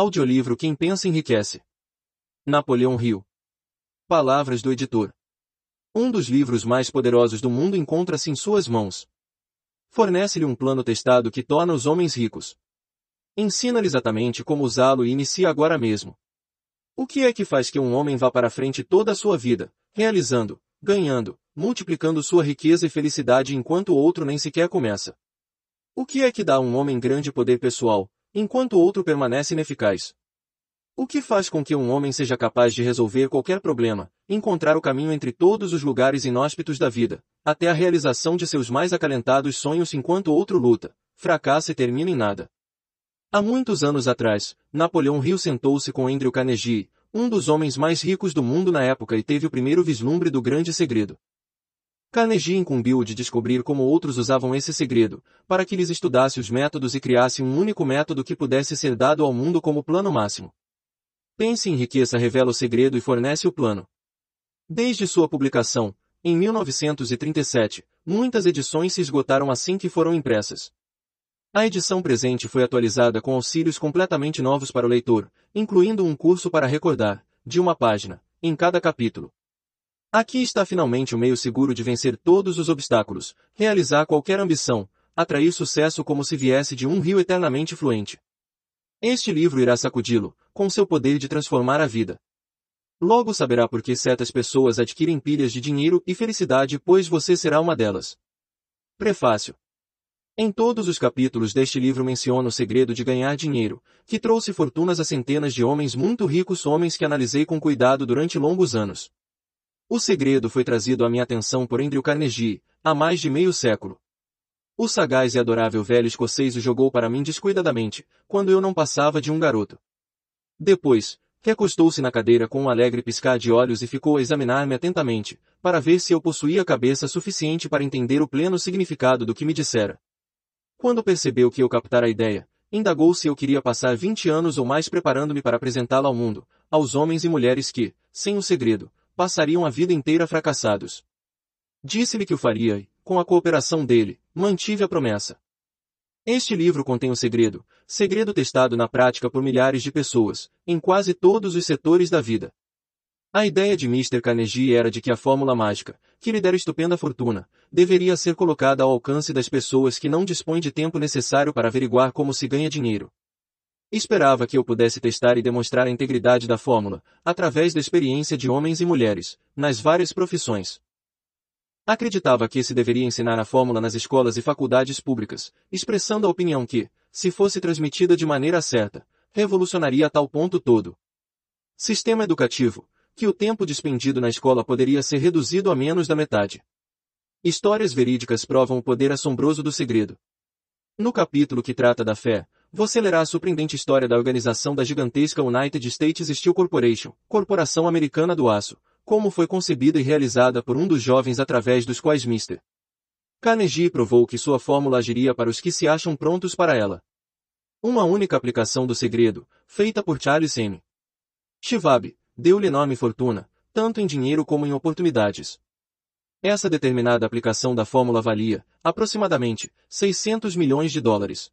Audiolivro Quem Pensa Enriquece. Napoleão Hill. Palavras do editor. Um dos livros mais poderosos do mundo encontra-se em suas mãos. Fornece-lhe um plano testado que torna os homens ricos. Ensina-lhe exatamente como usá-lo e inicia agora mesmo. O que é que faz que um homem vá para frente toda a sua vida, realizando, ganhando, multiplicando sua riqueza e felicidade enquanto o outro nem sequer começa? O que é que dá a um homem grande poder pessoal, enquanto o outro permanece ineficaz? O que faz com que um homem seja capaz de resolver qualquer problema, encontrar o caminho entre todos os lugares inóspitos da vida, até a realização de seus mais acalentados sonhos enquanto outro luta, fracassa e termina em nada? Há muitos anos atrás, Napoleão Hill sentou-se com Andrew Carnegie, um dos homens mais ricos do mundo na época e teve o primeiro vislumbre do grande segredo. Carnegie incumbiu de descobrir como outros usavam esse segredo, para que lhes estudasse os métodos e criasse um único método que pudesse ser dado ao mundo como plano máximo. Pense em Riqueza revela o segredo e fornece o plano. Desde sua publicação, em 1937, muitas edições se esgotaram assim que foram impressas. A edição presente foi atualizada com auxílios completamente novos para o leitor, incluindo um curso para recordar, de uma página, em cada capítulo. Aqui está finalmente o meio seguro de vencer todos os obstáculos, realizar qualquer ambição, atrair sucesso como se viesse de um rio eternamente fluente. Este livro irá sacudi-lo, com seu poder de transformar a vida. Logo saberá por que certas pessoas adquirem pilhas de dinheiro e felicidade pois você será uma delas. Prefácio em todos os capítulos deste livro menciona o segredo de ganhar dinheiro, que trouxe fortunas a centenas de homens muito ricos homens que analisei com cuidado durante longos anos. O segredo foi trazido à minha atenção por Andrew Carnegie, há mais de meio século. O sagaz e adorável velho escocês o jogou para mim descuidadamente, quando eu não passava de um garoto. Depois, recostou-se na cadeira com um alegre piscar de olhos e ficou a examinar-me atentamente, para ver se eu possuía cabeça suficiente para entender o pleno significado do que me dissera. Quando percebeu que eu captara a ideia, indagou se eu queria passar 20 anos ou mais preparando-me para apresentá-la ao mundo, aos homens e mulheres que, sem o segredo, passariam a vida inteira fracassados. Disse-lhe que o faria e, com a cooperação dele, mantive a promessa. Este livro contém o segredo, segredo testado na prática por milhares de pessoas, em quase todos os setores da vida. A ideia de Mr. Carnegie era de que a fórmula mágica, que lhe dera estupenda fortuna, deveria ser colocada ao alcance das pessoas que não dispõem de tempo necessário para averiguar como se ganha dinheiro. Esperava que eu pudesse testar e demonstrar a integridade da fórmula, através da experiência de homens e mulheres, nas várias profissões. Acreditava que se deveria ensinar a fórmula nas escolas e faculdades públicas, expressando a opinião que, se fosse transmitida de maneira certa, revolucionaria a tal ponto todo. Sistema educativo, que o tempo despendido na escola poderia ser reduzido a menos da metade. Histórias verídicas provam o poder assombroso do segredo. No capítulo que trata da fé, você lerá a surpreendente história da organização da gigantesca United States Steel Corporation, Corporação Americana do Aço, como foi concebida e realizada por um dos jovens através dos quais Mr. Carnegie provou que sua fórmula agiria para os que se acham prontos para ela. Uma única aplicação do segredo, feita por Charles M. Schwab, deu-lhe enorme fortuna, tanto em dinheiro como em oportunidades. Essa determinada aplicação da fórmula valia, aproximadamente, 600 milhões de dólares.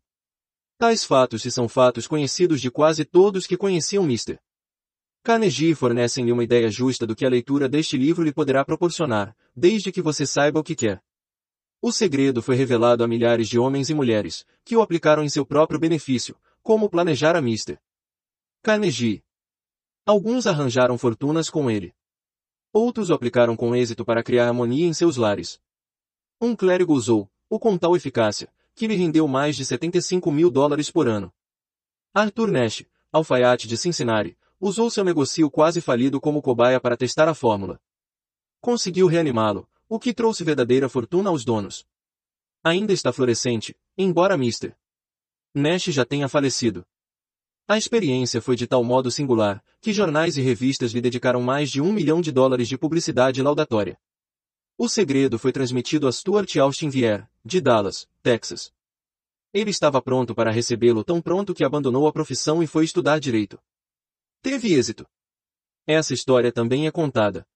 Tais fatos se são fatos conhecidos de quase todos que conheciam Mr. Carnegie fornecem-lhe uma ideia justa do que a leitura deste livro lhe poderá proporcionar, desde que você saiba o que quer. O segredo foi revelado a milhares de homens e mulheres, que o aplicaram em seu próprio benefício, como planejara Mr. Carnegie, Alguns arranjaram fortunas com ele. Outros o aplicaram com êxito para criar harmonia em seus lares. Um clérigo usou, o com tal eficácia, que lhe rendeu mais de 75 mil dólares por ano. Arthur Nash, alfaiate de Cincinnati, usou seu negócio quase falido como cobaia para testar a fórmula. Conseguiu reanimá-lo, o que trouxe verdadeira fortuna aos donos. Ainda está florescente, embora Mr. Nash já tenha falecido. A experiência foi de tal modo singular, que jornais e revistas lhe dedicaram mais de um milhão de dólares de publicidade laudatória. O segredo foi transmitido a Stuart Austin Vier, de Dallas, Texas. Ele estava pronto para recebê-lo tão pronto que abandonou a profissão e foi estudar direito. Teve êxito. Essa história também é contada.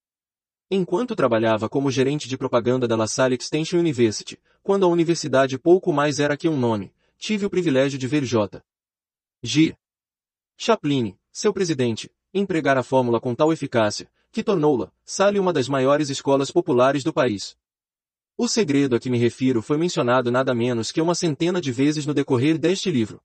Enquanto trabalhava como gerente de propaganda da La Salle Extension University, quando a universidade pouco mais era que um nome, tive o privilégio de ver J. G. Chaplin, seu presidente, empregar a fórmula com tal eficácia, que tornou-la, Sale uma das maiores escolas populares do país. O segredo a que me refiro foi mencionado nada menos que uma centena de vezes no decorrer deste livro.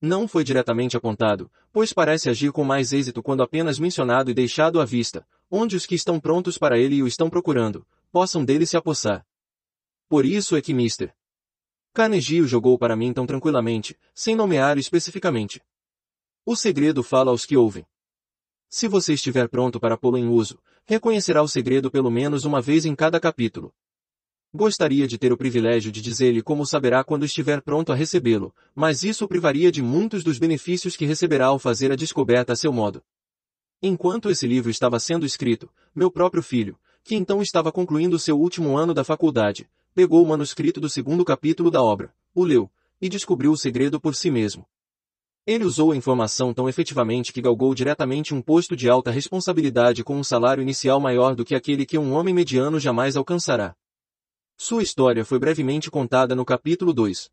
Não foi diretamente apontado, pois parece agir com mais êxito quando apenas mencionado e deixado à vista, onde os que estão prontos para ele e o estão procurando, possam dele se apossar. Por isso é que Mr. Carnegie o jogou para mim tão tranquilamente, sem nomear especificamente. O segredo fala aos que ouvem. Se você estiver pronto para pô-lo em uso, reconhecerá o segredo pelo menos uma vez em cada capítulo. Gostaria de ter o privilégio de dizer-lhe como saberá quando estiver pronto a recebê-lo, mas isso o privaria de muitos dos benefícios que receberá ao fazer a descoberta a seu modo. Enquanto esse livro estava sendo escrito, meu próprio filho, que então estava concluindo seu último ano da faculdade, pegou o manuscrito do segundo capítulo da obra, o leu, e descobriu o segredo por si mesmo. Ele usou a informação tão efetivamente que galgou diretamente um posto de alta responsabilidade com um salário inicial maior do que aquele que um homem mediano jamais alcançará. Sua história foi brevemente contada no capítulo 2.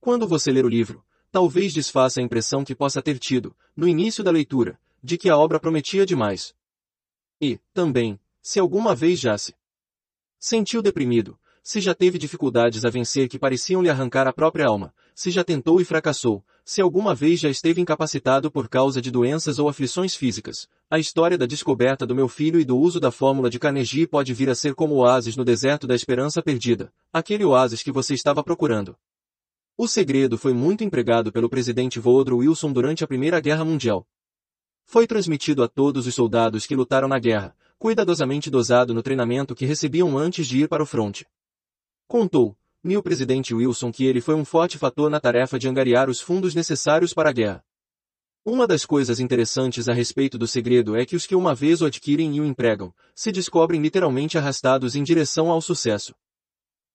Quando você ler o livro, talvez desfaça a impressão que possa ter tido, no início da leitura, de que a obra prometia demais. E, também, se alguma vez já se sentiu deprimido, se já teve dificuldades a vencer que pareciam lhe arrancar a própria alma, se já tentou e fracassou, se alguma vez já esteve incapacitado por causa de doenças ou aflições físicas, a história da descoberta do meu filho e do uso da fórmula de Carnegie pode vir a ser como o oásis no deserto da esperança perdida, aquele oásis que você estava procurando. O segredo foi muito empregado pelo presidente Woodrow Wilson durante a Primeira Guerra Mundial. Foi transmitido a todos os soldados que lutaram na guerra, cuidadosamente dosado no treinamento que recebiam antes de ir para o fronte. Contou, me o presidente Wilson que ele foi um forte fator na tarefa de angariar os fundos necessários para a guerra. Uma das coisas interessantes a respeito do segredo é que os que uma vez o adquirem e o empregam, se descobrem literalmente arrastados em direção ao sucesso.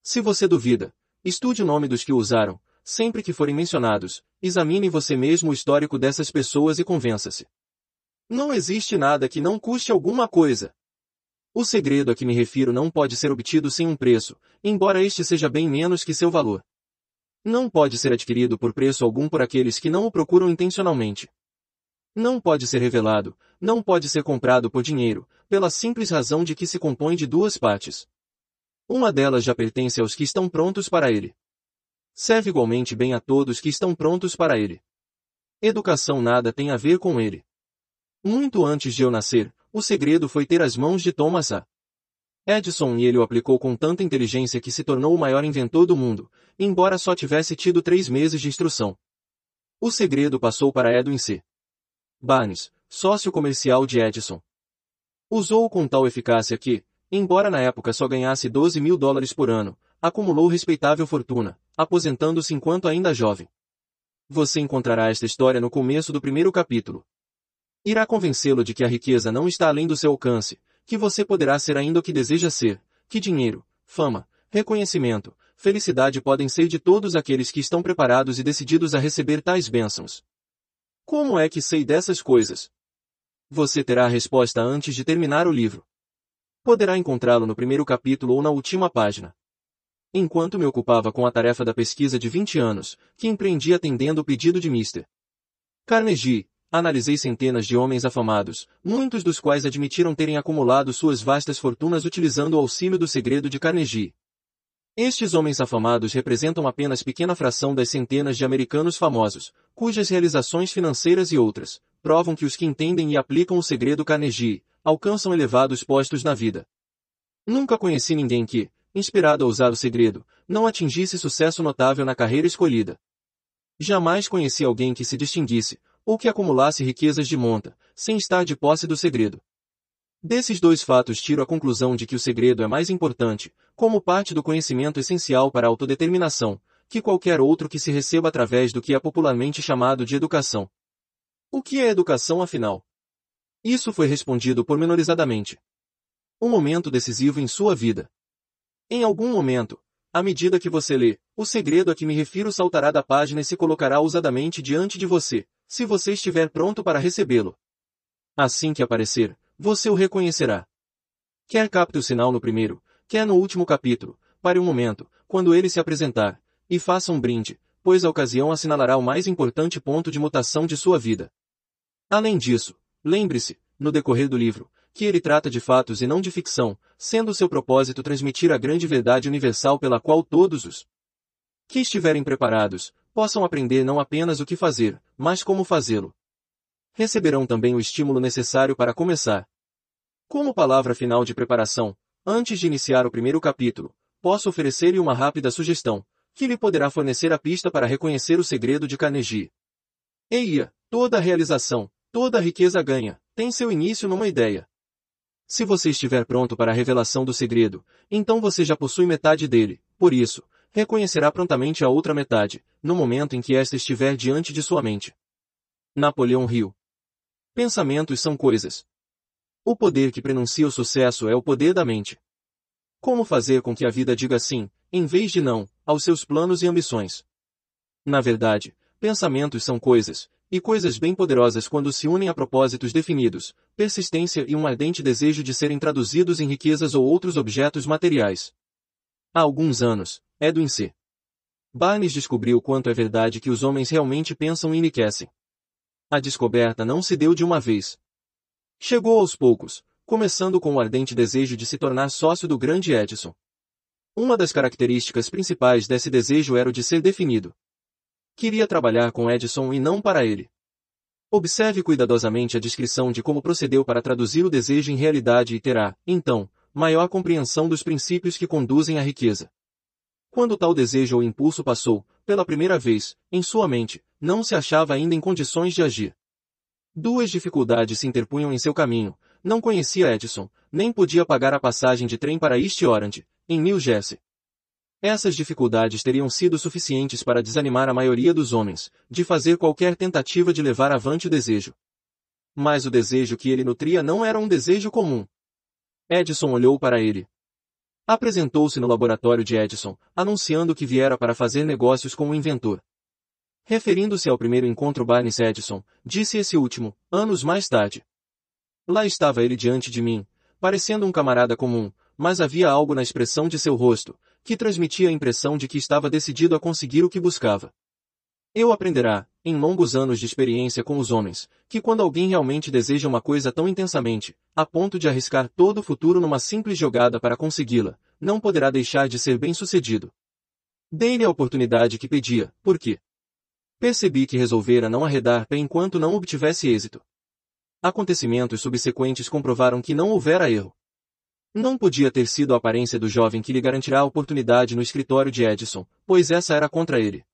Se você duvida, estude o nome dos que o usaram, sempre que forem mencionados, examine você mesmo o histórico dessas pessoas e convença-se. Não existe nada que não custe alguma coisa. O segredo a que me refiro não pode ser obtido sem um preço, embora este seja bem menos que seu valor. Não pode ser adquirido por preço algum por aqueles que não o procuram intencionalmente. Não pode ser revelado, não pode ser comprado por dinheiro, pela simples razão de que se compõe de duas partes. Uma delas já pertence aos que estão prontos para ele. Serve igualmente bem a todos que estão prontos para ele. Educação nada tem a ver com ele. Muito antes de eu nascer, o segredo foi ter as mãos de Thomas A. Edison e ele o aplicou com tanta inteligência que se tornou o maior inventor do mundo, embora só tivesse tido três meses de instrução. O segredo passou para Edwin C. Barnes, sócio comercial de Edison. Usou-o com tal eficácia que, embora na época só ganhasse 12 mil dólares por ano, acumulou respeitável fortuna, aposentando-se enquanto ainda jovem. Você encontrará esta história no começo do primeiro capítulo. Irá convencê-lo de que a riqueza não está além do seu alcance, que você poderá ser ainda o que deseja ser, que dinheiro, fama, reconhecimento, felicidade podem ser de todos aqueles que estão preparados e decididos a receber tais bênçãos. Como é que sei dessas coisas? Você terá a resposta antes de terminar o livro. Poderá encontrá-lo no primeiro capítulo ou na última página. Enquanto me ocupava com a tarefa da pesquisa de 20 anos, que empreendi atendendo o pedido de Mr. Carnegie, analisei centenas de homens afamados, muitos dos quais admitiram terem acumulado suas vastas fortunas utilizando o auxílio do segredo de Carnegie. Estes homens afamados representam apenas pequena fração das centenas de americanos famosos, cujas realizações financeiras e outras, provam que os que entendem e aplicam o segredo Carnegie, alcançam elevados postos na vida. Nunca conheci ninguém que, inspirado a usar o segredo, não atingisse sucesso notável na carreira escolhida. Jamais conheci alguém que se distinguisse, ou que acumulasse riquezas de monta, sem estar de posse do segredo. Desses dois fatos tiro a conclusão de que o segredo é mais importante, como parte do conhecimento essencial para a autodeterminação, que qualquer outro que se receba através do que é popularmente chamado de educação. O que é educação afinal? Isso foi respondido pormenorizadamente. Um momento decisivo em sua vida. Em algum momento, à medida que você lê, o segredo a que me refiro saltará da página e se colocará ousadamente diante de você, se você estiver pronto para recebê-lo. Assim que aparecer, você o reconhecerá. Quer capte o sinal no primeiro, quer no último capítulo, pare um momento, quando ele se apresentar, e faça um brinde, pois a ocasião assinalará o mais importante ponto de mutação de sua vida. Além disso, lembre-se, no decorrer do livro, que ele trata de fatos e não de ficção, sendo seu propósito transmitir a grande verdade universal pela qual todos os que estiverem preparados, possam aprender não apenas o que fazer, mas como fazê-lo. Receberão também o estímulo necessário para começar. Como palavra final de preparação, antes de iniciar o primeiro capítulo, posso oferecer-lhe uma rápida sugestão, que lhe poderá fornecer a pista para reconhecer o segredo de Carnegie. Eia, toda realização, toda riqueza ganha, tem seu início numa ideia. Se você estiver pronto para a revelação do segredo, então você já possui metade dele, por isso, reconhecerá prontamente a outra metade, no momento em que esta estiver diante de sua mente. Napoleão Hill. Pensamentos são coisas. O poder que prenuncia o sucesso é o poder da mente. Como fazer com que a vida diga sim, em vez de não, aos seus planos e ambições? Na verdade, pensamentos são coisas, e coisas bem poderosas quando se unem a propósitos definidos, persistência e um ardente desejo de serem traduzidos em riquezas ou outros objetos materiais. Há alguns anos, Edwin C. Barnes descobriu quanto é verdade que os homens realmente pensam e enriquecem. A descoberta não se deu de uma vez. Chegou aos poucos, começando com o ardente desejo de se tornar sócio do grande Edison. Uma das características principais desse desejo era o de ser definido. Queria trabalhar com Edison e não para ele. Observe cuidadosamente a descrição de como procedeu para traduzir o desejo em realidade e terá, então, maior compreensão dos princípios que conduzem à riqueza. Quando tal desejo ou impulso passou, pela primeira vez, em sua mente, não se achava ainda em condições de agir. Duas dificuldades se interpunham em seu caminho. Não conhecia Edison, nem podia pagar a passagem de trem para East Orange, em New Jersey. Essas dificuldades teriam sido suficientes para desanimar a maioria dos homens, de fazer qualquer tentativa de levar avante o desejo. Mas o desejo que ele nutria não era um desejo comum. Edison olhou para ele. Apresentou-se no laboratório de Edison, anunciando que viera para fazer negócios com o inventor. Referindo-se ao primeiro encontro Barnes Edison, disse esse último, anos mais tarde. Lá estava ele diante de mim, parecendo um camarada comum, mas havia algo na expressão de seu rosto, que transmitia a impressão de que estava decidido a conseguir o que buscava. Eu aprenderá, em longos anos de experiência com os homens, que quando alguém realmente deseja uma coisa tão intensamente, a ponto de arriscar todo o futuro numa simples jogada para consegui-la, não poderá deixar de ser bem-sucedido. Dei-lhe a oportunidade que pedia, porque Percebi que resolvera não arredar pé enquanto não obtivesse êxito. Acontecimentos subsequentes comprovaram que não houvera erro. Não podia ter sido a aparência do jovem que lhe garantirá a oportunidade no escritório de Edison, pois essa era contra ele.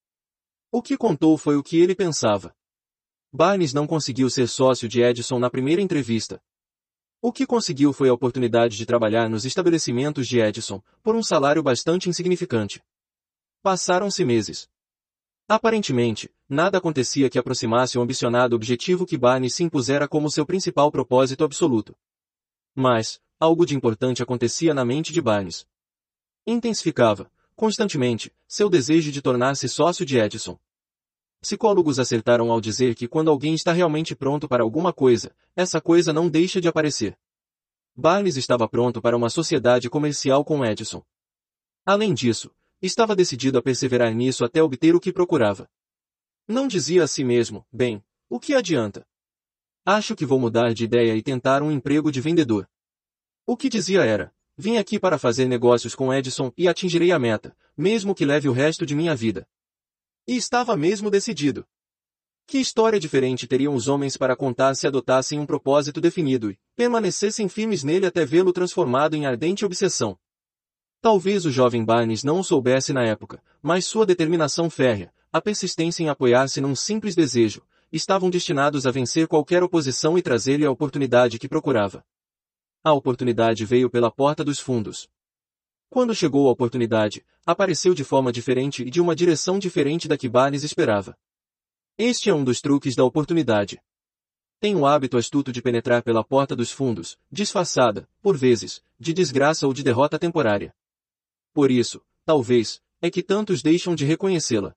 O que contou foi o que ele pensava. Barnes não conseguiu ser sócio de Edison na primeira entrevista. O que conseguiu foi a oportunidade de trabalhar nos estabelecimentos de Edison, por um salário bastante insignificante. Passaram-se meses. Aparentemente, nada acontecia que aproximasse o ambicionado objetivo que Barney se impusera como seu principal propósito absoluto. Mas, algo de importante acontecia na mente de Barnes. Intensificava, constantemente, seu desejo de tornar-se sócio de Edison. Psicólogos acertaram ao dizer que quando alguém está realmente pronto para alguma coisa, essa coisa não deixa de aparecer. Barnes estava pronto para uma sociedade comercial com Edison. Além disso, Estava decidido a perseverar nisso até obter o que procurava. Não dizia a si mesmo, bem, o que adianta? Acho que vou mudar de ideia e tentar um emprego de vendedor. O que dizia era, vim aqui para fazer negócios com Edison e atingirei a meta, mesmo que leve o resto de minha vida. E estava mesmo decidido. Que história diferente teriam os homens para contar se adotassem um propósito definido e permanecessem firmes nele até vê-lo transformado em ardente obsessão. Talvez o jovem Barnes não o soubesse na época, mas sua determinação férrea, a persistência em apoiar-se num simples desejo, estavam destinados a vencer qualquer oposição e trazer-lhe a oportunidade que procurava. A oportunidade veio pela porta dos fundos. Quando chegou a oportunidade, apareceu de forma diferente e de uma direção diferente da que Barnes esperava. Este é um dos truques da oportunidade. Tem o hábito astuto de penetrar pela porta dos fundos, disfarçada, por vezes, de desgraça ou de derrota temporária. Por isso, talvez, é que tantos deixam de reconhecê-la.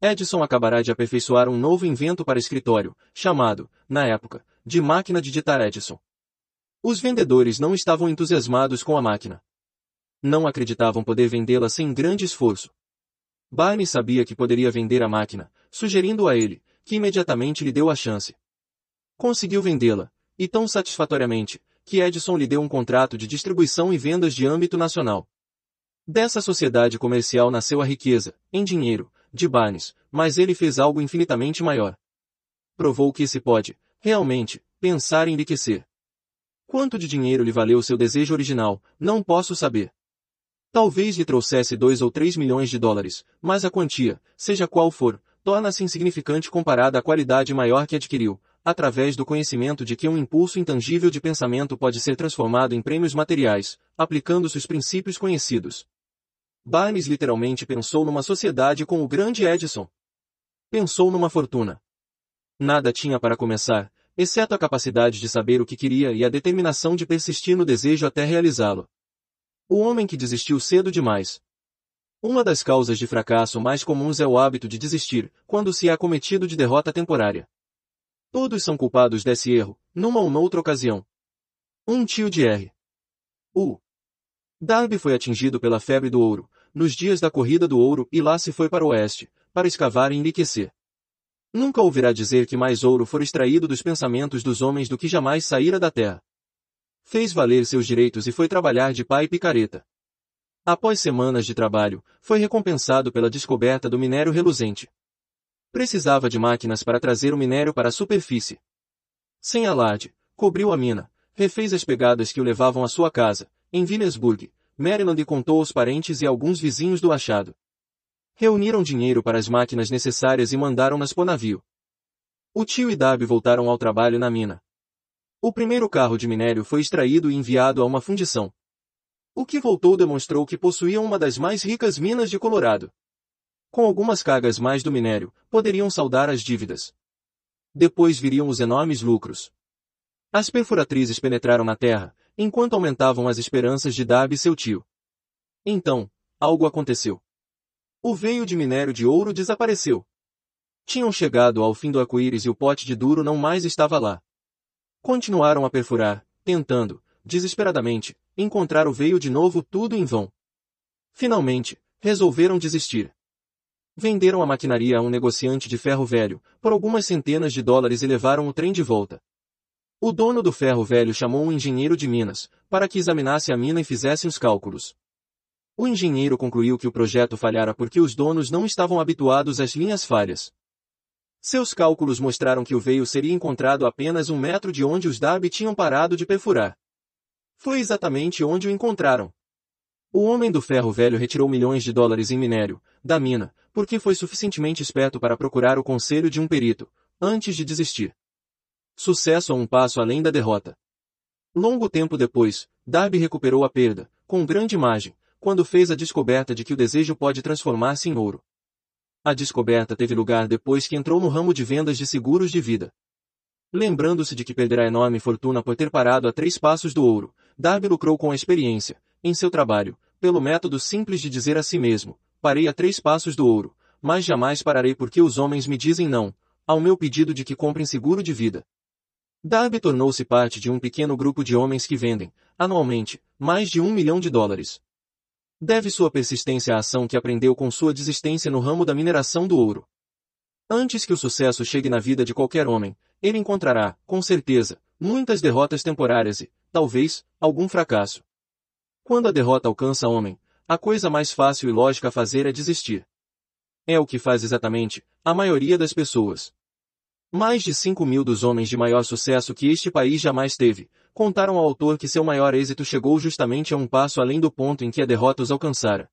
Edison acabará de aperfeiçoar um novo invento para escritório, chamado, na época, de máquina de digitar Edison. Os vendedores não estavam entusiasmados com a máquina. Não acreditavam poder vendê-la sem grande esforço. Barney sabia que poderia vender a máquina, sugerindo a ele, que imediatamente lhe deu a chance. Conseguiu vendê-la, e tão satisfatoriamente, que Edison lhe deu um contrato de distribuição e vendas de âmbito nacional. Dessa sociedade comercial nasceu a riqueza, em dinheiro, de Barnes, mas ele fez algo infinitamente maior. Provou que se pode, realmente, pensar em enriquecer. Quanto de dinheiro lhe valeu seu desejo original, não posso saber. Talvez lhe trouxesse dois ou três milhões de dólares, mas a quantia, seja qual for, torna-se insignificante comparada à qualidade maior que adquiriu, através do conhecimento de que um impulso intangível de pensamento pode ser transformado em prêmios materiais, aplicando-se os princípios conhecidos. Barnes literalmente pensou numa sociedade com o grande Edison. Pensou numa fortuna. Nada tinha para começar, exceto a capacidade de saber o que queria e a determinação de persistir no desejo até realizá-lo. O homem que desistiu cedo demais. Uma das causas de fracasso mais comuns é o hábito de desistir, quando se é acometido de derrota temporária. Todos são culpados desse erro, numa ou noutra ocasião. Um tio de R. U. Darby foi atingido pela febre do ouro, nos dias da corrida do ouro e lá se foi para o oeste, para escavar e enriquecer. Nunca ouvirá dizer que mais ouro for extraído dos pensamentos dos homens do que jamais saíra da terra. Fez valer seus direitos e foi trabalhar de pai picareta. Após semanas de trabalho, foi recompensado pela descoberta do minério reluzente. Precisava de máquinas para trazer o minério para a superfície. Sem alarde, cobriu a mina, refez as pegadas que o levavam à sua casa, em Williamsburg, Maryland e contou aos parentes e alguns vizinhos do achado. Reuniram dinheiro para as máquinas necessárias e mandaram-nas o navio. O tio e Dab voltaram ao trabalho na mina. O primeiro carro de minério foi extraído e enviado a uma fundição. O que voltou demonstrou que possuíam uma das mais ricas minas de Colorado. Com algumas cargas mais do minério, poderiam saldar as dívidas. Depois viriam os enormes lucros. As perfuratrizes penetraram na terra, enquanto aumentavam as esperanças de Dab e seu tio. Então, algo aconteceu. O veio de minério de ouro desapareceu. Tinham chegado ao fim do arco-íris e o pote de duro não mais estava lá. Continuaram a perfurar, tentando, desesperadamente, encontrar o veio de novo tudo em vão. Finalmente, resolveram desistir. Venderam a maquinaria a um negociante de ferro velho, por algumas centenas de dólares e levaram o trem de volta. O dono do ferro velho chamou um engenheiro de Minas, para que examinasse a mina e fizesse os cálculos. O engenheiro concluiu que o projeto falhara porque os donos não estavam habituados às linhas falhas. Seus cálculos mostraram que o veio seria encontrado apenas um metro de onde os Darby tinham parado de perfurar. Foi exatamente onde o encontraram. O homem do ferro velho retirou milhões de dólares em minério, da mina, porque foi suficientemente esperto para procurar o conselho de um perito, antes de desistir. Sucesso a um passo além da derrota. Longo tempo depois, Darby recuperou a perda, com grande imagem, quando fez a descoberta de que o desejo pode transformar-se em ouro. A descoberta teve lugar depois que entrou no ramo de vendas de seguros de vida. Lembrando-se de que perderá enorme fortuna por ter parado a três passos do ouro, Darby lucrou com a experiência, em seu trabalho, pelo método simples de dizer a si mesmo, parei a três passos do ouro, mas jamais pararei porque os homens me dizem não, ao meu pedido de que comprem seguro de vida. Darby tornou-se parte de um pequeno grupo de homens que vendem, anualmente, mais de um milhão de dólares. Deve sua persistência à ação que aprendeu com sua desistência no ramo da mineração do ouro. Antes que o sucesso chegue na vida de qualquer homem, ele encontrará, com certeza, muitas derrotas temporárias e, talvez, algum fracasso. Quando a derrota alcança homem, a coisa mais fácil e lógica a fazer é desistir. É o que faz exatamente a maioria das pessoas. Mais de 5 mil dos homens de maior sucesso que este país jamais teve, contaram ao autor que seu maior êxito chegou justamente a um passo além do ponto em que a derrota os alcançara.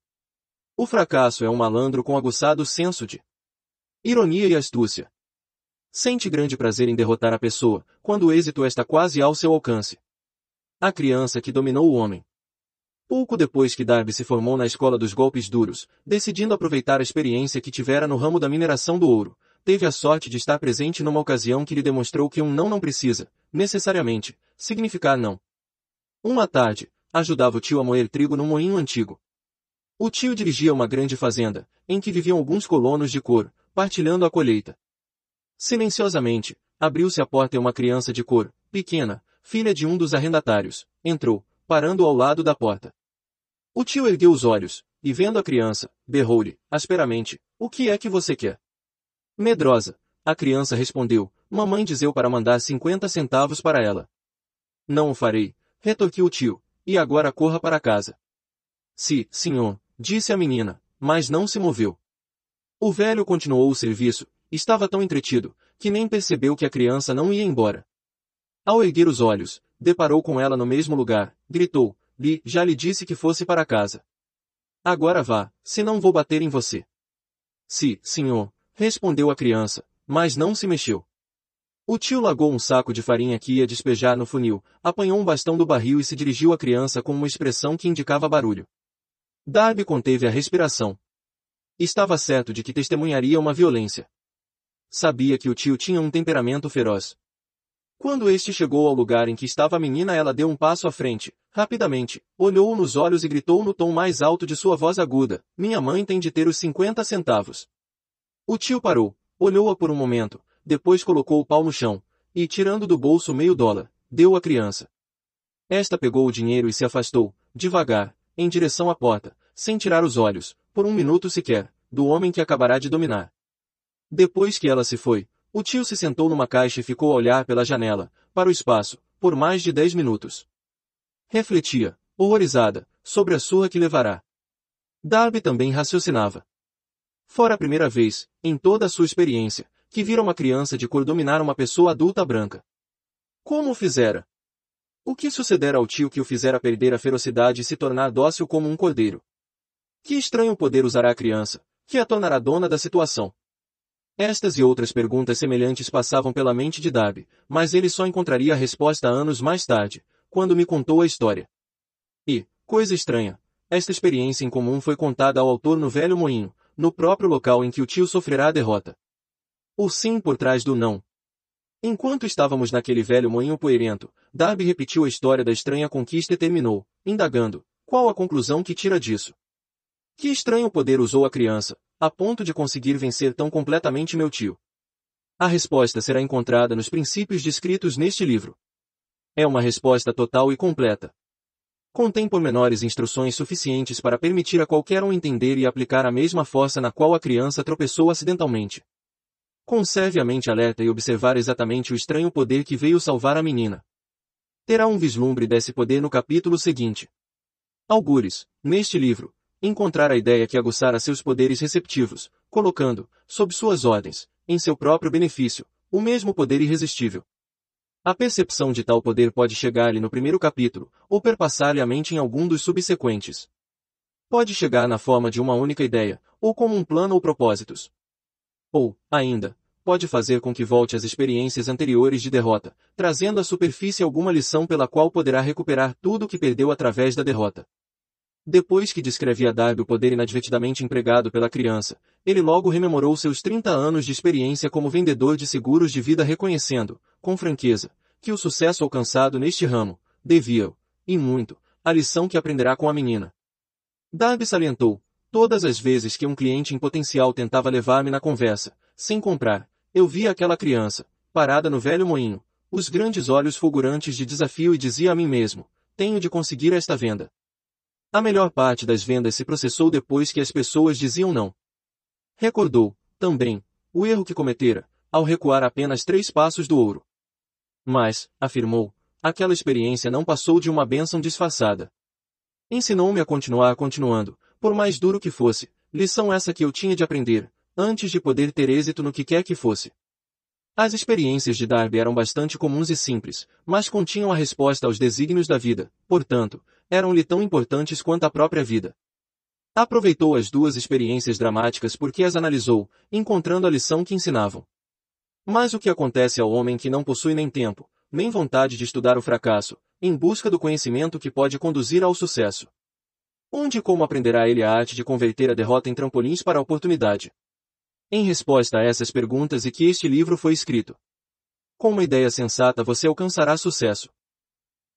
O fracasso é um malandro com aguçado senso de ironia e astúcia. Sente grande prazer em derrotar a pessoa, quando o êxito está quase ao seu alcance. A criança que dominou o homem. Pouco depois que Darby se formou na escola dos golpes duros, decidindo aproveitar a experiência que tivera no ramo da mineração do ouro, teve a sorte de estar presente numa ocasião que lhe demonstrou que um não não precisa, necessariamente, significar não. Uma tarde, ajudava o tio a moer trigo num moinho antigo. O tio dirigia uma grande fazenda, em que viviam alguns colonos de cor, partilhando a colheita. Silenciosamente, abriu-se a porta e uma criança de cor, pequena, filha de um dos arrendatários, entrou, parando ao lado da porta. O tio ergueu os olhos, e vendo a criança, berrou-lhe, asperamente, o que é que você quer? Medrosa, a criança respondeu, Mamãe dizeu para mandar 50 centavos para ela. Não o farei, retorquiu o tio, e agora corra para casa. Sim, senhor, disse a menina, mas não se moveu. O velho continuou o serviço, estava tão entretido, que nem percebeu que a criança não ia embora. Ao erguer os olhos, deparou com ela no mesmo lugar, gritou, Li, já lhe disse que fosse para casa. Agora vá, senão vou bater em você. Sim, senhor, respondeu a criança, mas não se mexeu. O tio largou um saco de farinha que ia despejar no funil, apanhou um bastão do barril e se dirigiu à criança com uma expressão que indicava barulho. Darby conteve a respiração. Estava certo de que testemunharia uma violência. Sabia que o tio tinha um temperamento feroz. Quando este chegou ao lugar em que estava a menina ela deu um passo à frente, rapidamente, olhou-o nos olhos e gritou no tom mais alto de sua voz aguda, minha mãe tem de ter os cinquenta centavos. O tio parou, olhou-a por um momento, depois colocou o pau no chão, e tirando do bolso meio dólar, deu à criança. Esta pegou o dinheiro e se afastou, devagar, em direção à porta, sem tirar os olhos, por um minuto sequer, do homem que acabará de dominar. Depois que ela se foi, o tio se sentou numa caixa e ficou a olhar pela janela, para o espaço, por mais de dez minutos. Refletia, horrorizada, sobre a surra que levará. Darby também raciocinava. Fora a primeira vez, em toda a sua experiência, que vira uma criança de cor dominar uma pessoa adulta branca. Como o fizera? O que sucedera ao tio que o fizera perder a ferocidade e se tornar dócil como um cordeiro? Que estranho poder usará a criança, que a tornará dona da situação? Estas e outras perguntas semelhantes passavam pela mente de Darby, mas ele só encontraria a resposta anos mais tarde, quando me contou a história. E, coisa estranha, esta experiência em comum foi contada ao autor no velho moinho, no próprio local em que o tio sofrerá a derrota. O sim por trás do não. Enquanto estávamos naquele velho moinho poeirento, Darby repetiu a história da estranha conquista e terminou, indagando, qual a conclusão que tira disso? Que estranho poder usou a criança, a ponto de conseguir vencer tão completamente meu tio? A resposta será encontrada nos princípios descritos neste livro. É uma resposta total e completa. Contém pormenores e instruções suficientes para permitir a qualquer um entender e aplicar a mesma força na qual a criança tropeçou acidentalmente. Conserve a mente alerta e observar exatamente o estranho poder que veio salvar a menina. Terá um vislumbre desse poder no capítulo seguinte. Algures, neste livro, encontrar a ideia que aguçara seus poderes receptivos, colocando, sob suas ordens, em seu próprio benefício, o mesmo poder irresistível. A percepção de tal poder pode chegar-lhe no primeiro capítulo, ou perpassar-lhe a mente em algum dos subsequentes. Pode chegar na forma de uma única ideia, ou como um plano ou propósitos. Ou, ainda, pode fazer com que volte às experiências anteriores de derrota, trazendo à superfície alguma lição pela qual poderá recuperar tudo o que perdeu através da derrota. Depois que descrevia Darby o poder inadvertidamente empregado pela criança, ele logo rememorou seus 30 anos de experiência como vendedor de seguros de vida reconhecendo, com franqueza, que o sucesso alcançado neste ramo, devia, e muito, a lição que aprenderá com a menina. Darby salientou, todas as vezes que um cliente em potencial tentava levar-me na conversa, sem comprar, eu via aquela criança, parada no velho moinho, os grandes olhos fulgurantes de desafio e dizia a mim mesmo, tenho de conseguir esta venda. A melhor parte das vendas se processou depois que as pessoas diziam não. Recordou, também, o erro que cometera, ao recuar apenas três passos do ouro. Mas, afirmou, aquela experiência não passou de uma bênção disfarçada. Ensinou-me a continuar continuando, por mais duro que fosse, lição essa que eu tinha de aprender, antes de poder ter êxito no que quer que fosse. As experiências de Darby eram bastante comuns e simples, mas continham a resposta aos desígnios da vida, portanto, eram-lhe tão importantes quanto a própria vida. Aproveitou as duas experiências dramáticas porque as analisou, encontrando a lição que ensinavam. Mas o que acontece ao homem que não possui nem tempo, nem vontade de estudar o fracasso, em busca do conhecimento que pode conduzir ao sucesso? Onde e como aprenderá ele a arte de converter a derrota em trampolins para a oportunidade? Em resposta a essas perguntas e que este livro foi escrito. Com uma ideia sensata você alcançará sucesso.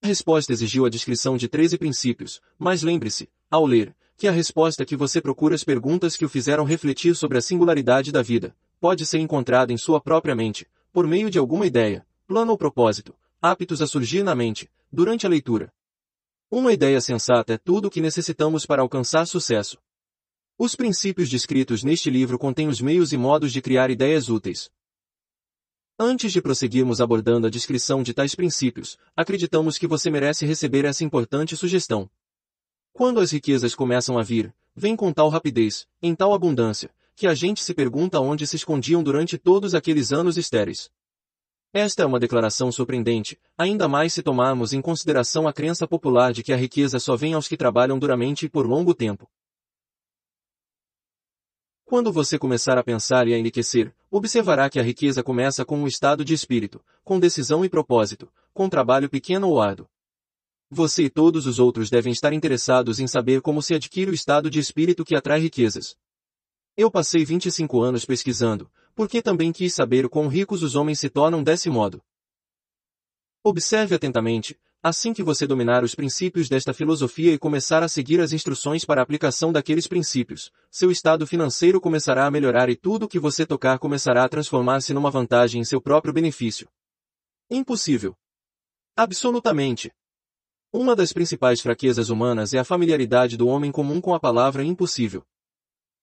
A resposta exigiu a descrição de 13 princípios, mas lembre-se, ao ler, que a resposta que você procura as perguntas que o fizeram refletir sobre a singularidade da vida, pode ser encontrada em sua própria mente, por meio de alguma ideia, plano ou propósito, aptos a surgir na mente, durante a leitura. Uma ideia sensata é tudo o que necessitamos para alcançar sucesso. Os princípios descritos neste livro contêm os meios e modos de criar ideias úteis. Antes de prosseguirmos abordando a descrição de tais princípios, acreditamos que você merece receber essa importante sugestão. Quando as riquezas começam a vir, vem com tal rapidez, em tal abundância, que a gente se pergunta onde se escondiam durante todos aqueles anos estéreis. Esta é uma declaração surpreendente, ainda mais se tomarmos em consideração a crença popular de que a riqueza só vem aos que trabalham duramente e por longo tempo. Quando você começar a pensar e a enriquecer, observará que a riqueza começa com um estado de espírito, com decisão e propósito, com trabalho pequeno ou árduo. Você e todos os outros devem estar interessados em saber como se adquire o estado de espírito que atrai riquezas. Eu passei 25 anos pesquisando, porque também quis saber o quão ricos os homens se tornam desse modo. Observe atentamente, assim que você dominar os princípios desta filosofia e começar a seguir as instruções para a aplicação daqueles princípios, seu estado financeiro começará a melhorar e tudo o que você tocar começará a transformar-se numa vantagem em seu próprio benefício. Impossível. Absolutamente. Uma das principais fraquezas humanas é a familiaridade do homem comum com a palavra impossível.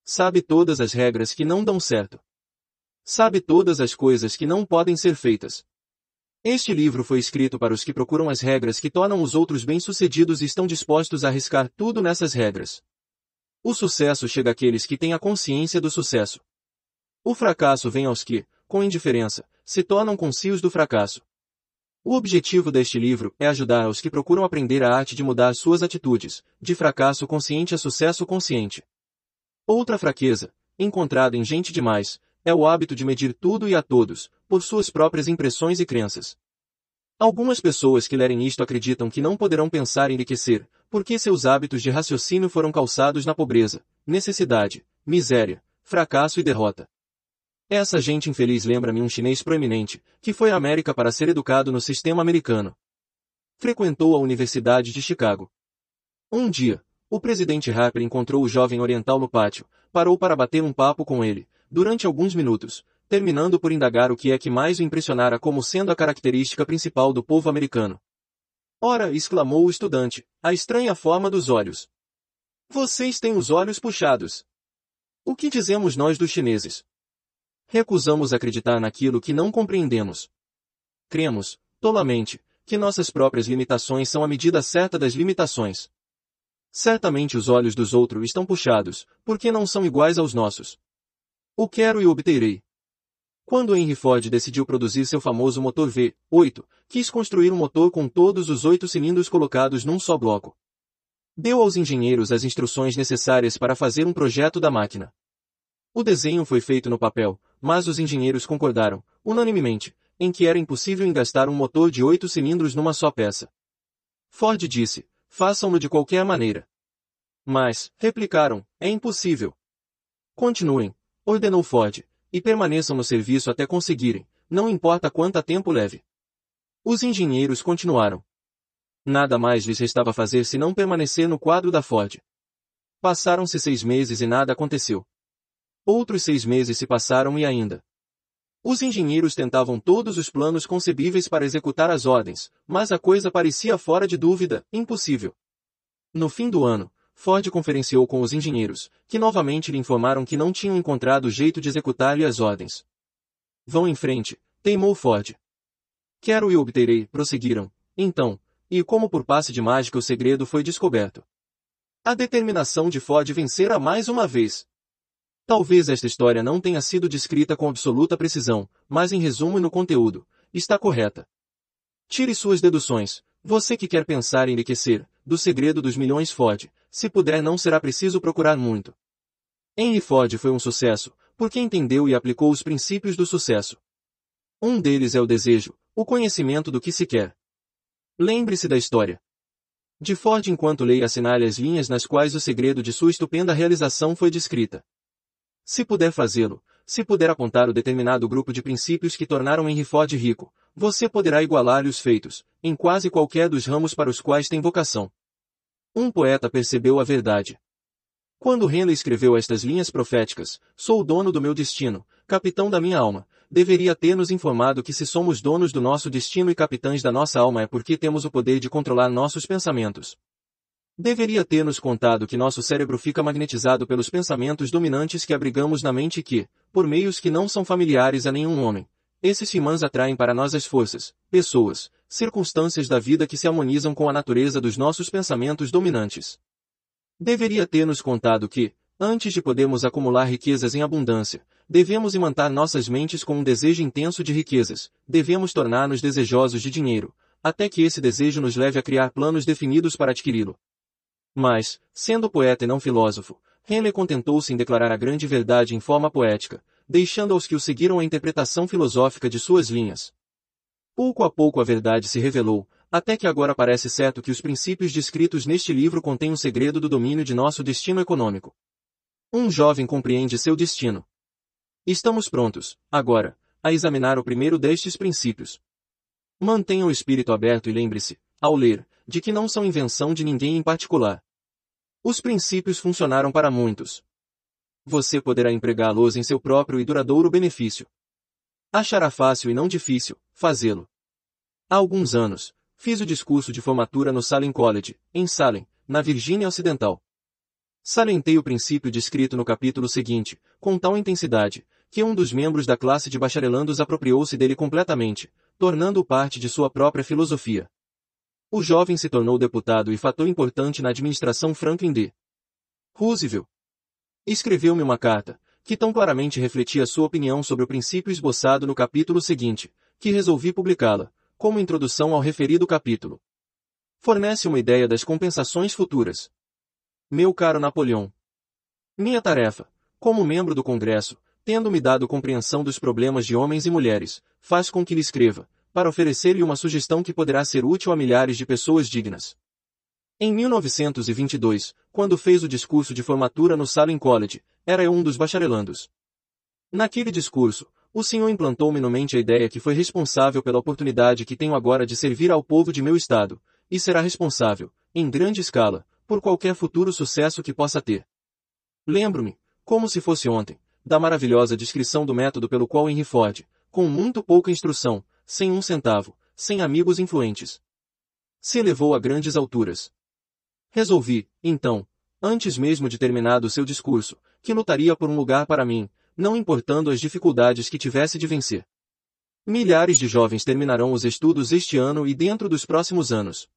Sabe todas as regras que não dão certo. Sabe todas as coisas que não podem ser feitas. Este livro foi escrito para os que procuram as regras que tornam os outros bem-sucedidos e estão dispostos a arriscar tudo nessas regras. O sucesso chega àqueles que têm a consciência do sucesso. O fracasso vem aos que, com indiferença, se tornam concios do fracasso. O objetivo deste livro é ajudar aos que procuram aprender a arte de mudar suas atitudes, de fracasso consciente a sucesso consciente. Outra fraqueza, encontrada em gente demais, é o hábito de medir tudo e a todos, por suas próprias impressões e crenças. Algumas pessoas que lerem isto acreditam que não poderão pensar em enriquecer, porque seus hábitos de raciocínio foram calçados na pobreza, necessidade, miséria, fracasso e derrota. Essa gente infeliz lembra-me um chinês proeminente, que foi à América para ser educado no sistema americano. Frequentou a Universidade de Chicago. Um dia, o presidente Harper encontrou o jovem oriental no pátio, parou para bater um papo com ele, durante alguns minutos, terminando por indagar o que é que mais o impressionara como sendo a característica principal do povo americano. Ora, exclamou o estudante, a estranha forma dos olhos. Vocês têm os olhos puxados. O que dizemos nós dos chineses? Recusamos acreditar naquilo que não compreendemos. Cremos, tolamente, que nossas próprias limitações são a medida certa das limitações. Certamente os olhos dos outros estão puxados, porque não são iguais aos nossos. O quero e obterei. Quando Henry Ford decidiu produzir seu famoso motor V8, quis construir um motor com todos os oito cilindros colocados num só bloco. Deu aos engenheiros as instruções necessárias para fazer um projeto da máquina. O desenho foi feito no papel, mas os engenheiros concordaram, unanimemente, em que era impossível engastar um motor de oito cilindros numa só peça. Ford disse, Façam-no de qualquer maneira. Mas, replicaram, é impossível. Continuem, ordenou Ford, e permaneçam no serviço até conseguirem, não importa quanto tempo leve. Os engenheiros continuaram. Nada mais lhes restava fazer senão permanecer no quadro da Ford. Passaram-se seis meses e nada aconteceu. Outros seis meses se passaram e ainda. Os engenheiros tentavam todos os planos concebíveis para executar as ordens, mas a coisa parecia fora de dúvida, impossível. No fim do ano, Ford conferenciou com os engenheiros, que novamente lhe informaram que não tinham encontrado jeito de executar-lhe as ordens. Vão em frente, teimou Ford. Quero e obterei, prosseguiram. Então, e como por passe de mágica o segredo foi descoberto. A determinação de Ford vencera mais uma vez. Talvez esta história não tenha sido descrita com absoluta precisão, mas em resumo e no conteúdo, está correta. Tire suas deduções. Você que quer pensar em enriquecer, do segredo dos milhões Ford, se puder não será preciso procurar muito. Henry Ford foi um sucesso, porque entendeu e aplicou os princípios do sucesso. Um deles é o desejo, o conhecimento do que se quer. Lembre-se da história. De Ford enquanto leia assinale as linhas nas quais o segredo de sua estupenda realização foi descrita. Se puder fazê-lo, se puder apontar o determinado grupo de princípios que tornaram Henry Ford rico, você poderá igualar-lhe os feitos, em quase qualquer dos ramos para os quais tem vocação. Um poeta percebeu a verdade. Quando Henley escreveu estas linhas proféticas, sou o dono do meu destino, capitão da minha alma, deveria ter nos informado que se somos donos do nosso destino e capitães da nossa alma é porque temos o poder de controlar nossos pensamentos. Deveria ter nos contado que nosso cérebro fica magnetizado pelos pensamentos dominantes que abrigamos na mente e que, por meios que não são familiares a nenhum homem, esses imãs atraem para nós as forças, pessoas, circunstâncias da vida que se harmonizam com a natureza dos nossos pensamentos dominantes. Deveria ter nos contado que, antes de podermos acumular riquezas em abundância, devemos imantar nossas mentes com um desejo intenso de riquezas, devemos tornar-nos desejosos de dinheiro, até que esse desejo nos leve a criar planos definidos para adquiri-lo. Mas, sendo poeta e não filósofo, Henley contentou-se em declarar a grande verdade em forma poética, deixando aos que o seguiram a interpretação filosófica de suas linhas. Pouco a pouco a verdade se revelou, até que agora parece certo que os princípios descritos neste livro contêm o segredo do domínio de nosso destino econômico. Um jovem compreende seu destino. Estamos prontos, agora, a examinar o primeiro destes princípios. Mantenha o espírito aberto e lembre-se, ao ler, de que não são invenção de ninguém em particular. Os princípios funcionaram para muitos. Você poderá empregá-los em seu próprio e duradouro benefício. Achará fácil e não difícil fazê-lo. Há alguns anos, fiz o discurso de formatura no Salem College, em Salem, na Virgínia Ocidental. Salientei o princípio descrito no capítulo seguinte, com tal intensidade, que um dos membros da classe de bacharelandos apropriou-se dele completamente, tornando-o parte de sua própria filosofia. O jovem se tornou deputado e fator importante na administração Franklin D. Roosevelt. Escreveu-me uma carta, que tão claramente refletia sua opinião sobre o princípio esboçado no capítulo seguinte, que resolvi publicá-la, como introdução ao referido capítulo. Fornece uma ideia das compensações futuras. Meu caro Napoleão. Minha tarefa, como membro do Congresso, tendo-me dado compreensão dos problemas de homens e mulheres, faz com que lhe escreva, para oferecer-lhe uma sugestão que poderá ser útil a milhares de pessoas dignas. Em 1922, quando fez o discurso de formatura no Salem College, era eu um dos bacharelandos. Naquele discurso, o senhor implantou-me no mente a ideia que foi responsável pela oportunidade que tenho agora de servir ao povo de meu estado, e será responsável, em grande escala, por qualquer futuro sucesso que possa ter. Lembro-me, como se fosse ontem, da maravilhosa descrição do método pelo qual Henry Ford, com muito pouca instrução, sem um centavo, sem amigos influentes. Se elevou a grandes alturas. Resolvi, então, antes mesmo de terminado seu discurso, que lutaria por um lugar para mim, não importando as dificuldades que tivesse de vencer. Milhares de jovens terminarão os estudos este ano e dentro dos próximos anos.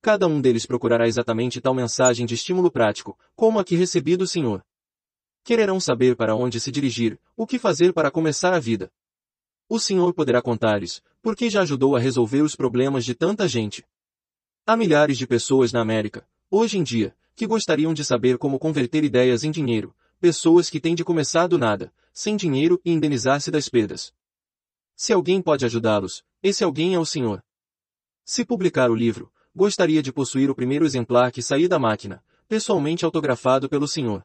Cada um deles procurará exatamente tal mensagem de estímulo prático, como a que recebi do Senhor. Quererão saber para onde se dirigir, o que fazer para começar a vida. O Senhor poderá contar-lhes, porque já ajudou a resolver os problemas de tanta gente. Há milhares de pessoas na América, hoje em dia, que gostariam de saber como converter ideias em dinheiro, pessoas que têm de começar do nada, sem dinheiro e indenizar-se das perdas. Se alguém pode ajudá-los, esse alguém é o Senhor. Se publicar o livro, gostaria de possuir o primeiro exemplar que sair da máquina, pessoalmente autografado pelo Senhor.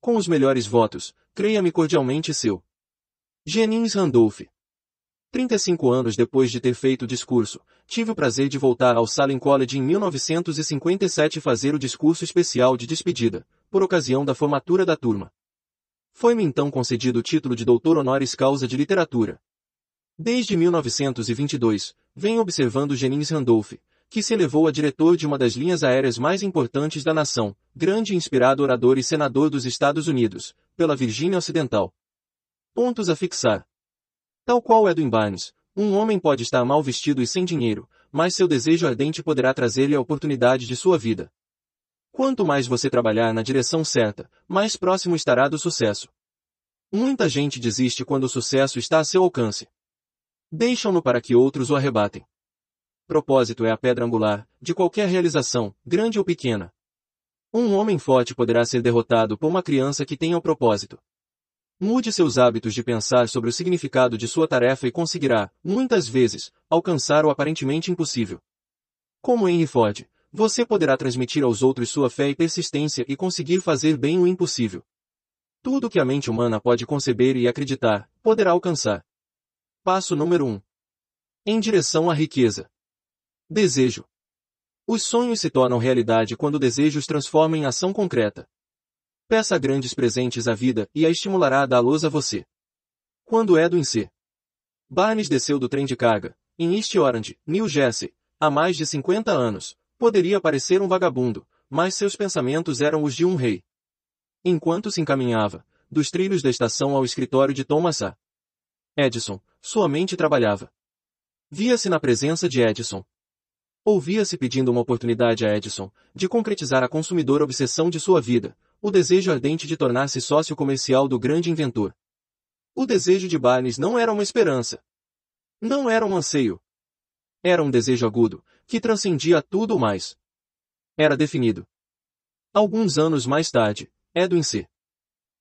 Com os melhores votos, creia-me cordialmente seu. Jennings Randolph 35 anos depois de ter feito o discurso, tive o prazer de voltar ao Salem College em 1957 fazer o discurso especial de despedida, por ocasião da formatura da turma. Foi-me então concedido o título de doutor honoris causa de literatura. Desde 1922, venho observando Jennings Randolph, que se elevou a diretor de uma das linhas aéreas mais importantes da nação, grande e inspirado orador e senador dos Estados Unidos, pela Virgínia Ocidental. Pontos a fixar. Tal qual é do Barnes, um homem pode estar mal vestido e sem dinheiro, mas seu desejo ardente poderá trazer-lhe a oportunidade de sua vida. Quanto mais você trabalhar na direção certa, mais próximo estará do sucesso. Muita gente desiste quando o sucesso está a seu alcance. Deixam-no para que outros o arrebatem. Propósito é a pedra angular, de qualquer realização, grande ou pequena. Um homem forte poderá ser derrotado por uma criança que tenha o propósito. Mude seus hábitos de pensar sobre o significado de sua tarefa e conseguirá, muitas vezes, alcançar o aparentemente impossível. Como Henry Ford, você poderá transmitir aos outros sua fé e persistência e conseguir fazer bem o impossível. Tudo que a mente humana pode conceber e acreditar, poderá alcançar. Passo número 1. Em direção à riqueza. Desejo. Os sonhos se tornam realidade quando o desejo os transforma em ação concreta. Peça grandes presentes à vida e a estimulará a dá-los a você. Quando Edwin C. Barnes desceu do trem de carga, em East Orange, New Jersey, há mais de 50 anos, poderia parecer um vagabundo, mas seus pensamentos eram os de um rei. Enquanto se encaminhava, dos trilhos da estação ao escritório de Thomas A. Edison, sua mente trabalhava. Via-se na presença de Edison. Ouvia-se pedindo uma oportunidade a Edison, de concretizar a consumidora obsessão de sua vida, o desejo ardente de tornar-se sócio comercial do grande inventor. O desejo de Barnes não era uma esperança. Não era um anseio. Era um desejo agudo, que transcendia tudo mais. Era definido. Alguns anos mais tarde, Edwin C.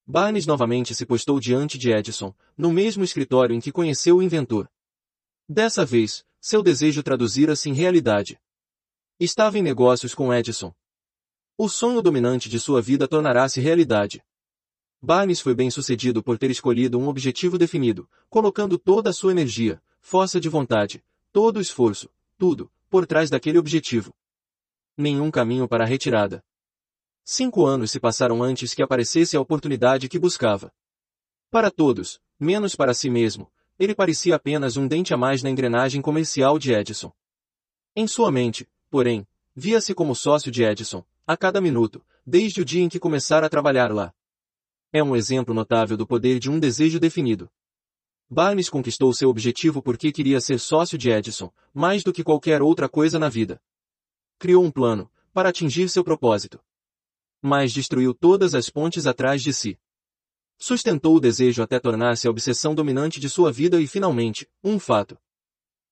Barnes novamente se postou diante de Edison, no mesmo escritório em que conheceu o inventor. Dessa vez, seu desejo traduzira-se em realidade. Estava em negócios com Edison. O sonho dominante de sua vida tornará-se realidade. Barnes foi bem sucedido por ter escolhido um objetivo definido, colocando toda a sua energia, força de vontade, todo o esforço, tudo, por trás daquele objetivo. Nenhum caminho para a retirada. Cinco anos se passaram antes que aparecesse a oportunidade que buscava. Para todos, menos para si mesmo, ele parecia apenas um dente a mais na engrenagem comercial de Edison. Em sua mente, porém, via-se como sócio de Edison, a cada minuto, desde o dia em que começara a trabalhar lá. É um exemplo notável do poder de um desejo definido. Barnes conquistou seu objetivo porque queria ser sócio de Edison, mais do que qualquer outra coisa na vida. Criou um plano, para atingir seu propósito. Mas destruiu todas as pontes atrás de si. Sustentou o desejo até tornar-se a obsessão dominante de sua vida e finalmente, um fato.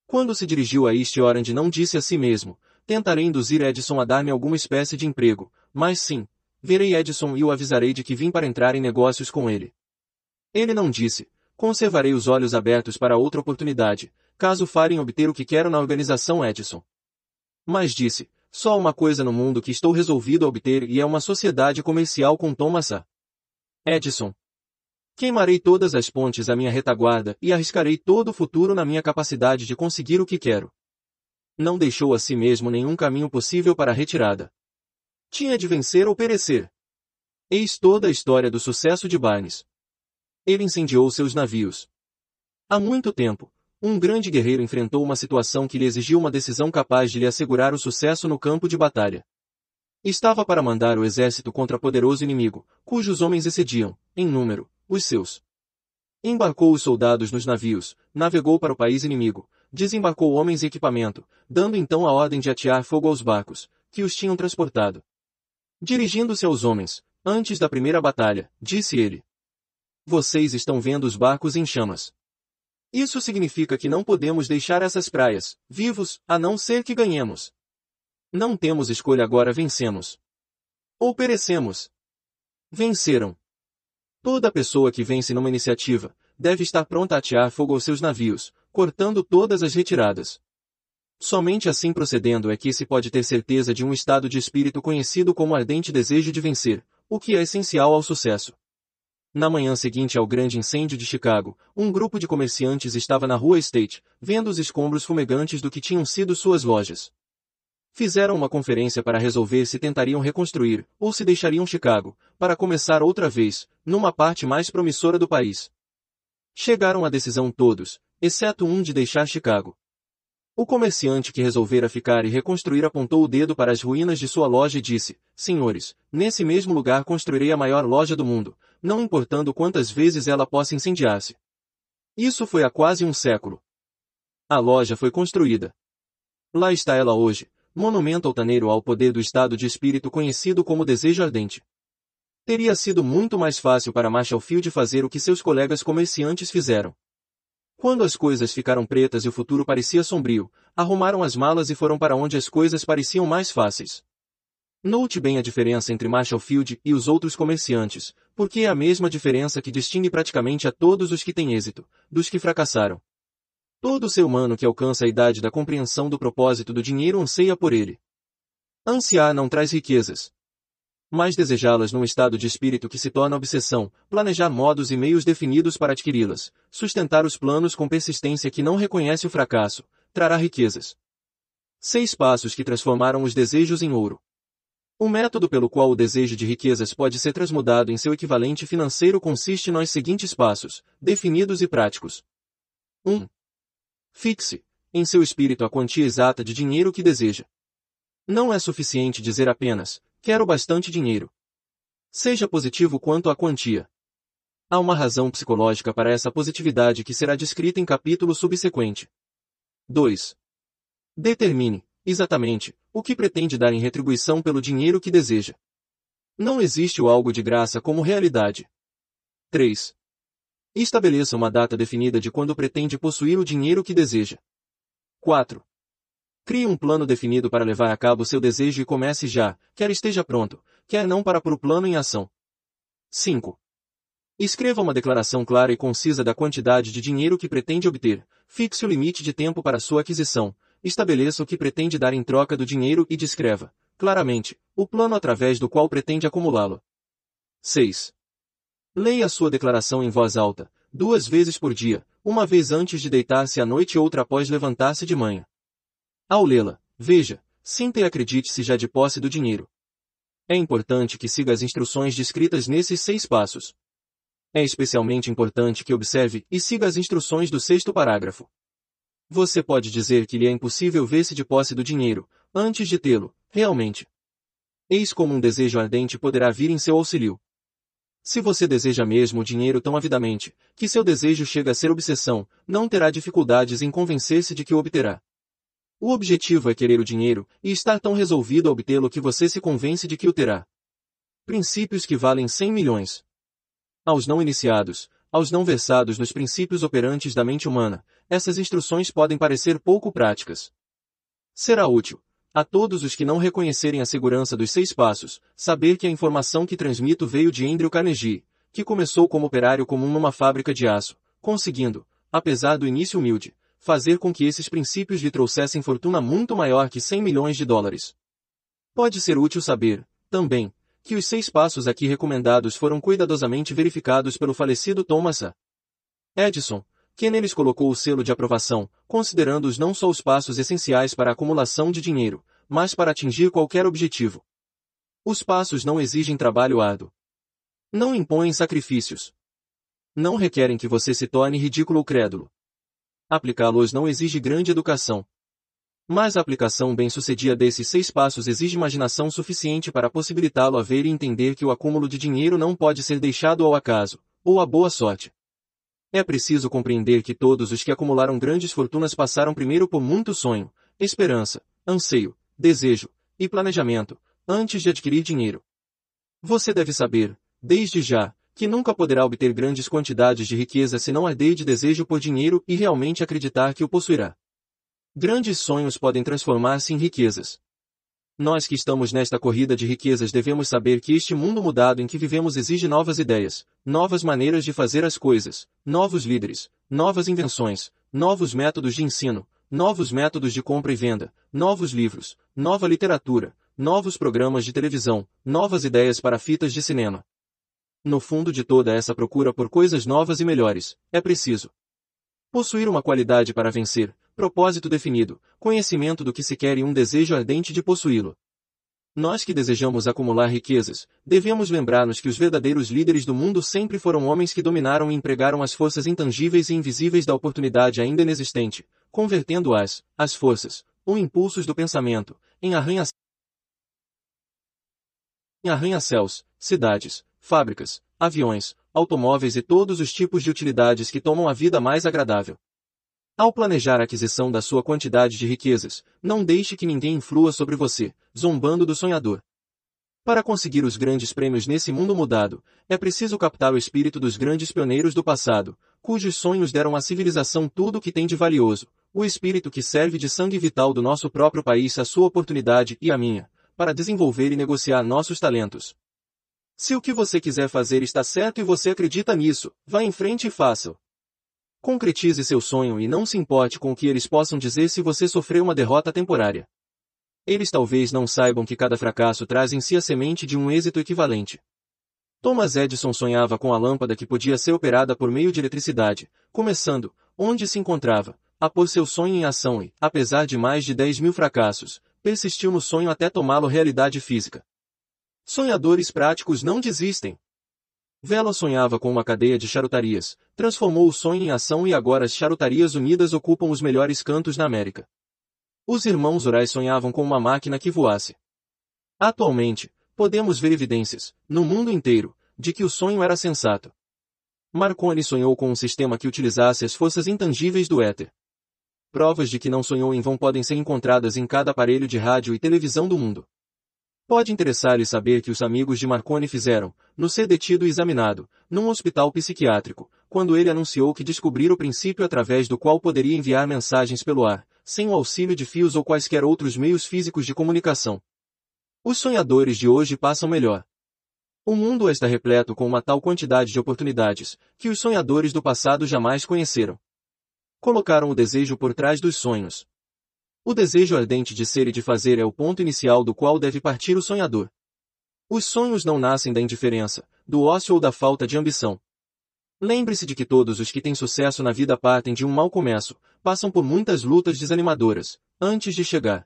Quando se dirigiu a East Orange não disse a si mesmo, tentarei induzir Edison a dar-me alguma espécie de emprego, mas sim, verei Edison e o avisarei de que vim para entrar em negócios com ele. Ele não disse, conservarei os olhos abertos para outra oportunidade, caso farem obter o que quero na organização Edison. Mas disse, só uma coisa no mundo que estou resolvido a obter e é uma sociedade comercial com Thomas A. Edison, Queimarei todas as pontes à minha retaguarda e arriscarei todo o futuro na minha capacidade de conseguir o que quero. Não deixou a si mesmo nenhum caminho possível para a retirada. Tinha de vencer ou perecer. Eis toda a história do sucesso de Barnes. Ele incendiou seus navios. Há muito tempo, um grande guerreiro enfrentou uma situação que lhe exigiu uma decisão capaz de lhe assegurar o sucesso no campo de batalha. Estava para mandar o exército contra poderoso inimigo, cujos homens excediam, em número, os seus. Embarcou os soldados nos navios, navegou para o país inimigo, desembarcou homens e equipamento, dando então a ordem de atear fogo aos barcos, que os tinham transportado. Dirigindo-se aos homens, antes da primeira batalha, disse ele. Vocês estão vendo os barcos em chamas. Isso significa que não podemos deixar essas praias, vivos, a não ser que ganhemos. Não temos escolha agora vencemos. Ou perecemos. Venceram. Toda pessoa que vence numa iniciativa, deve estar pronta a atear fogo aos seus navios, cortando todas as retiradas. Somente assim procedendo é que se pode ter certeza de um estado de espírito conhecido como ardente desejo de vencer, o que é essencial ao sucesso. Na manhã seguinte ao grande incêndio de Chicago, um grupo de comerciantes estava na rua State, vendo os escombros fumegantes do que tinham sido suas lojas. Fizeram uma conferência para resolver se tentariam reconstruir, ou se deixariam Chicago, para começar outra vez, numa parte mais promissora do país. Chegaram à decisão todos, exceto um de deixar Chicago. O comerciante que resolvera ficar e reconstruir apontou o dedo para as ruínas de sua loja e disse, Senhores, nesse mesmo lugar construirei a maior loja do mundo, não importando quantas vezes ela possa incendiar-se. Isso foi há quase um século. A loja foi construída. Lá está ela hoje, monumento altaneiro ao poder do estado de espírito conhecido como desejo ardente. Teria sido muito mais fácil para Marshall Field fazer o que seus colegas comerciantes fizeram. Quando as coisas ficaram pretas e o futuro parecia sombrio, arrumaram as malas e foram para onde as coisas pareciam mais fáceis. Note bem a diferença entre Marshall Field e os outros comerciantes, porque é a mesma diferença que distingue praticamente a todos os que têm êxito, dos que fracassaram. Todo ser humano que alcança a idade da compreensão do propósito do dinheiro anseia por ele. Ansiar não traz riquezas. Mas desejá-las num estado de espírito que se torna obsessão, planejar modos e meios definidos para adquiri-las, sustentar os planos com persistência que não reconhece o fracasso, trará riquezas. Seis passos que transformaram os desejos em ouro. O método pelo qual o desejo de riquezas pode ser transmudado em seu equivalente financeiro consiste nos seguintes passos, definidos e práticos. 1. Um, Fixe, em seu espírito a quantia exata de dinheiro que deseja. Não é suficiente dizer apenas, quero bastante dinheiro. Seja positivo quanto à quantia. Há uma razão psicológica para essa positividade que será descrita em capítulo subsequente. 2. Determine, exatamente, o que pretende dar em retribuição pelo dinheiro que deseja. Não existe o algo de graça como realidade. 3. Estabeleça uma data definida de quando pretende possuir o dinheiro que deseja. 4. Crie um plano definido para levar a cabo seu desejo e comece já, quer esteja pronto, quer não para pôr o plano em ação. 5. Escreva uma declaração clara e concisa da quantidade de dinheiro que pretende obter, fixe o limite de tempo para sua aquisição, estabeleça o que pretende dar em troca do dinheiro e descreva, claramente, o plano através do qual pretende acumulá-lo. 6. Leia sua declaração em voz alta, duas vezes por dia, uma vez antes de deitar-se à noite e outra após levantar-se de manhã. Ao lê-la, veja, sinta e acredite-se já de posse do dinheiro. É importante que siga as instruções descritas nesses seis passos, é especialmente importante que observe e siga as instruções do sexto parágrafo. Você pode dizer que lhe é impossível ver-se de posse do dinheiro, antes de tê-lo, realmente. Eis como um desejo ardente poderá vir em seu auxílio. Se você deseja mesmo o dinheiro tão avidamente, que seu desejo chega a ser obsessão, não terá dificuldades em convencer-se de que o obterá. O objetivo é querer o dinheiro, e estar tão resolvido a obtê-lo que você se convence de que o terá. Princípios que valem 100 milhões. Aos não iniciados, aos não versados nos princípios operantes da mente humana, essas instruções podem parecer pouco práticas. Será útil, a todos os que não reconhecerem a segurança dos seis passos, saber que a informação que transmito veio de Andrew Carnegie, que começou como operário comum numa fábrica de aço, conseguindo, apesar do início humilde, fazer com que esses princípios lhe trouxessem fortuna muito maior que 100 milhões de dólares. Pode ser útil saber, também, que os seis passos aqui recomendados foram cuidadosamente verificados pelo falecido Thomas A. Edison, que neles colocou o selo de aprovação, considerando-os não só os passos essenciais para a acumulação de dinheiro, mas para atingir qualquer objetivo. Os passos não exigem trabalho árduo. Não impõem sacrifícios. Não requerem que você se torne ridículo ou crédulo. Aplicá-los não exige grande educação, mas a aplicação bem-sucedida desses seis passos exige imaginação suficiente para possibilitá-lo a ver e entender que o acúmulo de dinheiro não pode ser deixado ao acaso, ou à boa sorte. É preciso compreender que todos os que acumularam grandes fortunas passaram primeiro por muito sonho, esperança, anseio, desejo e planejamento, antes de adquirir dinheiro. Você deve saber, desde já, que nunca poderá obter grandes quantidades de riqueza se não arder de desejo por dinheiro e realmente acreditar que o possuirá. Grandes sonhos podem transformar-se em riquezas. Nós que estamos nesta corrida de riquezas devemos saber que este mundo mudado em que vivemos exige novas ideias, novas maneiras de fazer as coisas, novos líderes, novas invenções, novos métodos de ensino, novos métodos de compra e venda, novos livros, nova literatura, novos programas de televisão, novas ideias para fitas de cinema. No fundo de toda essa procura por coisas novas e melhores, é preciso possuir uma qualidade para vencer, propósito definido, conhecimento do que se quer e um desejo ardente de possuí-lo. Nós que desejamos acumular riquezas, devemos lembrar-nos que os verdadeiros líderes do mundo sempre foram homens que dominaram e empregaram as forças intangíveis e invisíveis da oportunidade ainda inexistente, convertendo-as, as forças, ou impulsos do pensamento, em arranha arranha-céus, cidades, fábricas, aviões, automóveis e todos os tipos de utilidades que tomam a vida mais agradável. Ao planejar a aquisição da sua quantidade de riquezas, não deixe que ninguém influa sobre você, zombando do sonhador. Para conseguir os grandes prêmios nesse mundo mudado, é preciso captar o espírito dos grandes pioneiros do passado, cujos sonhos deram à civilização tudo o que tem de valioso, o espírito que serve de sangue vital do nosso próprio país a sua oportunidade e a minha, para desenvolver e negociar nossos talentos. Se o que você quiser fazer está certo e você acredita nisso, vá em frente e faça-o. Concretize seu sonho e não se importe com o que eles possam dizer se você sofreu uma derrota temporária. Eles talvez não saibam que cada fracasso traz em si a semente de um êxito equivalente. Thomas Edison sonhava com a lâmpada que podia ser operada por meio de eletricidade, começando, onde se encontrava, a pôr seu sonho em ação e, apesar de mais de 10 mil fracassos, persistiu no sonho até tomá-lo realidade física. Sonhadores práticos não desistem. Vela sonhava com uma cadeia de charutarias, transformou o sonho em ação e agora as charutarias unidas ocupam os melhores cantos na América. Os irmãos Orais sonhavam com uma máquina que voasse. Atualmente, podemos ver evidências, no mundo inteiro, de que o sonho era sensato. Marconi sonhou com um sistema que utilizasse as forças intangíveis do éter. Provas de que não sonhou em vão podem ser encontradas em cada aparelho de rádio e televisão do mundo. Pode interessar-lhe saber que os amigos de Marconi fizeram, no ser detido e examinado, num hospital psiquiátrico, quando ele anunciou que descobriram o princípio através do qual poderia enviar mensagens pelo ar, sem o auxílio de fios ou quaisquer outros meios físicos de comunicação. Os sonhadores de hoje passam melhor. O mundo está repleto com uma tal quantidade de oportunidades, que os sonhadores do passado jamais conheceram. Colocaram o desejo por trás dos sonhos, o desejo ardente de ser e de fazer é o ponto inicial do qual deve partir o sonhador. Os sonhos não nascem da indiferença, do ócio ou da falta de ambição. Lembre-se de que todos os que têm sucesso na vida partem de um mau começo, passam por muitas lutas desanimadoras, antes de chegar.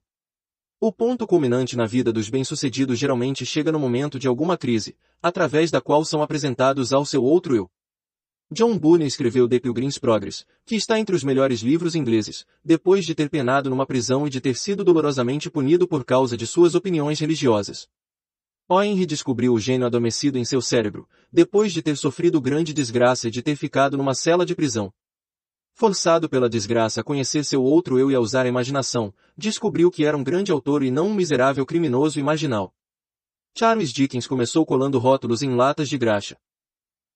O ponto culminante na vida dos bem-sucedidos geralmente chega no momento de alguma crise, através da qual são apresentados ao seu outro eu. John Bunyan escreveu The Pilgrim's Progress, que está entre os melhores livros ingleses, depois de ter penado numa prisão e de ter sido dolorosamente punido por causa de suas opiniões religiosas. O Henry descobriu o gênio adormecido em seu cérebro, depois de ter sofrido grande desgraça e de ter ficado numa cela de prisão. Forçado pela desgraça a conhecer seu outro eu e a usar a imaginação, descobriu que era um grande autor e não um miserável criminoso imaginal. Charles Dickens começou colando rótulos em latas de graxa.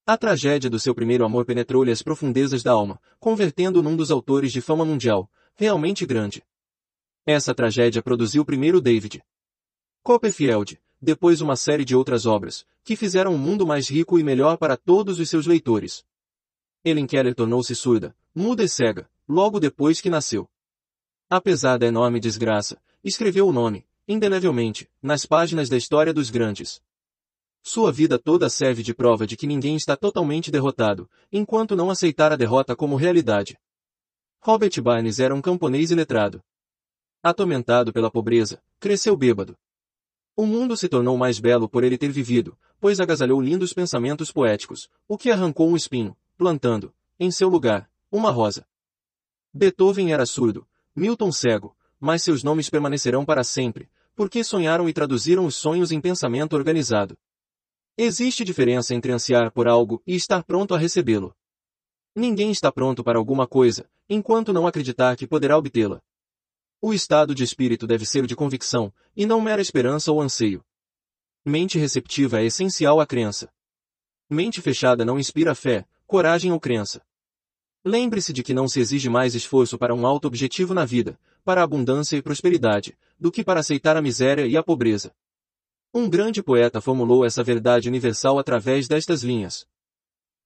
A tragédia do seu primeiro amor penetrou-lhe as profundezas da alma, convertendo-o num dos autores de fama mundial, realmente grande. Essa tragédia produziu primeiro David Copperfield, depois uma série de outras obras, que fizeram um mundo mais rico e melhor para todos os seus leitores. Ellen Keller tornou-se surda, muda e cega, logo depois que nasceu. Apesar da enorme desgraça, escreveu o nome, indelevelmente, nas páginas da história dos grandes. Sua vida toda serve de prova de que ninguém está totalmente derrotado, enquanto não aceitar a derrota como realidade. Robert Barnes era um camponês iletrado. Atormentado pela pobreza, cresceu bêbado. O mundo se tornou mais belo por ele ter vivido, pois agasalhou lindos pensamentos poéticos, o que arrancou um espinho, plantando, em seu lugar, uma rosa. Beethoven era surdo, Milton cego, mas seus nomes permanecerão para sempre, porque sonharam e traduziram os sonhos em pensamento organizado. Existe diferença entre ansiar por algo e estar pronto a recebê-lo. Ninguém está pronto para alguma coisa, enquanto não acreditar que poderá obtê-la. O estado de espírito deve ser o de convicção, e não mera esperança ou anseio. Mente receptiva é essencial à crença. Mente fechada não inspira fé, coragem ou crença. Lembre-se de que não se exige mais esforço para um alto objetivo na vida, para abundância e prosperidade, do que para aceitar a miséria e a pobreza. Um grande poeta formulou essa verdade universal através destas linhas.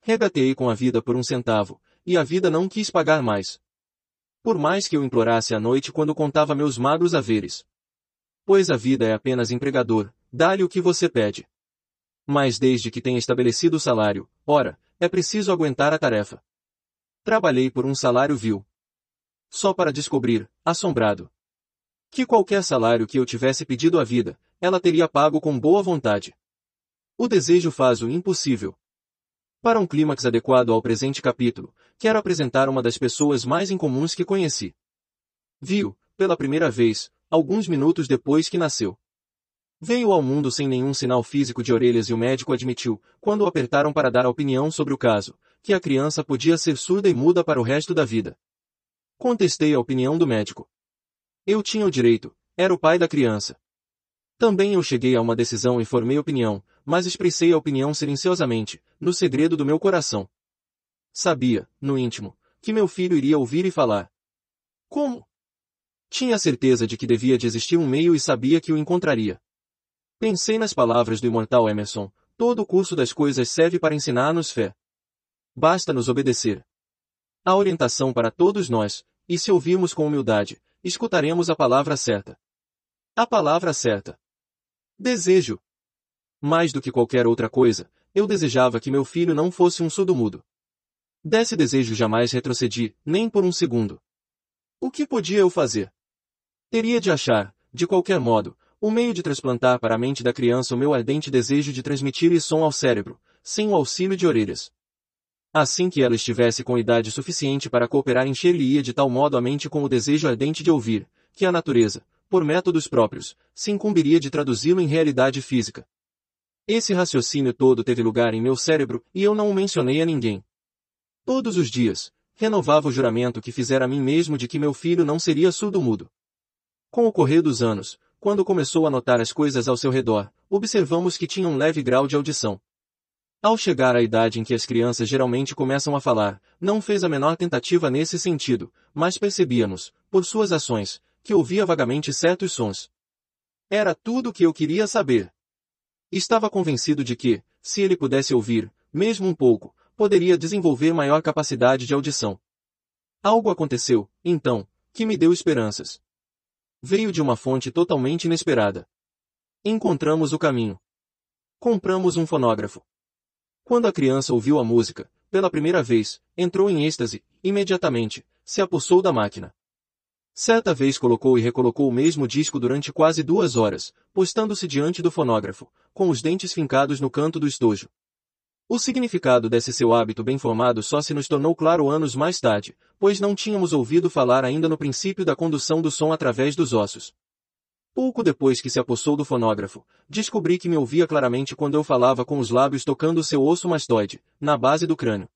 Regateei com a vida por um centavo, e a vida não quis pagar mais. Por mais que eu implorasse à noite quando contava meus magros haveres. Pois a vida é apenas empregador, dá-lhe o que você pede. Mas desde que tenha estabelecido o salário, ora, é preciso aguentar a tarefa. Trabalhei por um salário vil. Só para descobrir, assombrado, que qualquer salário que eu tivesse pedido à vida, ela teria pago com boa vontade. O desejo faz o impossível. Para um clímax adequado ao presente capítulo, quero apresentar uma das pessoas mais incomuns que conheci. Viu, pela primeira vez, alguns minutos depois que nasceu. Veio ao mundo sem nenhum sinal físico de orelhas e o médico admitiu, quando o apertaram para dar a opinião sobre o caso, que a criança podia ser surda e muda para o resto da vida. Contestei a opinião do médico. Eu tinha o direito, era o pai da criança. Também eu cheguei a uma decisão e formei opinião, mas expressei a opinião silenciosamente, no segredo do meu coração. Sabia, no íntimo, que meu filho iria ouvir e falar. Como? Tinha certeza de que devia de existir um meio e sabia que o encontraria. Pensei nas palavras do imortal Emerson, todo o curso das coisas serve para ensinar-nos fé. Basta nos obedecer. A orientação para todos nós, e se ouvirmos com humildade, escutaremos a palavra certa. A palavra certa. Desejo. Mais do que qualquer outra coisa, eu desejava que meu filho não fosse um surdo-mudo. Desse desejo jamais retrocedi, nem por um segundo. O que podia eu fazer? Teria de achar, de qualquer modo, o um meio de transplantar para a mente da criança o meu ardente desejo de transmitir som ao cérebro, sem o auxílio de orelhas. Assim que ela estivesse com idade suficiente para cooperar encher-lhe-ia de tal modo a mente com o desejo ardente de ouvir, que a natureza, por métodos próprios, se incumbiria de traduzi-lo em realidade física. Esse raciocínio todo teve lugar em meu cérebro, e eu não o mencionei a ninguém. Todos os dias, renovava o juramento que fizera a mim mesmo de que meu filho não seria surdo-mudo. Com o correr dos anos, quando começou a notar as coisas ao seu redor, observamos que tinha um leve grau de audição. Ao chegar à idade em que as crianças geralmente começam a falar, não fez a menor tentativa nesse sentido, mas percebíamos, por suas ações, que ouvia vagamente certos sons. Era tudo o que eu queria saber. Estava convencido de que, se ele pudesse ouvir, mesmo um pouco, poderia desenvolver maior capacidade de audição. Algo aconteceu, então, que me deu esperanças. Veio de uma fonte totalmente inesperada. Encontramos o caminho. Compramos um fonógrafo. Quando a criança ouviu a música, pela primeira vez, entrou em êxtase, imediatamente, se apossou da máquina. Certa vez colocou e recolocou o mesmo disco durante quase duas horas, postando-se diante do fonógrafo, com os dentes fincados no canto do estojo. O significado desse seu hábito bem formado só se nos tornou claro anos mais tarde, pois não tínhamos ouvido falar ainda no princípio da condução do som através dos ossos. Pouco depois que se apossou do fonógrafo, descobri que me ouvia claramente quando eu falava com os lábios tocando seu osso mastoide, na base do crânio.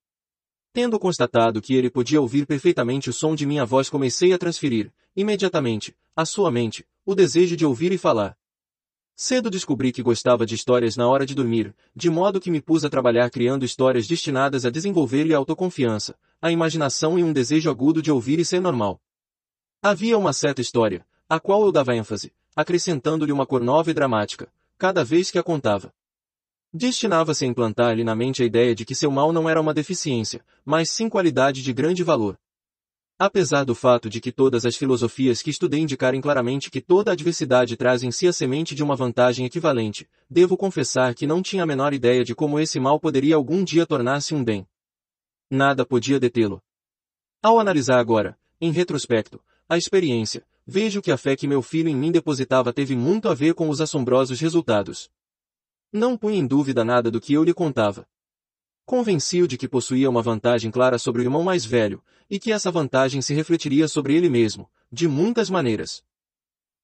Tendo constatado que ele podia ouvir perfeitamente o som de minha voz comecei a transferir, imediatamente, à sua mente, o desejo de ouvir e falar. Cedo descobri que gostava de histórias na hora de dormir, de modo que me pus a trabalhar criando histórias destinadas a desenvolver-lhe a autoconfiança, a imaginação e um desejo agudo de ouvir e ser normal. Havia uma certa história, a qual eu dava ênfase, acrescentando-lhe uma cor nova e dramática, cada vez que a contava. Destinava-se a implantar-lhe na mente a ideia de que seu mal não era uma deficiência, mas sim qualidade de grande valor. Apesar do fato de que todas as filosofias que estudei indicarem claramente que toda adversidade traz em si a semente de uma vantagem equivalente, devo confessar que não tinha a menor ideia de como esse mal poderia algum dia tornar-se um bem. Nada podia detê-lo. Ao analisar agora, em retrospecto, a experiência, Vejo que a fé que meu filho em mim depositava teve muito a ver com os assombrosos resultados. Não punha em dúvida nada do que eu lhe contava. Convenci-o de que possuía uma vantagem clara sobre o irmão mais velho, e que essa vantagem se refletiria sobre ele mesmo, de muitas maneiras.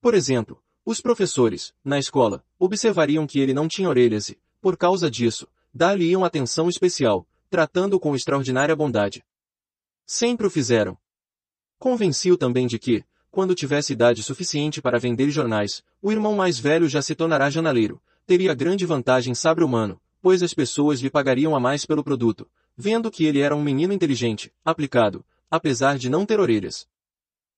Por exemplo, os professores, na escola, observariam que ele não tinha orelhas e, por causa disso, dar-lhe-iam atenção especial, tratando-o com extraordinária bondade. Sempre o fizeram. Convenci-o também de que, quando tivesse idade suficiente para vender jornais, o irmão mais velho já se tornará janaleiro, teria grande vantagem sabre-humano, pois as pessoas lhe pagariam a mais pelo produto, vendo que ele era um menino inteligente, aplicado, apesar de não ter orelhas.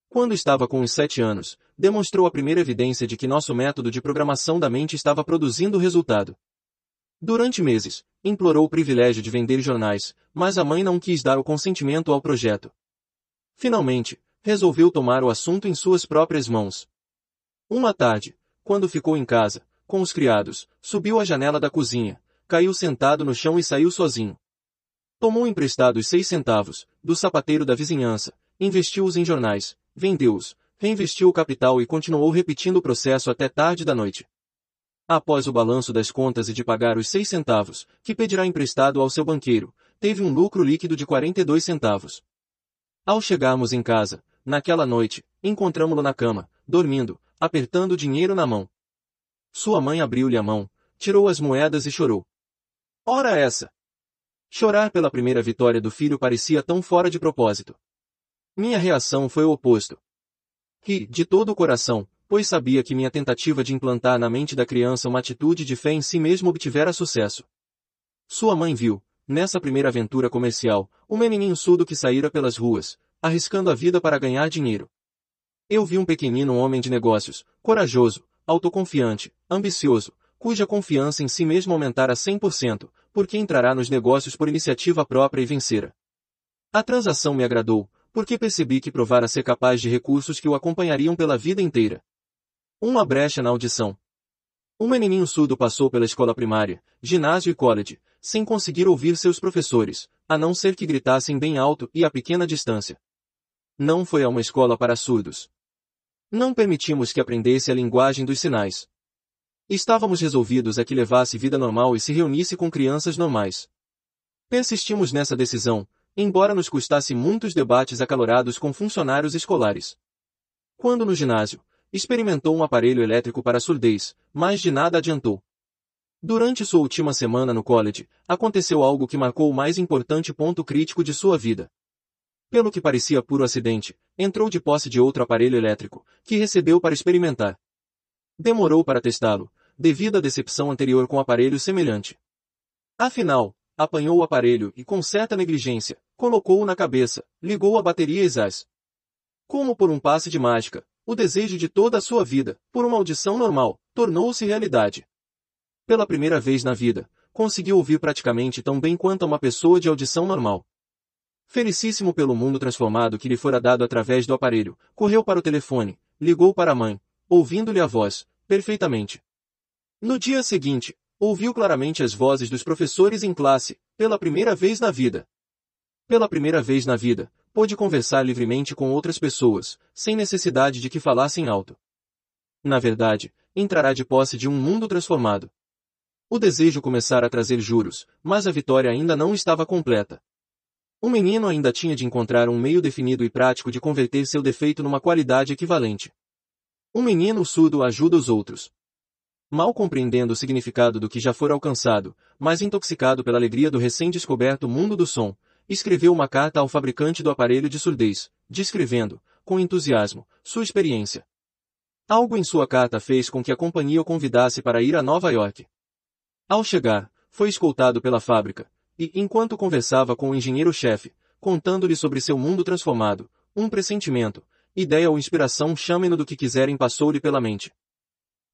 Quando estava com os sete anos, demonstrou a primeira evidência de que nosso método de programação da mente estava produzindo resultado. Durante meses, implorou o privilégio de vender jornais, mas a mãe não quis dar o consentimento ao projeto. Finalmente, resolveu tomar o assunto em suas próprias mãos. Uma tarde, quando ficou em casa, com os criados, subiu à janela da cozinha, caiu sentado no chão e saiu sozinho. Tomou emprestados seis centavos, do sapateiro da vizinhança, investiu-os em jornais, vendeu-os, reinvestiu o capital e continuou repetindo o processo até tarde da noite. Após o balanço das contas e de pagar os seis centavos, que pedirá emprestado ao seu banqueiro, teve um lucro líquido de 42 centavos. Ao chegarmos em casa, Naquela noite, encontramo-lo na cama, dormindo, apertando o dinheiro na mão. Sua mãe abriu-lhe a mão, tirou as moedas e chorou. Ora essa! Chorar pela primeira vitória do filho parecia tão fora de propósito. Minha reação foi o oposto. Ri, de todo o coração, pois sabia que minha tentativa de implantar na mente da criança uma atitude de fé em si mesmo obtivera sucesso. Sua mãe viu, nessa primeira aventura comercial, o menininho surdo que saíra pelas ruas, arriscando a vida para ganhar dinheiro. Eu vi um pequenino homem de negócios, corajoso, autoconfiante, ambicioso, cuja confiança em si mesmo aumentara 100%, porque entrará nos negócios por iniciativa própria e vencerá. A transação me agradou, porque percebi que provara ser capaz de recursos que o acompanhariam pela vida inteira. Uma brecha na audição. Um menininho surdo passou pela escola primária, ginásio e college, sem conseguir ouvir seus professores, a não ser que gritassem bem alto e a pequena distância. Não foi a uma escola para surdos. Não permitimos que aprendesse a linguagem dos sinais. Estávamos resolvidos a que levasse vida normal e se reunisse com crianças normais. Persistimos nessa decisão, embora nos custasse muitos debates acalorados com funcionários escolares. Quando no ginásio, experimentou um aparelho elétrico para surdez, mas de nada adiantou. Durante sua última semana no college, aconteceu algo que marcou o mais importante ponto crítico de sua vida. Pelo que parecia puro acidente, entrou de posse de outro aparelho elétrico, que recebeu para experimentar. Demorou para testá-lo, devido à decepção anterior com aparelho semelhante. Afinal, apanhou o aparelho e, com certa negligência, colocou-o na cabeça, ligou a bateria exás. Como por um passe de mágica, o desejo de toda a sua vida, por uma audição normal, tornou-se realidade. Pela primeira vez na vida, conseguiu ouvir praticamente tão bem quanto uma pessoa de audição normal. Felicíssimo pelo mundo transformado que lhe fora dado através do aparelho, correu para o telefone, ligou para a mãe, ouvindo-lhe a voz, perfeitamente. No dia seguinte, ouviu claramente as vozes dos professores em classe, pela primeira vez na vida. Pela primeira vez na vida, pôde conversar livremente com outras pessoas, sem necessidade de que falassem alto. Na verdade, entrará de posse de um mundo transformado. O desejo começara a trazer juros, mas a vitória ainda não estava completa. O menino ainda tinha de encontrar um meio definido e prático de converter seu defeito numa qualidade equivalente. Um menino surdo ajuda os outros. Mal compreendendo o significado do que já fora alcançado, mas intoxicado pela alegria do recém-descoberto mundo do som, escreveu uma carta ao fabricante do aparelho de surdez, descrevendo, com entusiasmo, sua experiência. Algo em sua carta fez com que a companhia o convidasse para ir a Nova York. Ao chegar, foi escoltado pela fábrica, e, enquanto conversava com o engenheiro-chefe, contando-lhe sobre seu mundo transformado, um pressentimento, ideia ou inspiração chamem-no do que quiserem passou-lhe pela mente.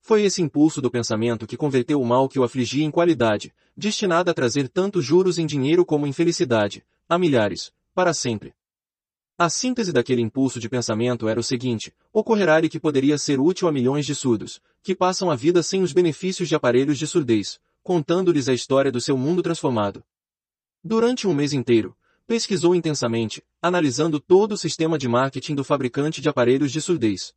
Foi esse impulso do pensamento que converteu o mal que o afligia em qualidade, destinada a trazer tanto juros em dinheiro como em felicidade, a milhares, para sempre. A síntese daquele impulso de pensamento era o seguinte, ocorrerá-lhe que poderia ser útil a milhões de surdos, que passam a vida sem os benefícios de aparelhos de surdez, contando-lhes a história do seu mundo transformado. Durante um mês inteiro, pesquisou intensamente, analisando todo o sistema de marketing do fabricante de aparelhos de surdez.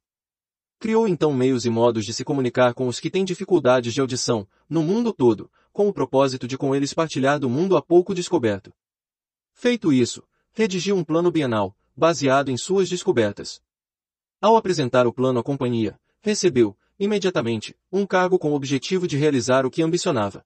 Criou então meios e modos de se comunicar com os que têm dificuldades de audição, no mundo todo, com o propósito de com eles partilhar do mundo há pouco descoberto. Feito isso, redigiu um plano bienal, baseado em suas descobertas. Ao apresentar o plano à companhia, recebeu, imediatamente, um cargo com o objetivo de realizar o que ambicionava.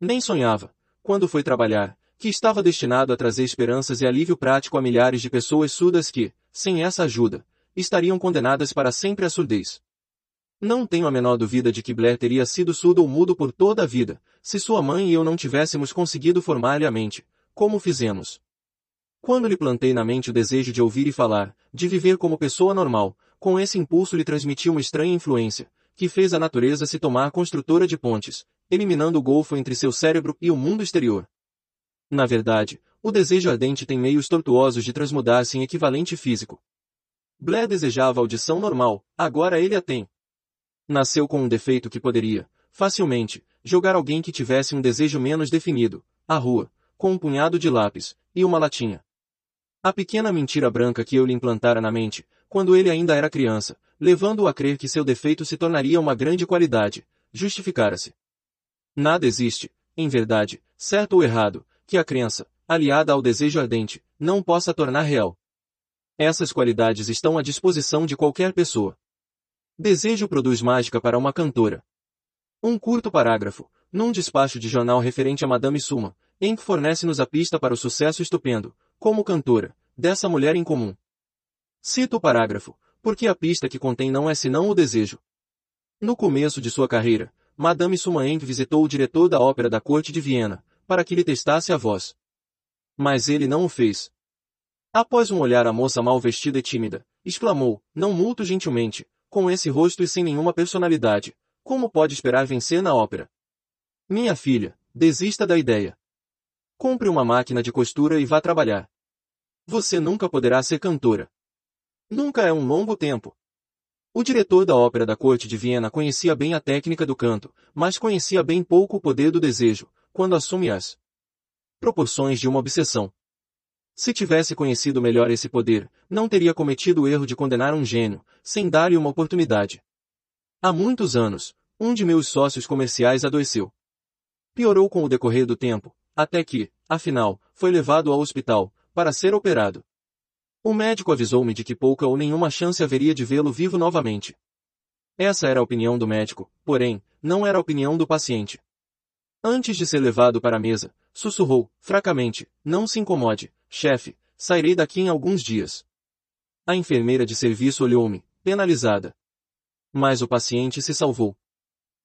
Nem sonhava, quando foi trabalhar, que estava destinado a trazer esperanças e alívio prático a milhares de pessoas surdas que, sem essa ajuda, estariam condenadas para sempre à surdez. Não tenho a menor dúvida de que Blair teria sido surdo ou mudo por toda a vida, se sua mãe e eu não tivéssemos conseguido formar-lhe a mente, como fizemos. Quando lhe plantei na mente o desejo de ouvir e falar, de viver como pessoa normal, com esse impulso lhe transmiti uma estranha influência, que fez a natureza se tomar construtora de pontes, eliminando o golfo entre seu cérebro e o mundo exterior. Na verdade, o desejo ardente tem meios tortuosos de transmudar-se em equivalente físico. Blair desejava audição normal, agora ele a tem. Nasceu com um defeito que poderia, facilmente, jogar alguém que tivesse um desejo menos definido, à rua, com um punhado de lápis, e uma latinha. A pequena mentira branca que eu lhe implantara na mente, quando ele ainda era criança, levando-o a crer que seu defeito se tornaria uma grande qualidade, justificara-se. Nada existe, em verdade, certo ou errado, que a crença, aliada ao desejo ardente, não possa tornar real. Essas qualidades estão à disposição de qualquer pessoa. Desejo produz mágica para uma cantora. Um curto parágrafo, num despacho de jornal referente a Madame Suma, em que fornece-nos a pista para o sucesso estupendo, como cantora, dessa mulher incomum. Cito o parágrafo, porque a pista que contém não é senão o desejo. No começo de sua carreira, Madame Sumaeng visitou o diretor da ópera da corte de Viena, para que lhe testasse a voz. Mas ele não o fez. Após um olhar a moça mal vestida e tímida, exclamou, não muito gentilmente, com esse rosto e sem nenhuma personalidade, como pode esperar vencer na ópera? Minha filha, desista da ideia. Compre uma máquina de costura e vá trabalhar. Você nunca poderá ser cantora. Nunca é um longo tempo. O diretor da ópera da corte de Viena conhecia bem a técnica do canto, mas conhecia bem pouco o poder do desejo, quando assume as proporções de uma obsessão. Se tivesse conhecido melhor esse poder, não teria cometido o erro de condenar um gênio, sem dar-lhe uma oportunidade. Há muitos anos, um de meus sócios comerciais adoeceu. Piorou com o decorrer do tempo, até que, afinal, foi levado ao hospital, para ser operado. O médico avisou-me de que pouca ou nenhuma chance haveria de vê-lo vivo novamente. Essa era a opinião do médico, porém, não era a opinião do paciente. Antes de ser levado para a mesa, sussurrou, fracamente, não se incomode, chefe, sairei daqui em alguns dias. A enfermeira de serviço olhou-me, penalizada. Mas o paciente se salvou.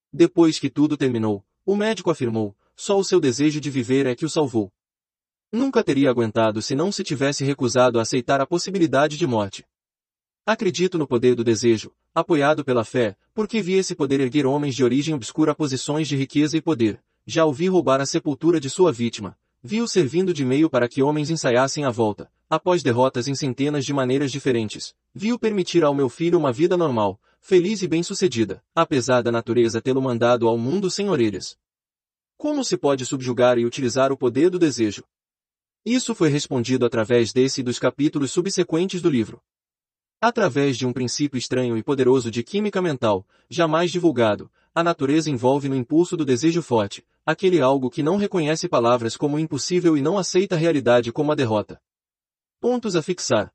Depois que tudo terminou, o médico afirmou, só o seu desejo de viver é que o salvou. Nunca teria aguentado se não se tivesse recusado a aceitar a possibilidade de morte. Acredito no poder do desejo, apoiado pela fé, porque vi esse poder erguer homens de origem obscura a posições de riqueza e poder. Já o vi roubar a sepultura de sua vítima. Vi-o servindo de meio para que homens ensaiassem a volta, após derrotas em centenas de maneiras diferentes. Vi-o permitir ao meu filho uma vida normal, feliz e bem-sucedida, apesar da natureza tê-lo mandado ao mundo sem orelhas. Como se pode subjugar e utilizar o poder do desejo? Isso foi respondido através desse e dos capítulos subsequentes do livro. Através de um princípio estranho e poderoso de química mental, jamais divulgado, a natureza envolve no impulso do desejo forte, aquele algo que não reconhece palavras como impossível e não aceita a realidade como a derrota. Pontos a fixar.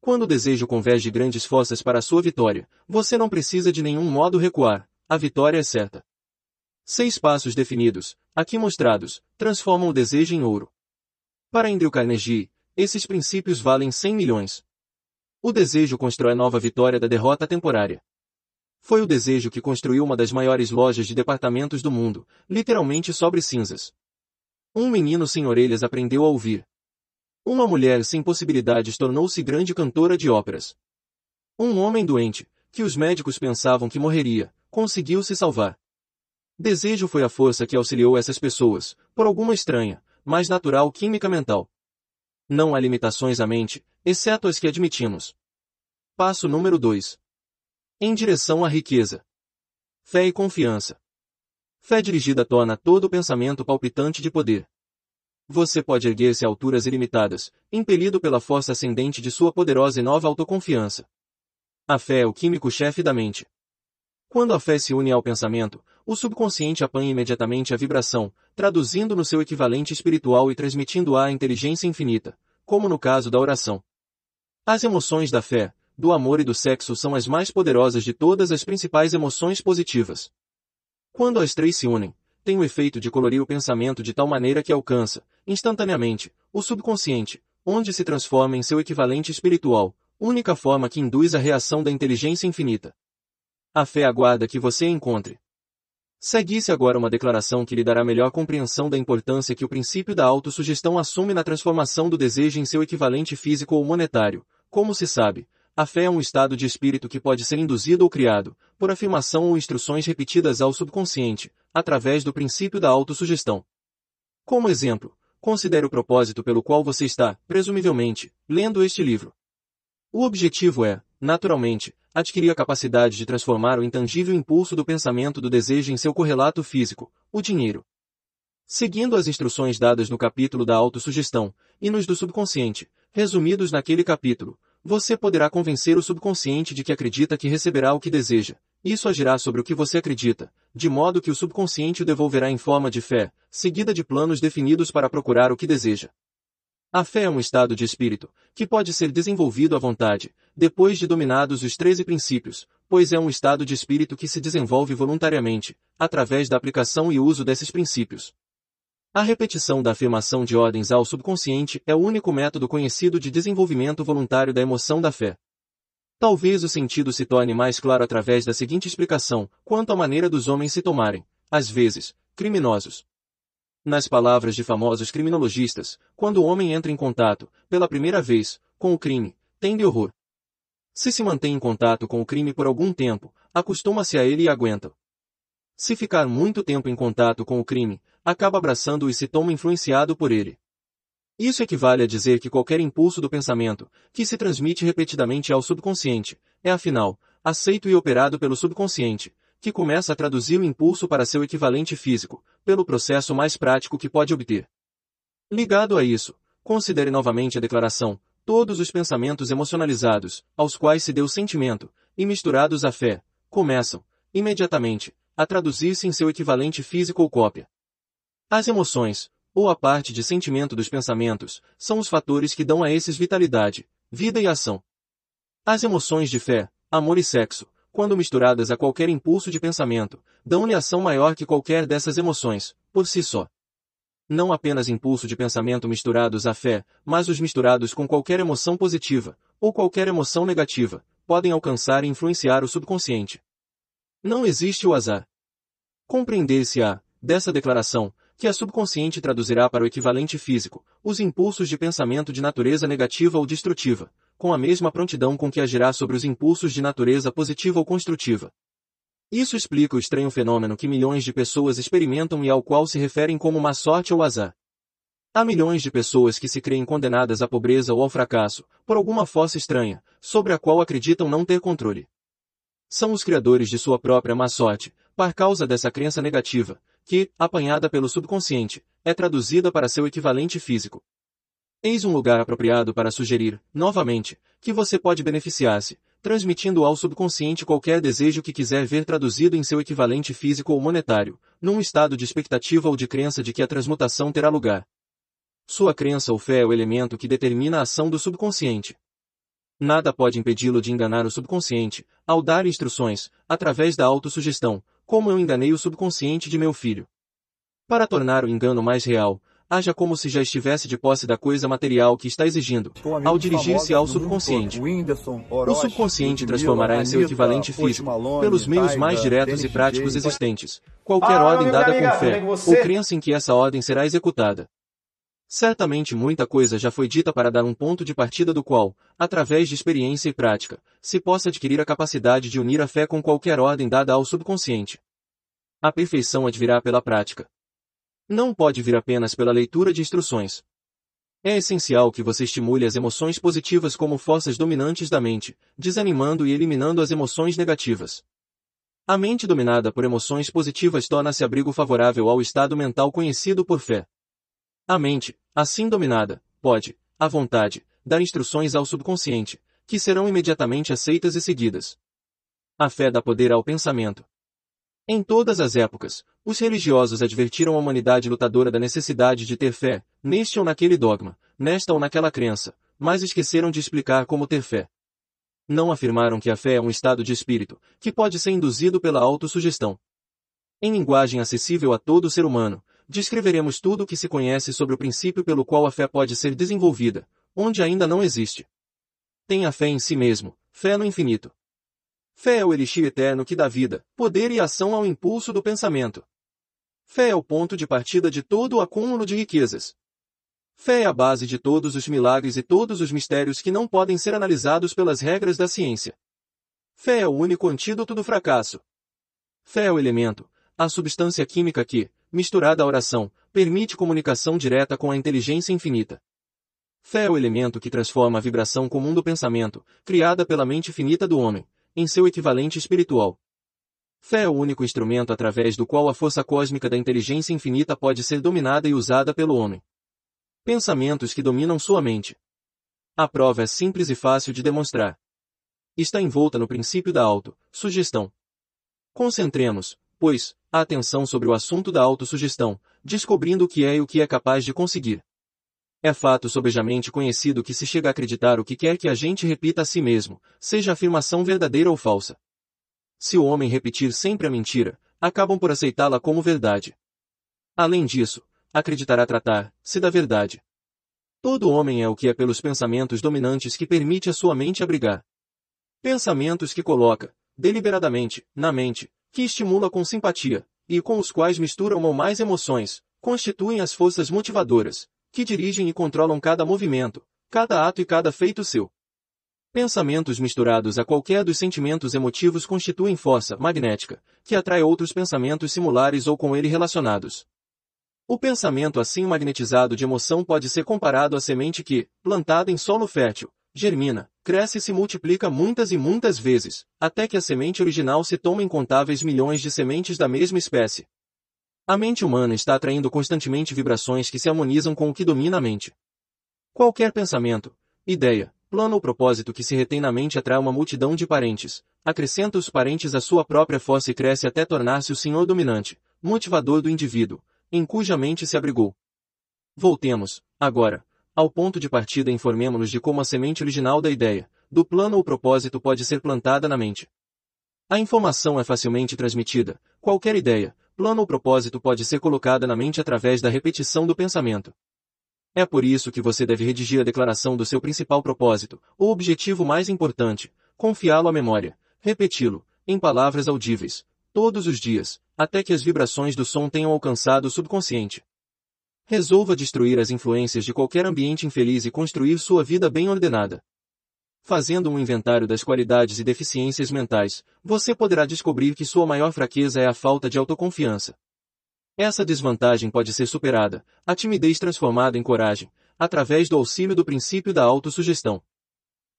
Quando o desejo converge grandes forças para a sua vitória, você não precisa de nenhum modo recuar, a vitória é certa. Seis passos definidos, aqui mostrados, transformam o desejo em ouro. Para Andrew Carnegie, esses princípios valem 100 milhões. O desejo constrói nova vitória da derrota temporária. Foi o desejo que construiu uma das maiores lojas de departamentos do mundo, literalmente sobre cinzas. Um menino sem orelhas aprendeu a ouvir. Uma mulher sem possibilidades tornou-se grande cantora de óperas. Um homem doente, que os médicos pensavam que morreria, conseguiu se salvar. Desejo foi a força que auxiliou essas pessoas, por alguma estranha, mas natural química mental. Não há limitações à mente, exceto as que admitimos. Passo número 2. Em direção à riqueza. Fé e confiança. Fé dirigida torna todo pensamento palpitante de poder. Você pode erguer-se a alturas ilimitadas, impelido pela força ascendente de sua poderosa e nova autoconfiança. A fé é o químico-chefe da mente. Quando a fé se une ao pensamento, o subconsciente apanha imediatamente a vibração, traduzindo no seu equivalente espiritual e transmitindo-a à inteligência infinita, como no caso da oração. As emoções da fé, do amor e do sexo são as mais poderosas de todas as principais emoções positivas. Quando as três se unem, tem o efeito de colorir o pensamento de tal maneira que alcança, instantaneamente, o subconsciente, onde se transforma em seu equivalente espiritual, única forma que induz a reação da inteligência infinita. A fé aguarda que você encontre. Segue-se agora uma declaração que lhe dará melhor compreensão da importância que o princípio da autossugestão assume na transformação do desejo em seu equivalente físico ou monetário. Como se sabe, a fé é um estado de espírito que pode ser induzido ou criado, por afirmação ou instruções repetidas ao subconsciente, através do princípio da autossugestão. Como exemplo, considere o propósito pelo qual você está, presumivelmente, lendo este livro. O objetivo é, naturalmente, adquirir a capacidade de transformar o intangível impulso do pensamento do desejo em seu correlato físico, o dinheiro. Seguindo as instruções dadas no capítulo da autossugestão, e nos do subconsciente, resumidos naquele capítulo, você poderá convencer o subconsciente de que acredita que receberá o que deseja. Isso agirá sobre o que você acredita, de modo que o subconsciente o devolverá em forma de fé, seguida de planos definidos para procurar o que deseja. A fé é um estado de espírito, que pode ser desenvolvido à vontade, depois de dominados os treze princípios, pois é um estado de espírito que se desenvolve voluntariamente, através da aplicação e uso desses princípios. A repetição da afirmação de ordens ao subconsciente é o único método conhecido de desenvolvimento voluntário da emoção da fé. Talvez o sentido se torne mais claro através da seguinte explicação, quanto à maneira dos homens se tomarem, às vezes, criminosos. Nas palavras de famosos criminologistas, quando o homem entra em contato, pela primeira vez, com o crime, tende horror. Se se mantém em contato com o crime por algum tempo, acostuma-se a ele e aguenta. Se ficar muito tempo em contato com o crime, acaba abraçando-o e se toma influenciado por ele. Isso equivale a dizer que qualquer impulso do pensamento, que se transmite repetidamente ao subconsciente, é afinal, aceito e operado pelo subconsciente, que começa a traduzir o impulso para seu equivalente físico, pelo processo mais prático que pode obter. Ligado a isso, considere novamente a declaração, todos os pensamentos emocionalizados, aos quais se deu sentimento, e misturados à fé, começam, imediatamente, a traduzir-se em seu equivalente físico ou cópia. As emoções, ou a parte de sentimento dos pensamentos, são os fatores que dão a esses vitalidade, vida e ação. As emoções de fé, amor e sexo, quando misturadas a qualquer impulso de pensamento, dão-lhe ação maior que qualquer dessas emoções, por si só. Não apenas impulso de pensamento misturados à fé, mas os misturados com qualquer emoção positiva, ou qualquer emoção negativa, podem alcançar e influenciar o subconsciente. Não existe o azar. Compreender-se-á, dessa declaração, que a subconsciente traduzirá para o equivalente físico, os impulsos de pensamento de natureza negativa ou destrutiva, com a mesma prontidão com que agirá sobre os impulsos de natureza positiva ou construtiva. Isso explica o estranho fenômeno que milhões de pessoas experimentam e ao qual se referem como má sorte ou azar. Há milhões de pessoas que se creem condenadas à pobreza ou ao fracasso, por alguma força estranha, sobre a qual acreditam não ter controle. São os criadores de sua própria má sorte, por causa dessa crença negativa, que, apanhada pelo subconsciente, é traduzida para seu equivalente físico. Eis um lugar apropriado para sugerir, novamente, que você pode beneficiar-se, transmitindo ao subconsciente qualquer desejo que quiser ver traduzido em seu equivalente físico ou monetário, num estado de expectativa ou de crença de que a transmutação terá lugar. Sua crença ou fé é o elemento que determina a ação do subconsciente. Nada pode impedi-lo de enganar o subconsciente, ao dar instruções, através da autossugestão, como eu enganei o subconsciente de meu filho. Para tornar o engano mais real, haja como se já estivesse de posse da coisa material que está exigindo, ao dirigir-se ao subconsciente. O subconsciente transformará em seu equivalente físico, pelos meios mais diretos e práticos existentes, qualquer ordem dada com fé, ou crença em que essa ordem será executada. Certamente muita coisa já foi dita para dar um ponto de partida do qual, através de experiência e prática, se possa adquirir a capacidade de unir a fé com qualquer ordem dada ao subconsciente. A perfeição advirá pela prática. Não pode vir apenas pela leitura de instruções. É essencial que você estimule as emoções positivas como forças dominantes da mente, desanimando e eliminando as emoções negativas. A mente dominada por emoções positivas torna-se abrigo favorável ao estado mental conhecido por fé. A mente, assim dominada, pode, à vontade, dar instruções ao subconsciente, que serão imediatamente aceitas e seguidas. A fé dá poder ao pensamento. Em todas as épocas, os religiosos advertiram a humanidade lutadora da necessidade de ter fé, neste ou naquele dogma, nesta ou naquela crença, mas esqueceram de explicar como ter fé. Não afirmaram que a fé é um estado de espírito, que pode ser induzido pela autossugestão. Em linguagem acessível a todo ser humano, descreveremos tudo o que se conhece sobre o princípio pelo qual a fé pode ser desenvolvida, onde ainda não existe. Tenha fé em si mesmo, fé no infinito. Fé é o elixir eterno que dá vida, poder e ação ao impulso do pensamento. Fé é o ponto de partida de todo o acúmulo de riquezas. Fé é a base de todos os milagres e todos os mistérios que não podem ser analisados pelas regras da ciência. Fé é o único antídoto do fracasso. Fé é o elemento, a substância química que, misturada à oração, permite comunicação direta com a inteligência infinita. Fé é o elemento que transforma a vibração comum do pensamento, criada pela mente finita do homem, em seu equivalente espiritual. Fé é o único instrumento através do qual a força cósmica da inteligência infinita pode ser dominada e usada pelo homem. Pensamentos que dominam sua mente. A prova é simples e fácil de demonstrar. Está envolta no princípio da auto-sugestão. Concentremos, pois, a atenção sobre o assunto da autossugestão, descobrindo o que é e o que é capaz de conseguir. É fato sobejamente conhecido que se chega a acreditar o que quer que a gente repita a si mesmo, seja afirmação verdadeira ou falsa. Se o homem repetir sempre a mentira, acabam por aceitá-la como verdade. Além disso, acreditará tratar-se da verdade. Todo homem é o que é pelos pensamentos dominantes que permite a sua mente abrigar. Pensamentos que coloca, deliberadamente, na mente, que estimula com simpatia, e com os quais mistura uma ou mais emoções, constituem as forças motivadoras, que dirigem e controlam cada movimento, cada ato e cada feito seu. Pensamentos misturados a qualquer dos sentimentos emotivos constituem força magnética, que atrai outros pensamentos similares ou com ele relacionados. O pensamento assim magnetizado de emoção pode ser comparado à semente que, plantada em solo fértil, germina, cresce e se multiplica muitas e muitas vezes, até que a semente original se toma incontáveis milhões de sementes da mesma espécie. A mente humana está atraindo constantemente vibrações que se harmonizam com o que domina a mente. Qualquer pensamento, ideia, plano ou propósito que se retém na mente atrai uma multidão de parentes, acrescenta os parentes à sua própria força e cresce até tornar-se o senhor dominante, motivador do indivíduo, em cuja mente se abrigou. Voltemos, agora, ao ponto de partida informemo-nos de como a semente original da ideia, do plano ou propósito pode ser plantada na mente. A informação é facilmente transmitida. Qualquer ideia, plano ou propósito pode ser colocada na mente através da repetição do pensamento. É por isso que você deve redigir a declaração do seu principal propósito, ou objetivo mais importante, confiá-lo à memória, repeti-lo, em palavras audíveis, todos os dias, até que as vibrações do som tenham alcançado o subconsciente. Resolva destruir as influências de qualquer ambiente infeliz e construir sua vida bem ordenada. Fazendo um inventário das qualidades e deficiências mentais, você poderá descobrir que sua maior fraqueza é a falta de autoconfiança. Essa desvantagem pode ser superada, a timidez transformada em coragem, através do auxílio do princípio da autossugestão.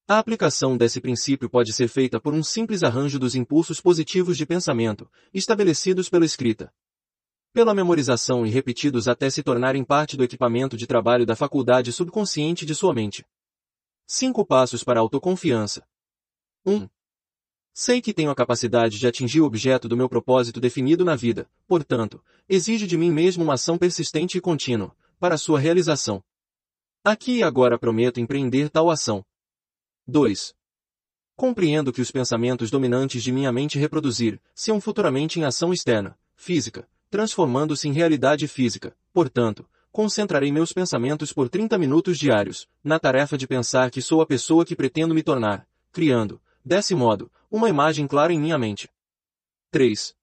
A aplicação desse princípio pode ser feita por um simples arranjo dos impulsos positivos de pensamento, estabelecidos pela escrita. Pela memorização e repetidos até se tornarem parte do equipamento de trabalho da faculdade subconsciente de sua mente. 5 passos para a autoconfiança. 1. Sei que tenho a capacidade de atingir o objeto do meu propósito definido na vida, portanto, exijo de mim mesmo uma ação persistente e contínua, para sua realização. Aqui e agora prometo empreender tal ação. 2. Compreendo que os pensamentos dominantes de minha mente reproduzir, são futuramente em ação externa, física, transformando-se em realidade física. Portanto, concentrarei meus pensamentos por 30 minutos diários, na tarefa de pensar que sou a pessoa que pretendo me tornar, criando, desse modo, uma imagem clara em minha mente. 3.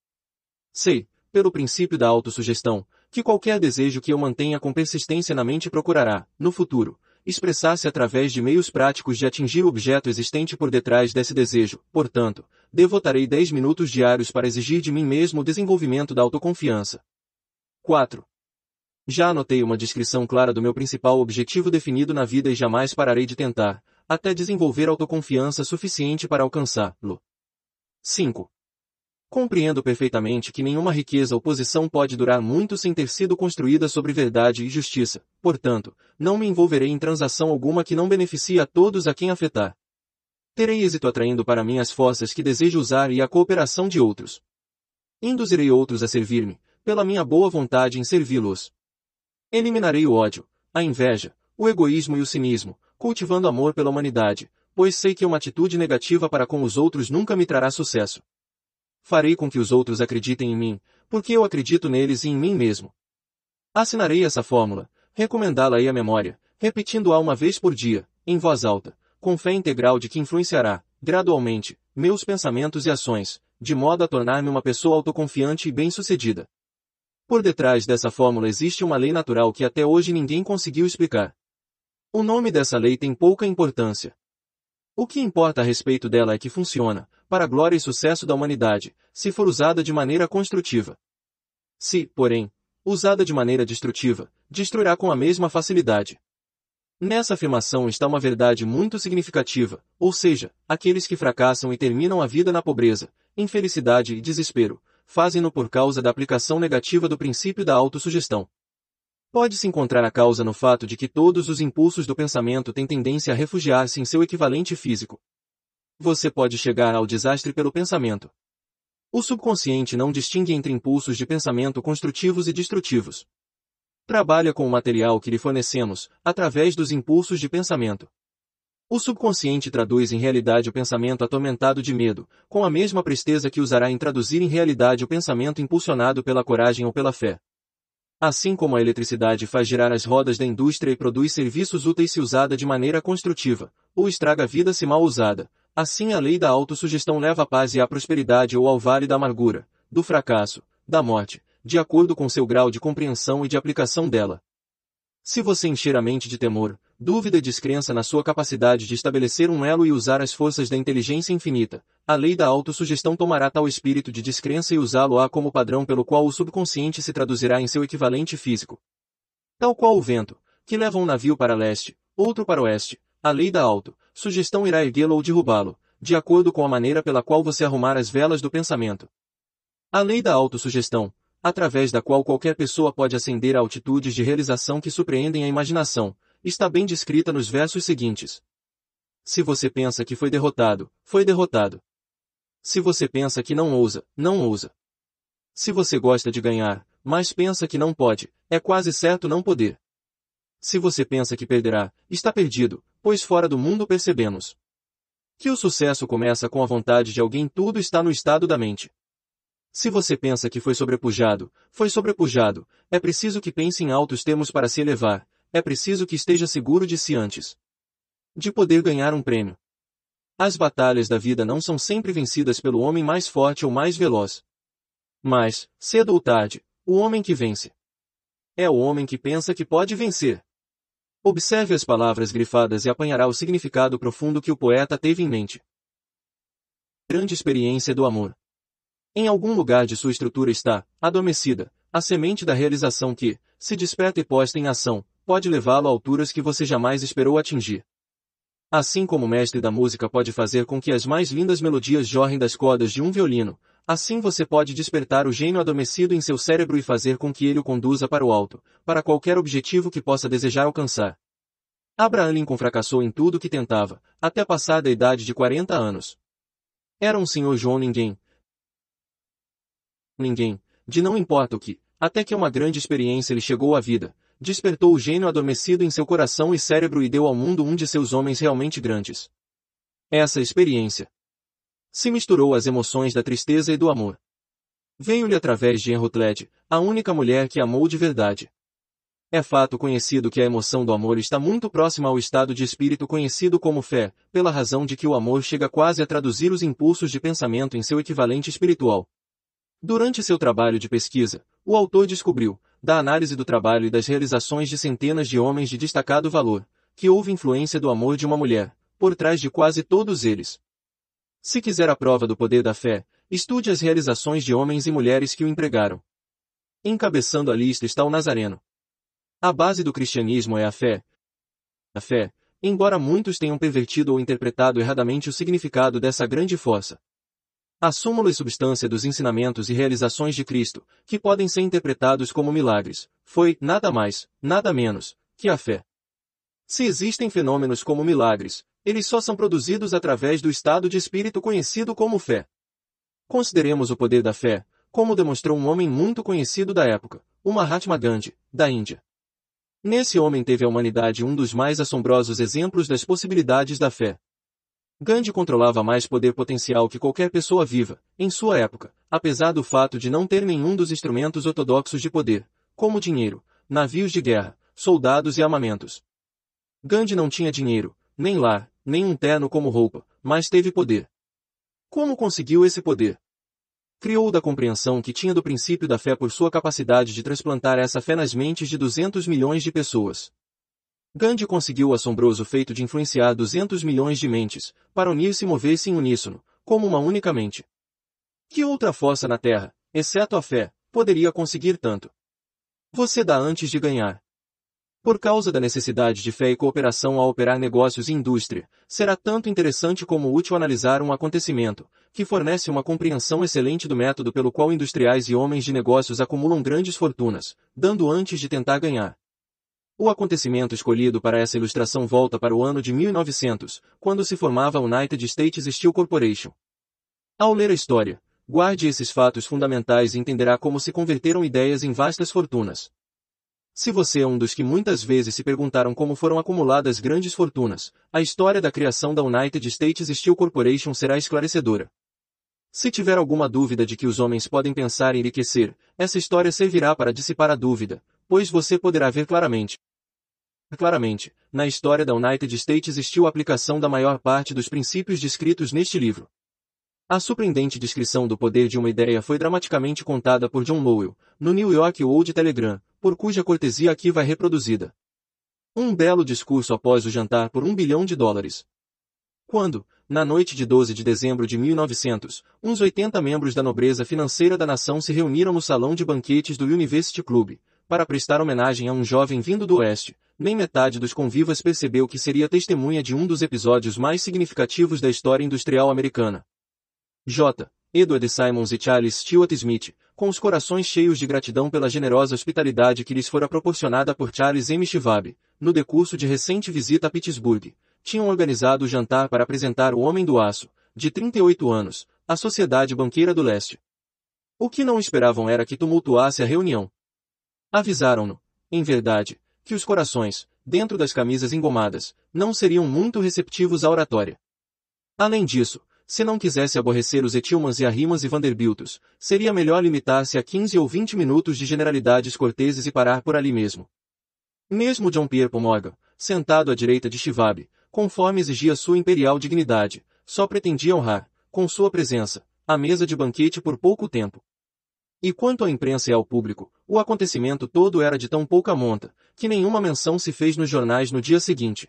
Sei, pelo princípio da autossugestão, que qualquer desejo que eu mantenha com persistência na mente procurará, no futuro, expressar-se através de meios práticos de atingir o objeto existente por detrás desse desejo. Portanto, devotarei 10 minutos diários para exigir de mim mesmo o desenvolvimento da autoconfiança. 4. Já anotei uma descrição clara do meu principal objetivo definido na vida e jamais pararei de tentar, até desenvolver autoconfiança suficiente para alcançá-lo. 5. Compreendo perfeitamente que nenhuma riqueza ou posição pode durar muito sem ter sido construída sobre verdade e justiça, portanto, não me envolverei em transação alguma que não beneficie a todos a quem afetar. Terei êxito atraindo para mim as forças que desejo usar e a cooperação de outros. Induzirei outros a servir-me, pela minha boa vontade em servi-los. Eliminarei o ódio, a inveja, o egoísmo e o cinismo, cultivando amor pela humanidade, pois sei que uma atitude negativa para com os outros nunca me trará sucesso. Farei com que os outros acreditem em mim, porque eu acredito neles e em mim mesmo. Assinarei essa fórmula, recomendá-la-ei à memória, repetindo-a uma vez por dia, em voz alta, com fé integral de que influenciará, gradualmente, meus pensamentos e ações, de modo a tornar-me uma pessoa autoconfiante e bem-sucedida. Por detrás dessa fórmula existe uma lei natural que até hoje ninguém conseguiu explicar. O nome dessa lei tem pouca importância. O que importa a respeito dela é que funciona, para a glória e sucesso da humanidade, se for usada de maneira construtiva. Se, porém, usada de maneira destrutiva, destruirá com a mesma facilidade. Nessa afirmação está uma verdade muito significativa, ou seja, aqueles que fracassam e terminam a vida na pobreza, infelicidade e desespero, fazem-no por causa da aplicação negativa do princípio da autossugestão. Pode-se encontrar a causa no fato de que todos os impulsos do pensamento têm tendência a refugiar-se em seu equivalente físico. Você pode chegar ao desastre pelo pensamento. O subconsciente não distingue entre impulsos de pensamento construtivos e destrutivos. Trabalha com o material que lhe fornecemos, através dos impulsos de pensamento. O subconsciente traduz em realidade o pensamento atormentado de medo, com a mesma presteza que usará em traduzir em realidade o pensamento impulsionado pela coragem ou pela fé. Assim como a eletricidade faz girar as rodas da indústria e produz serviços úteis se usada de maneira construtiva, ou estraga a vida se mal usada, assim a lei da autossugestão leva à paz e à prosperidade ou ao vale da amargura, do fracasso, da morte, de acordo com seu grau de compreensão e de aplicação dela. Se você encher a mente de temor, dúvida e descrença na sua capacidade de estabelecer um elo e usar as forças da inteligência infinita, a lei da autossugestão tomará tal espírito de descrença e usá-lo-á como padrão pelo qual o subconsciente se traduzirá em seu equivalente físico. Tal qual o vento, que leva um navio para leste, outro para oeste, a lei da auto-sugestão irá erguê-lo ou derrubá-lo, de acordo com a maneira pela qual você arrumar as velas do pensamento. A lei da autossugestão, através da qual qualquer pessoa pode ascender a altitudes de realização que surpreendem a imaginação, está bem descrita nos versos seguintes. Se você pensa que foi derrotado, foi derrotado. Se você pensa que não ousa, não ousa. Se você gosta de ganhar, mas pensa que não pode, é quase certo não poder. Se você pensa que perderá, está perdido, pois fora do mundo percebemos. Que o sucesso começa com a vontade de alguém tudo está no estado da mente. Se você pensa que foi sobrepujado, foi sobrepujado, é preciso que pense em altos termos para se elevar, é preciso que esteja seguro de si antes de poder ganhar um prêmio. As batalhas da vida não são sempre vencidas pelo homem mais forte ou mais veloz. Mas, cedo ou tarde, o homem que vence é o homem que pensa que pode vencer. Observe as palavras grifadas e apanhará o significado profundo que o poeta teve em mente. Grande experiência do amor. Em algum lugar de sua estrutura está, adormecida, a semente da realização que, se desperta e posta em ação, pode levá-lo a alturas que você jamais esperou atingir. Assim como o mestre da música pode fazer com que as mais lindas melodias jorrem das cordas de um violino, assim você pode despertar o gênio adormecido em seu cérebro e fazer com que ele o conduza para o alto, para qualquer objetivo que possa desejar alcançar. Abraham Lincoln fracassou em tudo que tentava, até passar da idade de 40 anos. Era um senhor João ninguém, ninguém, de não importa o que, até que uma grande experiência lhe chegou à vida, despertou o gênio adormecido em seu coração e cérebro e deu ao mundo um de seus homens realmente grandes. Essa experiência se misturou às emoções da tristeza e do amor. Veio-lhe através de Enrutled, a única mulher que amou de verdade. É fato conhecido que a emoção do amor está muito próxima ao estado de espírito conhecido como fé, pela razão de que o amor chega quase a traduzir os impulsos de pensamento em seu equivalente espiritual. Durante seu trabalho de pesquisa, o autor descobriu, da análise do trabalho e das realizações de centenas de homens de destacado valor, que houve influência do amor de uma mulher, por trás de quase todos eles. Se quiser a prova do poder da fé, estude as realizações de homens e mulheres que o empregaram. Encabeçando a lista está o Nazareno. A base do cristianismo é a fé. A fé, embora muitos tenham pervertido ou interpretado erradamente o significado dessa grande força, a súmula e substância dos ensinamentos e realizações de Cristo, que podem ser interpretados como milagres, foi, nada mais, nada menos, que a fé. Se existem fenômenos como milagres, eles só são produzidos através do estado de espírito conhecido como fé. Consideremos o poder da fé, como demonstrou um homem muito conhecido da época, o Mahatma Gandhi, da Índia. Nesse homem teve a humanidade um dos mais assombrosos exemplos das possibilidades da fé. Gandhi controlava mais poder potencial que qualquer pessoa viva, em sua época, apesar do fato de não ter nenhum dos instrumentos ortodoxos de poder, como dinheiro, navios de guerra, soldados e armamentos. Gandhi não tinha dinheiro, nem lar, nem um terno como roupa, mas teve poder. Como conseguiu esse poder? Criou da compreensão que tinha do princípio da fé por sua capacidade de transplantar essa fé nas mentes de 200 milhões de pessoas. Gandhi conseguiu o assombroso feito de influenciar 200 milhões de mentes, para unir-se e mover-se em uníssono, como uma única mente. Que outra força na Terra, exceto a fé, poderia conseguir tanto? Você dá antes de ganhar. Por causa da necessidade de fé e cooperação ao operar negócios e indústria, será tanto interessante como útil analisar um acontecimento, que fornece uma compreensão excelente do método pelo qual industriais e homens de negócios acumulam grandes fortunas, dando antes de tentar ganhar. O acontecimento escolhido para essa ilustração volta para o ano de 1900, quando se formava a United States Steel Corporation. Ao ler a história, guarde esses fatos fundamentais e entenderá como se converteram ideias em vastas fortunas. Se você é um dos que muitas vezes se perguntaram como foram acumuladas grandes fortunas, a história da criação da United States Steel Corporation será esclarecedora. Se tiver alguma dúvida de que os homens podem pensar em enriquecer, essa história servirá para dissipar a dúvida, pois você poderá ver claramente, Claramente, na história da United States existiu a aplicação da maior parte dos princípios descritos neste livro. A surpreendente descrição do poder de uma ideia foi dramaticamente contada por John Lowell, no New York World Telegram, por cuja cortesia aqui vai reproduzida. Um belo discurso após o jantar por um bilhão de dólares. Quando, na noite de 12 de dezembro de 1900, uns 80 membros da nobreza financeira da nação se reuniram no salão de banquetes do University Club, para prestar homenagem a um jovem vindo do Oeste, nem metade dos convivas percebeu que seria testemunha de um dos episódios mais significativos da história industrial americana. J. Edward Simons e Charles Stewart Smith, com os corações cheios de gratidão pela generosa hospitalidade que lhes fora proporcionada por Charles M. Schwab, no decurso de recente visita a Pittsburgh, tinham organizado o jantar para apresentar o Homem do Aço, de 38 anos, à Sociedade Banqueira do Leste. O que não esperavam era que tumultuasse a reunião. Avisaram-no, em verdade, que os corações, dentro das camisas engomadas, não seriam muito receptivos à oratória. Além disso, se não quisesse aborrecer os Etilmans e Arrimas e Vanderbiltos, seria melhor limitar-se a 15 ou 20 minutos de generalidades corteses e parar por ali mesmo. Mesmo John Pierre Morgan, sentado à direita de Shivab, conforme exigia sua imperial dignidade, só pretendia honrar, com sua presença, a mesa de banquete por pouco tempo. E quanto à imprensa e ao público, o acontecimento todo era de tão pouca monta, que nenhuma menção se fez nos jornais no dia seguinte.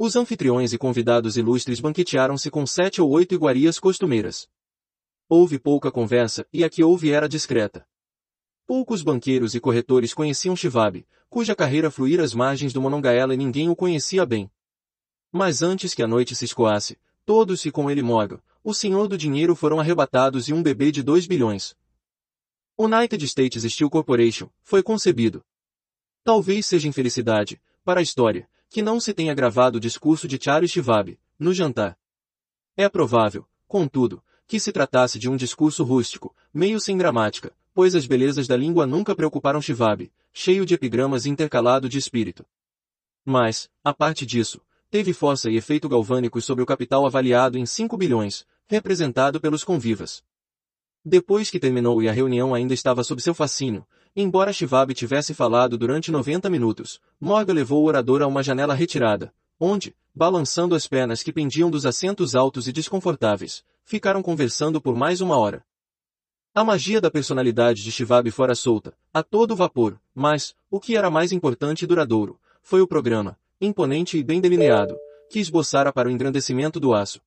Os anfitriões e convidados ilustres banquetearam-se com sete ou oito iguarias costumeiras. Houve pouca conversa, e a que houve era discreta. Poucos banqueiros e corretores conheciam Shivab, cuja carreira fluíra às margens do Monongahela e ninguém o conhecia bem. Mas antes que a noite se escoasse, todos e com ele Morgan, o senhor do dinheiro foram arrebatados e um bebê de 2 bilhões. United States Steel Corporation foi concebido. Talvez seja infelicidade, para a história, que não se tenha gravado o discurso de Charles Schwab, no jantar. É provável, contudo, que se tratasse de um discurso rústico, meio sem gramática, pois as belezas da língua nunca preocuparam Schwab, cheio de epigramas intercalado de espírito. Mas, a parte disso, teve força e efeito galvânicos sobre o capital avaliado em 5 bilhões, representado pelos convivas. Depois que terminou e a reunião ainda estava sob seu fascínio, Embora Shivab tivesse falado durante 90 minutos, Morgan levou o orador a uma janela retirada, onde, balançando as pernas que pendiam dos assentos altos e desconfortáveis, ficaram conversando por mais uma hora. A magia da personalidade de Shivab fora solta, a todo vapor, mas, o que era mais importante e duradouro, foi o programa, imponente e bem delineado, que esboçara para o engrandecimento do aço.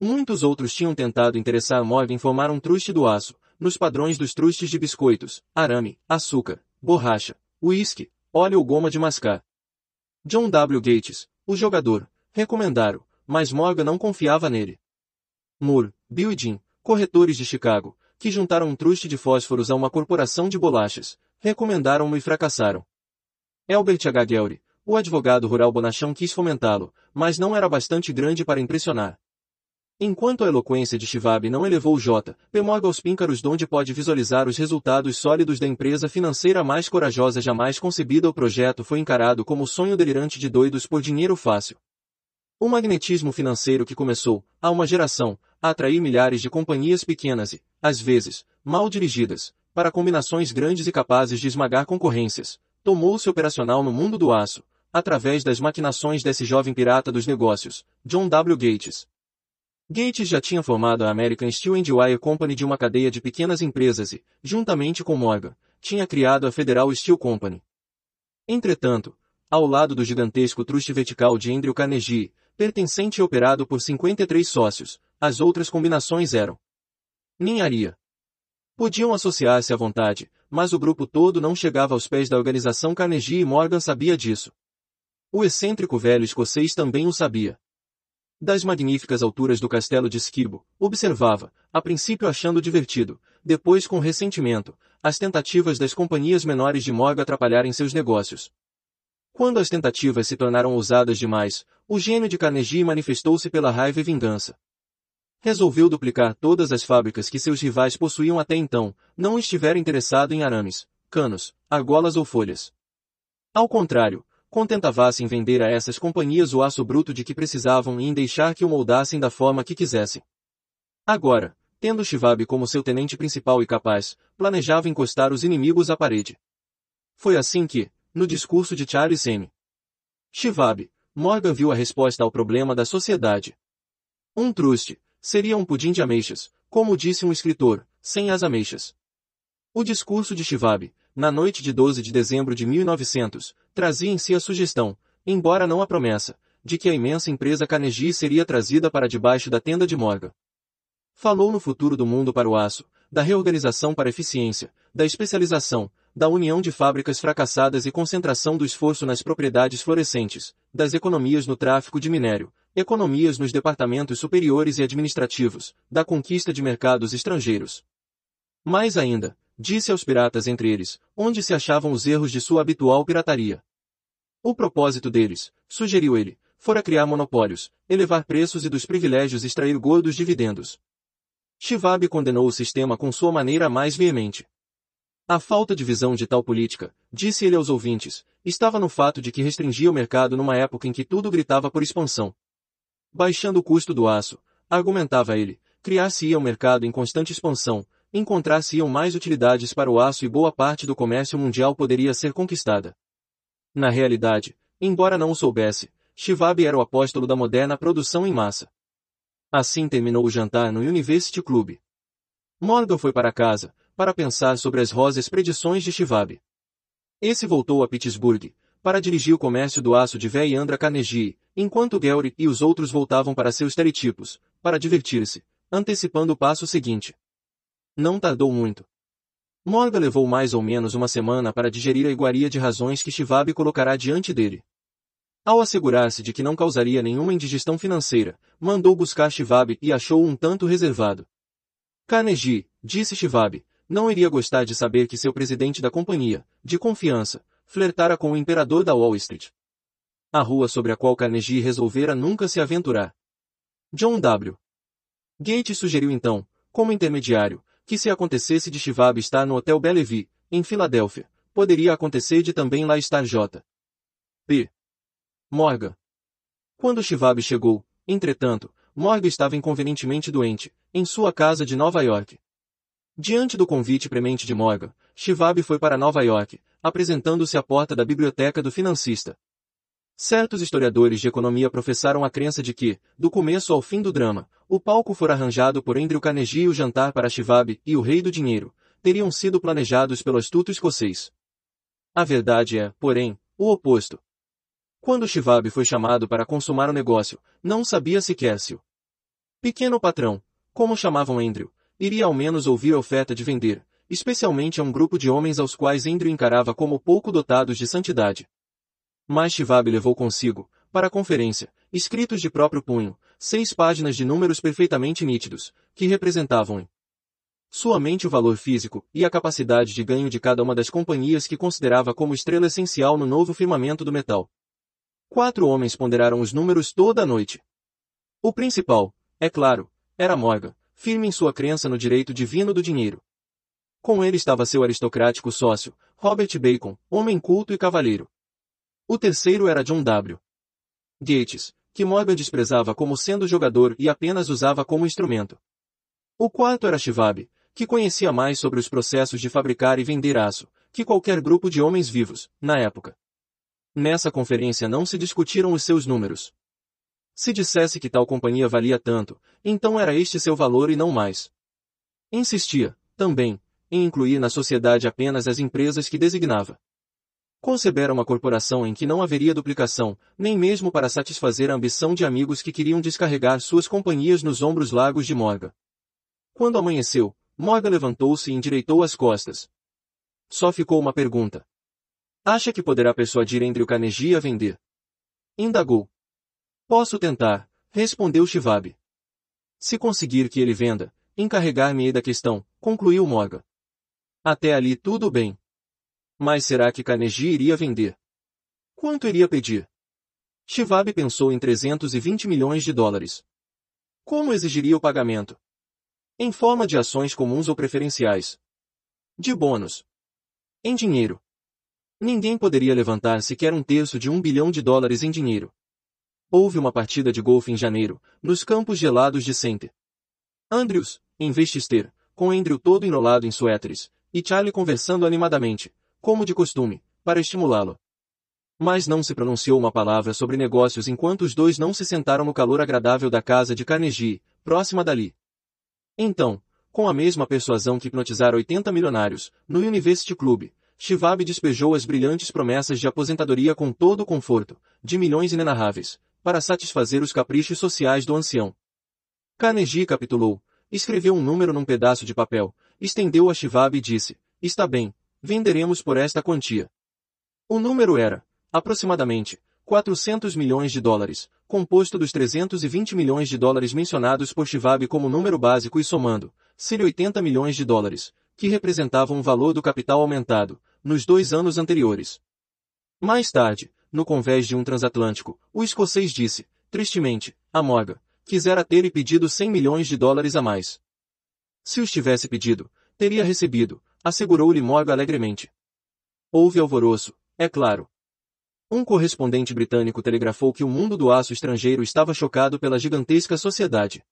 Muitos outros tinham tentado interessar Morgan em formar um truste do aço, nos padrões dos trustes de biscoitos, arame, açúcar, borracha, uísque, óleo ou goma de mascar. John W. Gates, o jogador, recomendaram, mas Morgan não confiava nele. Moore, Bill e Jim, corretores de Chicago, que juntaram um truste de fósforos a uma corporação de bolachas, recomendaram-no e fracassaram. Albert H. Gelry, o advogado rural bonachão quis fomentá-lo, mas não era bastante grande para impressionar. Enquanto a eloquência de Shivab não elevou J. P. Morgan aos píncaros donde pode visualizar os resultados sólidos da empresa financeira mais corajosa jamais concebida o projeto foi encarado como o sonho delirante de doidos por dinheiro fácil. O magnetismo financeiro que começou, há uma geração, a atrair milhares de companhias pequenas e, às vezes, mal dirigidas, para combinações grandes e capazes de esmagar concorrências, tomou-se operacional no mundo do aço, através das maquinações desse jovem pirata dos negócios, John W. Gates. Gates já tinha formado a American Steel and Wire Company de uma cadeia de pequenas empresas e, juntamente com Morgan, tinha criado a Federal Steel Company. Entretanto, ao lado do gigantesco truste vertical de Andrew Carnegie, pertencente e operado por 53 sócios, as outras combinações eram ninharia. Podiam associar-se à vontade, mas o grupo todo não chegava aos pés da organização Carnegie e Morgan sabia disso. O excêntrico velho escocês também o sabia. Das magníficas alturas do castelo de Skibo, observava, a princípio achando divertido, depois com ressentimento, as tentativas das companhias menores de Morgan atrapalharem seus negócios. Quando as tentativas se tornaram ousadas demais, o gênio de Carnegie manifestou-se pela raiva e vingança. Resolveu duplicar todas as fábricas que seus rivais possuíam até então, não estiver interessado em arames, canos, argolas ou folhas. Ao contrário, contentava-se em vender a essas companhias o aço bruto de que precisavam e em deixar que o moldassem da forma que quisessem. Agora, tendo Shivab como seu tenente principal e capaz, planejava encostar os inimigos à parede. Foi assim que, no discurso de Charles M. Shivab, Morgan viu a resposta ao problema da sociedade. Um truste seria um pudim de ameixas, como disse um escritor, sem as ameixas. O discurso de Shivab, na noite de 12 de dezembro de 1900, trazia em si a sugestão, embora não a promessa, de que a imensa empresa Carnegie seria trazida para debaixo da tenda de Morgan. Falou no futuro do mundo para o aço, da reorganização para eficiência, da especialização, da união de fábricas fracassadas e concentração do esforço nas propriedades florescentes, das economias no tráfico de minério, economias nos departamentos superiores e administrativos, da conquista de mercados estrangeiros. Mais ainda, Disse aos piratas entre eles, onde se achavam os erros de sua habitual pirataria. O propósito deles, sugeriu ele, fora criar monopólios, elevar preços e dos privilégios extrair gordos dividendos. Shivab condenou o sistema com sua maneira mais veemente. A falta de visão de tal política, disse ele aos ouvintes, estava no fato de que restringia o mercado numa época em que tudo gritava por expansão. baixando o custo do aço, argumentava ele, criar-se-ia um mercado em constante expansão, encontrar-se-iam mais utilidades para o aço e boa parte do comércio mundial poderia ser conquistada. Na realidade, embora não o soubesse, Shivab era o apóstolo da moderna produção em massa. Assim terminou o jantar no University Club. Morgan foi para casa, para pensar sobre as rosas predições de Shivab. Esse voltou a Pittsburgh, para dirigir o comércio do aço de Vé e Andra Carnegie, enquanto Gary e os outros voltavam para seus teletipos, para divertir-se, antecipando o passo seguinte. Não tardou muito. Morgan levou mais ou menos uma semana para digerir a iguaria de razões que Shivab colocará diante dele. Ao assegurar-se de que não causaria nenhuma indigestão financeira, mandou buscar Shivab e achou-o um tanto reservado. Carnegie, disse Shivab, não iria gostar de saber que seu presidente da companhia, de confiança, flertara com o imperador da Wall Street. A rua sobre a qual Carnegie resolvera nunca se aventurar. John W. Gates sugeriu então, como intermediário, que se acontecesse de Shivab estar no Hotel Bellevue, em Filadélfia, poderia acontecer de também lá estar J. P. Morgan. Quando Shivab chegou, entretanto, Morgan estava inconvenientemente doente, em sua casa de Nova York. Diante do convite premente de Morgan, Shivab foi para Nova York, apresentando-se à porta da biblioteca do financista. Certos historiadores de economia professaram a crença de que, do começo ao fim do drama, o palco fora arranjado por Andrew Carnegie e o jantar para Shivab e o rei do dinheiro, teriam sido planejados pelo astuto escocês. A verdade é, porém, o oposto. Quando Shivab foi chamado para consumar o negócio, não sabia sequer se o pequeno patrão, como chamavam Andrew, iria ao menos ouvir a oferta de vender, especialmente a um grupo de homens aos quais Andrew encarava como pouco dotados de santidade. Mas Shivab levou consigo, para a conferência, escritos de próprio punho, seis páginas de números perfeitamente nítidos, que representavam em sua mente o valor físico e a capacidade de ganho de cada uma das companhias que considerava como estrela essencial no novo firmamento do metal. Quatro homens ponderaram os números toda a noite. O principal, é claro, era Morgan, firme em sua crença no direito divino do dinheiro. Com ele estava seu aristocrático sócio, Robert Bacon, homem culto e cavalheiro. O terceiro era John W. Gates, que Morgan desprezava como sendo jogador e apenas usava como instrumento. O quarto era Shivab, que conhecia mais sobre os processos de fabricar e vender aço, que qualquer grupo de homens vivos, na época. Nessa conferência não se discutiram os seus números. Se dissesse que tal companhia valia tanto, então era este seu valor e não mais. Insistia, também, em incluir na sociedade apenas as empresas que designava. Concebera uma corporação em que não haveria duplicação, nem mesmo para satisfazer a ambição de amigos que queriam descarregar suas companhias nos ombros largos de Morga. Quando amanheceu, Morga levantou-se e endireitou as costas. Só ficou uma pergunta. Acha que poderá persuadir Andrew Carnegie a vender? Indagou. Posso tentar, respondeu Shivab. Se conseguir que ele venda, encarregar-me-ei da questão, concluiu Morgan. Até ali tudo bem. Mas será que Carnegie iria vender? Quanto iria pedir? Shivab pensou em 320 milhões de dólares. Como exigiria o pagamento? Em forma de ações comuns ou preferenciais? De bônus? Em dinheiro? Ninguém poderia levantar sequer um terço de um bilhão de dólares em dinheiro. Houve uma partida de golfe em janeiro, nos campos gelados de Center. Andrews, em Westchester, com Andrew todo enrolado em suéteres, e Charlie conversando animadamente, como de costume, para estimulá-lo. Mas não se pronunciou uma palavra sobre negócios enquanto os dois não se sentaram no calor agradável da casa de Carnegie, próxima dali. Então, com a mesma persuasão que hipnotizara 80 milionários, no University Club, Shivab despejou as brilhantes promessas de aposentadoria com todo o conforto, de milhões inenarráveis, para satisfazer os caprichos sociais do ancião. Carnegie capitulou, escreveu um número num pedaço de papel, estendeu a Shivab e disse, está bem, venderemos por esta quantia. O número era, aproximadamente, 400 milhões de dólares, composto dos 320 milhões de dólares mencionados por Shivab como número básico e somando, seria 80 milhões de dólares, que representavam o valor do capital aumentado, nos dois anos anteriores. Mais tarde, no convés de um transatlântico, o escocês disse, tristemente, a Morgan, quisera ter e pedido 100 milhões de dólares a mais. Se os tivesse pedido, teria recebido, assegurou-lhe Morgan alegremente. Houve alvoroço, é claro. Um correspondente britânico telegrafou que o mundo do aço estrangeiro estava chocado pela gigantesca sociedade.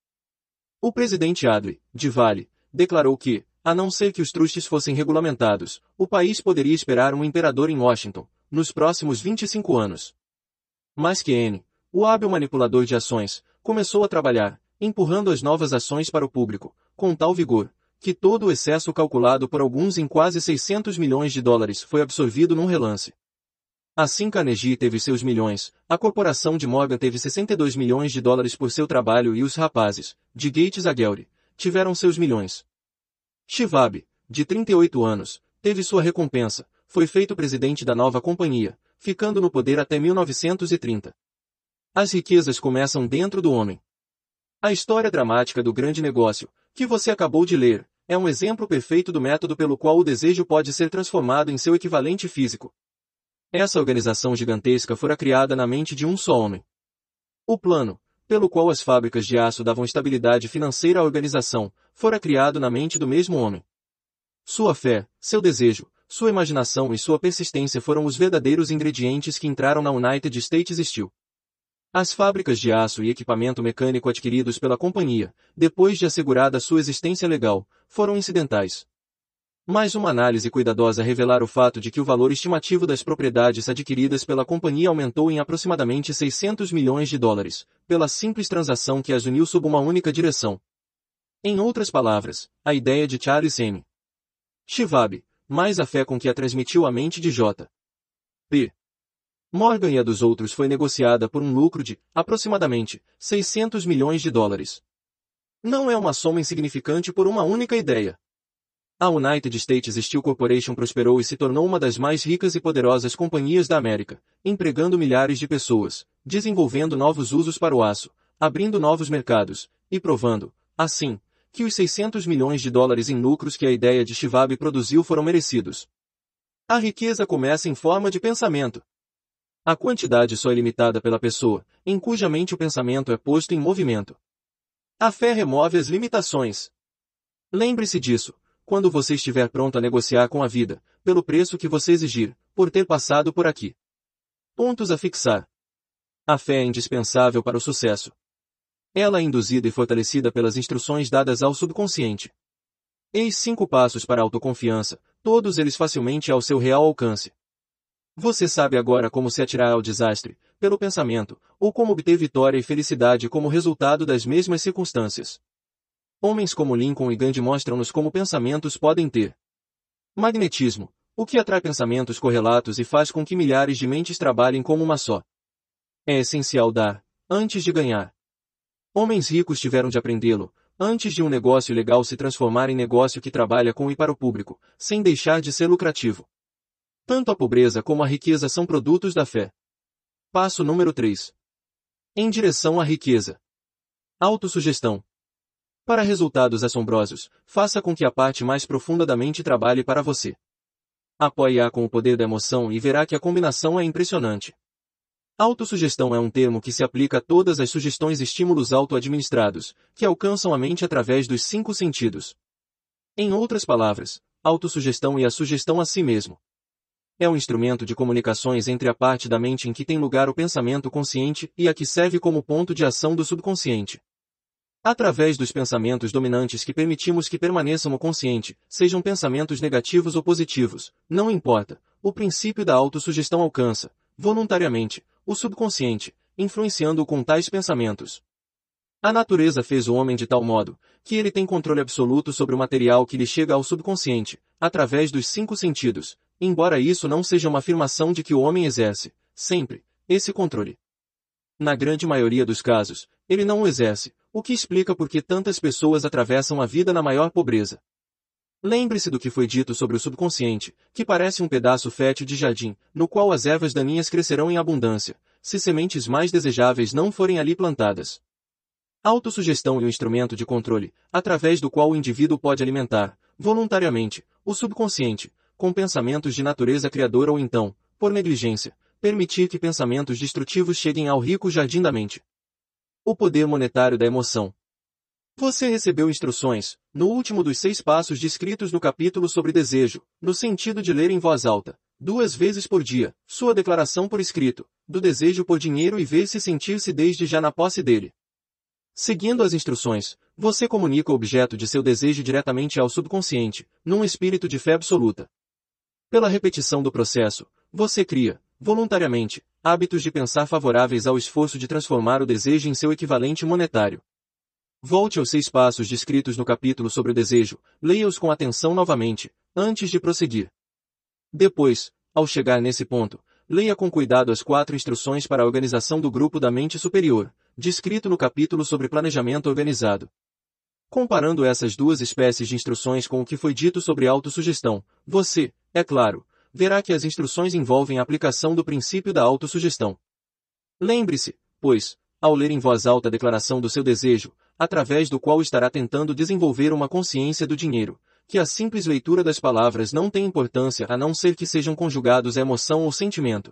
O presidente Adri, de Vale, declarou que, a não ser que os trustes fossem regulamentados, o país poderia esperar um imperador em Washington, nos próximos 25 anos. Mas que N, o hábil manipulador de ações, começou a trabalhar, empurrando as novas ações para o público, com tal vigor, que todo o excesso calculado por alguns em quase 600 milhões de dólares foi absorvido num relance. Assim Carnegie teve seus milhões, a corporação de Morgan teve 62 milhões de dólares por seu trabalho e os rapazes, de Gates a Gelry, tiveram seus milhões. Shivab, de 38 anos, teve sua recompensa, foi feito presidente da nova companhia, ficando no poder até 1930. As riquezas começam dentro do homem. A história dramática do grande negócio, que você acabou de ler, é um exemplo perfeito do método pelo qual o desejo pode ser transformado em seu equivalente físico. Essa organização gigantesca fora criada na mente de um só homem. O plano, pelo qual as fábricas de aço davam estabilidade financeira à organização, fora criado na mente do mesmo homem. Sua fé, seu desejo, sua imaginação e sua persistência foram os verdadeiros ingredientes que entraram na United States Steel. As fábricas de aço e equipamento mecânico adquiridos pela companhia, depois de assegurada sua existência legal, foram incidentais. Mais uma análise cuidadosa revelar o fato de que o valor estimativo das propriedades adquiridas pela companhia aumentou em aproximadamente 600 milhões de dólares, pela simples transação que as uniu sob uma única direção. Em outras palavras, a ideia de Charles M. Schwab, mais a fé com que a transmitiu à mente de J. P. Morgan e a dos outros foi negociada por um lucro de, aproximadamente, 600 milhões de dólares. Não é uma soma insignificante por uma única ideia. A United States Steel Corporation prosperou e se tornou uma das mais ricas e poderosas companhias da América, empregando milhares de pessoas, desenvolvendo novos usos para o aço, abrindo novos mercados, e provando, assim, que os 600 milhões de dólares em lucros que a ideia de Schwab produziu foram merecidos. A riqueza começa em forma de pensamento. A quantidade só é limitada pela pessoa, em cuja mente o pensamento é posto em movimento. A fé remove as limitações. Lembre-se disso, quando você estiver pronto a negociar com a vida, pelo preço que você exigir, por ter passado por aqui. Pontos a fixar. A fé é indispensável para o sucesso. Ela é induzida e fortalecida pelas instruções dadas ao subconsciente. Eis cinco passos para a autoconfiança, todos eles facilmente ao seu real alcance. Você sabe agora como se atirar ao desastre, pelo pensamento, ou como obter vitória e felicidade como resultado das mesmas circunstâncias. Homens como Lincoln e Gandhi mostram-nos como pensamentos podem ter. Magnetismo, o que atrai pensamentos correlatos e faz com que milhares de mentes trabalhem como uma só. É essencial dar, antes de ganhar. Homens ricos tiveram de aprendê-lo, antes de um negócio legal se transformar em negócio que trabalha com e para o público, sem deixar de ser lucrativo. Tanto a pobreza como a riqueza são produtos da fé. Passo número 3. Em direção à riqueza. Autossugestão. Para resultados assombrosos, faça com que a parte mais profunda da mente trabalhe para você. Apoie-a com o poder da emoção e verá que a combinação é impressionante. Autossugestão é um termo que se aplica a todas as sugestões e estímulos auto-administrados, que alcançam a mente através dos cinco sentidos. Em outras palavras, autossugestão e a sugestão a si mesmo. É um instrumento de comunicações entre a parte da mente em que tem lugar o pensamento consciente e a que serve como ponto de ação do subconsciente. Através dos pensamentos dominantes que permitimos que permaneçam no consciente, sejam pensamentos negativos ou positivos, não importa, o princípio da autossugestão alcança, voluntariamente, o subconsciente, influenciando-o com tais pensamentos. A natureza fez o homem de tal modo, que ele tem controle absoluto sobre o material que lhe chega ao subconsciente, através dos cinco sentidos, embora isso não seja uma afirmação de que o homem exerce, sempre, esse controle. Na grande maioria dos casos, ele não o exerce, o que explica por que tantas pessoas atravessam a vida na maior pobreza. Lembre-se do que foi dito sobre o subconsciente, que parece um pedaço fértil de jardim, no qual as ervas daninhas crescerão em abundância, se sementes mais desejáveis não forem ali plantadas. Autossugestão é o instrumento de controle, através do qual o indivíduo pode alimentar, voluntariamente, o subconsciente, com pensamentos de natureza criadora ou então, por negligência, permitir que pensamentos destrutivos cheguem ao rico jardim da mente. O poder monetário da emoção. Você recebeu instruções, no último dos seis passos descritos no capítulo sobre desejo, no sentido de ler em voz alta, duas vezes por dia, sua declaração por escrito, do desejo por dinheiro e ver se sentir-se desde já na posse dele. Seguindo as instruções, você comunica o objeto de seu desejo diretamente ao subconsciente, num espírito de fé absoluta. Pela repetição do processo, você cria, voluntariamente, hábitos de pensar favoráveis ao esforço de transformar o desejo em seu equivalente monetário. Volte aos seis passos descritos no capítulo sobre o desejo, leia-os com atenção novamente, antes de prosseguir. Depois, ao chegar nesse ponto, leia com cuidado as quatro instruções para a organização do grupo da mente superior, descrito no capítulo sobre planejamento organizado. Comparando essas duas espécies de instruções com o que foi dito sobre autossugestão, você, é claro, verá que as instruções envolvem a aplicação do princípio da autossugestão. Lembre-se, pois, ao ler em voz alta a declaração do seu desejo, através do qual estará tentando desenvolver uma consciência do dinheiro, que a simples leitura das palavras não tem importância a não ser que sejam conjugados emoção ou sentimento.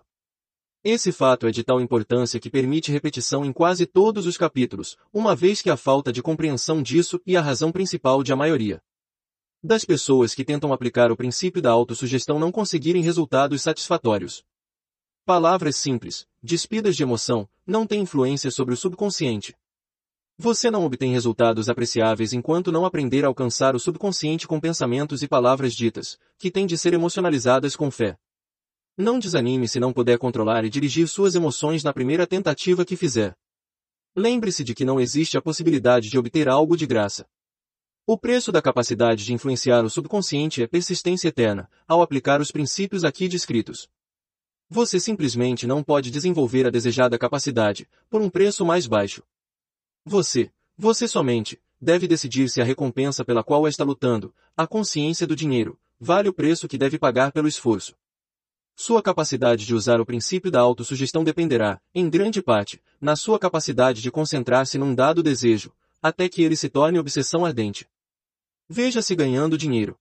Esse fato é de tal importância que permite repetição em quase todos os capítulos, uma vez que a falta de compreensão disso e a razão principal de a maioria das pessoas que tentam aplicar o princípio da autossugestão não conseguirem resultados satisfatórios. Palavras simples, despidas de emoção, não têm influência sobre o subconsciente. Você não obtém resultados apreciáveis enquanto não aprender a alcançar o subconsciente com pensamentos e palavras ditas, que têm de ser emocionalizadas com fé. Não desanime se não puder controlar e dirigir suas emoções na primeira tentativa que fizer. Lembre-se de que não existe a possibilidade de obter algo de graça. O preço da capacidade de influenciar o subconsciente é persistência eterna, ao aplicar os princípios aqui descritos. Você simplesmente não pode desenvolver a desejada capacidade, por um preço mais baixo. Você, você somente, deve decidir se a recompensa pela qual está lutando, a consciência do dinheiro, vale o preço que deve pagar pelo esforço. Sua capacidade de usar o princípio da autossugestão dependerá, em grande parte, na sua capacidade de concentrar-se num dado desejo, até que ele se torne obsessão ardente. Veja-se ganhando dinheiro.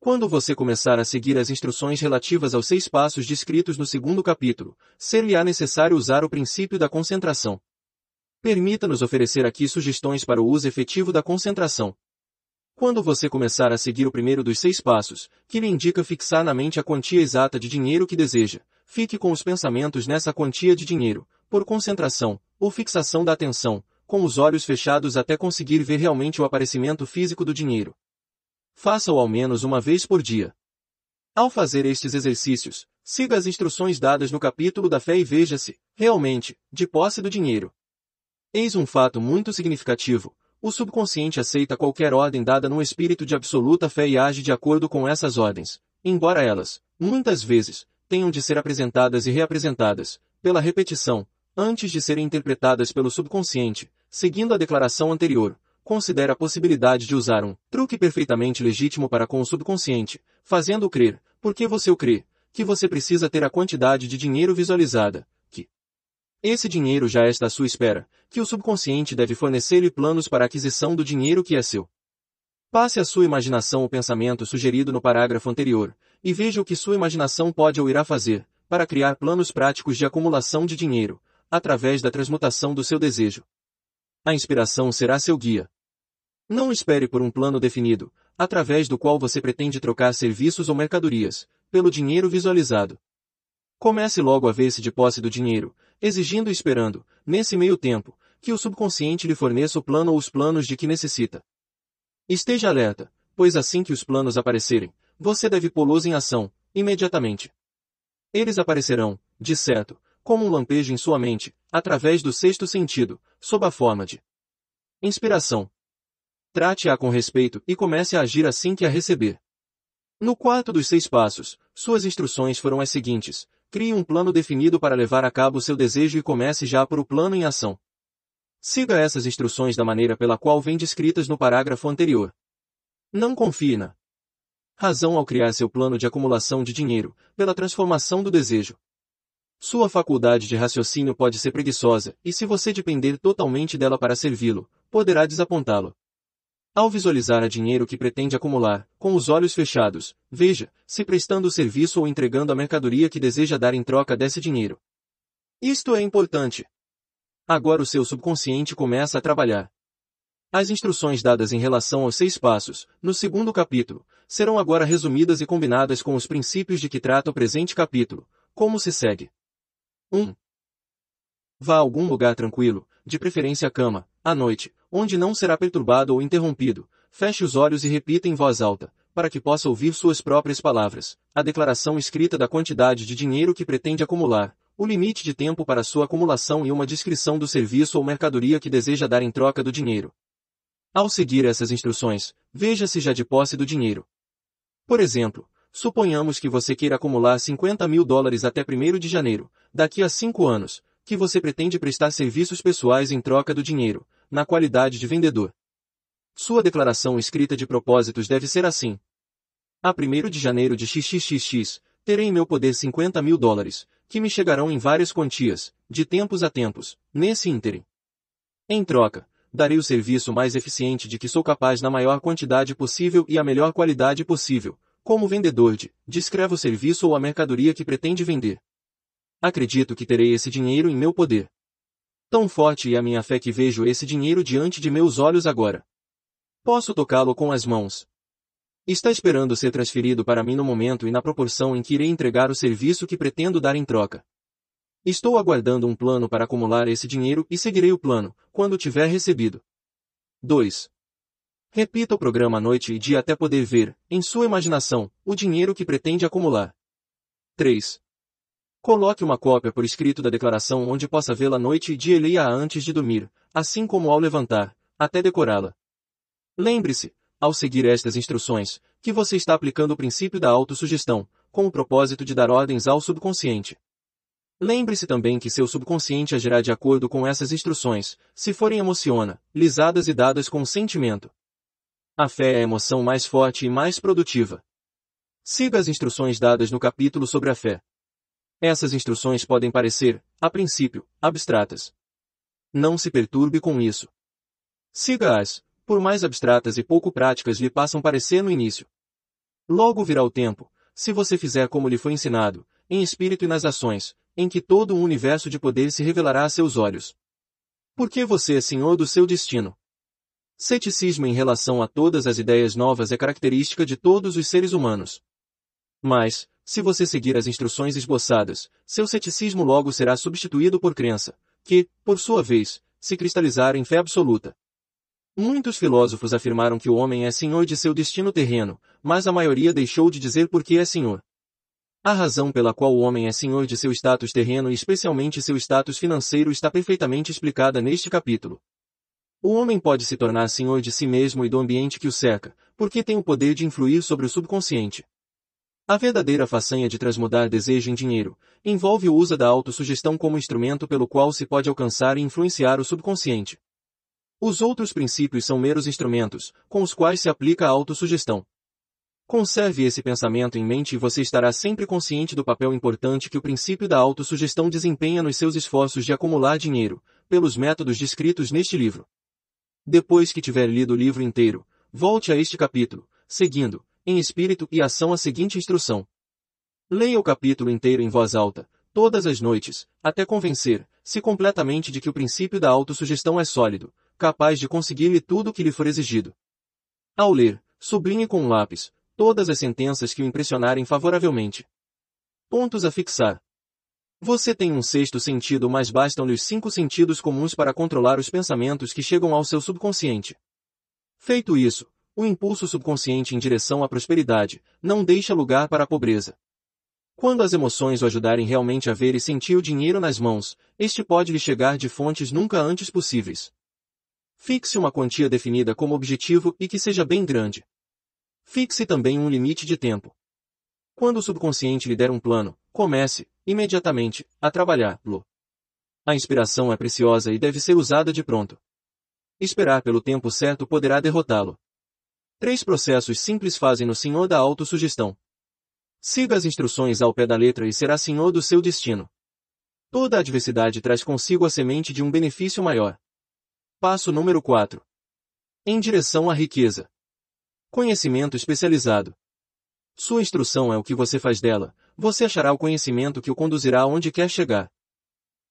Quando você começar a seguir as instruções relativas aos seis passos descritos no segundo capítulo, ser-lhe-á necessário usar o princípio da concentração. Permita-nos oferecer aqui sugestões para o uso efetivo da concentração. Quando você começar a seguir o primeiro dos seis passos, que lhe indica fixar na mente a quantia exata de dinheiro que deseja, fique com os pensamentos nessa quantia de dinheiro, por concentração, ou fixação da atenção, com os olhos fechados até conseguir ver realmente o aparecimento físico do dinheiro. Faça-o ao menos uma vez por dia. Ao fazer estes exercícios, siga as instruções dadas no capítulo da fé e veja-se, realmente, de posse do dinheiro. Eis um fato muito significativo. O subconsciente aceita qualquer ordem dada num espírito de absoluta fé e age de acordo com essas ordens, embora elas, muitas vezes, tenham de ser apresentadas e reapresentadas, pela repetição, antes de serem interpretadas pelo subconsciente, seguindo a declaração anterior. Considera a possibilidade de usar um truque perfeitamente legítimo para com o subconsciente, fazendo-o crer, porque você o crê, que você precisa ter a quantidade de dinheiro visualizada, esse dinheiro já está à sua espera, que o subconsciente deve fornecer-lhe planos para a aquisição do dinheiro que é seu. Passe à sua imaginação o pensamento sugerido no parágrafo anterior, e veja o que sua imaginação pode ou irá fazer, para criar planos práticos de acumulação de dinheiro, através da transmutação do seu desejo. A inspiração será seu guia. Não espere por um plano definido, através do qual você pretende trocar serviços ou mercadorias, pelo dinheiro visualizado. Comece logo a ver-se de posse do dinheiro, exigindo e esperando, nesse meio tempo, que o subconsciente lhe forneça o plano ou os planos de que necessita. Esteja alerta, pois assim que os planos aparecerem, você deve pô-los em ação, imediatamente. Eles aparecerão, de certo, como um lampejo em sua mente, através do sexto sentido, sob a forma de inspiração. Trate-a com respeito e comece a agir assim que a receber. No quarto dos seis passos, suas instruções foram as seguintes, Crie um plano definido para levar a cabo seu desejo e comece já por o plano em ação. Siga essas instruções da maneira pela qual vem descritas no parágrafo anterior. Não confie na razão ao criar seu plano de acumulação de dinheiro, pela transformação do desejo. Sua faculdade de raciocínio pode ser preguiçosa, e se você depender totalmente dela para servi-lo, poderá desapontá-lo. Ao visualizar a dinheiro que pretende acumular, com os olhos fechados, veja, se prestando o serviço ou entregando a mercadoria que deseja dar em troca desse dinheiro. Isto é importante. Agora o seu subconsciente começa a trabalhar. As instruções dadas em relação aos seis passos, no segundo capítulo, serão agora resumidas e combinadas com os princípios de que trata o presente capítulo. Como se segue? 1. Um, Vá a algum lugar tranquilo, de preferência a cama, à noite, onde não será perturbado ou interrompido. Feche os olhos e repita em voz alta, para que possa ouvir suas próprias palavras, a declaração escrita da quantidade de dinheiro que pretende acumular, o limite de tempo para sua acumulação e uma descrição do serviço ou mercadoria que deseja dar em troca do dinheiro. Ao seguir essas instruções, veja se já de posse do dinheiro. Por exemplo, suponhamos que você queira acumular 50 mil dólares até 1 de janeiro, daqui a 5 anos, que você pretende prestar serviços pessoais em troca do dinheiro, na qualidade de vendedor. Sua declaração escrita de propósitos deve ser assim. A 1 de janeiro de XXXX, terei em meu poder 50 mil dólares, que me chegarão em várias quantias, de tempos a tempos, nesse ínterim. Em troca, darei o serviço mais eficiente de que sou capaz na maior quantidade possível e a melhor qualidade possível, como vendedor de, descreva o serviço ou a mercadoria que pretende vender. Acredito que terei esse dinheiro em meu poder. Tão forte é a minha fé que vejo esse dinheiro diante de meus olhos agora. Posso tocá-lo com as mãos. Está esperando ser transferido para mim no momento e na proporção em que irei entregar o serviço que pretendo dar em troca. Estou aguardando um plano para acumular esse dinheiro e seguirei o plano, quando tiver recebido. 2. Repita o programa noite e dia até poder ver, em sua imaginação, o dinheiro que pretende acumular. 3. Coloque uma cópia por escrito da declaração onde possa vê-la noite e dia e leia-a antes de dormir, assim como ao levantar, até decorá-la. Lembre-se, ao seguir estas instruções, que você está aplicando o princípio da autossugestão, com o propósito de dar ordens ao subconsciente. Lembre-se também que seu subconsciente agirá de acordo com essas instruções, se forem emociona, lisadas e dadas com sentimento. A fé é a emoção mais forte e mais produtiva. Siga as instruções dadas no capítulo sobre a fé. Essas instruções podem parecer, a princípio, abstratas. Não se perturbe com isso. Siga-as, por mais abstratas e pouco práticas lhe passam parecer no início. Logo virá o tempo, se você fizer como lhe foi ensinado, em espírito e nas ações, em que todo um universo de poder se revelará a seus olhos. Porque você é senhor do seu destino. Ceticismo em relação a todas as ideias novas é característica de todos os seres humanos. Mas, se você seguir as instruções esboçadas, seu ceticismo logo será substituído por crença, que, por sua vez, se cristalizar em fé absoluta. Muitos filósofos afirmaram que o homem é senhor de seu destino terreno, mas a maioria deixou de dizer por que é senhor. A razão pela qual o homem é senhor de seu status terreno e especialmente seu status financeiro está perfeitamente explicada neste capítulo. O homem pode se tornar senhor de si mesmo e do ambiente que o cerca, porque tem o poder de influir sobre o subconsciente. A verdadeira façanha de transmudar desejo em dinheiro envolve o uso da autossugestão como instrumento pelo qual se pode alcançar e influenciar o subconsciente. Os outros princípios são meros instrumentos, com os quais se aplica a autossugestão. Conserve esse pensamento em mente e você estará sempre consciente do papel importante que o princípio da autossugestão desempenha nos seus esforços de acumular dinheiro, pelos métodos descritos neste livro. Depois que tiver lido o livro inteiro, volte a este capítulo, seguindo, em espírito e ação a seguinte instrução. Leia o capítulo inteiro em voz alta, todas as noites, até convencer-se completamente de que o princípio da autossugestão é sólido, capaz de conseguir-lhe tudo o que lhe for exigido. Ao ler, sublinhe com um lápis, todas as sentenças que o impressionarem favoravelmente. Pontos a fixar. Você tem um sexto sentido mas bastam-lhe os cinco sentidos comuns para controlar os pensamentos que chegam ao seu subconsciente. Feito isso, o impulso subconsciente em direção à prosperidade não deixa lugar para a pobreza. Quando as emoções o ajudarem realmente a ver e sentir o dinheiro nas mãos, este pode lhe chegar de fontes nunca antes possíveis. Fixe uma quantia definida como objetivo e que seja bem grande. Fixe também um limite de tempo. Quando o subconsciente lhe der um plano, comece, imediatamente, a trabalhá-lo. A inspiração é preciosa e deve ser usada de pronto. Esperar pelo tempo certo poderá derrotá-lo. Três processos simples fazem no senhor da autossugestão. Siga as instruções ao pé da letra e será senhor do seu destino. Toda adversidade traz consigo a semente de um benefício maior. Passo número 4. Em direção à riqueza. Conhecimento especializado. Sua instrução é o que você faz dela, você achará o conhecimento que o conduzirá aonde quer chegar.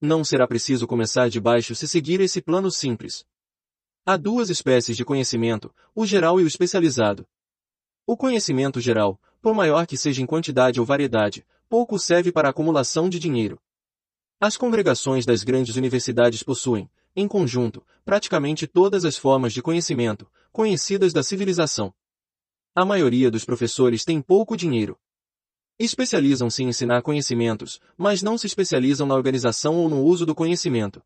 Não será preciso começar de baixo se seguir esse plano simples. Há duas espécies de conhecimento, o geral e o especializado. O conhecimento geral, por maior que seja em quantidade ou variedade, pouco serve para a acumulação de dinheiro. As congregações das grandes universidades possuem, em conjunto, praticamente todas as formas de conhecimento, conhecidas da civilização. A maioria dos professores tem pouco dinheiro. Especializam-se em ensinar conhecimentos, mas não se especializam na organização ou no uso do conhecimento.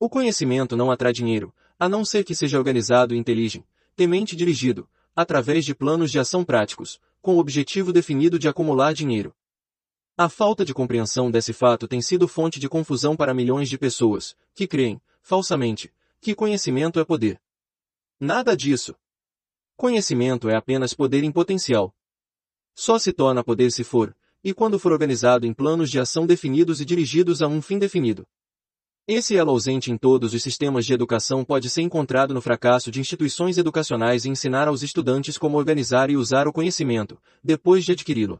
O conhecimento não atrai dinheiro, a não ser que seja organizado e inteligente, temente dirigido, através de planos de ação práticos, com o objetivo definido de acumular dinheiro. A falta de compreensão desse fato tem sido fonte de confusão para milhões de pessoas, que creem, falsamente, que conhecimento é poder. Nada disso. Conhecimento é apenas poder em potencial. Só se torna poder se for, e quando for organizado em planos de ação definidos e dirigidos a um fim definido. Esse elo ausente em todos os sistemas de educação pode ser encontrado no fracasso de instituições educacionais em ensinar aos estudantes como organizar e usar o conhecimento, depois de adquiri-lo.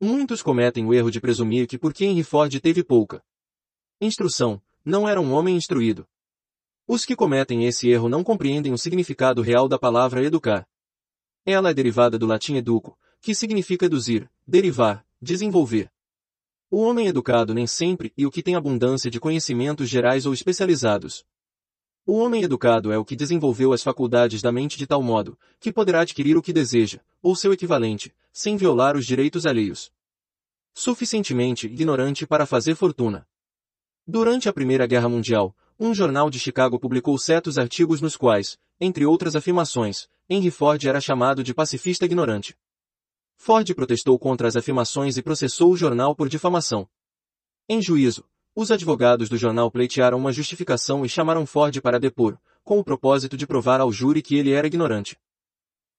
Muitos cometem o erro de presumir que porque Henry Ford teve pouca instrução, não era um homem instruído. Os que cometem esse erro não compreendem o significado real da palavra educar. Ela é derivada do latim educo, que significa eduzir, derivar, desenvolver. O homem educado nem sempre e o que tem abundância de conhecimentos gerais ou especializados. O homem educado é o que desenvolveu as faculdades da mente de tal modo, que poderá adquirir o que deseja, ou seu equivalente, sem violar os direitos alheios. Suficientemente ignorante para fazer fortuna. Durante a Primeira Guerra Mundial, um jornal de Chicago publicou certos artigos nos quais, entre outras afirmações, Henry Ford era chamado de pacifista ignorante. Ford protestou contra as afirmações e processou o jornal por difamação. Em juízo, os advogados do jornal pleitearam uma justificação e chamaram Ford para depor, com o propósito de provar ao júri que ele era ignorante.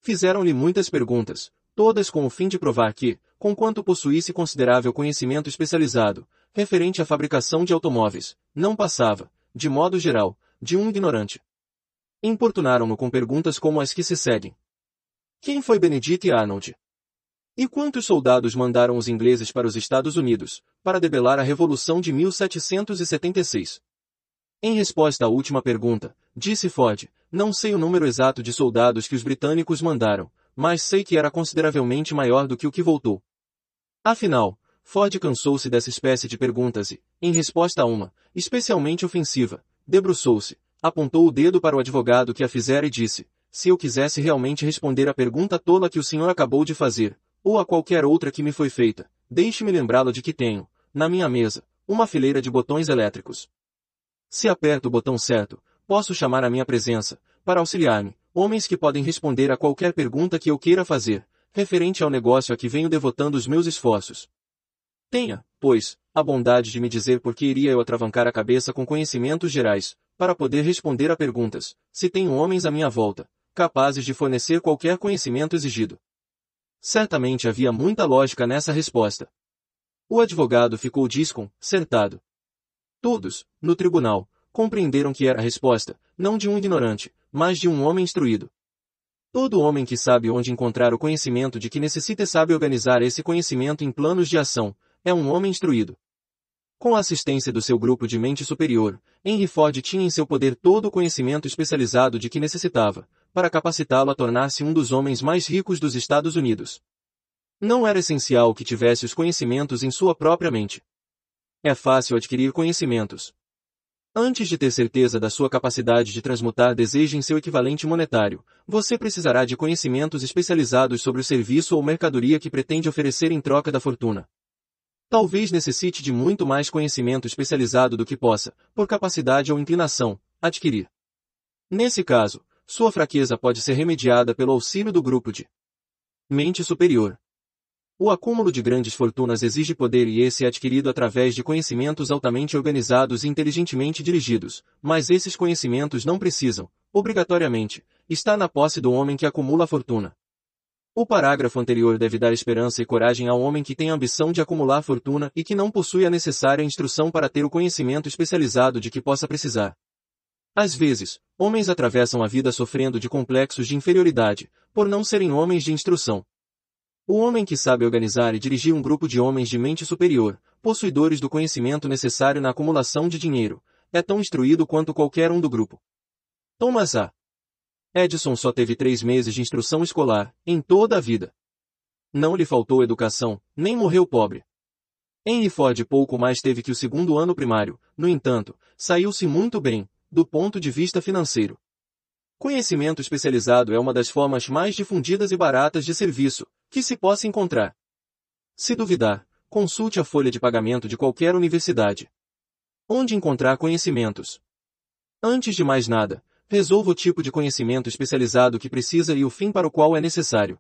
Fizeram-lhe muitas perguntas, todas com o fim de provar que, conquanto possuísse considerável conhecimento especializado, referente à fabricação de automóveis, não passava, de modo geral, de um ignorante. Importunaram-no com perguntas como as que se seguem. Quem foi Benedict Arnold? E quantos soldados mandaram os ingleses para os Estados Unidos, para debelar a Revolução de 1776? Em resposta à última pergunta, disse Ford, não sei o número exato de soldados que os britânicos mandaram, mas sei que era consideravelmente maior do que o que voltou. Afinal, Ford cansou-se dessa espécie de perguntas e, em resposta a uma, especialmente ofensiva, debruçou-se, apontou o dedo para o advogado que a fizera e disse, se eu quisesse realmente responder à pergunta tola que o senhor acabou de fazer, ou a qualquer outra que me foi feita, deixe-me lembrá-lo de que tenho, na minha mesa, uma fileira de botões elétricos. Se aperto o botão certo, posso chamar à minha presença, para auxiliar-me, homens que podem responder a qualquer pergunta que eu queira fazer, referente ao negócio a que venho devotando os meus esforços. Tenha, pois, a bondade de me dizer por que iria eu atravancar a cabeça com conhecimentos gerais, para poder responder a perguntas, se tenho homens à minha volta, capazes de fornecer qualquer conhecimento exigido. Certamente havia muita lógica nessa resposta. O advogado ficou desconcertado. Todos, no tribunal, compreenderam que era a resposta, não de um ignorante, mas de um homem instruído. Todo homem que sabe onde encontrar o conhecimento de que necessita sabe organizar esse conhecimento em planos de ação, é um homem instruído. Com a assistência do seu grupo de mente superior, Henry Ford tinha em seu poder todo o conhecimento especializado de que necessitava, para capacitá-lo a tornar-se um dos homens mais ricos dos Estados Unidos. Não era essencial que tivesse os conhecimentos em sua própria mente. É fácil adquirir conhecimentos. Antes de ter certeza da sua capacidade de transmutar desejo em seu equivalente monetário, você precisará de conhecimentos especializados sobre o serviço ou mercadoria que pretende oferecer em troca da fortuna. Talvez necessite de muito mais conhecimento especializado do que possa, por capacidade ou inclinação, adquirir. Nesse caso, sua fraqueza pode ser remediada pelo auxílio do grupo de mente superior. O acúmulo de grandes fortunas exige poder e esse é adquirido através de conhecimentos altamente organizados e inteligentemente dirigidos, mas esses conhecimentos não precisam, obrigatoriamente, estar na posse do homem que acumula a fortuna. O parágrafo anterior deve dar esperança e coragem ao homem que tem a ambição de acumular fortuna e que não possui a necessária instrução para ter o conhecimento especializado de que possa precisar. Às vezes, homens atravessam a vida sofrendo de complexos de inferioridade, por não serem homens de instrução. O homem que sabe organizar e dirigir um grupo de homens de mente superior, possuidores do conhecimento necessário na acumulação de dinheiro, é tão instruído quanto qualquer um do grupo. Thomas A. Edison só teve três meses de instrução escolar, em toda a vida. Não lhe faltou educação, nem morreu pobre. Henry Ford pouco mais teve que o segundo ano primário, no entanto, saiu-se muito bem, do ponto de vista financeiro. Conhecimento especializado é uma das formas mais difundidas e baratas de serviço que se possa encontrar. Se duvidar, consulte a folha de pagamento de qualquer universidade. Onde encontrar conhecimentos? Antes de mais nada, resolva o tipo de conhecimento especializado que precisa e o fim para o qual é necessário.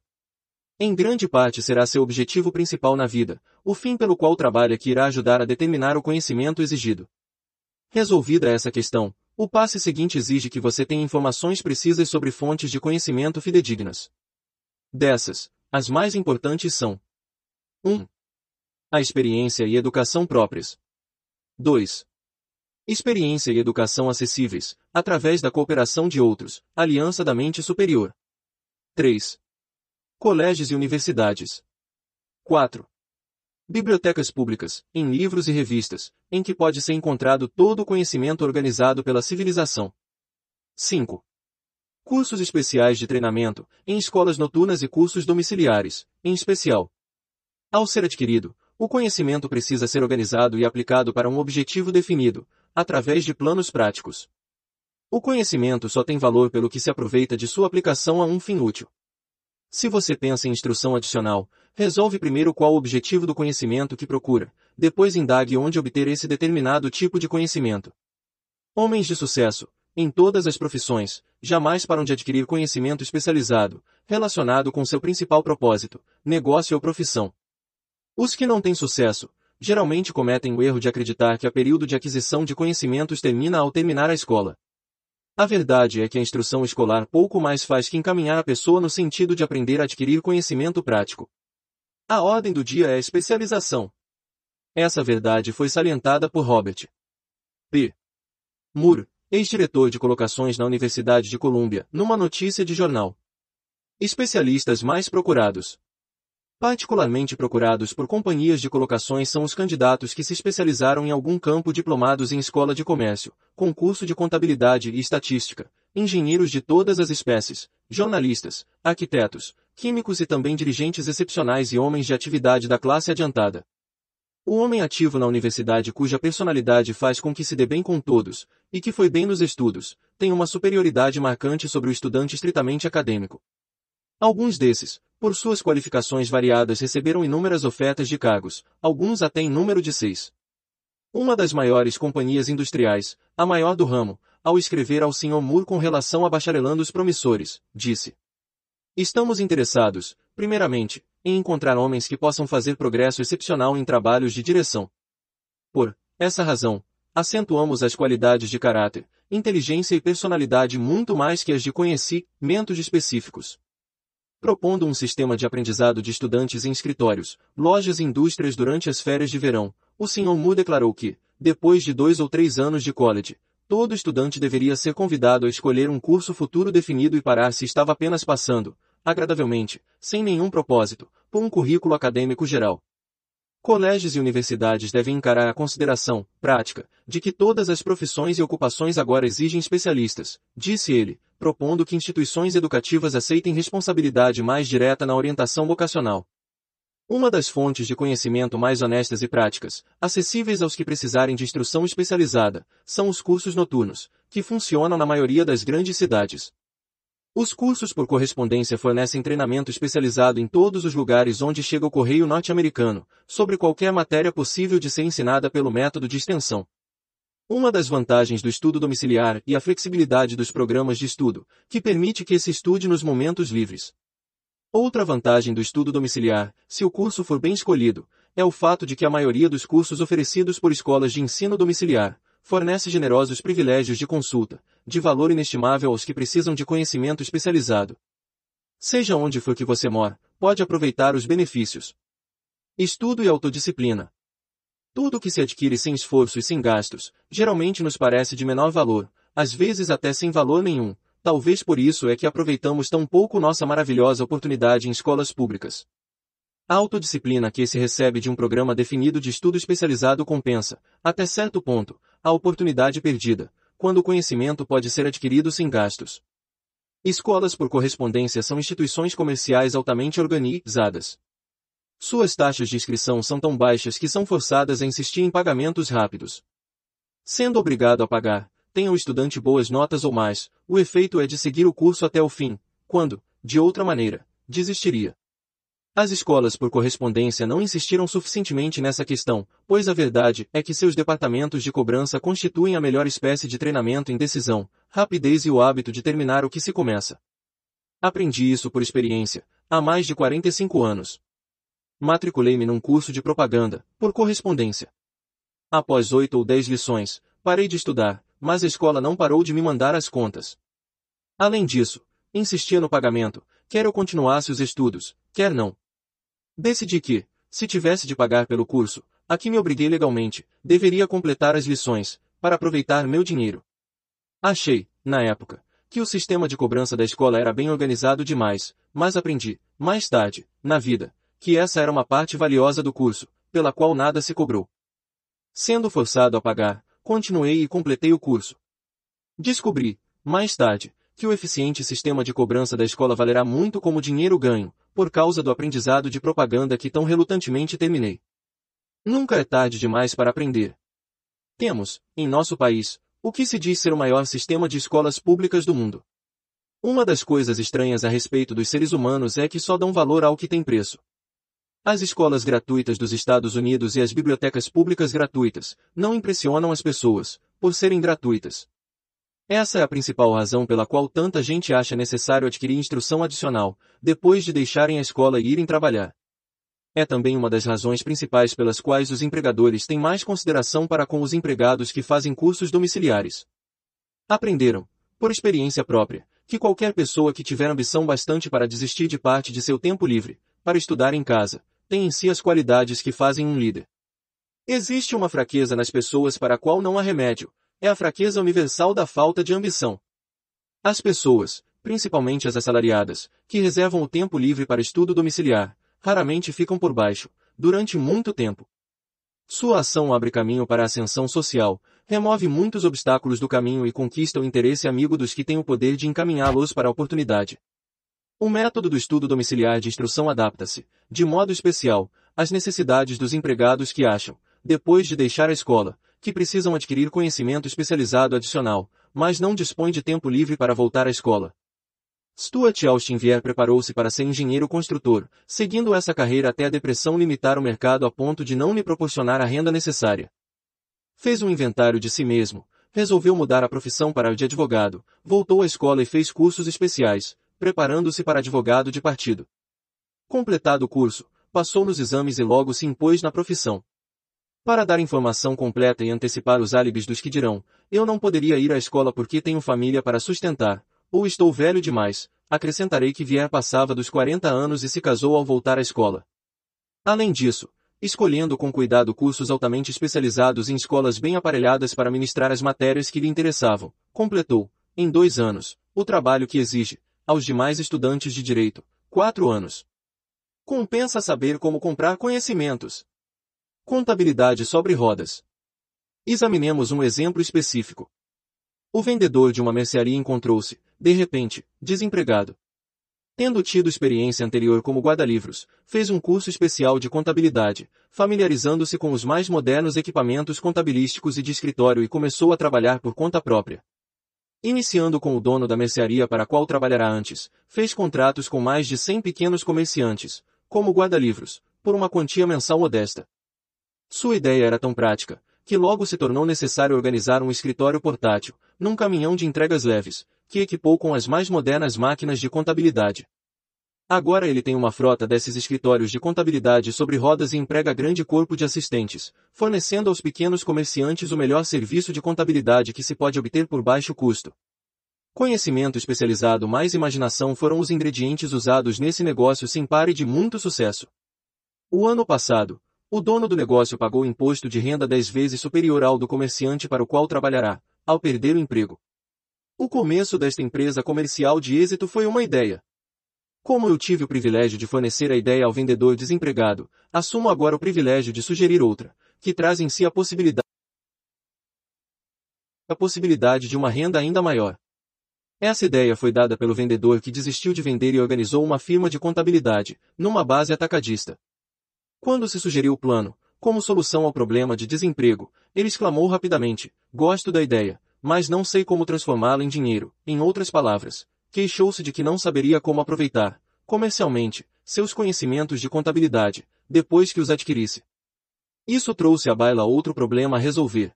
Em grande parte será seu objetivo principal na vida, o fim pelo qual trabalha que irá ajudar a determinar o conhecimento exigido. Resolvida essa questão, o passe seguinte exige que você tenha informações precisas sobre fontes de conhecimento fidedignas. Dessas, as mais importantes são 1. A experiência e educação próprias. 2. Experiência e educação acessíveis, através da cooperação de outros, aliança da mente superior. 3. Colégios e universidades. 4. Bibliotecas públicas, em livros e revistas, em que pode ser encontrado todo o conhecimento organizado pela civilização. 5. Cursos especiais de treinamento, em escolas noturnas e cursos domiciliares, em especial. Ao ser adquirido, o conhecimento precisa ser organizado e aplicado para um objetivo definido, através de planos práticos. O conhecimento só tem valor pelo que se aproveita de sua aplicação a um fim útil. Se você pensa em instrução adicional, resolve primeiro qual o objetivo do conhecimento que procura, depois indague onde obter esse determinado tipo de conhecimento. Homens de sucesso, em todas as profissões, jamais param de adquirir conhecimento especializado, relacionado com seu principal propósito, negócio ou profissão. Os que não têm sucesso, geralmente cometem o erro de acreditar que a período de aquisição de conhecimentos termina ao terminar a escola. A verdade é que a instrução escolar pouco mais faz que encaminhar a pessoa no sentido de aprender a adquirir conhecimento prático. A ordem do dia é a especialização. Essa verdade foi salientada por Robert P. Moore, ex-diretor de colocações na Universidade de Colômbia, numa notícia de jornal. Especialistas mais procurados. Particularmente procurados por companhias de colocações são os candidatos que se especializaram em algum campo diplomados em escola de comércio, concurso de contabilidade e estatística, engenheiros de todas as espécies, jornalistas, arquitetos, químicos e também dirigentes excepcionais e homens de atividade da classe adiantada. O homem ativo na universidade cuja personalidade faz com que se dê bem com todos, e que foi bem nos estudos, tem uma superioridade marcante sobre o estudante estritamente acadêmico. Alguns desses, por suas qualificações variadas receberam inúmeras ofertas de cargos, alguns até em número de seis. Uma das maiores companhias industriais, a maior do ramo, ao escrever ao Sr. Moore com relação a bacharelandos promissores, disse: Estamos interessados, primeiramente, em encontrar homens que possam fazer progresso excepcional em trabalhos de direção. Por essa razão, acentuamos as qualidades de caráter, inteligência e personalidade muito mais que as de conhecimentos específicos propondo um sistema de aprendizado de estudantes em escritórios, lojas e indústrias durante as férias de verão. O Sr. Mu declarou que, depois de dois ou três anos de college, todo estudante deveria ser convidado a escolher um curso futuro definido e parar se estava apenas passando, agradavelmente, sem nenhum propósito, por um currículo acadêmico geral. Colégios e universidades devem encarar a consideração, prática, de que todas as profissões e ocupações agora exigem especialistas, disse ele, propondo que instituições educativas aceitem responsabilidade mais direta na orientação vocacional. Uma das fontes de conhecimento mais honestas e práticas, acessíveis aos que precisarem de instrução especializada, são os cursos noturnos, que funcionam na maioria das grandes cidades. Os cursos por correspondência fornecem treinamento especializado em todos os lugares onde chega o correio norte-americano, sobre qualquer matéria possível de ser ensinada pelo método de extensão. Uma das vantagens do estudo domiciliar e a flexibilidade dos programas de estudo, que permite que se estude nos momentos livres. Outra vantagem do estudo domiciliar, se o curso for bem escolhido, é o fato de que a maioria dos cursos oferecidos por escolas de ensino domiciliar fornece generosos privilégios de consulta, de valor inestimável aos que precisam de conhecimento especializado. Seja onde for que você mora, pode aproveitar os benefícios. Estudo e autodisciplina. Tudo que se adquire sem esforço e sem gastos, geralmente nos parece de menor valor, às vezes até sem valor nenhum. Talvez por isso é que aproveitamos tão pouco nossa maravilhosa oportunidade em escolas públicas. A autodisciplina que se recebe de um programa definido de estudo especializado compensa, até certo ponto, a oportunidade perdida, quando o conhecimento pode ser adquirido sem gastos. Escolas por correspondência são instituições comerciais altamente organizadas. Suas taxas de inscrição são tão baixas que são forçadas a insistir em pagamentos rápidos. Sendo obrigado a pagar, tenha o estudante boas notas ou mais, o efeito é de seguir o curso até o fim, quando, de outra maneira, desistiria. As escolas por correspondência não insistiram suficientemente nessa questão, pois a verdade é que seus departamentos de cobrança constituem a melhor espécie de treinamento em decisão, rapidez e o hábito de terminar o que se começa. Aprendi isso por experiência, há mais de 45 anos. Matriculei-me num curso de propaganda, por correspondência. Após oito ou dez lições, parei de estudar, mas a escola não parou de me mandar as contas. Além disso, insistia no pagamento, quer eu continuasse os estudos, quer não. Decidi que, se tivesse de pagar pelo curso, a que me obriguei legalmente, deveria completar as lições, para aproveitar meu dinheiro. Achei, na época, que o sistema de cobrança da escola era bem organizado demais, mas aprendi, mais tarde, na vida, que essa era uma parte valiosa do curso, pela qual nada se cobrou. Sendo forçado a pagar, continuei e completei o curso. Descobri, mais tarde, que o eficiente sistema de cobrança da escola valerá muito como dinheiro ganho, por causa do aprendizado de propaganda que tão relutantemente terminei. Nunca é tarde demais para aprender. Temos, em nosso país, o que se diz ser o maior sistema de escolas públicas do mundo. Uma das coisas estranhas a respeito dos seres humanos é que só dão valor ao que tem preço. As escolas gratuitas dos Estados Unidos e as bibliotecas públicas gratuitas não impressionam as pessoas, por serem gratuitas. Essa é a principal razão pela qual tanta gente acha necessário adquirir instrução adicional, depois de deixarem a escola e irem trabalhar. É também uma das razões principais pelas quais os empregadores têm mais consideração para com os empregados que fazem cursos domiciliares. Aprenderam, por experiência própria, que qualquer pessoa que tiver ambição bastante para desistir de parte de seu tempo livre, para estudar em casa, tem em si as qualidades que fazem um líder. Existe uma fraqueza nas pessoas para a qual não há remédio, é a fraqueza universal da falta de ambição. As pessoas, principalmente as assalariadas, que reservam o tempo livre para estudo domiciliar, raramente ficam por baixo, durante muito tempo. Sua ação abre caminho para a ascensão social, remove muitos obstáculos do caminho e conquista o interesse amigo dos que têm o poder de encaminhá-los para a oportunidade. O método do estudo domiciliar de instrução adapta-se, de modo especial, às necessidades dos empregados que acham, depois de deixar a escola, que precisam adquirir conhecimento especializado adicional, mas não dispõem de tempo livre para voltar à escola. Stuart Austin Vier preparou-se para ser engenheiro construtor, seguindo essa carreira até a depressão limitar o mercado a ponto de não lhe proporcionar a renda necessária. Fez um inventário de si mesmo, resolveu mudar a profissão para a de advogado, voltou à escola e fez cursos especiais, preparando-se para advogado de partido. Completado o curso, passou nos exames e logo se impôs na profissão. Para dar informação completa e antecipar os álibis dos que dirão, eu não poderia ir à escola porque tenho família para sustentar, ou estou velho demais, acrescentarei que Vier passava dos 40 anos e se casou ao voltar à escola. Além disso, escolhendo com cuidado cursos altamente especializados em escolas bem aparelhadas para ministrar as matérias que lhe interessavam, completou, em dois anos, o trabalho que exige, aos demais estudantes de direito, quatro anos. Compensa saber como comprar conhecimentos. Contabilidade sobre rodas. Examinemos um exemplo específico. O vendedor de uma mercearia encontrou-se, de repente, desempregado. Tendo tido experiência anterior como guarda-livros, fez um curso especial de contabilidade, familiarizando-se com os mais modernos equipamentos contabilísticos e de escritório e começou a trabalhar por conta própria. Iniciando com o dono da mercearia para a qual trabalhará antes, fez contratos com mais de 100 pequenos comerciantes, como guarda-livros, por uma quantia mensal modesta. Sua ideia era tão prática, que logo se tornou necessário organizar um escritório portátil, num caminhão de entregas leves, que equipou com as mais modernas máquinas de contabilidade. Agora ele tem uma frota desses escritórios de contabilidade sobre rodas e emprega grande corpo de assistentes, fornecendo aos pequenos comerciantes o melhor serviço de contabilidade que se pode obter por baixo custo. Conhecimento especializado mais imaginação foram os ingredientes usados nesse negócio sem pare de muito sucesso. O ano passado, o dono do negócio pagou imposto de renda dez vezes superior ao do comerciante para o qual trabalhará, ao perder o emprego. O começo desta empresa comercial de êxito foi uma ideia. Como eu tive o privilégio de fornecer a ideia ao vendedor desempregado, assumo agora o privilégio de sugerir outra, que traz em si a possibilidade a possibilidade de uma renda ainda maior. Essa ideia foi dada pelo vendedor que desistiu de vender e organizou uma firma de contabilidade, numa base atacadista. Quando se sugeriu o plano, como solução ao problema de desemprego, ele exclamou rapidamente, gosto da ideia, mas não sei como transformá-la em dinheiro. Em outras palavras, queixou-se de que não saberia como aproveitar, comercialmente, seus conhecimentos de contabilidade, depois que os adquirisse. Isso trouxe à baila outro problema a resolver.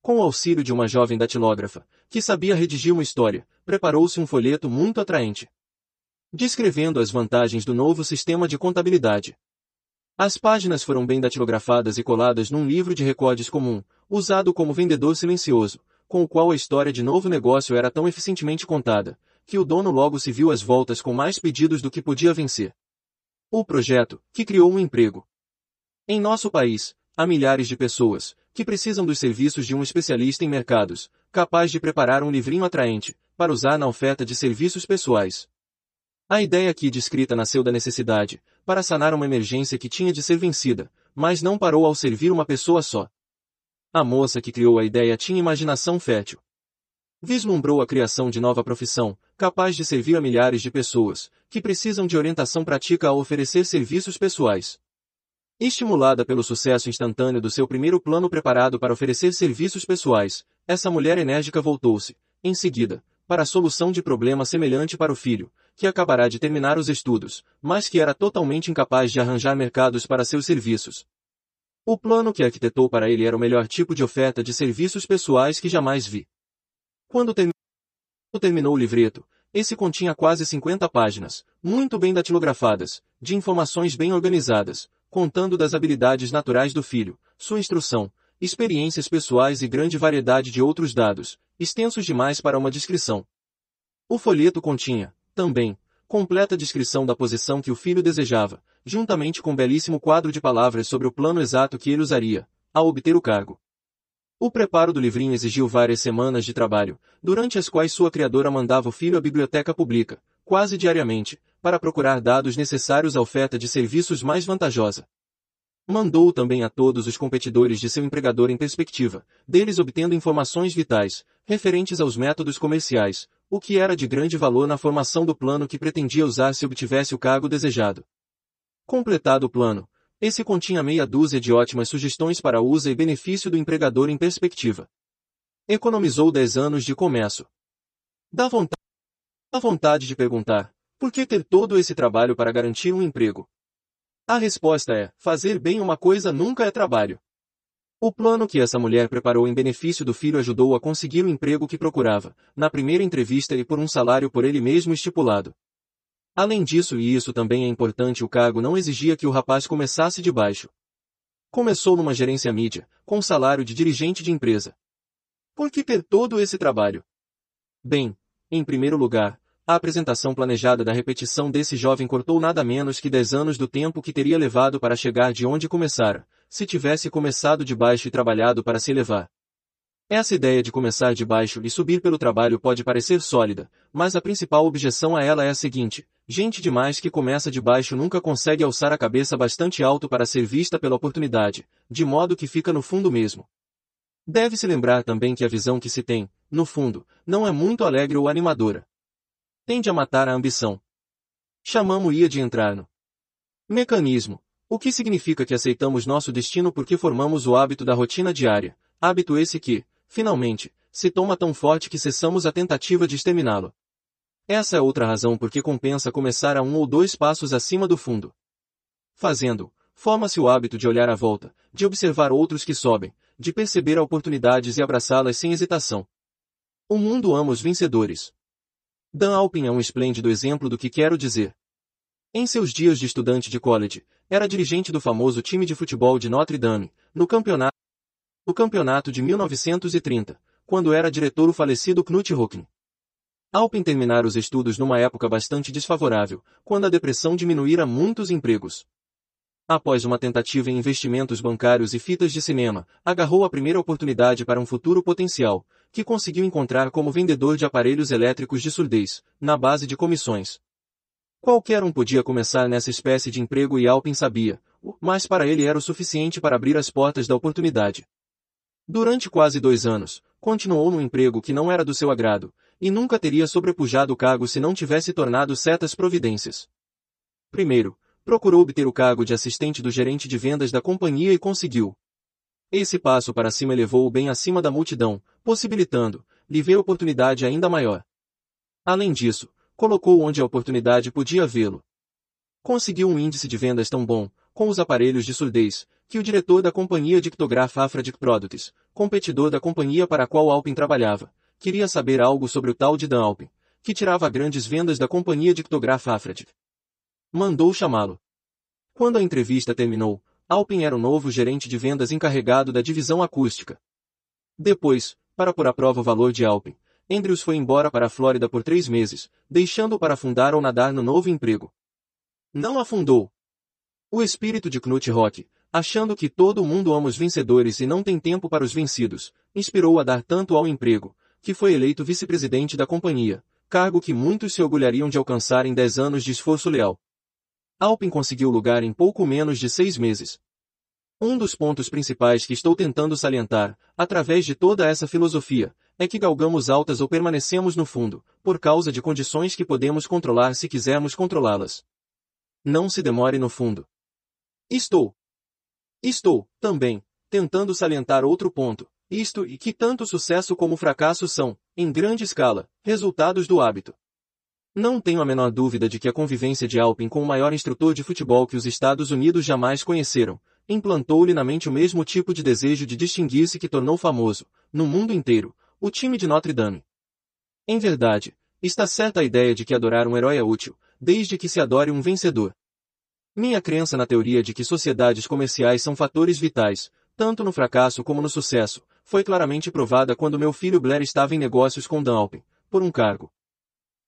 Com o auxílio de uma jovem datilógrafa, que sabia redigir uma história, preparou-se um folheto muito atraente. Descrevendo as vantagens do novo sistema de contabilidade. As páginas foram bem datilografadas e coladas num livro de recordes comum, usado como vendedor silencioso, com o qual a história de novo negócio era tão eficientemente contada, que o dono logo se viu às voltas com mais pedidos do que podia vencer. O projeto, que criou um emprego. Em nosso país, há milhares de pessoas, que precisam dos serviços de um especialista em mercados, capaz de preparar um livrinho atraente, para usar na oferta de serviços pessoais. A ideia aqui descrita nasceu da necessidade, para sanar uma emergência que tinha de ser vencida, mas não parou ao servir uma pessoa só. A moça que criou a ideia tinha imaginação fértil. Vislumbrou a criação de nova profissão, capaz de servir a milhares de pessoas, que precisam de orientação prática ao oferecer serviços pessoais. Estimulada pelo sucesso instantâneo do seu primeiro plano preparado para oferecer serviços pessoais, essa mulher enérgica voltou-se, em seguida, para a solução de problema semelhante para o filho, que acabará de terminar os estudos, mas que era totalmente incapaz de arranjar mercados para seus serviços. O plano que arquitetou para ele era o melhor tipo de oferta de serviços pessoais que jamais vi. Quando terminou o livreto, esse continha quase 50 páginas, muito bem datilografadas, de informações bem organizadas, contando das habilidades naturais do filho, sua instrução, experiências pessoais e grande variedade de outros dados, extensos demais para uma descrição. O folheto continha, também, completa descrição da posição que o filho desejava, juntamente com um belíssimo quadro de palavras sobre o plano exato que ele usaria, ao obter o cargo. O preparo do livrinho exigiu várias semanas de trabalho, durante as quais sua criadora mandava o filho à biblioteca pública, quase diariamente, para procurar dados necessários à oferta de serviços mais vantajosa. Mandou também a todos os competidores de seu empregador em perspectiva, deles obtendo informações vitais, referentes aos métodos comerciais, o que era de grande valor na formação do plano que pretendia usar se obtivesse o cargo desejado. Completado o plano, esse continha meia dúzia de ótimas sugestões para uso e benefício do empregador em perspectiva. Economizou dez anos de comércio. Dá vontade, dá vontade de perguntar, por que ter todo esse trabalho para garantir um emprego? A resposta é, fazer bem uma coisa nunca é trabalho. O plano que essa mulher preparou em benefício do filho ajudou a conseguir o emprego que procurava, na primeira entrevista e por um salário por ele mesmo estipulado. Além disso e isso também é importante o cargo não exigia que o rapaz começasse de baixo. Começou numa gerência mídia, com salário de dirigente de empresa. Por que ter todo esse trabalho? Bem, em primeiro lugar, a apresentação planejada da repetição desse jovem cortou nada menos que dez anos do tempo que teria levado para chegar de onde começara, se tivesse começado de baixo e trabalhado para se elevar. Essa ideia de começar de baixo e subir pelo trabalho pode parecer sólida, mas a principal objeção a ela é a seguinte, gente demais que começa de baixo nunca consegue alçar a cabeça bastante alto para ser vista pela oportunidade, de modo que fica no fundo mesmo. Deve-se lembrar também que a visão que se tem, no fundo, não é muito alegre ou animadora tende a matar a ambição. Chamamos-ia de entrar no mecanismo, o que significa que aceitamos nosso destino porque formamos o hábito da rotina diária, hábito esse que, finalmente, se toma tão forte que cessamos a tentativa de exterminá-lo. Essa é outra razão por que compensa começar a um ou dois passos acima do fundo. Fazendo, forma-se o hábito de olhar à volta, de observar outros que sobem, de perceber oportunidades e abraçá-las sem hesitação. O mundo ama os vencedores. Dan Alpin é um esplêndido exemplo do que quero dizer. Em seus dias de estudante de college, era dirigente do famoso time de futebol de Notre Dame, no campeonato, no campeonato de 1930, quando era diretor o falecido Knut Rockne. Alpin terminara os estudos numa época bastante desfavorável, quando a depressão diminuíra muitos empregos. Após uma tentativa em investimentos bancários e fitas de cinema, agarrou a primeira oportunidade para um futuro potencial, que conseguiu encontrar como vendedor de aparelhos elétricos de surdez, na base de comissões. Qualquer um podia começar nessa espécie de emprego e Alpin sabia, mas para ele era o suficiente para abrir as portas da oportunidade. Durante quase dois anos, continuou no emprego que não era do seu agrado, e nunca teria sobrepujado o cargo se não tivesse tornado certas providências. Primeiro, procurou obter o cargo de assistente do gerente de vendas da companhia e conseguiu. Esse passo para cima elevou-o bem acima da multidão, possibilitando, lhe ver oportunidade ainda maior. Além disso, colocou onde a oportunidade podia vê-lo. Conseguiu um índice de vendas tão bom, com os aparelhos de surdez, que o diretor da companhia Dictograph Afradic Products, competidor da companhia para a qual Alpin trabalhava, queria saber algo sobre o tal de Dan Alpin, que tirava grandes vendas da companhia Dictograph Afradic. Mandou chamá-lo. Quando a entrevista terminou, Alpin era o novo gerente de vendas encarregado da divisão acústica. Depois, para pôr à prova o valor de Alpin, Andrews foi embora para a Flórida por três meses, deixando-o para afundar ou nadar no novo emprego. Não afundou. O espírito de Knut Rock, achando que todo mundo ama os vencedores e não tem tempo para os vencidos, inspirou a dar tanto ao emprego, que foi eleito vice-presidente da companhia, cargo que muitos se orgulhariam de alcançar em dez anos de esforço leal. Alpin conseguiu lugar em pouco menos de seis meses. Um dos pontos principais que estou tentando salientar, através de toda essa filosofia, é que galgamos altas ou permanecemos no fundo, por causa de condições que podemos controlar se quisermos controlá-las. Não se demore no fundo. Estou. Estou, também, tentando salientar outro ponto, isto e que tanto sucesso como fracasso são, em grande escala, resultados do hábito. Não tenho a menor dúvida de que a convivência de Alpin com o maior instrutor de futebol que os Estados Unidos jamais conheceram, implantou-lhe na mente o mesmo tipo de desejo de distinguir-se que tornou famoso, no mundo inteiro, o time de Notre Dame. Em verdade, está certa a ideia de que adorar um herói é útil, desde que se adore um vencedor. Minha crença na teoria de que sociedades comerciais são fatores vitais, tanto no fracasso como no sucesso, foi claramente provada quando meu filho Blair estava em negócios com Dan Alpin, por um cargo.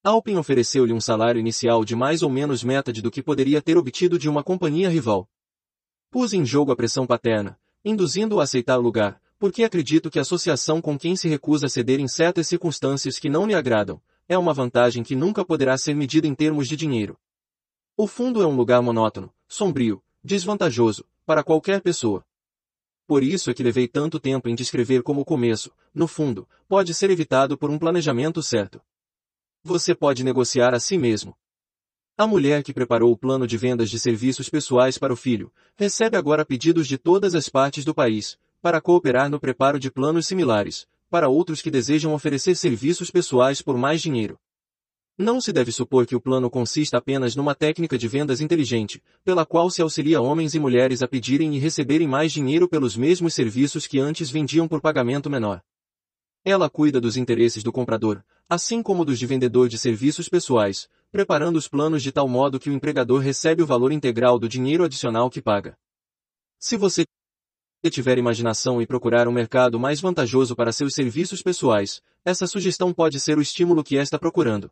Alpin ofereceu-lhe um salário inicial de mais ou menos metade do que poderia ter obtido de uma companhia rival. Pus em jogo a pressão paterna, induzindo-o a aceitar o lugar, porque acredito que a associação com quem se recusa a ceder em certas circunstâncias que não lhe agradam, é uma vantagem que nunca poderá ser medida em termos de dinheiro. O fundo é um lugar monótono, sombrio, desvantajoso, para qualquer pessoa. Por isso é que levei tanto tempo em descrever como o começo, no fundo, pode ser evitado por um planejamento certo. Você pode negociar a si mesmo. A mulher que preparou o plano de vendas de serviços pessoais para o filho, recebe agora pedidos de todas as partes do país, para cooperar no preparo de planos similares, para outros que desejam oferecer serviços pessoais por mais dinheiro. Não se deve supor que o plano consista apenas numa técnica de vendas inteligente, pela qual se auxilia homens e mulheres a pedirem e receberem mais dinheiro pelos mesmos serviços que antes vendiam por pagamento menor. Ela cuida dos interesses do comprador, assim como dos de vendedor de serviços pessoais, preparando os planos de tal modo que o empregador recebe o valor integral do dinheiro adicional que paga. Se você tiver imaginação e procurar um mercado mais vantajoso para seus serviços pessoais, essa sugestão pode ser o estímulo que está procurando.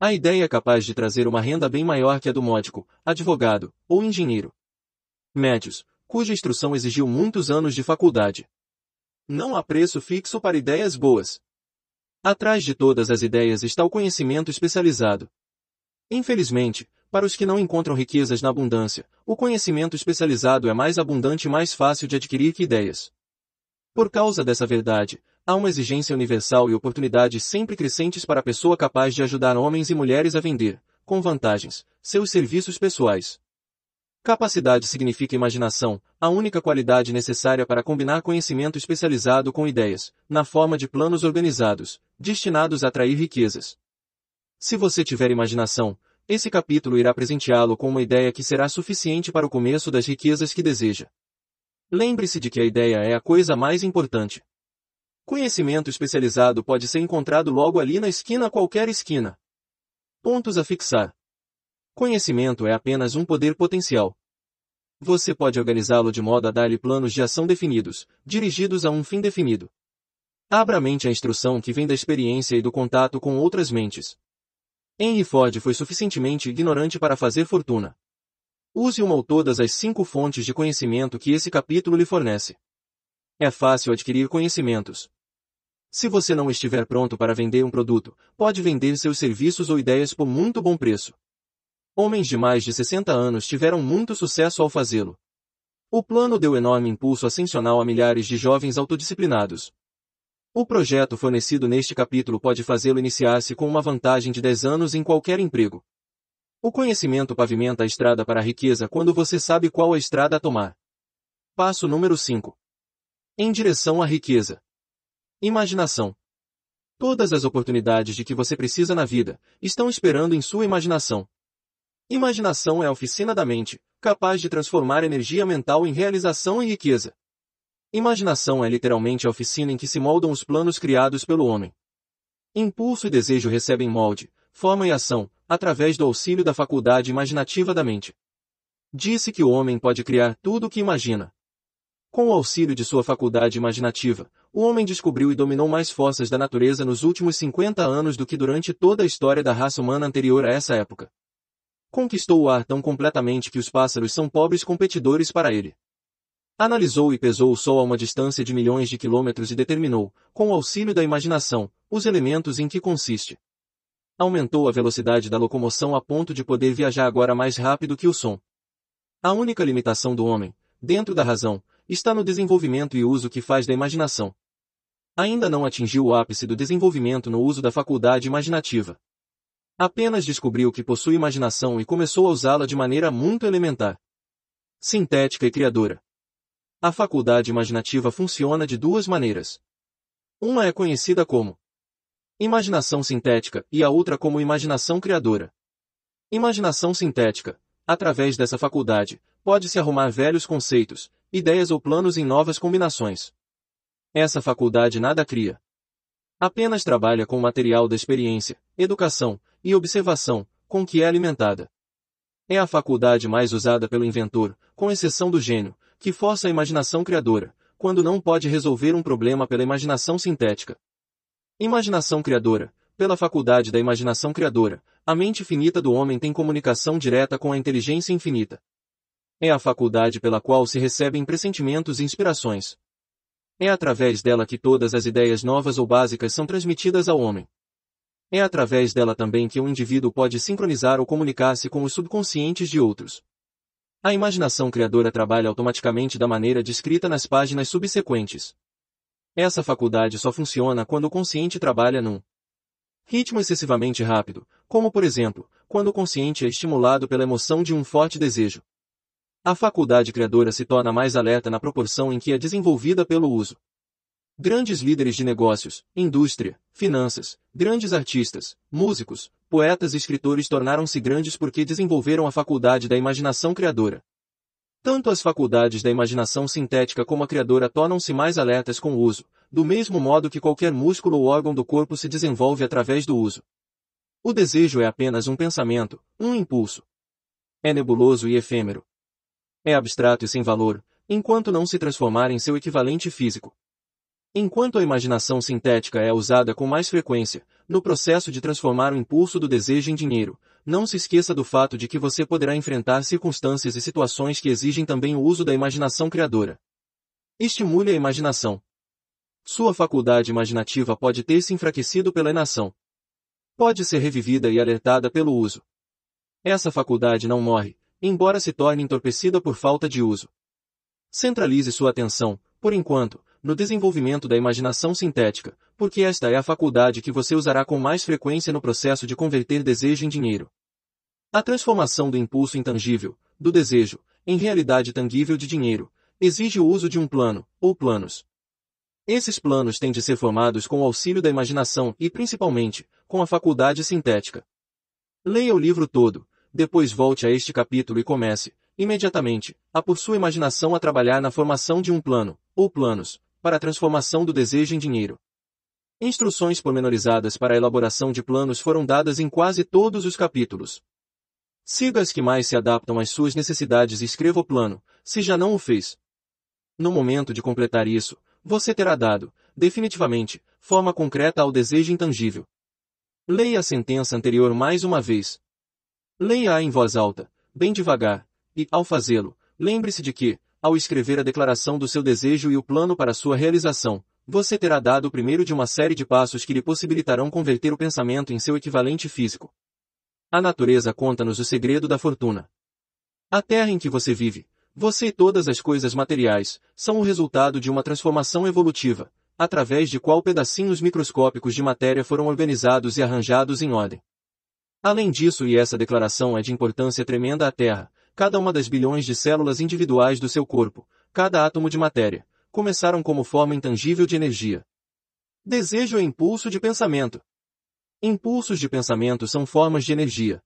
A ideia é capaz de trazer uma renda bem maior que a do módico, advogado ou engenheiro. Médios, cuja instrução exigiu muitos anos de faculdade. Não há preço fixo para ideias boas. Atrás de todas as ideias está o conhecimento especializado. Infelizmente, para os que não encontram riquezas na abundância, o conhecimento especializado é mais abundante e mais fácil de adquirir que ideias. Por causa dessa verdade, há uma exigência universal e oportunidades sempre crescentes para a pessoa capaz de ajudar homens e mulheres a vender, com vantagens, seus serviços pessoais. Capacidade significa imaginação, a única qualidade necessária para combinar conhecimento especializado com ideias, na forma de planos organizados, destinados a atrair riquezas. Se você tiver imaginação, esse capítulo irá presenteá-lo com uma ideia que será suficiente para o começo das riquezas que deseja. Lembre-se de que a ideia é a coisa mais importante. Conhecimento especializado pode ser encontrado logo ali na esquina qualquer esquina. Pontos a fixar. Conhecimento é apenas um poder potencial. Você pode organizá-lo de modo a dar-lhe planos de ação definidos, dirigidos a um fim definido. Abra a mente à instrução que vem da experiência e do contato com outras mentes. Henry Ford foi suficientemente ignorante para fazer fortuna. Use uma ou todas as cinco fontes de conhecimento que esse capítulo lhe fornece. É fácil adquirir conhecimentos. Se você não estiver pronto para vender um produto, pode vender seus serviços ou ideias por muito bom preço. Homens de mais de 60 anos tiveram muito sucesso ao fazê-lo. O plano deu enorme impulso ascensional a milhares de jovens autodisciplinados. O projeto fornecido neste capítulo pode fazê-lo iniciar-se com uma vantagem de 10 anos em qualquer emprego. O conhecimento pavimenta a estrada para a riqueza quando você sabe qual a estrada a tomar. Passo número 5. Em direção à riqueza. Imaginação. Todas as oportunidades de que você precisa na vida estão esperando em sua imaginação. Imaginação é a oficina da mente, capaz de transformar energia mental em realização e riqueza. Imaginação é literalmente a oficina em que se moldam os planos criados pelo homem. Impulso e desejo recebem molde, forma e ação, através do auxílio da faculdade imaginativa da mente. Disse que o homem pode criar tudo o que imagina. Com o auxílio de sua faculdade imaginativa, o homem descobriu e dominou mais forças da natureza nos últimos 50 anos do que durante toda a história da raça humana anterior a essa época. Conquistou o ar tão completamente que os pássaros são pobres competidores para ele. Analisou e pesou o Sol a uma distância de milhões de quilômetros e determinou, com o auxílio da imaginação, os elementos em que consiste. Aumentou a velocidade da locomoção a ponto de poder viajar agora mais rápido que o som. A única limitação do homem, dentro da razão, está no desenvolvimento e uso que faz da imaginação. Ainda não atingiu o ápice do desenvolvimento no uso da faculdade imaginativa. Apenas descobriu que possui imaginação e começou a usá-la de maneira muito elementar. Sintética e criadora. A faculdade imaginativa funciona de duas maneiras. Uma é conhecida como imaginação sintética e a outra como imaginação criadora. Imaginação sintética. Através dessa faculdade, pode-se arrumar velhos conceitos, ideias ou planos em novas combinações. Essa faculdade nada cria. Apenas trabalha com o material da experiência, educação e observação, com que é alimentada. É a faculdade mais usada pelo inventor, com exceção do gênio, que força a imaginação criadora, quando não pode resolver um problema pela imaginação sintética. Imaginação criadora. Pela faculdade da imaginação criadora, a mente finita do homem tem comunicação direta com a inteligência infinita. É a faculdade pela qual se recebem pressentimentos e inspirações. É através dela que todas as ideias novas ou básicas são transmitidas ao homem. É através dela também que um indivíduo pode sincronizar ou comunicar-se com os subconscientes de outros. A imaginação criadora trabalha automaticamente da maneira descrita nas páginas subsequentes. Essa faculdade só funciona quando o consciente trabalha num ritmo excessivamente rápido, como por exemplo, quando o consciente é estimulado pela emoção de um forte desejo. A faculdade criadora se torna mais alerta na proporção em que é desenvolvida pelo uso. Grandes líderes de negócios, indústria, finanças, grandes artistas, músicos, poetas e escritores tornaram-se grandes porque desenvolveram a faculdade da imaginação criadora. Tanto as faculdades da imaginação sintética como a criadora tornam-se mais alertas com o uso, do mesmo modo que qualquer músculo ou órgão do corpo se desenvolve através do uso. O desejo é apenas um pensamento, um impulso. É nebuloso e efêmero. É abstrato e sem valor, enquanto não se transformar em seu equivalente físico. Enquanto a imaginação sintética é usada com mais frequência, no processo de transformar o impulso do desejo em dinheiro, não se esqueça do fato de que você poderá enfrentar circunstâncias e situações que exigem também o uso da imaginação criadora. Estimule a imaginação. Sua faculdade imaginativa pode ter se enfraquecido pela inação. Pode ser revivida e alertada pelo uso. Essa faculdade não morre, embora se torne entorpecida por falta de uso. Centralize sua atenção, por enquanto, no desenvolvimento da imaginação sintética, porque esta é a faculdade que você usará com mais frequência no processo de converter desejo em dinheiro. A transformação do impulso intangível, do desejo, em realidade tangível de dinheiro, exige o uso de um plano, ou planos. Esses planos têm de ser formados com o auxílio da imaginação e, principalmente, com a faculdade sintética. Leia o livro todo, depois volte a este capítulo e comece, imediatamente, a por sua imaginação a trabalhar na formação de um plano, ou planos, para a transformação do desejo em dinheiro. Instruções pormenorizadas para a elaboração de planos foram dadas em quase todos os capítulos. Siga as que mais se adaptam às suas necessidades e escreva o plano, se já não o fez. No momento de completar isso, você terá dado, definitivamente, forma concreta ao desejo intangível. Leia a sentença anterior mais uma vez. Leia-a em voz alta, bem devagar, e, ao fazê-lo, lembre-se de que, ao escrever a declaração do seu desejo e o plano para sua realização, você terá dado o primeiro de uma série de passos que lhe possibilitarão converter o pensamento em seu equivalente físico. A natureza conta-nos o segredo da fortuna. A terra em que você vive, você e todas as coisas materiais, são o resultado de uma transformação evolutiva, através de qual pedacinhos microscópicos de matéria foram organizados e arranjados em ordem. Além disso e essa declaração é de importância tremenda à Terra, cada uma das bilhões de células individuais do seu corpo, cada átomo de matéria, começaram como forma intangível de energia. Desejo é impulso de pensamento. Impulsos de pensamento são formas de energia.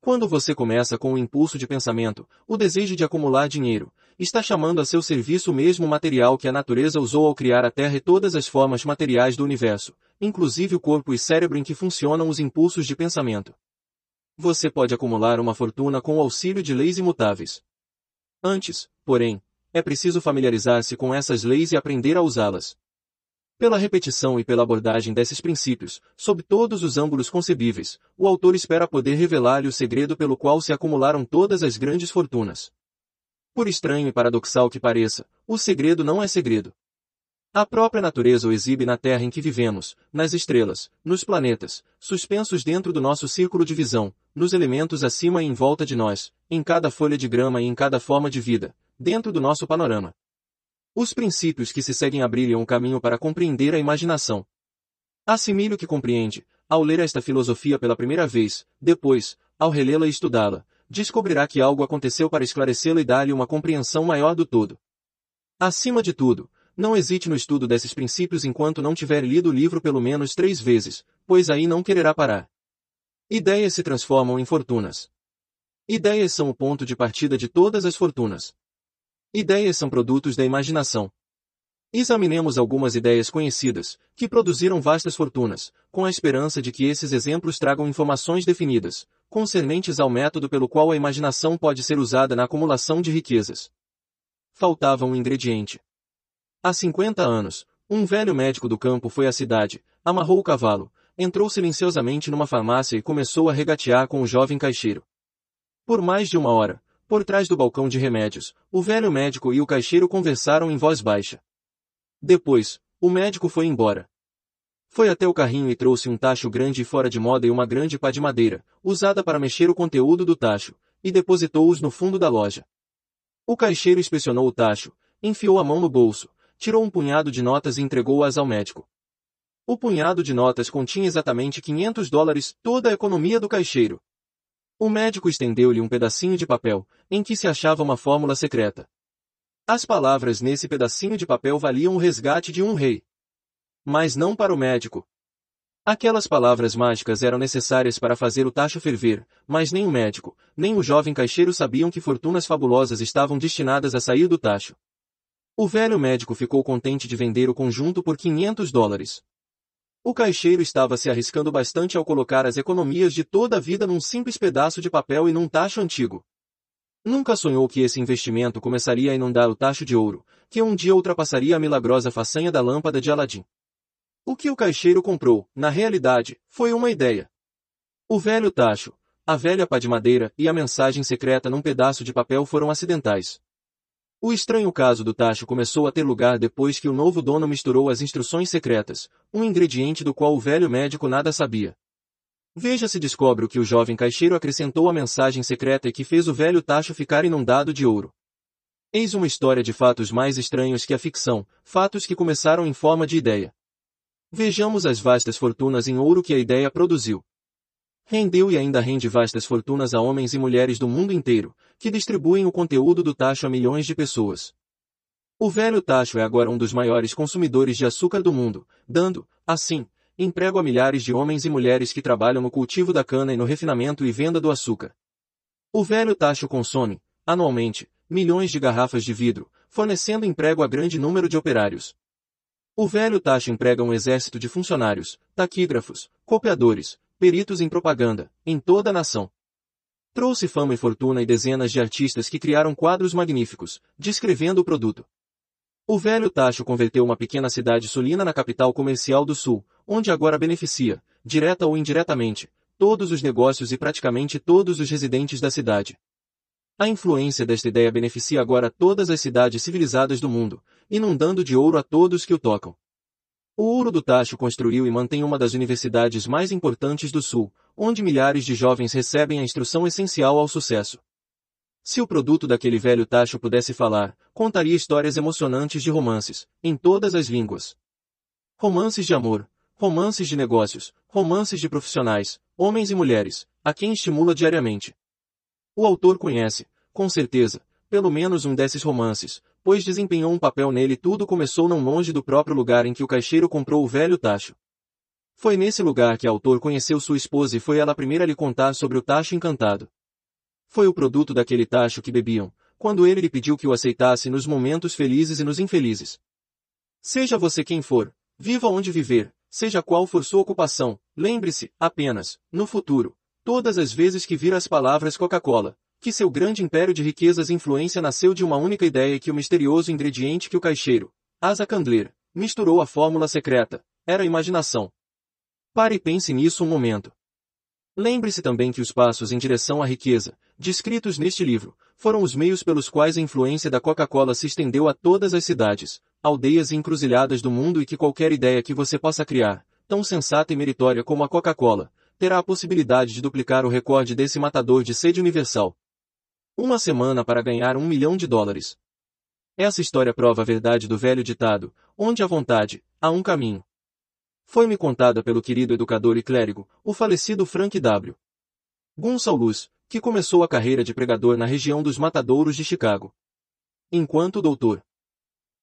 Quando você começa com o impulso de pensamento, o desejo de acumular dinheiro, está chamando a seu serviço o mesmo material que a natureza usou ao criar a Terra e todas as formas materiais do universo, inclusive o corpo e cérebro em que funcionam os impulsos de pensamento. Você pode acumular uma fortuna com o auxílio de leis imutáveis. Antes, porém, é preciso familiarizar-se com essas leis e aprender a usá-las. Pela repetição e pela abordagem desses princípios, sob todos os ângulos concebíveis, o autor espera poder revelar-lhe o segredo pelo qual se acumularam todas as grandes fortunas. Por estranho e paradoxal que pareça, o segredo não é segredo. A própria natureza o exibe na Terra em que vivemos, nas estrelas, nos planetas, suspensos dentro do nosso círculo de visão, nos elementos acima e em volta de nós, em cada folha de grama e em cada forma de vida, dentro do nosso panorama. Os princípios que se seguem abrilham o caminho para compreender a imaginação. Assimile o que compreende, ao ler esta filosofia pela primeira vez, depois, ao relê-la e estudá-la, descobrirá que algo aconteceu para esclarecê-la e dar-lhe uma compreensão maior do todo. Acima de tudo, não hesite no estudo desses princípios enquanto não tiver lido o livro pelo menos três vezes, pois aí não quererá parar. Ideias se transformam em fortunas. Ideias são o ponto de partida de todas as fortunas. Ideias são produtos da imaginação. Examinemos algumas ideias conhecidas, que produziram vastas fortunas, com a esperança de que esses exemplos tragam informações definidas, concernentes ao método pelo qual a imaginação pode ser usada na acumulação de riquezas. Faltava um ingrediente. Há 50 anos, um velho médico do campo foi à cidade, amarrou o cavalo, entrou silenciosamente numa farmácia e começou a regatear com o jovem caixeiro. Por mais de uma hora, por trás do balcão de remédios, o velho médico e o caixeiro conversaram em voz baixa. Depois, o médico foi embora. Foi até o carrinho e trouxe um tacho grande e fora de moda e uma grande pá de madeira, usada para mexer o conteúdo do tacho, e depositou-os no fundo da loja. O caixeiro inspecionou o tacho, enfiou a mão no bolso, tirou um punhado de notas e entregou-as ao médico. O punhado de notas continha exatamente 500 dólares, toda a economia do caixeiro. O médico estendeu-lhe um pedacinho de papel, em que se achava uma fórmula secreta. As palavras nesse pedacinho de papel valiam o resgate de um rei. Mas não para o médico. Aquelas palavras mágicas eram necessárias para fazer o tacho ferver, mas nem o médico, nem o jovem caixeiro sabiam que fortunas fabulosas estavam destinadas a sair do tacho. O velho médico ficou contente de vender o conjunto por 500 dólares. O caixeiro estava se arriscando bastante ao colocar as economias de toda a vida num simples pedaço de papel e num tacho antigo. Nunca sonhou que esse investimento começaria a inundar o tacho de ouro, que um dia ultrapassaria a milagrosa façanha da lâmpada de Aladim. O que o caixeiro comprou, na realidade, foi uma ideia. O velho tacho, a velha pá de madeira e a mensagem secreta num pedaço de papel foram acidentais. O estranho caso do tacho começou a ter lugar depois que o novo dono misturou as instruções secretas, um ingrediente do qual o velho médico nada sabia. Veja se descobre o que o jovem caixeiro acrescentou à mensagem secreta e que fez o velho tacho ficar inundado de ouro. Eis uma história de fatos mais estranhos que a ficção, fatos que começaram em forma de ideia. Vejamos as vastas fortunas em ouro que a ideia produziu. Rendeu e ainda rende vastas fortunas a homens e mulheres do mundo inteiro, que distribuem o conteúdo do tacho a milhões de pessoas. O velho tacho é agora um dos maiores consumidores de açúcar do mundo, dando, assim, emprego a milhares de homens e mulheres que trabalham no cultivo da cana e no refinamento e venda do açúcar. O velho tacho consome, anualmente, milhões de garrafas de vidro, fornecendo emprego a grande número de operários. O velho tacho emprega um exército de funcionários, taquígrafos, copiadores, peritos em propaganda, em toda a nação. Trouxe fama e fortuna e dezenas de artistas que criaram quadros magníficos, descrevendo o produto. O velho Tacho converteu uma pequena cidade sulina na capital comercial do sul, onde agora beneficia, direta ou indiretamente, todos os negócios e praticamente todos os residentes da cidade. A influência desta ideia beneficia agora todas as cidades civilizadas do mundo, inundando de ouro a todos que o tocam. O Ouro do Tacho construiu e mantém uma das universidades mais importantes do Sul, onde milhares de jovens recebem a instrução essencial ao sucesso. Se o produto daquele velho tacho pudesse falar, contaria histórias emocionantes de romances, em todas as línguas. Romances de amor, romances de negócios, romances de profissionais, homens e mulheres, a quem estimula diariamente. O autor conhece, com certeza, pelo menos um desses romances, pois desempenhou um papel nele tudo começou não longe do próprio lugar em que o caixeiro comprou o velho tacho. Foi nesse lugar que o autor conheceu sua esposa e foi ela a primeira a lhe contar sobre o tacho encantado. Foi o produto daquele tacho que bebiam, quando ele lhe pediu que o aceitasse nos momentos felizes e nos infelizes. Seja você quem for, viva onde viver, seja qual for sua ocupação, lembre-se, apenas, no futuro, todas as vezes que vir as palavras Coca-Cola, que seu grande império de riquezas e influência nasceu de uma única ideia e que o misterioso ingrediente que o caixeiro, Asa Candler, misturou a fórmula secreta, era a imaginação. Pare e pense nisso um momento. Lembre-se também que os passos em direção à riqueza, descritos neste livro, foram os meios pelos quais a influência da Coca-Cola se estendeu a todas as cidades, aldeias e encruzilhadas do mundo e que qualquer ideia que você possa criar, tão sensata e meritória como a Coca-Cola, terá a possibilidade de duplicar o recorde desse matador de sede universal. Uma semana para ganhar um milhão de dólares. Essa história prova a verdade do velho ditado, onde há vontade, há um caminho. Foi-me contada pelo querido educador e clérigo, o falecido Frank W. Gonçalves, que começou a carreira de pregador na região dos Matadouros de Chicago. Enquanto o doutor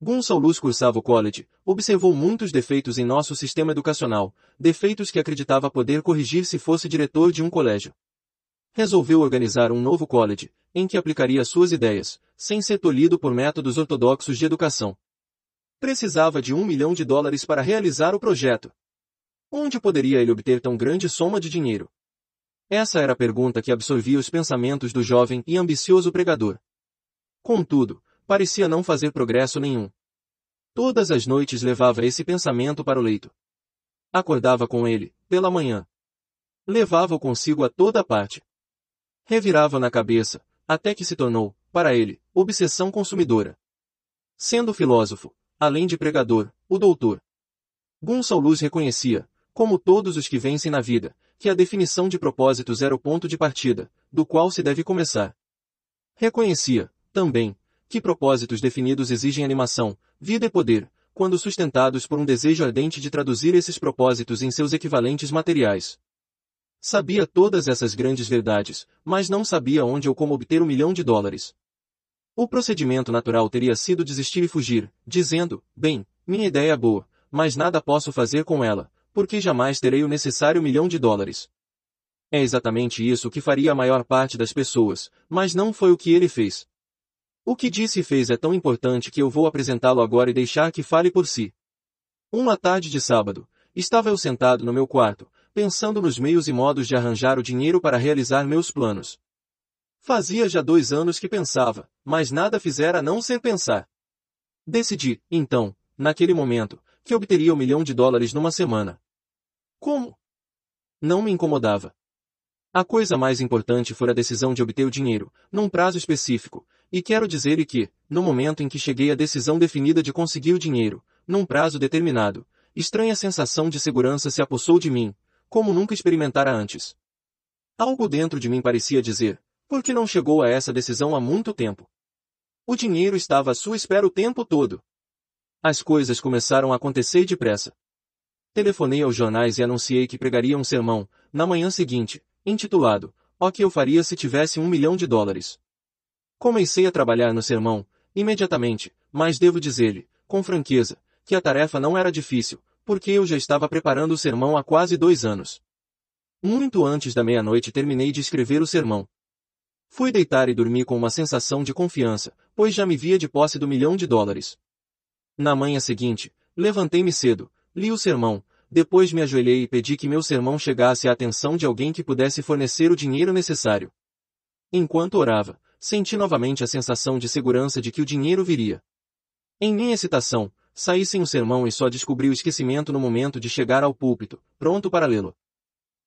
Gonçalves cursava o college, observou muitos defeitos em nosso sistema educacional, defeitos que acreditava poder corrigir se fosse diretor de um colégio. Resolveu organizar um novo college, em que aplicaria suas ideias, sem ser tolhido por métodos ortodoxos de educação. Precisava de um milhão de dólares para realizar o projeto. Onde poderia ele obter tão grande soma de dinheiro? Essa era a pergunta que absorvia os pensamentos do jovem e ambicioso pregador. Contudo, parecia não fazer progresso nenhum. Todas as noites levava esse pensamento para o leito. Acordava com ele, pela manhã. Levava-o consigo a toda parte. Revirava na cabeça, até que se tornou, para ele, obsessão consumidora. Sendo filósofo, além de pregador, o doutor. Gonçalves reconhecia, como todos os que vencem na vida, que a definição de propósitos era o ponto de partida, do qual se deve começar. Reconhecia, também, que propósitos definidos exigem animação, vida e poder, quando sustentados por um desejo ardente de traduzir esses propósitos em seus equivalentes materiais. Sabia todas essas grandes verdades, mas não sabia onde ou como obter um milhão de dólares. O procedimento natural teria sido desistir e fugir, dizendo, bem, minha ideia é boa, mas nada posso fazer com ela, porque jamais terei o necessário milhão de dólares. É exatamente isso que faria a maior parte das pessoas, mas não foi o que ele fez. O que disse e fez é tão importante que eu vou apresentá-lo agora e deixar que fale por si. Uma tarde de sábado, estava eu sentado no meu quarto, pensando nos meios e modos de arranjar o dinheiro para realizar meus planos. Fazia já dois anos que pensava, mas nada fizera a não ser pensar. Decidi, então, naquele momento, que obteria um milhão de dólares numa semana. Como? Não me incomodava. A coisa mais importante foi a decisão de obter o dinheiro, num prazo específico, e quero dizer-lhe que, no momento em que cheguei à decisão definida de conseguir o dinheiro, num prazo determinado, estranha sensação de segurança se apossou de mim, como nunca experimentara antes. Algo dentro de mim parecia dizer, por que não chegou a essa decisão há muito tempo? O dinheiro estava à sua espera o tempo todo. As coisas começaram a acontecer depressa. Telefonei aos jornais e anunciei que pregaria um sermão, na manhã seguinte, intitulado, O que eu faria se tivesse um milhão de dólares. Comecei a trabalhar no sermão, imediatamente, mas devo dizer-lhe, com franqueza, que a tarefa não era difícil, porque eu já estava preparando o sermão há quase dois anos. Muito antes da meia-noite terminei de escrever o sermão. Fui deitar e dormi com uma sensação de confiança, pois já me via de posse do milhão de dólares. Na manhã seguinte, levantei-me cedo, li o sermão, depois me ajoelhei e pedi que meu sermão chegasse à atenção de alguém que pudesse fornecer o dinheiro necessário. Enquanto orava, senti novamente a sensação de segurança de que o dinheiro viria. Em minha excitação, saí sem o sermão e só descobri o esquecimento no momento de chegar ao púlpito, pronto para lê-lo.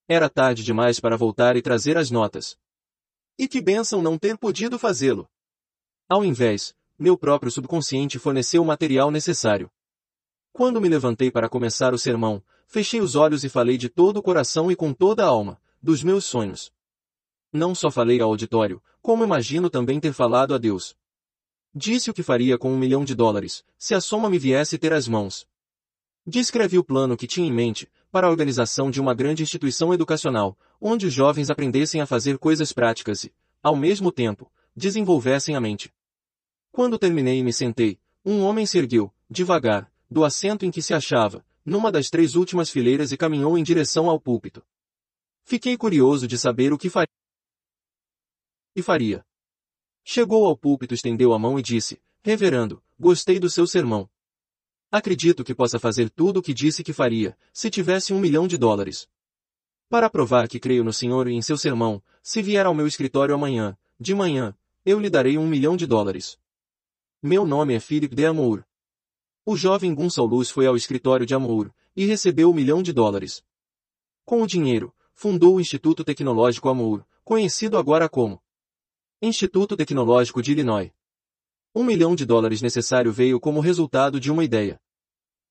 Era tarde demais para voltar e trazer as notas, e que bênção não ter podido fazê-lo. Ao invés, meu próprio subconsciente forneceu o material necessário. Quando me levantei para começar o sermão, fechei os olhos e falei de todo o coração e com toda a alma, dos meus sonhos. Não só falei ao auditório, como imagino também ter falado a Deus. Disse o que faria com um milhão de dólares, se a soma me viesse ter as mãos. Descreve o plano que tinha em mente, para a organização de uma grande instituição educacional, onde os jovens aprendessem a fazer coisas práticas e, ao mesmo tempo, desenvolvessem a mente. Quando terminei e me sentei, um homem se ergueu, devagar, do assento em que se achava, numa das três últimas fileiras e caminhou em direção ao púlpito. Fiquei curioso de saber o que faria. E faria. Chegou ao púlpito, estendeu a mão e disse, Reverendo, gostei do seu sermão. Acredito que possa fazer tudo o que disse que faria, se tivesse um milhão de dólares. Para provar que creio no Senhor e em seu sermão, se vier ao meu escritório amanhã, de manhã, eu lhe darei um milhão de dólares. Meu nome é Philip de Amour. O jovem Gonçalves foi ao escritório de Amour, e recebeu um milhão de dólares. Com o dinheiro, fundou o Instituto Tecnológico Amour, conhecido agora como Instituto Tecnológico de Illinois. Um milhão de dólares necessário veio como resultado de uma ideia.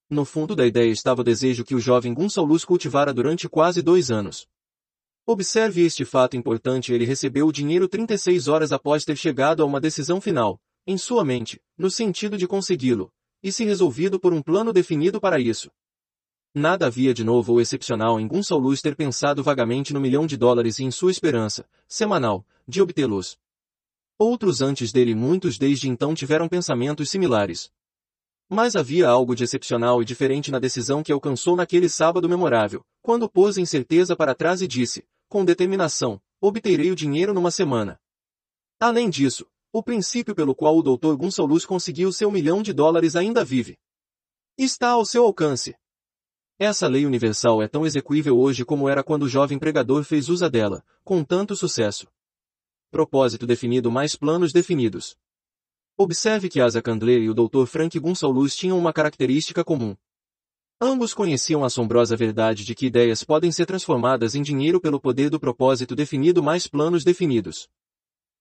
No fundo da ideia estava o desejo que o jovem Gonçalves cultivara durante quase dois anos. Observe este fato importante ele recebeu o dinheiro 36 horas após ter chegado a uma decisão final, em sua mente, no sentido de consegui-lo, e se resolvido por um plano definido para isso. Nada havia de novo ou excepcional em Gonçalves ter pensado vagamente no milhão de dólares e em sua esperança, semanal, de obtê-los. Outros antes dele muitos desde então tiveram pensamentos similares. Mas havia algo de excepcional e diferente na decisão que alcançou naquele sábado memorável, quando pôs em certeza para trás e disse, com determinação, obterei o dinheiro numa semana. Além disso, o princípio pelo qual o Dr. Gonçalves conseguiu seu milhão de dólares ainda vive. Está ao seu alcance. Essa lei universal é tão execuível hoje como era quando o jovem pregador fez uso dela, com tanto sucesso propósito definido mais planos definidos. Observe que Asa Candler e o Dr. Frank Gonçalves tinham uma característica comum. Ambos conheciam a assombrosa verdade de que ideias podem ser transformadas em dinheiro pelo poder do propósito definido mais planos definidos.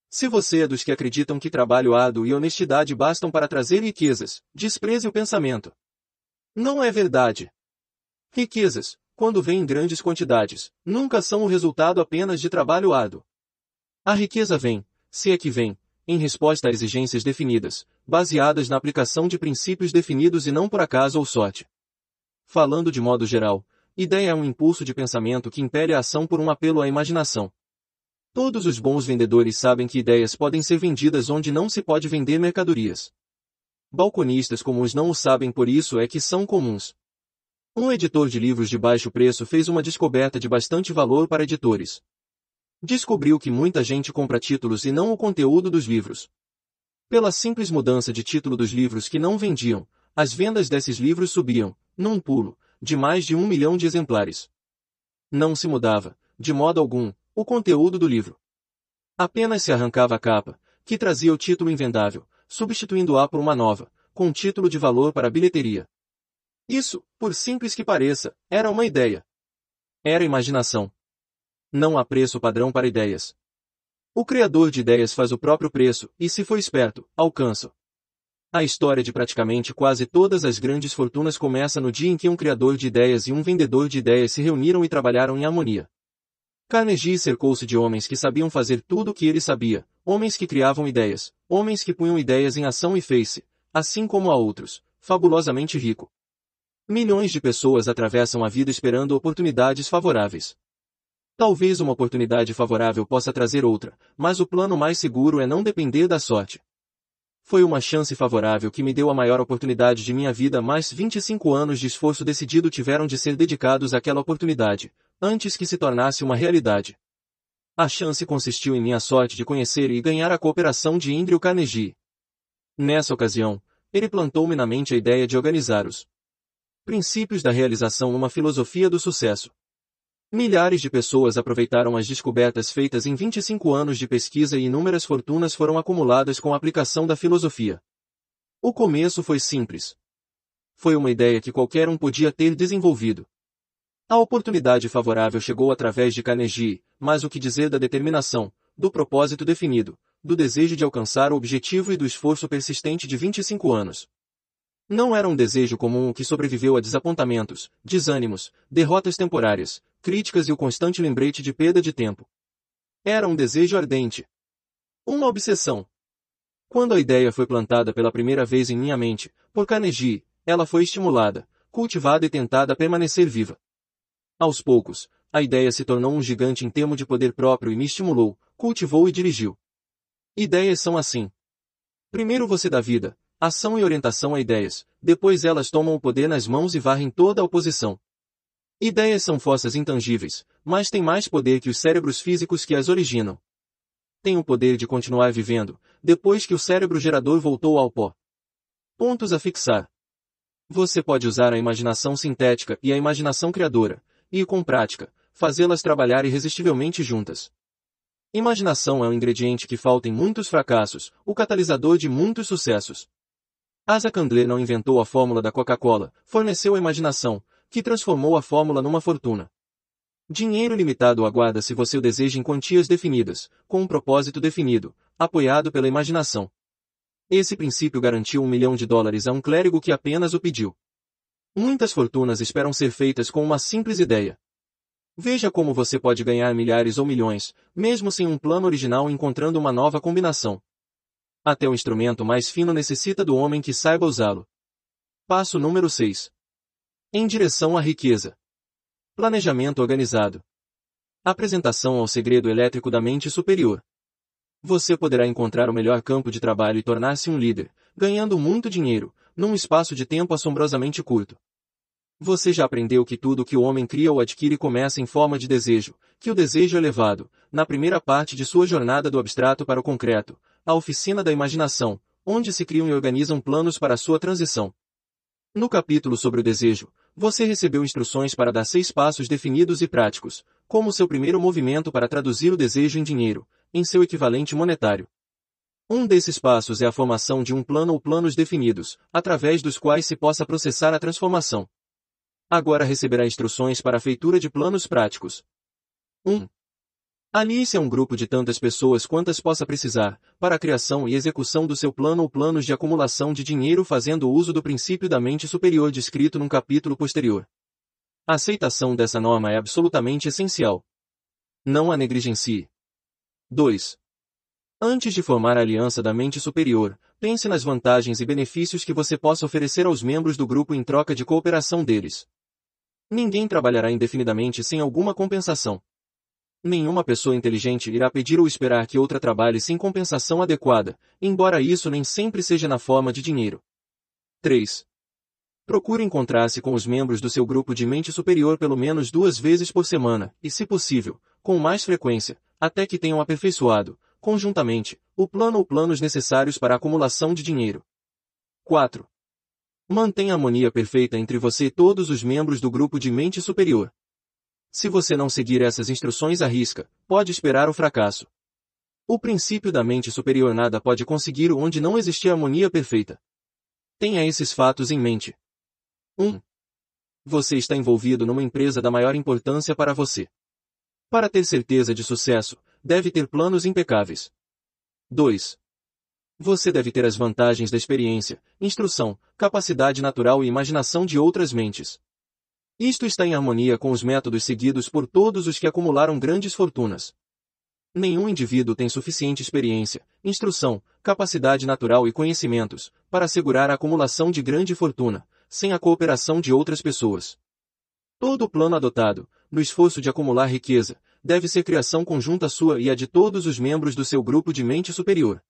Se você é dos que acreditam que trabalho árduo e honestidade bastam para trazer riquezas, despreze o pensamento. Não é verdade. Riquezas, quando vêm em grandes quantidades, nunca são o resultado apenas de trabalho árduo. A riqueza vem, se é que vem, em resposta a exigências definidas, baseadas na aplicação de princípios definidos e não por acaso ou sorte. Falando de modo geral, ideia é um impulso de pensamento que impere a ação por um apelo à imaginação. Todos os bons vendedores sabem que ideias podem ser vendidas onde não se pode vender mercadorias. Balconistas comuns não o sabem por isso é que são comuns. Um editor de livros de baixo preço fez uma descoberta de bastante valor para editores. Descobriu que muita gente compra títulos e não o conteúdo dos livros. Pela simples mudança de título dos livros que não vendiam, as vendas desses livros subiam, num pulo, de mais de um milhão de exemplares. Não se mudava, de modo algum, o conteúdo do livro. Apenas se arrancava a capa, que trazia o título invendável, substituindo-a por uma nova, com título de valor para a bilheteria. Isso, por simples que pareça, era uma ideia. Era imaginação. Não há preço padrão para ideias. O criador de ideias faz o próprio preço, e se for esperto, alcança. A história de praticamente quase todas as grandes fortunas começa no dia em que um criador de ideias e um vendedor de ideias se reuniram e trabalharam em harmonia. Carnegie cercou-se de homens que sabiam fazer tudo o que ele sabia, homens que criavam ideias, homens que punham ideias em ação e fez-se, assim como a outros, fabulosamente rico. Milhões de pessoas atravessam a vida esperando oportunidades favoráveis. Talvez uma oportunidade favorável possa trazer outra, mas o plano mais seguro é não depender da sorte. Foi uma chance favorável que me deu a maior oportunidade de minha vida, mas 25 anos de esforço decidido tiveram de ser dedicados àquela oportunidade, antes que se tornasse uma realidade. A chance consistiu em minha sorte de conhecer e ganhar a cooperação de Andrew Carnegie. Nessa ocasião, ele plantou-me na mente a ideia de organizar os princípios da realização numa filosofia do sucesso. Milhares de pessoas aproveitaram as descobertas feitas em 25 anos de pesquisa e inúmeras fortunas foram acumuladas com a aplicação da filosofia. O começo foi simples. Foi uma ideia que qualquer um podia ter desenvolvido. A oportunidade favorável chegou através de Carnegie, mas o que dizer da determinação, do propósito definido, do desejo de alcançar o objetivo e do esforço persistente de 25 anos. Não era um desejo comum que sobreviveu a desapontamentos, desânimos, derrotas temporárias, críticas e o constante lembrete de perda de tempo. Era um desejo ardente. Uma obsessão. Quando a ideia foi plantada pela primeira vez em minha mente, por Carnegie, ela foi estimulada, cultivada e tentada a permanecer viva. Aos poucos, a ideia se tornou um gigante em termo de poder próprio e me estimulou, cultivou e dirigiu. Ideias são assim. Primeiro você dá vida, ação e orientação a ideias, depois elas tomam o poder nas mãos e varrem toda a oposição. Ideias são forças intangíveis, mas têm mais poder que os cérebros físicos que as originam. Tem o poder de continuar vivendo, depois que o cérebro gerador voltou ao pó. Pontos a fixar. Você pode usar a imaginação sintética e a imaginação criadora, e, com prática, fazê-las trabalhar irresistivelmente juntas. Imaginação é um ingrediente que falta em muitos fracassos, o catalisador de muitos sucessos. Asa Candler não inventou a fórmula da Coca-Cola, forneceu a imaginação, que transformou a fórmula numa fortuna. Dinheiro limitado aguarda se você o deseja em quantias definidas, com um propósito definido, apoiado pela imaginação. Esse princípio garantiu um milhão de dólares a um clérigo que apenas o pediu. Muitas fortunas esperam ser feitas com uma simples ideia. Veja como você pode ganhar milhares ou milhões, mesmo sem um plano original encontrando uma nova combinação. Até o instrumento mais fino necessita do homem que saiba usá-lo. Passo número 6. Em direção à riqueza. Planejamento organizado. Apresentação ao segredo elétrico da mente superior. Você poderá encontrar o melhor campo de trabalho e tornar-se um líder, ganhando muito dinheiro, num espaço de tempo assombrosamente curto. Você já aprendeu que tudo que o homem cria ou adquire começa em forma de desejo, que o desejo é levado, na primeira parte de sua jornada do abstrato para o concreto, à oficina da imaginação, onde se criam e organizam planos para a sua transição. No capítulo sobre o desejo, você recebeu instruções para dar seis passos definidos e práticos, como seu primeiro movimento para traduzir o desejo em dinheiro, em seu equivalente monetário. Um desses passos é a formação de um plano ou planos definidos, através dos quais se possa processar a transformação. Agora receberá instruções para a feitura de planos práticos. 1. Alice é um grupo de tantas pessoas quantas possa precisar, para a criação e execução do seu plano ou planos de acumulação de dinheiro fazendo uso do princípio da mente superior descrito num capítulo posterior. A aceitação dessa norma é absolutamente essencial. Não a negligencie. 2. Antes de formar a aliança da mente superior, pense nas vantagens e benefícios que você possa oferecer aos membros do grupo em troca de cooperação deles. Ninguém trabalhará indefinidamente sem alguma compensação. Nenhuma pessoa inteligente irá pedir ou esperar que outra trabalhe sem compensação adequada, embora isso nem sempre seja na forma de dinheiro. 3. Procure encontrar-se com os membros do seu grupo de mente superior pelo menos duas vezes por semana, e se possível, com mais frequência, até que tenham aperfeiçoado, conjuntamente, o plano ou planos necessários para a acumulação de dinheiro. 4. Mantenha a harmonia perfeita entre você e todos os membros do grupo de mente superior. Se você não seguir essas instruções à risca, pode esperar o fracasso. O princípio da mente superior nada pode conseguir onde não existir harmonia perfeita. Tenha esses fatos em mente. 1. Você está envolvido numa empresa da maior importância para você. Para ter certeza de sucesso, deve ter planos impecáveis. 2. Você deve ter as vantagens da experiência, instrução, capacidade natural e imaginação de outras mentes. Isto está em harmonia com os métodos seguidos por todos os que acumularam grandes fortunas. Nenhum indivíduo tem suficiente experiência, instrução, capacidade natural e conhecimentos para assegurar a acumulação de grande fortuna, sem a cooperação de outras pessoas. Todo o plano adotado, no esforço de acumular riqueza, deve ser criação conjunta sua e a de todos os membros do seu grupo de mente superior.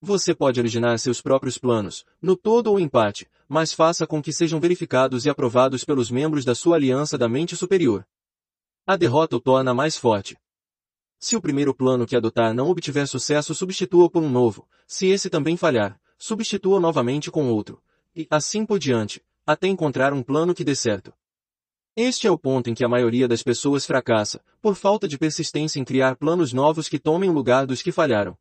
Você pode originar seus próprios planos, no todo ou empate, mas faça com que sejam verificados e aprovados pelos membros da sua aliança da mente superior. A derrota o torna mais forte. Se o primeiro plano que adotar não obtiver sucesso, substitua por um novo. Se esse também falhar, substitua novamente com outro. E, assim por diante, até encontrar um plano que dê certo. Este é o ponto em que a maioria das pessoas fracassa, por falta de persistência em criar planos novos que tomem o lugar dos que falharam.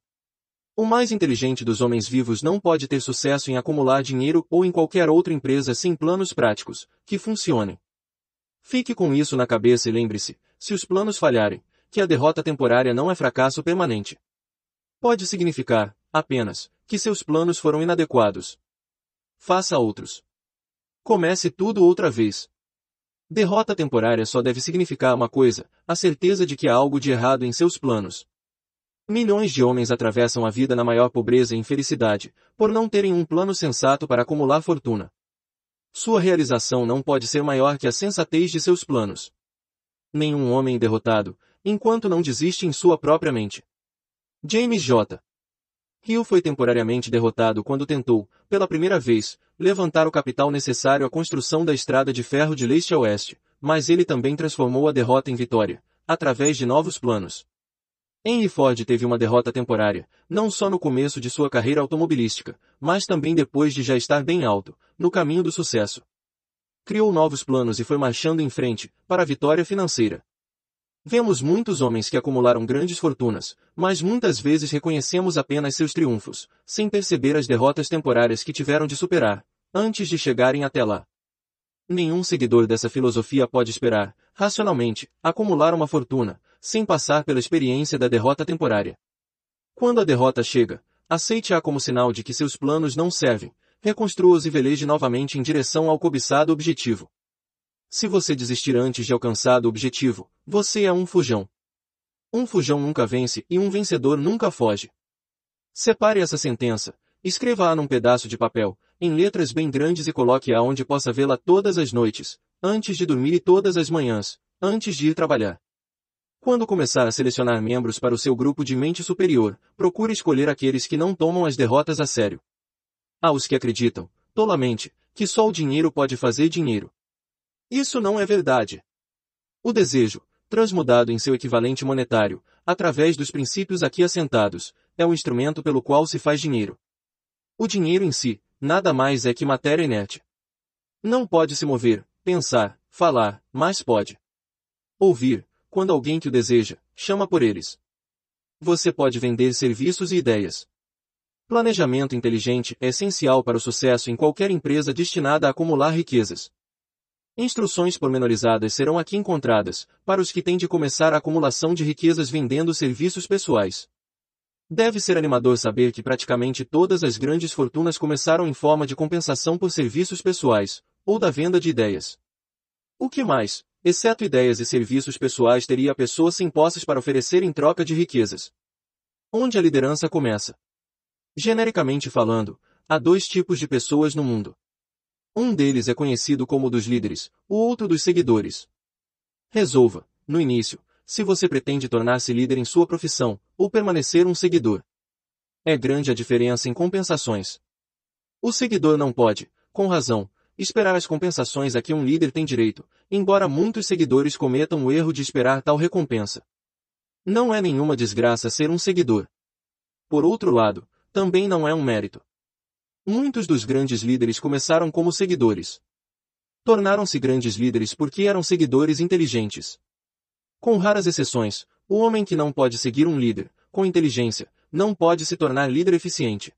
O mais inteligente dos homens vivos não pode ter sucesso em acumular dinheiro ou em qualquer outra empresa sem planos práticos, que funcionem. Fique com isso na cabeça e lembre-se, se os planos falharem, que a derrota temporária não é fracasso permanente. Pode significar, apenas, que seus planos foram inadequados. Faça outros. Comece tudo outra vez. Derrota temporária só deve significar uma coisa, a certeza de que há algo de errado em seus planos. Milhões de homens atravessam a vida na maior pobreza e infelicidade, por não terem um plano sensato para acumular fortuna. sua realização não pode ser maior que a sensatez de seus planos. Nenhum homem derrotado, enquanto não desiste em sua própria mente. James J. Hill foi temporariamente derrotado quando tentou, pela primeira vez, levantar o capital necessário à construção da estrada de ferro de leste a oeste, mas ele também transformou a derrota em vitória, através de novos planos. Henry Ford teve uma derrota temporária, não só no começo de sua carreira automobilística, mas também depois de já estar bem alto, no caminho do sucesso. Criou novos planos e foi marchando em frente, para a vitória financeira. Vemos muitos homens que acumularam grandes fortunas, mas muitas vezes reconhecemos apenas seus triunfos, sem perceber as derrotas temporárias que tiveram de superar, antes de chegarem até lá. Nenhum seguidor dessa filosofia pode esperar, racionalmente, acumular uma fortuna, sem passar pela experiência da derrota temporária. Quando a derrota chega, aceite-a como sinal de que seus planos não servem, reconstrua-os e veleje novamente em direção ao cobiçado objetivo. Se você desistir antes de alcançar o objetivo, você é um fujão. Um fujão nunca vence e um vencedor nunca foge. Separe essa sentença, escreva-a num pedaço de papel, em letras bem grandes e coloque-a onde possa vê-la todas as noites, antes de dormir e todas as manhãs, antes de ir trabalhar. Quando começar a selecionar membros para o seu grupo de mente superior, procure escolher aqueles que não tomam as derrotas a sério. Há os que acreditam, tolamente, que só o dinheiro pode fazer dinheiro. Isso não é verdade. O desejo, transmudado em seu equivalente monetário, através dos princípios aqui assentados, é o instrumento pelo qual se faz dinheiro. O dinheiro em si, nada mais é que matéria inerte. Não pode se mover, pensar, falar, mas pode ouvir, quando alguém que o deseja, chama por eles. Você pode vender serviços e ideias. Planejamento inteligente é essencial para o sucesso em qualquer empresa destinada a acumular riquezas. Instruções pormenorizadas serão aqui encontradas, para os que têm de começar a acumulação de riquezas vendendo serviços pessoais. Deve ser animador saber que praticamente todas as grandes fortunas começaram em forma de compensação por serviços pessoais, ou da venda de ideias. O que mais, exceto ideias e serviços pessoais teria a pessoa sem posses para oferecer em troca de riquezas? Onde a liderança começa? Genericamente falando, há dois tipos de pessoas no mundo. Um deles é conhecido como dos líderes, o outro dos seguidores. Resolva, no início, se você pretende tornar-se líder em sua profissão, ou permanecer um seguidor. É grande a diferença em compensações. O seguidor não pode, com razão, esperar as compensações a que um líder tem direito, embora muitos seguidores cometam o erro de esperar tal recompensa. Não é nenhuma desgraça ser um seguidor. Por outro lado, também não é um mérito. Muitos dos grandes líderes começaram como seguidores. Tornaram-se grandes líderes porque eram seguidores inteligentes. Com raras exceções, o homem que não pode seguir um líder, com inteligência, não pode se tornar líder eficiente.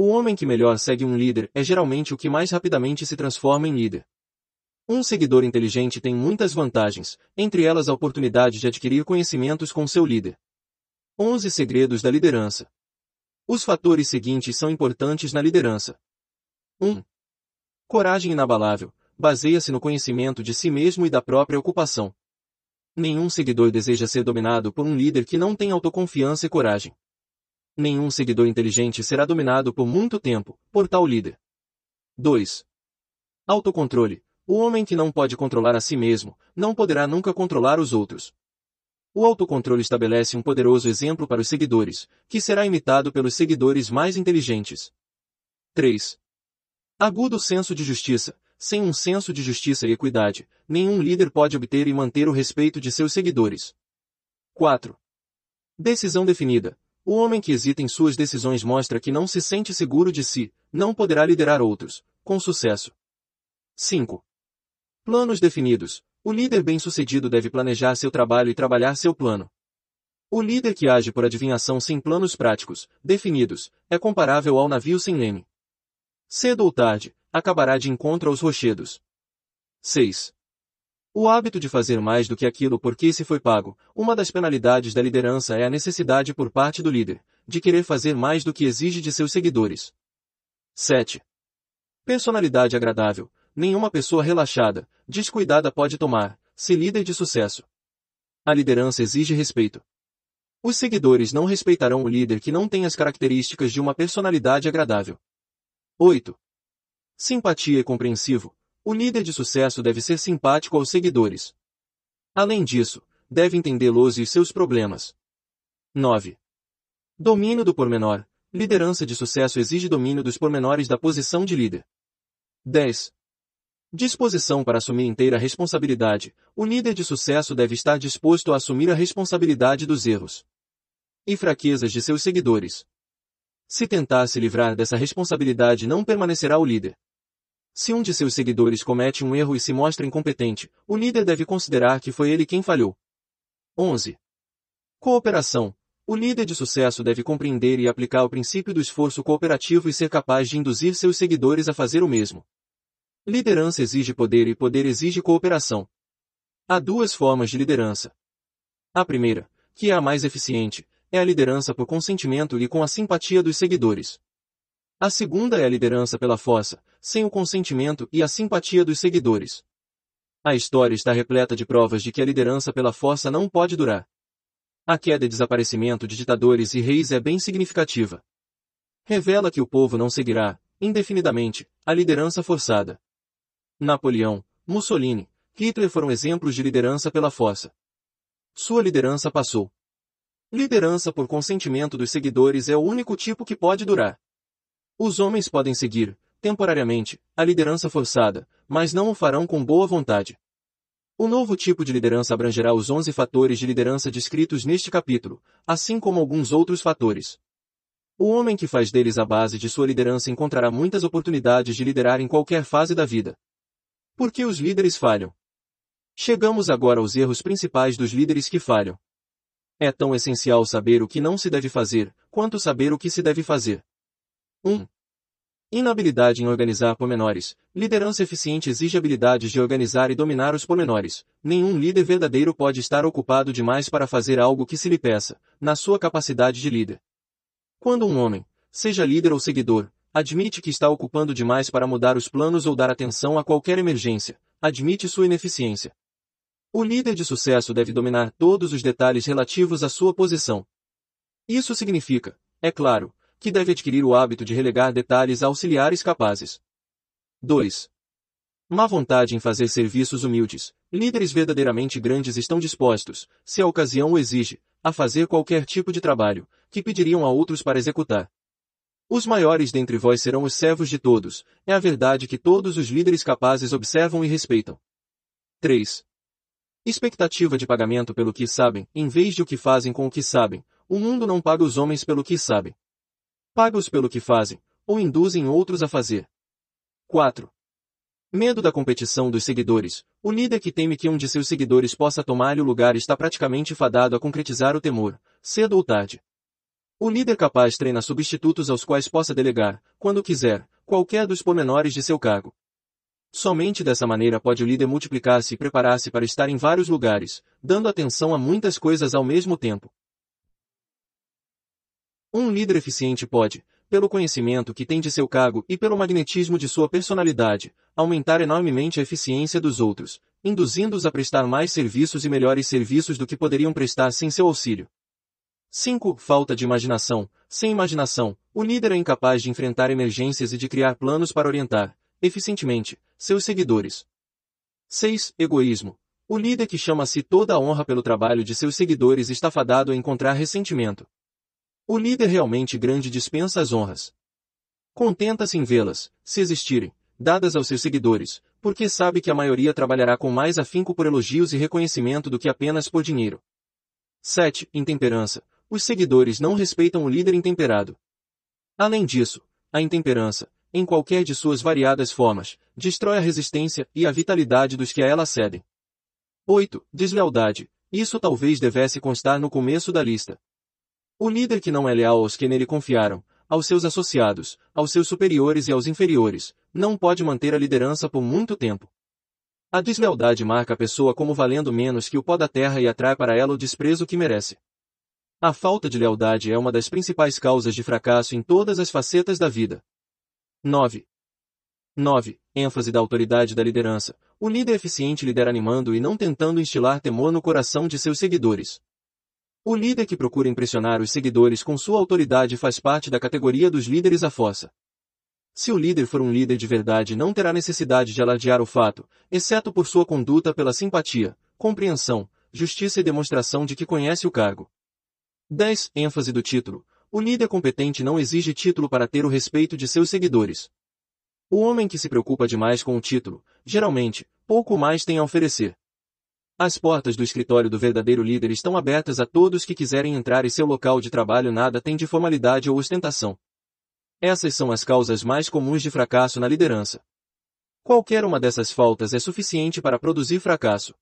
O homem que melhor segue um líder é geralmente o que mais rapidamente se transforma em líder. Um seguidor inteligente tem muitas vantagens, entre elas a oportunidade de adquirir conhecimentos com seu líder. 11 segredos da liderança. Os fatores seguintes são importantes na liderança. 1. Coragem inabalável. Baseia-se no conhecimento de si mesmo e da própria ocupação. Nenhum seguidor deseja ser dominado por um líder que não tem autoconfiança e coragem. Nenhum seguidor inteligente será dominado por muito tempo, por tal líder. 2. Autocontrole. O homem que não pode controlar a si mesmo, não poderá nunca controlar os outros. O autocontrole estabelece um poderoso exemplo para os seguidores, que será imitado pelos seguidores mais inteligentes. 3. Agudo senso de justiça. Sem um senso de justiça e equidade, nenhum líder pode obter e manter o respeito de seus seguidores. 4. Decisão definida. O homem que hesita em suas decisões mostra que não se sente seguro de si, não poderá liderar outros, com sucesso. 5. Planos definidos. O líder bem-sucedido deve planejar seu trabalho e trabalhar seu plano. O líder que age por adivinhação sem planos práticos, definidos, é comparável ao navio sem leme. Cedo ou tarde, acabará de encontro aos rochedos. 6. O hábito de fazer mais do que aquilo por que se foi pago, uma das penalidades da liderança é a necessidade por parte do líder, de querer fazer mais do que exige de seus seguidores. 7. Personalidade agradável, nenhuma pessoa relaxada, descuidada pode tomar, se líder de sucesso. A liderança exige respeito. Os seguidores não respeitarão o líder que não tem as características de uma personalidade agradável. 8. Simpatia e compreensivo. O líder de sucesso deve ser simpático aos seguidores. Além disso, deve entendê-los e seus problemas. 9. Domínio do pormenor. Liderança de sucesso exige domínio dos pormenores da posição de líder. 10. Disposição para assumir inteira responsabilidade. O líder de sucesso deve estar disposto a assumir a responsabilidade dos erros e fraquezas de seus seguidores. Se tentar se livrar dessa responsabilidade não permanecerá o líder. Se um de seus seguidores comete um erro e se mostra incompetente, o líder deve considerar que foi ele quem falhou. 11. Cooperação. O líder de sucesso deve compreender e aplicar o princípio do esforço cooperativo e ser capaz de induzir seus seguidores a fazer o mesmo. Liderança exige poder e poder exige cooperação. Há duas formas de liderança. A primeira, que é a mais eficiente, é a liderança por consentimento e com a simpatia dos seguidores. A segunda é a liderança pela força, sem o consentimento e a simpatia dos seguidores. A história está repleta de provas de que a liderança pela força não pode durar. A queda e desaparecimento de ditadores e reis é bem significativa. Revela que o povo não seguirá, indefinidamente, a liderança forçada. Napoleão, Mussolini, Hitler foram exemplos de liderança pela força. Sua liderança passou. Liderança por consentimento dos seguidores é o único tipo que pode durar. Os homens podem seguir, temporariamente, a liderança forçada, mas não o farão com boa vontade. O novo tipo de liderança abrangerá os 11 fatores de liderança descritos neste capítulo, assim como alguns outros fatores. O homem que faz deles a base de sua liderança encontrará muitas oportunidades de liderar em qualquer fase da vida. Por que os líderes falham? Chegamos agora aos erros principais dos líderes que falham. É tão essencial saber o que não se deve fazer, quanto saber o que se deve fazer. 1. Inabilidade em organizar pormenores. Liderança eficiente exige habilidades de organizar e dominar os pormenores. Nenhum líder verdadeiro pode estar ocupado demais para fazer algo que se lhe peça, na sua capacidade de líder. Quando um homem, seja líder ou seguidor, Admite que está ocupando demais para mudar os planos ou dar atenção a qualquer emergência. Admite sua ineficiência. O líder de sucesso deve dominar todos os detalhes relativos à sua posição. Isso significa, é claro, que deve adquirir o hábito de relegar detalhes auxiliares capazes. 2. Má vontade em fazer serviços humildes. Líderes verdadeiramente grandes estão dispostos, se a ocasião o exige, a fazer qualquer tipo de trabalho, que pediriam a outros para executar. Os maiores dentre vós serão os servos de todos, é a verdade que todos os líderes capazes observam e respeitam. 3. Expectativa de pagamento pelo que sabem, em vez de o que fazem com o que sabem. O mundo não paga os homens pelo que sabem. Paga-os pelo que fazem, ou induzem outros a fazer. 4. Medo da competição dos seguidores. O líder que teme que um de seus seguidores possa tomar-lhe o lugar está praticamente fadado a concretizar o temor, cedo ou tarde. O líder capaz treina substitutos aos quais possa delegar, quando quiser, qualquer dos pormenores de seu cargo. Somente dessa maneira pode o líder multiplicar-se e preparar-se para estar em vários lugares, dando atenção a muitas coisas ao mesmo tempo. Um líder eficiente pode, pelo conhecimento que tem de seu cargo e pelo magnetismo de sua personalidade, aumentar enormemente a eficiência dos outros, induzindo-os a prestar mais serviços e melhores serviços do que poderiam prestar sem seu auxílio. 5. Falta de imaginação. Sem imaginação, o líder é incapaz de enfrentar emergências e de criar planos para orientar, eficientemente, seus seguidores. 6. Egoísmo. O líder que chama a si toda a honra pelo trabalho de seus seguidores está fadado a encontrar ressentimento. O líder realmente grande dispensa as honras. Contenta-se em vê-las, se existirem, dadas aos seus seguidores, porque sabe que a maioria trabalhará com mais afinco por elogios e reconhecimento do que apenas por dinheiro. 7. Intemperança. Os seguidores não respeitam o líder intemperado. Além disso, a intemperança, em qualquer de suas variadas formas, destrói a resistência e a vitalidade dos que a ela cedem. 8. Deslealdade. Isso talvez devesse constar no começo da lista. O líder que não é leal aos que nele confiaram, aos seus associados, aos seus superiores e aos inferiores, não pode manter a liderança por muito tempo. A deslealdade marca a pessoa como valendo menos que o pó da terra e atrai para ela o desprezo que merece. A falta de lealdade é uma das principais causas de fracasso em todas as facetas da vida. 9. 9. ênfase da autoridade da liderança. O líder eficiente lidera animando e não tentando instilar temor no coração de seus seguidores. O líder que procura impressionar os seguidores com sua autoridade faz parte da categoria dos líderes à força. Se o líder for um líder de verdade não terá necessidade de alardear o fato, exceto por sua conduta pela simpatia, compreensão, justiça e demonstração de que conhece o cargo. 10. ênfase do título. O líder competente não exige título para ter o respeito de seus seguidores. O homem que se preocupa demais com o título, geralmente, pouco mais tem a oferecer. As portas do escritório do verdadeiro líder estão abertas a todos que quiserem entrar e seu local de trabalho nada tem de formalidade ou ostentação. Essas são as causas mais comuns de fracasso na liderança. Qualquer uma dessas faltas é suficiente para produzir fracasso.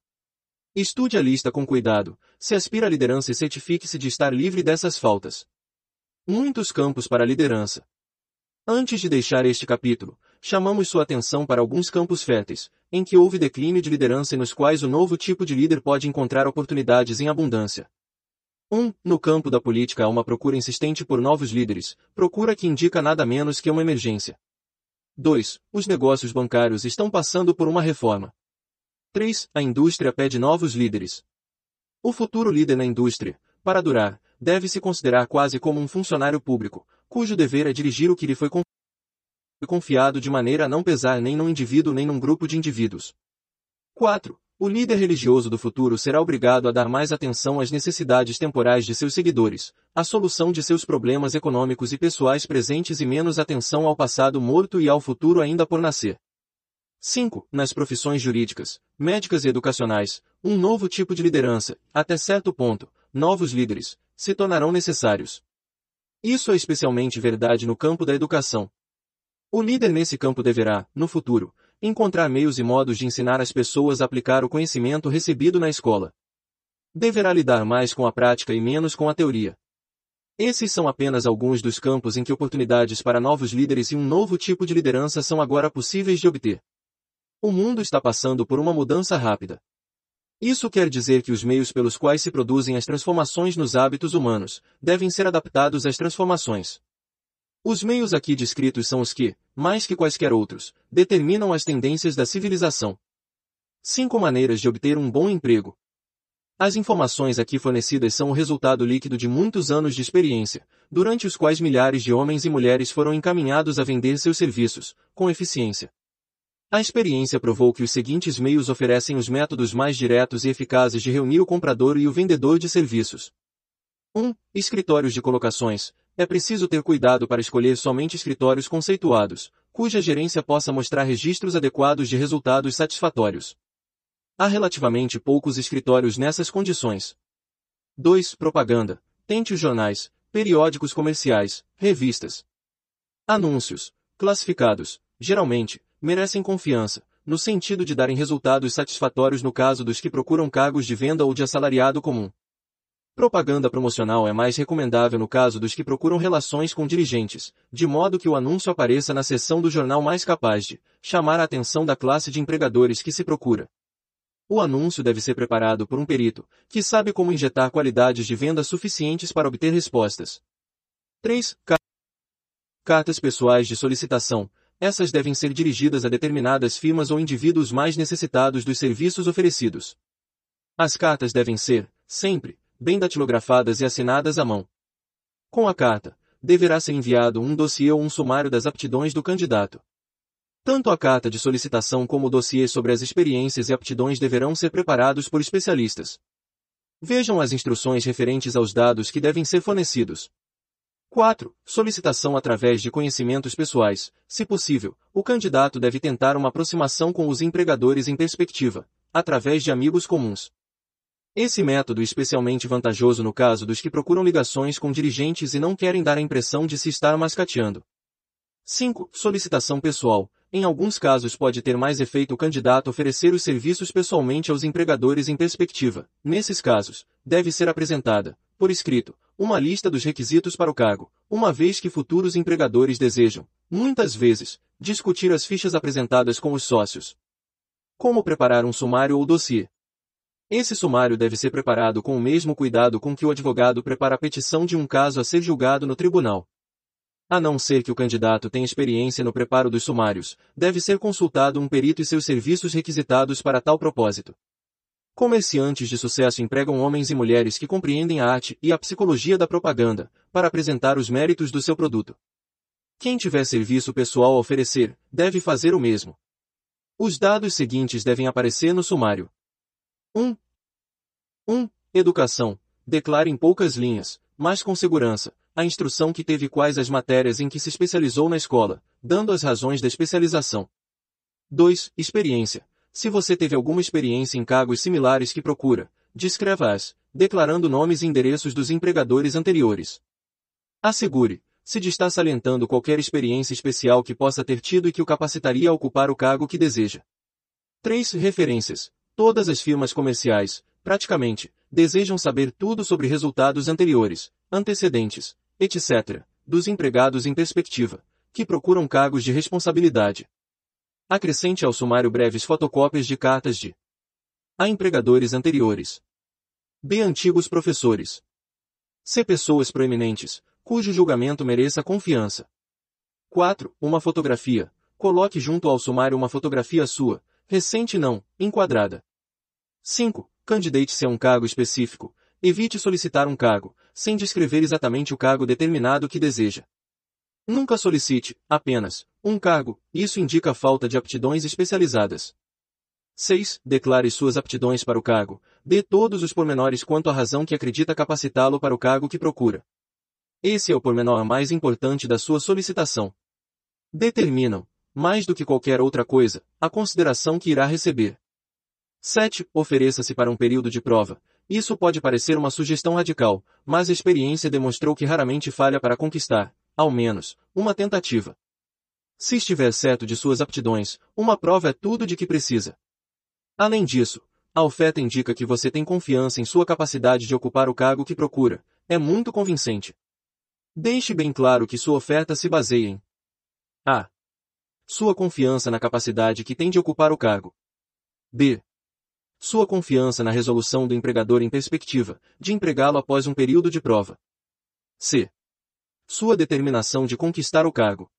Estude a lista com cuidado, se aspira à liderança e certifique-se de estar livre dessas faltas. Muitos campos para a liderança. Antes de deixar este capítulo, chamamos sua atenção para alguns campos férteis, em que houve declínio de liderança e nos quais o novo tipo de líder pode encontrar oportunidades em abundância. 1. Um, no campo da política há uma procura insistente por novos líderes, procura que indica nada menos que uma emergência. 2. Os negócios bancários estão passando por uma reforma. 3. A indústria pede novos líderes. O futuro líder na indústria, para durar, deve se considerar quase como um funcionário público, cujo dever é dirigir o que lhe foi confiado de maneira a não pesar nem num indivíduo nem num grupo de indivíduos. 4. O líder religioso do futuro será obrigado a dar mais atenção às necessidades temporais de seus seguidores, à solução de seus problemas econômicos e pessoais presentes e menos atenção ao passado morto e ao futuro ainda por nascer. 5. Nas profissões jurídicas, médicas e educacionais, um novo tipo de liderança, até certo ponto, novos líderes, se tornarão necessários. Isso é especialmente verdade no campo da educação. O líder nesse campo deverá, no futuro, encontrar meios e modos de ensinar as pessoas a aplicar o conhecimento recebido na escola. Deverá lidar mais com a prática e menos com a teoria. Esses são apenas alguns dos campos em que oportunidades para novos líderes e um novo tipo de liderança são agora possíveis de obter. O mundo está passando por uma mudança rápida. Isso quer dizer que os meios pelos quais se produzem as transformações nos hábitos humanos devem ser adaptados às transformações. Os meios aqui descritos são os que, mais que quaisquer outros, determinam as tendências da civilização. Cinco maneiras de obter um bom emprego. As informações aqui fornecidas são o resultado líquido de muitos anos de experiência, durante os quais milhares de homens e mulheres foram encaminhados a vender seus serviços, com eficiência. A experiência provou que os seguintes meios oferecem os métodos mais diretos e eficazes de reunir o comprador e o vendedor de serviços. 1. Um, escritórios de colocações. É preciso ter cuidado para escolher somente escritórios conceituados, cuja gerência possa mostrar registros adequados de resultados satisfatórios. Há relativamente poucos escritórios nessas condições. 2. Propaganda. Tente os jornais, periódicos comerciais, revistas. Anúncios. Classificados. Geralmente, merecem confiança, no sentido de darem resultados satisfatórios no caso dos que procuram cargos de venda ou de assalariado comum. Propaganda promocional é mais recomendável no caso dos que procuram relações com dirigentes, de modo que o anúncio apareça na seção do jornal mais capaz de chamar a atenção da classe de empregadores que se procura. O anúncio deve ser preparado por um perito, que sabe como injetar qualidades de venda suficientes para obter respostas. 3. Cartas pessoais de solicitação, essas devem ser dirigidas a determinadas firmas ou indivíduos mais necessitados dos serviços oferecidos. As cartas devem ser, sempre, bem datilografadas e assinadas à mão. Com a carta, deverá ser enviado um dossiê ou um sumário das aptidões do candidato. Tanto a carta de solicitação como o dossiê sobre as experiências e aptidões deverão ser preparados por especialistas. Vejam as instruções referentes aos dados que devem ser fornecidos. 4. Solicitação através de conhecimentos pessoais. Se possível, o candidato deve tentar uma aproximação com os empregadores em perspectiva, através de amigos comuns. Esse método é especialmente vantajoso no caso dos que procuram ligações com dirigentes e não querem dar a impressão de se estar mascateando. 5. Solicitação pessoal. Em alguns casos pode ter mais efeito o candidato oferecer os serviços pessoalmente aos empregadores em perspectiva. Nesses casos, deve ser apresentada, por escrito, uma lista dos requisitos para o cargo, uma vez que futuros empregadores desejam, muitas vezes, discutir as fichas apresentadas com os sócios. Como preparar um sumário ou dossiê? Esse sumário deve ser preparado com o mesmo cuidado com que o advogado prepara a petição de um caso a ser julgado no tribunal. A não ser que o candidato tenha experiência no preparo dos sumários, deve ser consultado um perito e seus serviços requisitados para tal propósito. Comerciantes de sucesso empregam homens e mulheres que compreendem a arte e a psicologia da propaganda, para apresentar os méritos do seu produto. Quem tiver serviço pessoal a oferecer, deve fazer o mesmo. Os dados seguintes devem aparecer no sumário. 1. 1. Educação. Declare em poucas linhas, mas com segurança, a instrução que teve quais as matérias em que se especializou na escola, dando as razões da especialização. 2. Experiência. Se você teve alguma experiência em cargos similares que procura, descreva-as, declarando nomes e endereços dos empregadores anteriores. Assegure, se estar salientando qualquer experiência especial que possa ter tido e que o capacitaria a ocupar o cargo que deseja. 3. Referências. Todas as firmas comerciais, praticamente, desejam saber tudo sobre resultados anteriores, antecedentes, etc., dos empregados em perspectiva, que procuram cargos de responsabilidade. Acrescente ao sumário breves fotocópias de cartas de A empregadores anteriores. B. Antigos professores. C. Pessoas proeminentes, cujo julgamento mereça confiança. 4. Uma fotografia. Coloque junto ao sumário uma fotografia sua, recente não, enquadrada. 5. Candidate-se a um cargo específico. Evite solicitar um cargo, sem descrever exatamente o cargo determinado que deseja. Nunca solicite, apenas, um cargo, isso indica falta de aptidões especializadas. 6. Declare suas aptidões para o cargo. Dê todos os pormenores quanto à razão que acredita capacitá-lo para o cargo que procura. Esse é o pormenor mais importante da sua solicitação. Determinam, mais do que qualquer outra coisa, a consideração que irá receber. 7. Ofereça-se para um período de prova. Isso pode parecer uma sugestão radical, mas a experiência demonstrou que raramente falha para conquistar, ao menos, uma tentativa. Se estiver certo de suas aptidões, uma prova é tudo de que precisa. Além disso, a oferta indica que você tem confiança em sua capacidade de ocupar o cargo que procura. É muito convincente. Deixe bem claro que sua oferta se baseia em A. Sua confiança na capacidade que tem de ocupar o cargo. B. Sua confiança na resolução do empregador em perspectiva, de empregá-lo após um período de prova. C. Sua determinação de conquistar o cargo.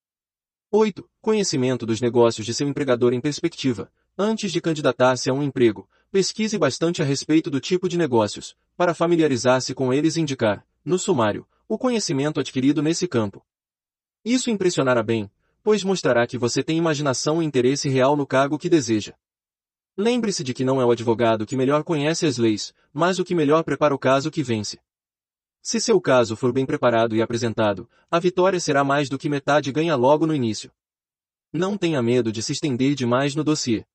8. Conhecimento dos negócios de seu empregador em perspectiva. Antes de candidatar-se a um emprego, pesquise bastante a respeito do tipo de negócios, para familiarizar-se com eles e indicar, no sumário, o conhecimento adquirido nesse campo. Isso impressionará bem, pois mostrará que você tem imaginação e interesse real no cargo que deseja. Lembre-se de que não é o advogado que melhor conhece as leis, mas o que melhor prepara o caso que vence. Se seu caso for bem preparado e apresentado, a vitória será mais do que metade ganha logo no início. Não tenha medo de se estender demais no dossiê.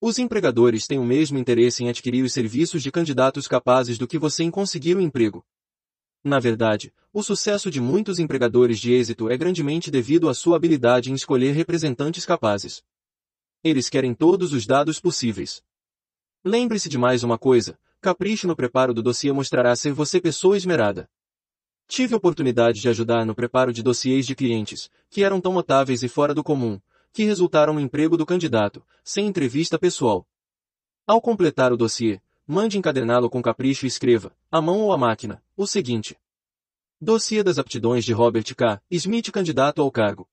Os empregadores têm o mesmo interesse em adquirir os serviços de candidatos capazes do que você em conseguir o emprego. Na verdade, o sucesso de muitos empregadores de êxito é grandemente devido à sua habilidade em escolher representantes capazes. Eles querem todos os dados possíveis. Lembre-se de mais uma coisa, capricho no preparo do dossiê mostrará ser você pessoa esmerada. Tive oportunidade de ajudar no preparo de dossiês de clientes, que eram tão notáveis e fora do comum, que resultaram no emprego do candidato, sem entrevista pessoal. Ao completar o dossiê, Mande encaderná-lo com capricho e escreva, à mão ou à máquina, o seguinte. Dossiê das aptidões de Robert K. Smith candidato ao cargo.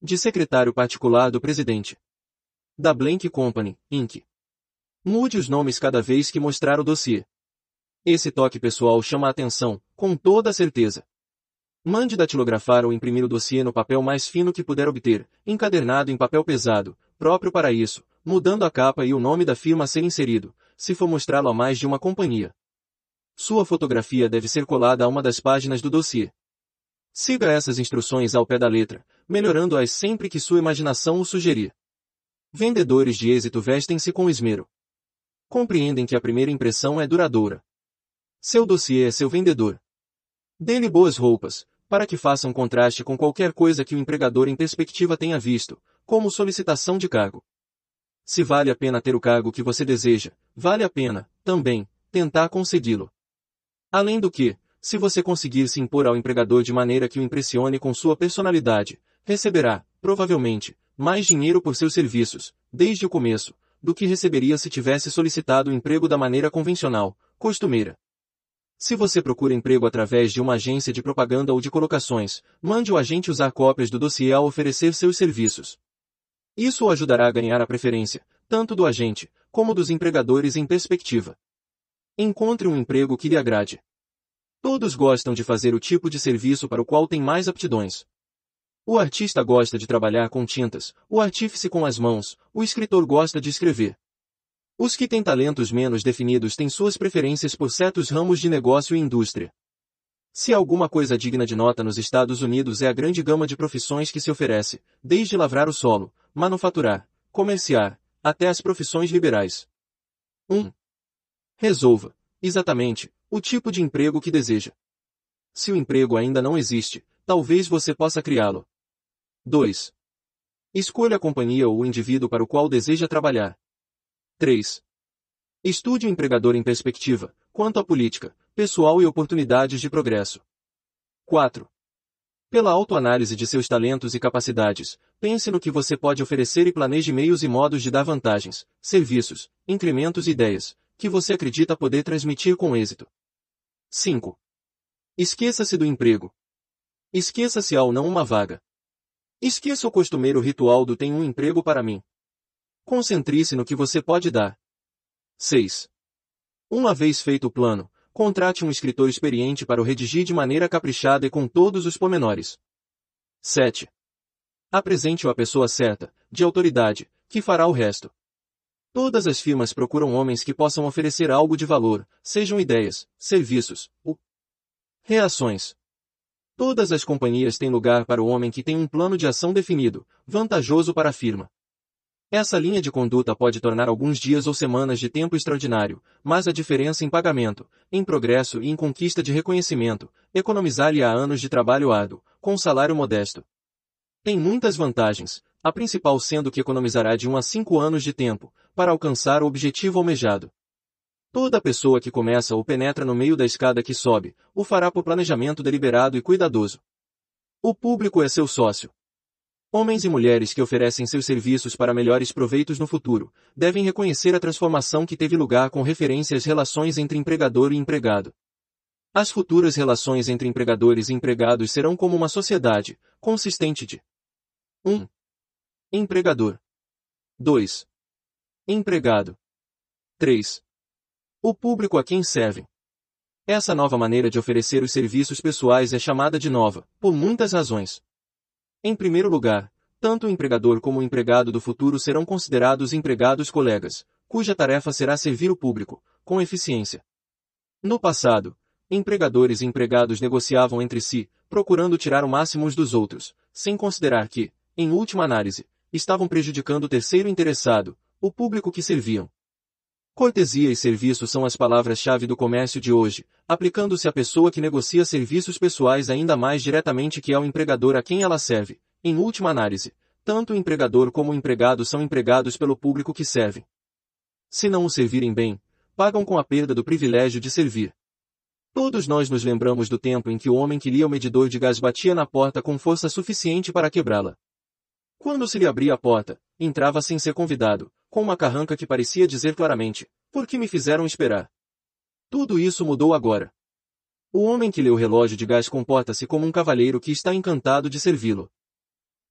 De secretário particular do presidente. Da Blank Company, Inc. Mude os nomes cada vez que mostrar o dossiê. Esse toque pessoal chama a atenção, com toda certeza. Mande datilografar ou imprimir o dossiê no papel mais fino que puder obter, encadernado em papel pesado, próprio para isso, mudando a capa e o nome da firma a ser inserido, se for mostrá-lo a mais de uma companhia. Sua fotografia deve ser colada a uma das páginas do dossiê. Siga essas instruções ao pé da letra, melhorando-as sempre que sua imaginação o sugerir. Vendedores de êxito vestem-se com esmero. Compreendem que a primeira impressão é duradoura. Seu dossiê é seu vendedor. Dê-lhe boas roupas, para que faça um contraste com qualquer coisa que o empregador em perspectiva tenha visto, como solicitação de cargo. Se vale a pena ter o cargo que você deseja, vale a pena, também, tentar consegui-lo. Além do que, se você conseguir se impor ao empregador de maneira que o impressione com sua personalidade, receberá, provavelmente, mais dinheiro por seus serviços, desde o começo, do que receberia se tivesse solicitado o emprego da maneira convencional, costumeira. Se você procura emprego através de uma agência de propaganda ou de colocações, mande o agente usar cópias do dossiê ao oferecer seus serviços. Isso o ajudará a ganhar a preferência, tanto do agente, como dos empregadores em perspectiva. Encontre um emprego que lhe agrade. Todos gostam de fazer o tipo de serviço para o qual tem mais aptidões. O artista gosta de trabalhar com tintas, o artífice com as mãos, o escritor gosta de escrever. Os que têm talentos menos definidos têm suas preferências por certos ramos de negócio e indústria. Se alguma coisa digna de nota nos Estados Unidos é a grande gama de profissões que se oferece, desde lavrar o solo, manufaturar, comerciar, até as profissões liberais. 1. Resolva, exatamente, o tipo de emprego que deseja. Se o emprego ainda não existe, talvez você possa criá-lo. 2. Escolha a companhia ou o indivíduo para o qual deseja trabalhar. 3. Estude o empregador em perspectiva, quanto à política, pessoal e oportunidades de progresso. 4. Pela autoanálise de seus talentos e capacidades, pense no que você pode oferecer e planeje meios e modos de dar vantagens, serviços, incrementos e ideias, que você acredita poder transmitir com êxito. 5. Esqueça-se do emprego. Esqueça-se ao não uma vaga. Esqueça o costumeiro ritual do tem um emprego para mim. Concentre-se no que você pode dar. 6. Uma vez feito o plano, contrate um escritor experiente para o redigir de maneira caprichada e com todos os pormenores. 7. Apresente-o à pessoa certa, de autoridade, que fará o resto. Todas as firmas procuram homens que possam oferecer algo de valor, sejam ideias, serviços, ou reações. Todas as companhias têm lugar para o homem que tem um plano de ação definido, vantajoso para a firma. Essa linha de conduta pode tornar alguns dias ou semanas de tempo extraordinário, mas a diferença em pagamento, em progresso e em conquista de reconhecimento, economizar-lhe a anos de trabalho árduo, com salário modesto. Tem muitas vantagens, a principal sendo que economizará de 1 a 5 anos de tempo, para alcançar o objetivo almejado. Toda pessoa que começa ou penetra no meio da escada que sobe, o fará por planejamento deliberado e cuidadoso. O público é seu sócio. Homens e mulheres que oferecem seus serviços para melhores proveitos no futuro, devem reconhecer a transformação que teve lugar com referência às relações entre empregador e empregado. As futuras relações entre empregadores e empregados serão como uma sociedade, consistente de 1. Empregador 2. Empregado 3. O público a quem servem. Essa nova maneira de oferecer os serviços pessoais é chamada de nova, por muitas razões. Em primeiro lugar, tanto o empregador como o empregado do futuro serão considerados empregados colegas, cuja tarefa será servir o público, com eficiência. No passado, empregadores e empregados negociavam entre si, procurando tirar o máximo uns dos outros, sem considerar que, em última análise, estavam prejudicando o terceiro interessado, o público que serviam. Cortesia e serviço são as palavras-chave do comércio de hoje, aplicando-se à pessoa que negocia serviços pessoais ainda mais diretamente que ao empregador a quem ela serve. Em última análise, tanto o empregador como o empregado são empregados pelo público que servem. Se não o servirem bem, pagam com a perda do privilégio de servir. Todos nós nos lembramos do tempo em que o homem que lia o medidor de gás batia na porta com força suficiente para quebrá-la. Quando se lhe abria a porta, entrava sem ser convidado, com uma carranca que parecia dizer claramente, por que me fizeram esperar? Tudo isso mudou agora. O homem que lê o relógio de gás comporta-se como um cavalheiro que está encantado de servi-lo.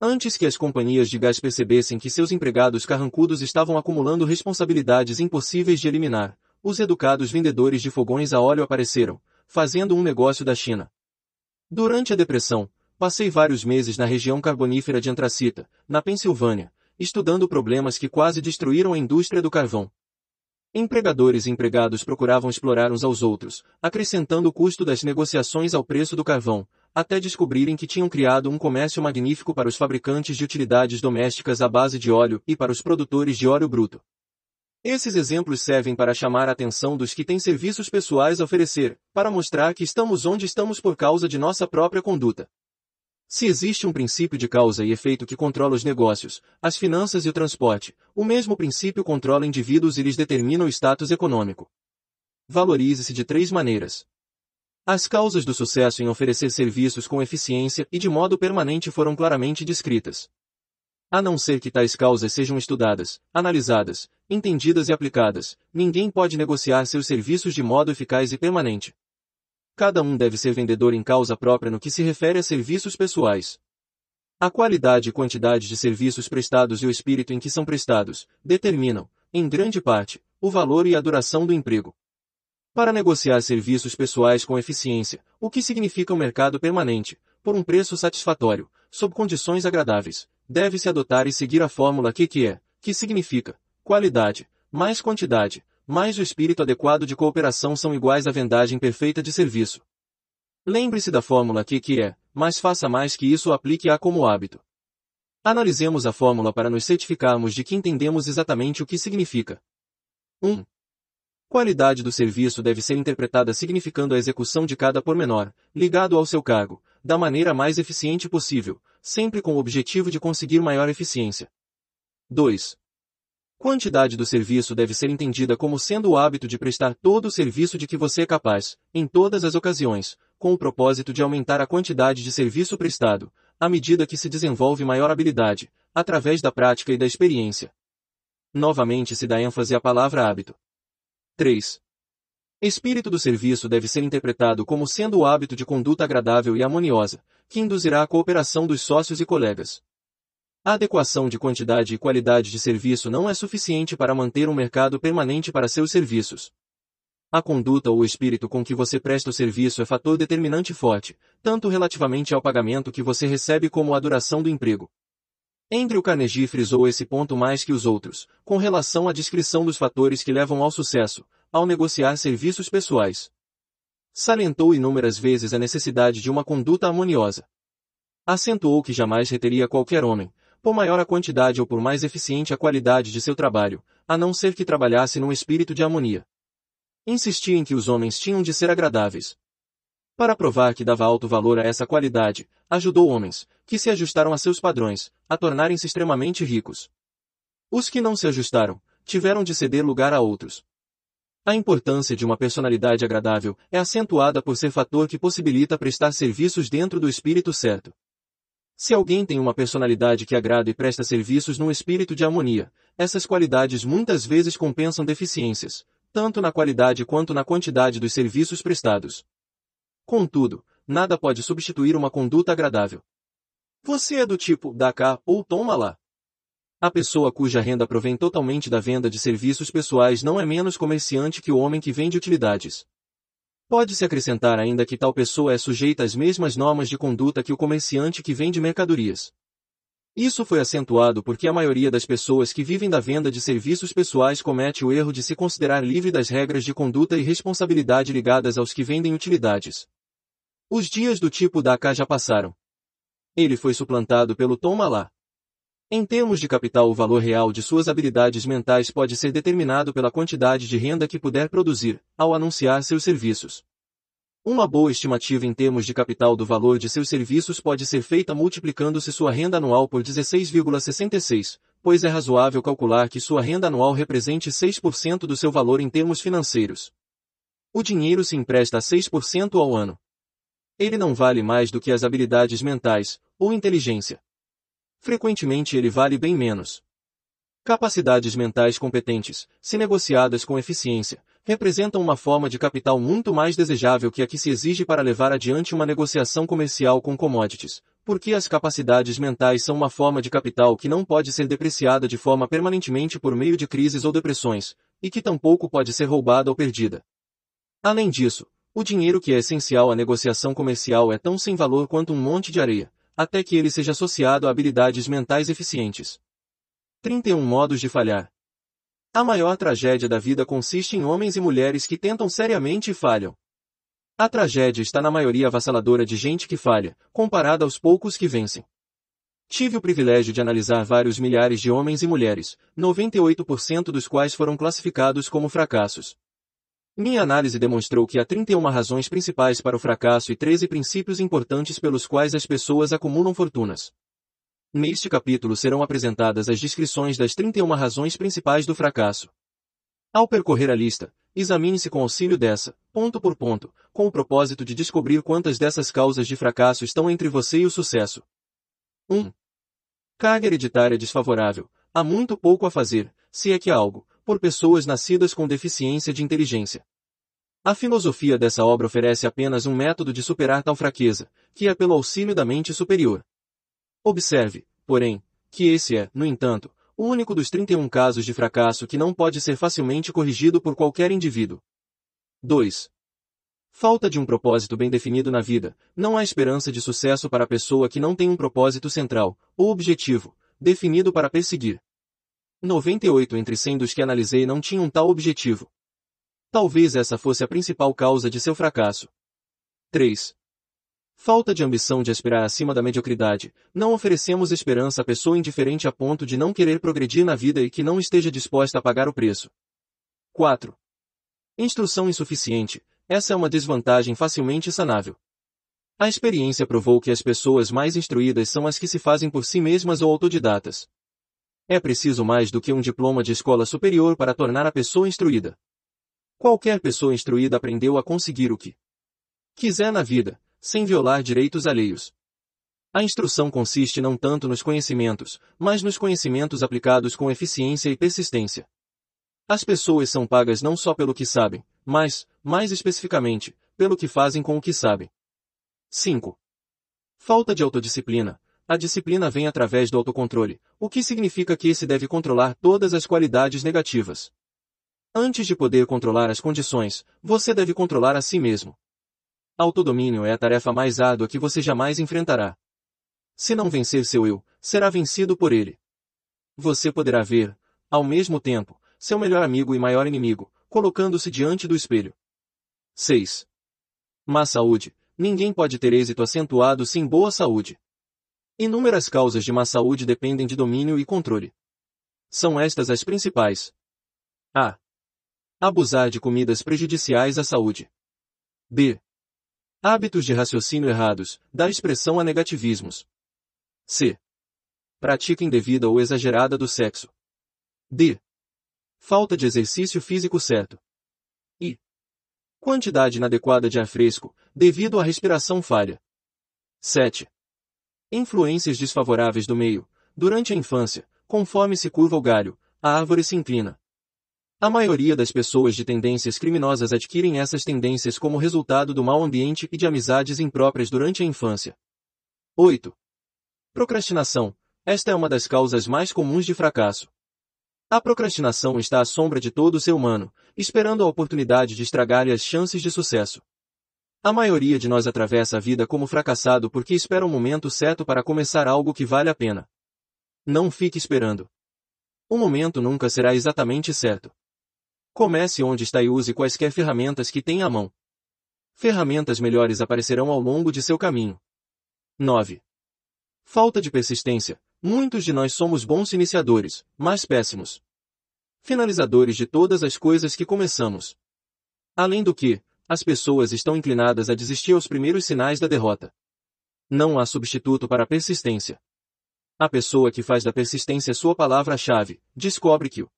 Antes que as companhias de gás percebessem que seus empregados carrancudos estavam acumulando responsabilidades impossíveis de eliminar, os educados vendedores de fogões a óleo apareceram, fazendo um negócio da China. Durante a depressão, passei vários meses na região carbonífera de Antracita, na Pensilvânia, estudando problemas que quase destruíram a indústria do carvão. Empregadores e empregados procuravam explorar uns aos outros, acrescentando o custo das negociações ao preço do carvão, até descobrirem que tinham criado um comércio magnífico para os fabricantes de utilidades domésticas à base de óleo e para os produtores de óleo bruto. Esses exemplos servem para chamar a atenção dos que têm serviços pessoais a oferecer, para mostrar que estamos onde estamos por causa de nossa própria conduta. Se existe um princípio de causa e efeito que controla os negócios, as finanças e o transporte, o mesmo princípio controla indivíduos e lhes determina o status econômico. Valorize-se de três maneiras. As causas do sucesso em oferecer serviços com eficiência e de modo permanente foram claramente descritas. A não ser que tais causas sejam estudadas, analisadas, entendidas e aplicadas, ninguém pode negociar seus serviços de modo eficaz e permanente. Cada um deve ser vendedor em causa própria no que se refere a serviços pessoais. A qualidade e quantidade de serviços prestados e o espírito em que são prestados, determinam, em grande parte, o valor e a duração do emprego. Para negociar serviços pessoais com eficiência, o que significa um mercado permanente, por um preço satisfatório, sob condições agradáveis, deve-se adotar e seguir a fórmula que é, que significa, qualidade, mais quantidade, mais o espírito adequado de cooperação são iguais à vendagem perfeita de serviço. Lembre-se da fórmula que que é, mas faça mais que isso aplique-a como hábito. Analisemos a fórmula para nos certificarmos de que entendemos exatamente o que significa. 1. Qualidade do serviço deve ser interpretada significando a execução de cada pormenor, ligado ao seu cargo, da maneira mais eficiente possível, sempre com o objetivo de conseguir maior eficiência. 2. Quantidade do serviço deve ser entendida como sendo o hábito de prestar todo o serviço de que você é capaz, em todas as ocasiões, com o propósito de aumentar a quantidade de serviço prestado, à medida que se desenvolve maior habilidade, através da prática e da experiência. Novamente se dá ênfase à palavra hábito. 3. Espírito do serviço deve ser interpretado como sendo o hábito de conduta agradável e harmoniosa, que induzirá a cooperação dos sócios e colegas. A adequação de quantidade e qualidade de serviço não é suficiente para manter um mercado permanente para seus serviços. A conduta ou o espírito com que você presta o serviço é fator determinante forte, tanto relativamente ao pagamento que você recebe como à duração do emprego. Entre o Carnegie frisou esse ponto mais que os outros, com relação à descrição dos fatores que levam ao sucesso, ao negociar serviços pessoais. Salientou inúmeras vezes a necessidade de uma conduta harmoniosa. Acentuou que jamais reteria qualquer homem, por maior a quantidade ou por mais eficiente a qualidade de seu trabalho, a não ser que trabalhasse num espírito de harmonia. Insistia em que os homens tinham de ser agradáveis, para provar que dava alto valor a essa qualidade, ajudou homens, que se ajustaram a seus padrões, a tornarem-se extremamente ricos. Os que não se ajustaram, tiveram de ceder lugar a outros. A importância de uma personalidade agradável é acentuada por ser fator que possibilita prestar serviços dentro do espírito certo. Se alguém tem uma personalidade que agrada e presta serviços num espírito de harmonia, essas qualidades muitas vezes compensam deficiências, tanto na qualidade quanto na quantidade dos serviços prestados. Contudo, nada pode substituir uma conduta agradável. Você é do tipo, dá cá, ou toma lá. A pessoa cuja renda provém totalmente da venda de serviços pessoais não é menos comerciante que o homem que vende utilidades. Pode-se acrescentar ainda que tal pessoa é sujeita às mesmas normas de conduta que o comerciante que vende mercadorias. Isso foi acentuado porque a maioria das pessoas que vivem da venda de serviços pessoais comete o erro de se considerar livre das regras de conduta e responsabilidade ligadas aos que vendem utilidades. Os dias do tipo da cá já passaram. Ele foi suplantado pelo toma lá. Em termos de capital o valor real de suas habilidades mentais pode ser determinado pela quantidade de renda que puder produzir, ao anunciar seus serviços. Uma boa estimativa em termos de capital do valor de seus serviços pode ser feita multiplicando-se sua renda anual por 16,66, pois é razoável calcular que sua renda anual represente 6% do seu valor em termos financeiros. O dinheiro se empresta a 6% ao ano. Ele não vale mais do que as habilidades mentais, ou inteligência. Frequentemente ele vale bem menos. Capacidades mentais competentes, se negociadas com eficiência, representam uma forma de capital muito mais desejável que a que se exige para levar adiante uma negociação comercial com commodities, porque as capacidades mentais são uma forma de capital que não pode ser depreciada de forma permanentemente por meio de crises ou depressões, e que tampouco pode ser roubada ou perdida. Além disso, o dinheiro que é essencial à negociação comercial é tão sem valor quanto um monte de areia, até que ele seja associado a habilidades mentais eficientes. 31 modos de falhar. A maior tragédia da vida consiste em homens e mulheres que tentam seriamente e falham. A tragédia está na maioria avassaladora de gente que falha, comparada aos poucos que vencem. Tive o privilégio de analisar vários milhares de homens e mulheres, 98% dos quais foram classificados como fracassos. Minha análise demonstrou que há 31 razões principais para o fracasso e 13 princípios importantes pelos quais as pessoas acumulam fortunas. Neste capítulo serão apresentadas as descrições das 31 razões principais do fracasso. Ao percorrer a lista, examine-se com auxílio dessa, ponto por ponto, com o propósito de descobrir quantas dessas causas de fracasso estão entre você e o sucesso. 1. Carga hereditária desfavorável. Há muito pouco a fazer, se é que há algo, por pessoas nascidas com deficiência de inteligência. A filosofia dessa obra oferece apenas um método de superar tal fraqueza, que é pelo auxílio da mente superior. Observe, porém, que esse é, no entanto, o único dos 31 casos de fracasso que não pode ser facilmente corrigido por qualquer indivíduo. 2. Falta de um propósito bem definido na vida, não há esperança de sucesso para a pessoa que não tem um propósito central, ou objetivo, definido para perseguir. 98 entre 100 dos que analisei não tinham tal objetivo. Talvez essa fosse a principal causa de seu fracasso. 3. Falta de ambição de aspirar acima da mediocridade. Não oferecemos esperança à pessoa indiferente a ponto de não querer progredir na vida e que não esteja disposta a pagar o preço. 4. Instrução insuficiente. Essa é uma desvantagem facilmente sanável. A experiência provou que as pessoas mais instruídas são as que se fazem por si mesmas ou autodidatas. É preciso mais do que um diploma de escola superior para tornar a pessoa instruída. Qualquer pessoa instruída aprendeu a conseguir o que quiser na vida, sem violar direitos alheios. A instrução consiste não tanto nos conhecimentos, mas nos conhecimentos aplicados com eficiência e persistência. As pessoas são pagas não só pelo que sabem, mas, mais especificamente, pelo que fazem com o que sabem. 5. Falta de autodisciplina. A disciplina vem através do autocontrole, o que significa que esse deve controlar todas as qualidades negativas. Antes de poder controlar as condições, você deve controlar a si mesmo. Autodomínio é a tarefa mais árdua que você jamais enfrentará. Se não vencer seu eu, será vencido por ele. Você poderá ver, ao mesmo tempo, seu melhor amigo e maior inimigo, colocando-se diante do espelho. 6. Má saúde. Ninguém pode ter êxito acentuado sem boa saúde. Inúmeras causas de má saúde dependem de domínio e controle. São estas as principais. A. Abusar de comidas prejudiciais à saúde. B. Hábitos de raciocínio errados, da expressão a negativismos. C. Prática indevida ou exagerada do sexo. D. Falta de exercício físico certo. I. Quantidade inadequada de ar fresco, devido à respiração falha. 7. Influências desfavoráveis do meio. Durante a infância, conforme se curva o galho, a árvore se inclina. A maioria das pessoas de tendências criminosas adquirem essas tendências como resultado do mau ambiente e de amizades impróprias durante a infância. 8. Procrastinação. Esta é uma das causas mais comuns de fracasso. A procrastinação está à sombra de todo ser humano, esperando a oportunidade de estragar-lhe as chances de sucesso. A maioria de nós atravessa a vida como fracassado porque espera o um momento certo para começar algo que vale a pena. Não fique esperando. O momento nunca será exatamente certo. Comece onde está e use quaisquer ferramentas que tenha à mão. Ferramentas melhores aparecerão ao longo de seu caminho. 9. Falta de persistência. Muitos de nós somos bons iniciadores, mas péssimos. Finalizadores de todas as coisas que começamos. Além do que, as pessoas estão inclinadas a desistir aos primeiros sinais da derrota. Não há substituto para a persistência. A pessoa que faz da persistência sua palavra-chave, descobre que o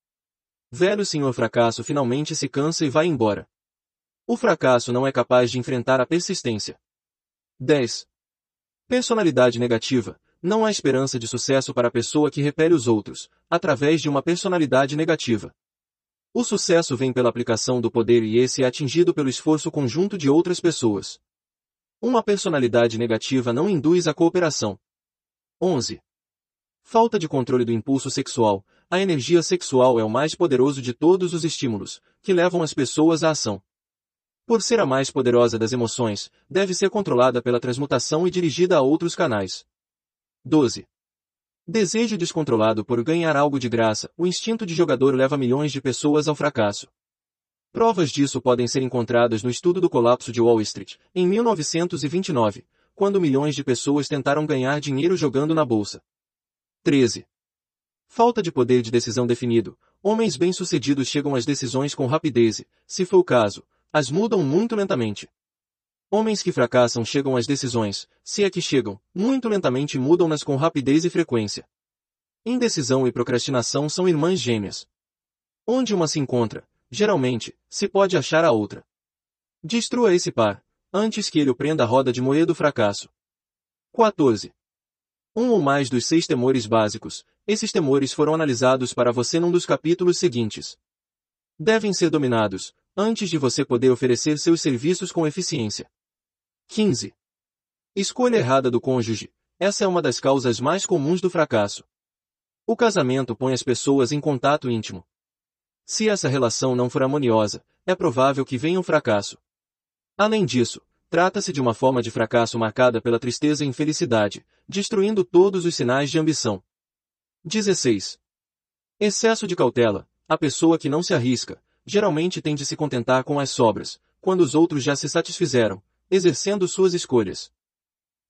Velho senhor fracasso finalmente se cansa e vai embora. O fracasso não é capaz de enfrentar a persistência. 10. Personalidade negativa. Não há esperança de sucesso para a pessoa que repele os outros, através de uma personalidade negativa. O sucesso vem pela aplicação do poder e esse é atingido pelo esforço conjunto de outras pessoas. Uma personalidade negativa não induz a cooperação. 11. Falta de controle do impulso sexual. A energia sexual é o mais poderoso de todos os estímulos, que levam as pessoas à ação. Por ser a mais poderosa das emoções, deve ser controlada pela transmutação e dirigida a outros canais. 12. Desejo descontrolado por ganhar algo de graça. O instinto de jogador leva milhões de pessoas ao fracasso. Provas disso podem ser encontradas no estudo do colapso de Wall Street, em 1929, quando milhões de pessoas tentaram ganhar dinheiro jogando na bolsa. 13. Falta de poder de decisão definido. Homens bem-sucedidos chegam às decisões com rapidez e, se for o caso, as mudam muito lentamente. Homens que fracassam chegam às decisões, se é que chegam, muito lentamente mudam-nas com rapidez e frequência. Indecisão e procrastinação são irmãs gêmeas. Onde uma se encontra, geralmente, se pode achar a outra. Destrua esse par, antes que ele o prenda a roda de moer do fracasso. 14. Um ou mais dos seis temores básicos. Esses temores foram analisados para você num dos capítulos seguintes. Devem ser dominados, antes de você poder oferecer seus serviços com eficiência. 15. Escolha errada do cônjuge. Essa é uma das causas mais comuns do fracasso. O casamento põe as pessoas em contato íntimo. Se essa relação não for harmoniosa, é provável que venha um fracasso. Além disso, trata-se de uma forma de fracasso marcada pela tristeza e infelicidade, destruindo todos os sinais de ambição. 16. Excesso de cautela. A pessoa que não se arrisca, geralmente tem de se contentar com as sobras, quando os outros já se satisfizeram, exercendo suas escolhas.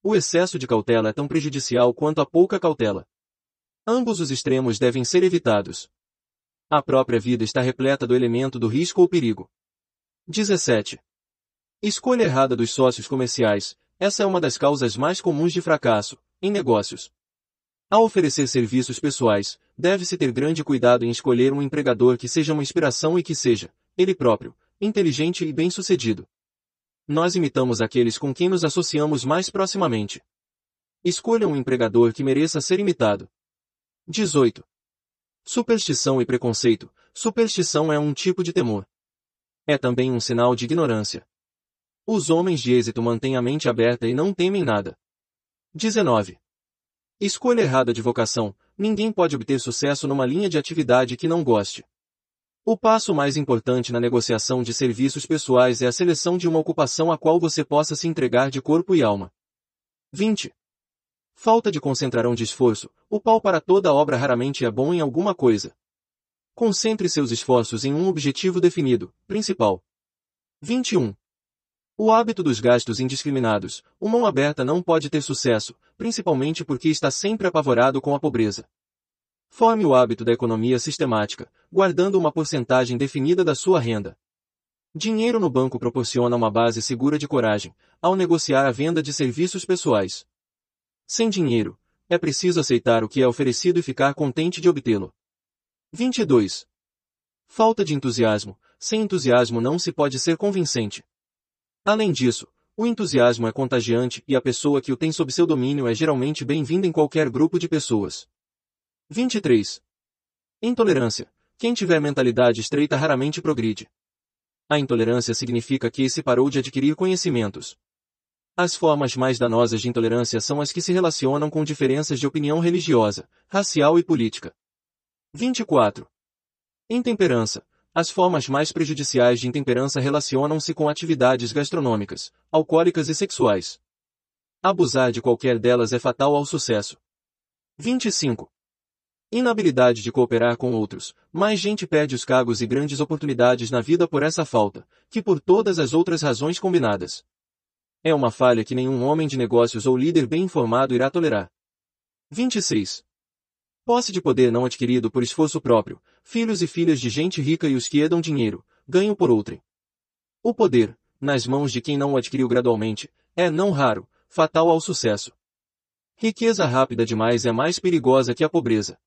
O excesso de cautela é tão prejudicial quanto a pouca cautela. Ambos os extremos devem ser evitados. A própria vida está repleta do elemento do risco ou perigo. 17. Escolha errada dos sócios comerciais. Essa é uma das causas mais comuns de fracasso, em negócios. Ao oferecer serviços pessoais, deve-se ter grande cuidado em escolher um empregador que seja uma inspiração e que seja, ele próprio, inteligente e bem-sucedido. Nós imitamos aqueles com quem nos associamos mais proximamente. Escolha um empregador que mereça ser imitado. 18. Superstição e preconceito. Superstição é um tipo de temor. É também um sinal de ignorância. Os homens de êxito mantêm a mente aberta e não temem nada. 19. Escolha errada de vocação. Ninguém pode obter sucesso numa linha de atividade que não goste. O passo mais importante na negociação de serviços pessoais é a seleção de uma ocupação a qual você possa se entregar de corpo e alma. 20. Falta de concentração de esforço. O pau para toda obra raramente é bom em alguma coisa. Concentre seus esforços em um objetivo definido, principal. 21. O hábito dos gastos indiscriminados. Uma mão aberta não pode ter sucesso, principalmente porque está sempre apavorado com a pobreza. Forme o hábito da economia sistemática, guardando uma porcentagem definida da sua renda. Dinheiro no banco proporciona uma base segura de coragem, ao negociar a venda de serviços pessoais. Sem dinheiro, é preciso aceitar o que é oferecido e ficar contente de obtê-lo. 22. Falta de entusiasmo. Sem entusiasmo não se pode ser convincente. Além disso, o entusiasmo é contagiante e a pessoa que o tem sob seu domínio é geralmente bem-vinda em qualquer grupo de pessoas. 23. Intolerância. Quem tiver mentalidade estreita raramente progride. A intolerância significa que se parou de adquirir conhecimentos. As formas mais danosas de intolerância são as que se relacionam com diferenças de opinião religiosa, racial e política. 24. Intemperança. As formas mais prejudiciais de intemperança relacionam-se com atividades gastronômicas, alcoólicas e sexuais. Abusar de qualquer delas é fatal ao sucesso. 25. Inabilidade de cooperar com outros. Mais gente perde os cargos e grandes oportunidades na vida por essa falta, que por todas as outras razões combinadas. É uma falha que nenhum homem de negócios ou líder bem informado irá tolerar. 26. Posse de poder não adquirido por esforço próprio, filhos e filhas de gente rica e os que herdam dinheiro, ganham por outrem. O poder, nas mãos de quem não o adquiriu gradualmente, é, não raro, fatal ao sucesso. Riqueza rápida demais é mais perigosa que a pobreza.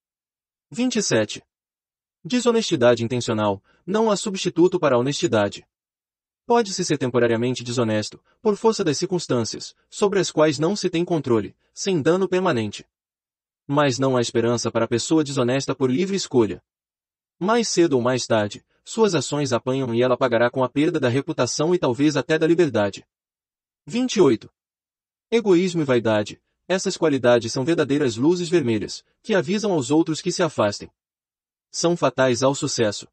27. Desonestidade intencional, não há substituto para a honestidade. Pode-se ser temporariamente desonesto, por força das circunstâncias, sobre as quais não se tem controle, sem dano permanente. Mas não há esperança para a pessoa desonesta por livre escolha. Mais cedo ou mais tarde, suas ações apanham e ela pagará com a perda da reputação e talvez até da liberdade. 28. Egoísmo e vaidade, essas qualidades são verdadeiras luzes vermelhas, que avisam aos outros que se afastem. São fatais ao sucesso.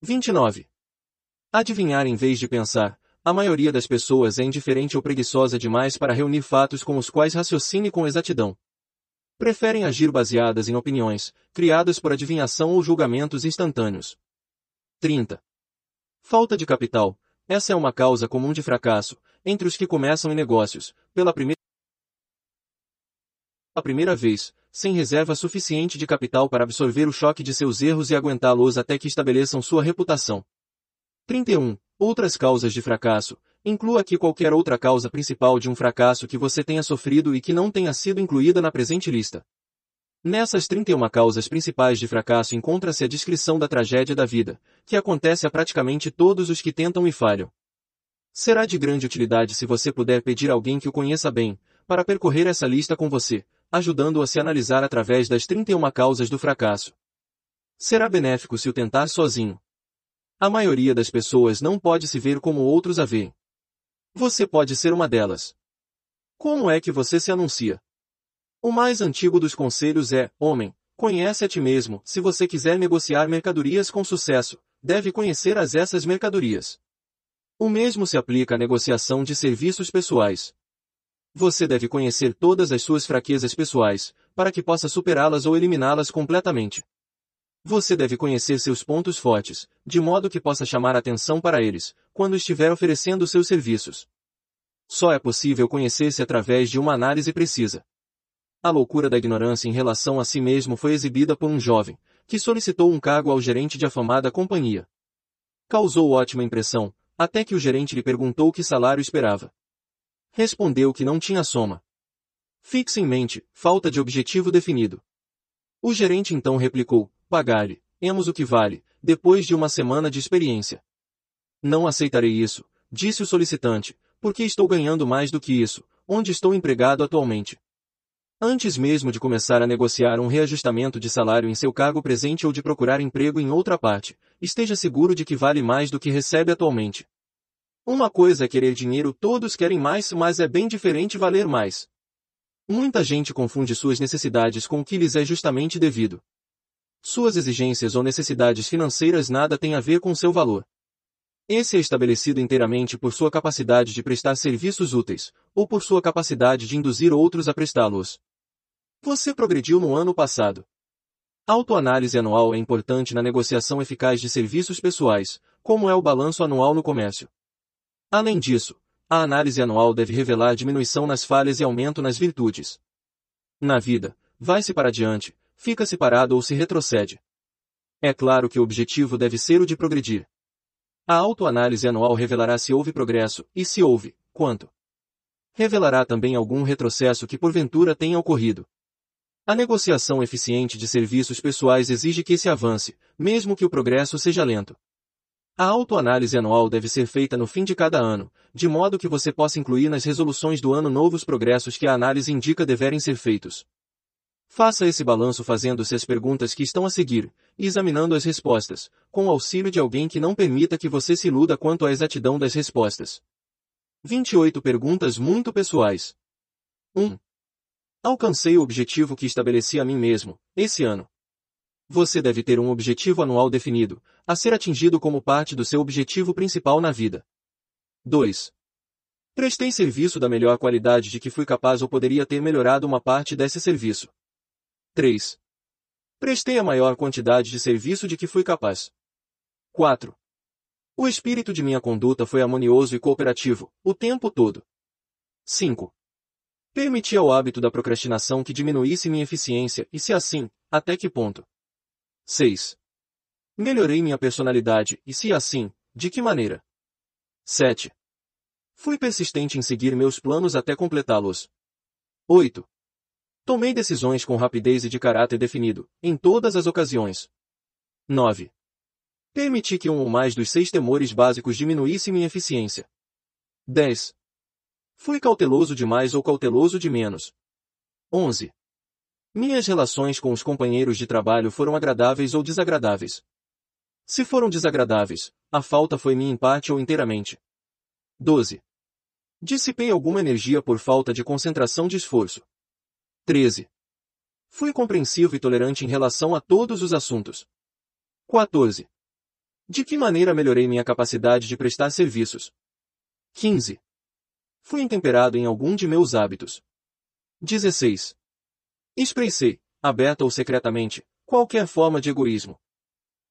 29. Adivinhar em vez de pensar. A maioria das pessoas é indiferente ou preguiçosa demais para reunir fatos com os quais raciocine com exatidão. Preferem agir baseadas em opiniões, criadas por adivinhação ou julgamentos instantâneos. 30. Falta de capital. Essa é uma causa comum de fracasso, entre os que começam em negócios, pela primeira a primeira vez, sem reserva suficiente de capital para absorver o choque de seus erros e aguentá-los até que estabeleçam sua reputação. 31. Outras causas de fracasso. Inclua aqui qualquer outra causa principal de um fracasso que você tenha sofrido e que não tenha sido incluída na presente lista. Nessas 31 causas principais de fracasso encontra-se a descrição da tragédia da vida, que acontece a praticamente todos os que tentam e falham. Será de grande utilidade se você puder pedir alguém que o conheça bem, para percorrer essa lista com você, ajudando-o a se analisar através das 31 causas do fracasso. Será benéfico se o tentar sozinho. A maioria das pessoas não pode se ver como outros a veem. Você pode ser uma delas. Como é que você se anuncia? O mais antigo dos conselhos é, homem, conhece a ti mesmo. Se você quiser negociar mercadorias com sucesso, deve conhecer as essas mercadorias. O mesmo se aplica à negociação de serviços pessoais. Você deve conhecer todas as suas fraquezas pessoais, para que possa superá-las ou eliminá-las completamente. Você deve conhecer seus pontos fortes, de modo que possa chamar atenção para eles, quando estiver oferecendo seus serviços. Só é possível conhecer-se através de uma análise precisa. A loucura da ignorância em relação a si mesmo foi exibida por um jovem, que solicitou um cargo ao gerente de afamada companhia. Causou ótima impressão, até que o gerente lhe perguntou que salário esperava. Respondeu que não tinha soma. Fixe em mente, falta de objetivo definido. O gerente então replicou, pagar-lhe, emos o que vale, depois de uma semana de experiência. Não aceitarei isso, disse o solicitante, porque estou ganhando mais do que isso, onde estou empregado atualmente. Antes mesmo de começar a negociar um reajustamento de salário em seu cargo presente ou de procurar emprego em outra parte, esteja seguro de que vale mais do que recebe atualmente. Uma coisa é querer dinheiro, todos querem mais, mas é bem diferente valer mais. Muita gente confunde suas necessidades com o que lhes é justamente devido. Suas exigências ou necessidades financeiras nada têm a ver com seu valor. Esse é estabelecido inteiramente por sua capacidade de prestar serviços úteis, ou por sua capacidade de induzir outros a prestá-los. Você progrediu no ano passado. Autoanálise anual é importante na negociação eficaz de serviços pessoais, como é o balanço anual no comércio. Além disso, a análise anual deve revelar diminuição nas falhas e aumento nas virtudes. Na vida, vai-se para diante, fica-se parado ou se retrocede. É claro que o objetivo deve ser o de progredir. A autoanálise anual revelará se houve progresso, e se houve, quanto. Revelará também algum retrocesso que porventura tenha ocorrido. A negociação eficiente de serviços pessoais exige que se avance, mesmo que o progresso seja lento. A autoanálise anual deve ser feita no fim de cada ano, de modo que você possa incluir nas resoluções do ano novos progressos que a análise indica deverem ser feitos. Faça esse balanço fazendo-se as perguntas que estão a seguir, e examinando as respostas, com o auxílio de alguém que não permita que você se iluda quanto à exatidão das respostas. 28 perguntas muito pessoais. 1. Alcancei o objetivo que estabeleci a mim mesmo, esse ano. Você deve ter um objetivo anual definido, a ser atingido como parte do seu objetivo principal na vida. 2. Prestei serviço da melhor qualidade de que fui capaz ou poderia ter melhorado uma parte desse serviço. 3. Prestei a maior quantidade de serviço de que fui capaz. 4. O espírito de minha conduta foi harmonioso e cooperativo, o tempo todo. 5. Permiti ao hábito da procrastinação que diminuísse minha eficiência, e se assim, até que ponto? 6. Melhorei minha personalidade, e se assim, de que maneira? 7. Fui persistente em seguir meus planos até completá-los. 8. Tomei decisões com rapidez e de caráter definido, em todas as ocasiões. 9. Permiti que um ou mais dos seis temores básicos diminuísse minha eficiência. 10. Fui cauteloso demais ou cauteloso de menos. 11. Minhas relações com os companheiros de trabalho foram agradáveis ou desagradáveis. Se foram desagradáveis, a falta foi minha em parte ou inteiramente. 12. Dissipei alguma energia por falta de concentração de esforço. 13. Fui compreensivo e tolerante em relação a todos os assuntos. 14. De que maneira melhorei minha capacidade de prestar serviços? 15. Fui intemperado em algum de meus hábitos. 16. Expressei, aberta ou secretamente, qualquer forma de egoísmo.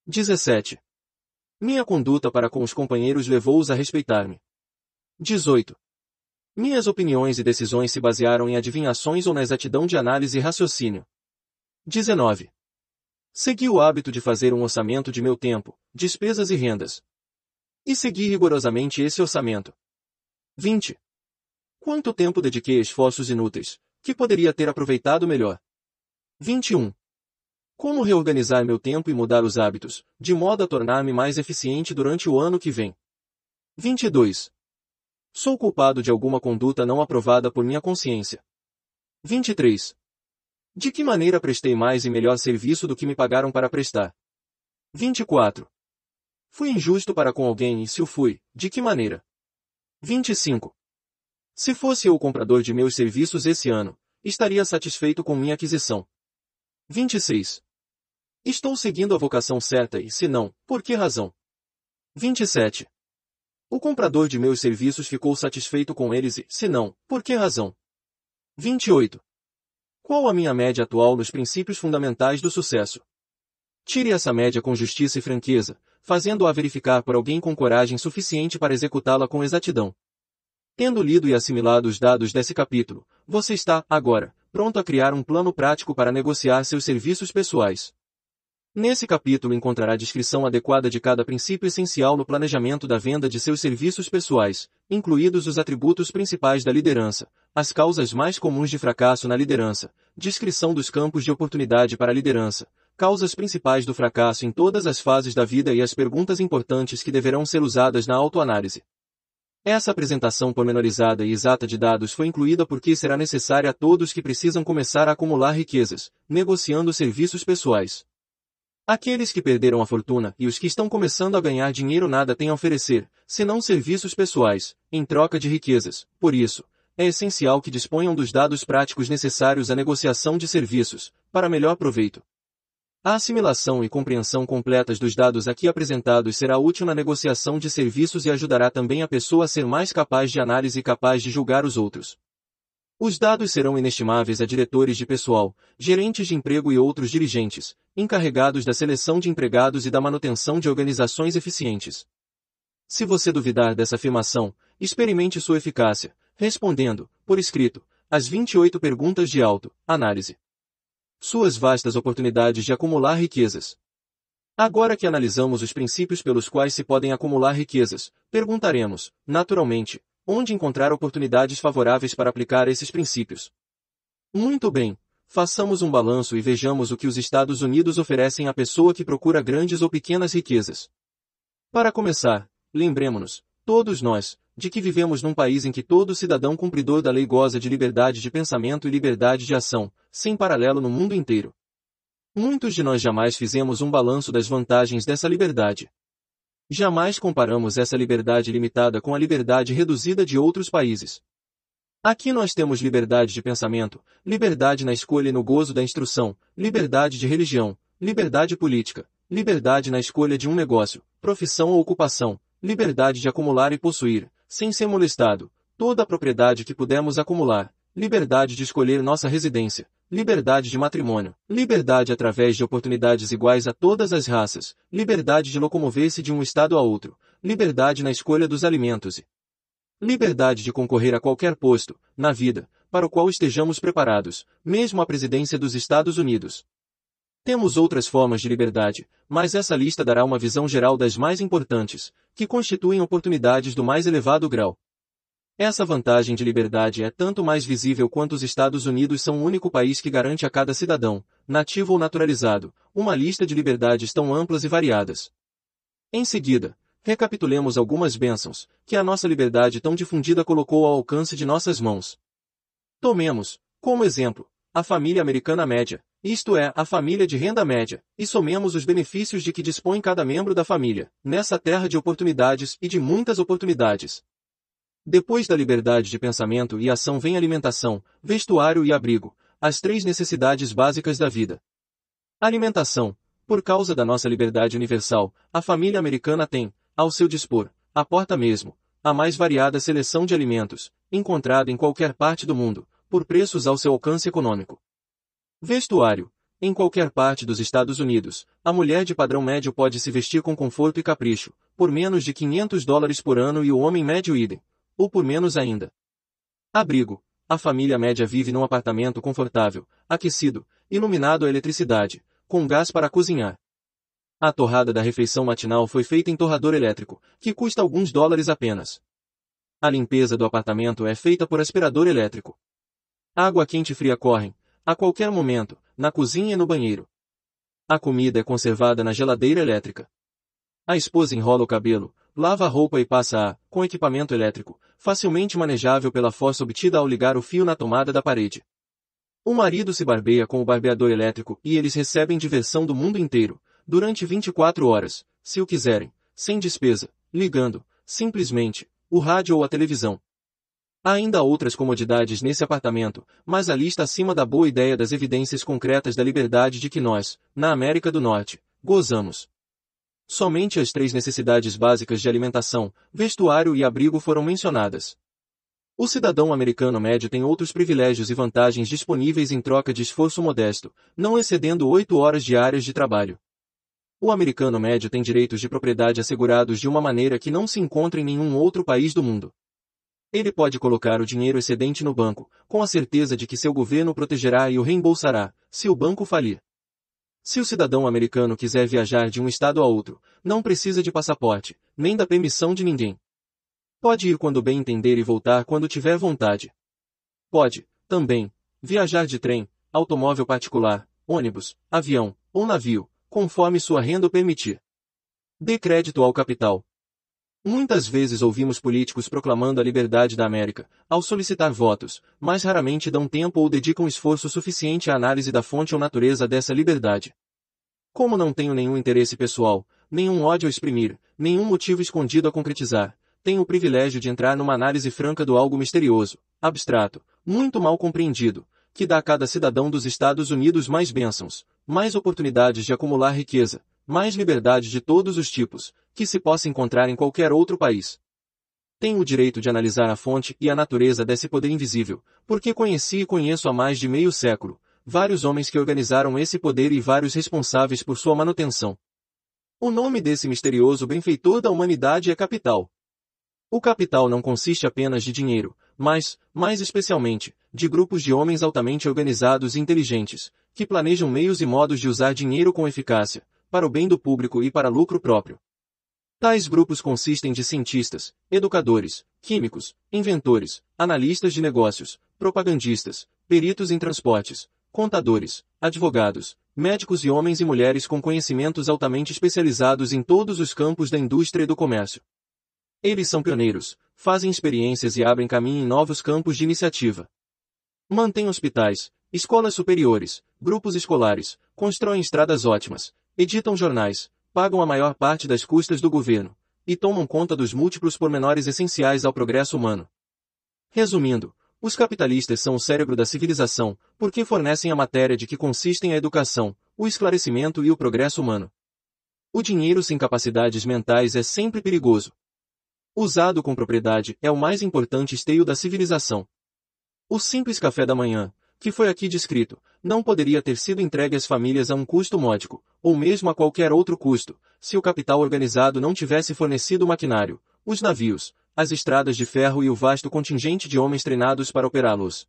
17. Minha conduta para com os companheiros levou-os a respeitar-me. 18. Minhas opiniões e decisões se basearam em adivinhações ou na exatidão de análise e raciocínio. 19. Segui o hábito de fazer um orçamento de meu tempo, despesas e rendas. E segui rigorosamente esse orçamento. 20. Quanto tempo dediquei a esforços inúteis, que poderia ter aproveitado melhor? 21. Como reorganizar meu tempo e mudar os hábitos, de modo a tornar-me mais eficiente durante o ano que vem? 22. Sou culpado de alguma conduta não aprovada por minha consciência. 23. De que maneira prestei mais e melhor serviço do que me pagaram para prestar? 24. Fui injusto para com alguém e se o fui, de que maneira? 25. Se fosse eu o comprador de meus serviços esse ano, estaria satisfeito com minha aquisição. 26. Estou seguindo a vocação certa e se não, por que razão? 27. O comprador de meus serviços ficou satisfeito com eles e, se não, por que razão? 28. Qual a minha média atual nos princípios fundamentais do sucesso? Tire essa média com justiça e franqueza, fazendo-a verificar por alguém com coragem suficiente para executá-la com exatidão. Tendo lido e assimilado os dados desse capítulo, você está, agora, pronto a criar um plano prático para negociar seus serviços pessoais. Nesse capítulo encontrará descrição adequada de cada princípio essencial no planejamento da venda de seus serviços pessoais, incluídos os atributos principais da liderança, as causas mais comuns de fracasso na liderança, descrição dos campos de oportunidade para a liderança, causas principais do fracasso em todas as fases da vida e as perguntas importantes que deverão ser usadas na autoanálise. Essa apresentação pormenorizada e exata de dados foi incluída porque será necessária a todos que precisam começar a acumular riquezas, negociando serviços pessoais. Aqueles que perderam a fortuna e os que estão começando a ganhar dinheiro nada têm a oferecer, senão serviços pessoais, em troca de riquezas. Por isso, é essencial que disponham dos dados práticos necessários à negociação de serviços, para melhor proveito. A assimilação e compreensão completas dos dados aqui apresentados será útil na negociação de serviços e ajudará também a pessoa a ser mais capaz de análise e capaz de julgar os outros. Os dados serão inestimáveis a diretores de pessoal, gerentes de emprego e outros dirigentes, encarregados da seleção de empregados e da manutenção de organizações eficientes. Se você duvidar dessa afirmação, experimente sua eficácia, respondendo, por escrito, as 28 perguntas de auto-análise suas vastas oportunidades de acumular riquezas. Agora que analisamos os princípios pelos quais se podem acumular riquezas, perguntaremos, naturalmente, onde encontrar oportunidades favoráveis para aplicar esses princípios. Muito bem, façamos um balanço e vejamos o que os Estados Unidos oferecem à pessoa que procura grandes ou pequenas riquezas. Para começar, lembremos-nos, todos nós, de que vivemos num país em que todo cidadão cumpridor da lei goza de liberdade de pensamento e liberdade de ação, sem paralelo no mundo inteiro. Muitos de nós jamais fizemos um balanço das vantagens dessa liberdade. Jamais comparamos essa liberdade limitada com a liberdade reduzida de outros países. Aqui nós temos liberdade de pensamento, liberdade na escolha e no gozo da instrução, liberdade de religião, liberdade política, liberdade na escolha de um negócio, profissão ou ocupação, liberdade de acumular e possuir, sem ser molestado, toda a propriedade que pudermos acumular, liberdade de escolher nossa residência, liberdade de matrimônio, liberdade através de oportunidades iguais a todas as raças, liberdade de locomover-se de um estado a outro, liberdade na escolha dos alimentos e liberdade de concorrer a qualquer posto, na vida, para o qual estejamos preparados, mesmo a presidência dos Estados Unidos. Temos outras formas de liberdade, mas essa lista dará uma visão geral das mais importantes, que constituem oportunidades do mais elevado grau. Essa vantagem de liberdade é tanto mais visível quanto os Estados Unidos são o único país que garante a cada cidadão, nativo ou naturalizado, uma lista de liberdades tão amplas e variadas. Em seguida, recapitulemos algumas bênçãos, que a nossa liberdade tão difundida colocou ao alcance de nossas mãos. Tomemos, como exemplo, a família americana média, isto é, a família de renda média, e somemos os benefícios de que dispõe cada membro da família, nessa terra de oportunidades e de muitas oportunidades. Depois da liberdade de pensamento e ação vem alimentação, vestuário e abrigo, as três necessidades básicas da vida. Alimentação. Por causa da nossa liberdade universal, a família americana tem, ao seu dispor, a porta mesmo, a mais variada seleção de alimentos, encontrada em qualquer parte do mundo, por preços ao seu alcance econômico. Vestuário. Em qualquer parte dos Estados Unidos, a mulher de padrão médio pode se vestir com conforto e capricho, por menos de 500 dólares por ano e o homem médio idem, ou por menos ainda. Abrigo. A família média vive num apartamento confortável, aquecido, iluminado a eletricidade, com gás para cozinhar. A torrada da refeição matinal foi feita em torrador elétrico, que custa alguns dólares apenas. A limpeza do apartamento é feita por aspirador elétrico. Água quente e fria correm, a qualquer momento, na cozinha e no banheiro. A comida é conservada na geladeira elétrica. A esposa enrola o cabelo, lava a roupa e passa a, com equipamento elétrico, facilmente manejável pela força obtida ao ligar o fio na tomada da parede. O marido se barbeia com o barbeador elétrico e eles recebem diversão do mundo inteiro, durante 24 horas, se o quiserem, sem despesa, ligando, simplesmente, o rádio ou a televisão. Há ainda outras comodidades nesse apartamento, mas a lista acima da boa ideia das evidências concretas da liberdade de que nós, na América do Norte, gozamos. Somente as três necessidades básicas de alimentação, vestuário e abrigo foram mencionadas. O cidadão americano médio tem outros privilégios e vantagens disponíveis em troca de esforço modesto, não excedendo oito horas diárias de trabalho. O americano médio tem direitos de propriedade assegurados de uma maneira que não se encontra em nenhum outro país do mundo. Ele pode colocar o dinheiro excedente no banco, com a certeza de que seu governo protegerá e o reembolsará, se o banco falir. Se o cidadão americano quiser viajar de um estado a outro, não precisa de passaporte, nem da permissão de ninguém. Pode ir quando bem entender e voltar quando tiver vontade. Pode, também, viajar de trem, automóvel particular, ônibus, avião ou navio, conforme sua renda permitir. Dê crédito ao capital. Muitas vezes ouvimos políticos proclamando a liberdade da América, ao solicitar votos, mas raramente dão tempo ou dedicam esforço suficiente à análise da fonte ou natureza dessa liberdade. Como não tenho nenhum interesse pessoal, nenhum ódio a exprimir, nenhum motivo escondido a concretizar, tenho o privilégio de entrar numa análise franca do algo misterioso, abstrato, muito mal compreendido, que dá a cada cidadão dos Estados Unidos mais bênçãos, mais oportunidades de acumular riqueza, mais liberdade de todos os tipos, que se possa encontrar em qualquer outro país. Tenho o direito de analisar a fonte e a natureza desse poder invisível, porque conheci e conheço há mais de meio século, vários homens que organizaram esse poder e vários responsáveis por sua manutenção. O nome desse misterioso benfeitor da humanidade é capital. O capital não consiste apenas de dinheiro, mas, mais especialmente, de grupos de homens altamente organizados e inteligentes, que planejam meios e modos de usar dinheiro com eficácia, para o bem do público e para lucro próprio. Tais grupos consistem de cientistas, educadores, químicos, inventores, analistas de negócios, propagandistas, peritos em transportes, contadores, advogados, médicos e homens e mulheres com conhecimentos altamente especializados em todos os campos da indústria e do comércio. Eles são pioneiros, fazem experiências e abrem caminho em novos campos de iniciativa. Mantêm hospitais, escolas superiores, grupos escolares, constroem estradas ótimas, editam jornais, pagam a maior parte das custas do governo, e tomam conta dos múltiplos pormenores essenciais ao progresso humano. Resumindo, os capitalistas são o cérebro da civilização, porque fornecem a matéria de que consistem a educação, o esclarecimento e o progresso humano. O dinheiro sem capacidades mentais é sempre perigoso, usado com propriedade, é o mais importante esteio da civilização. O simples café da manhã, que foi aqui descrito, não poderia ter sido entregue às famílias a um custo módico, ou mesmo a qualquer outro custo, se o capital organizado não tivesse fornecido o maquinário, os navios, as estradas de ferro e o vasto contingente de homens treinados para operá-los.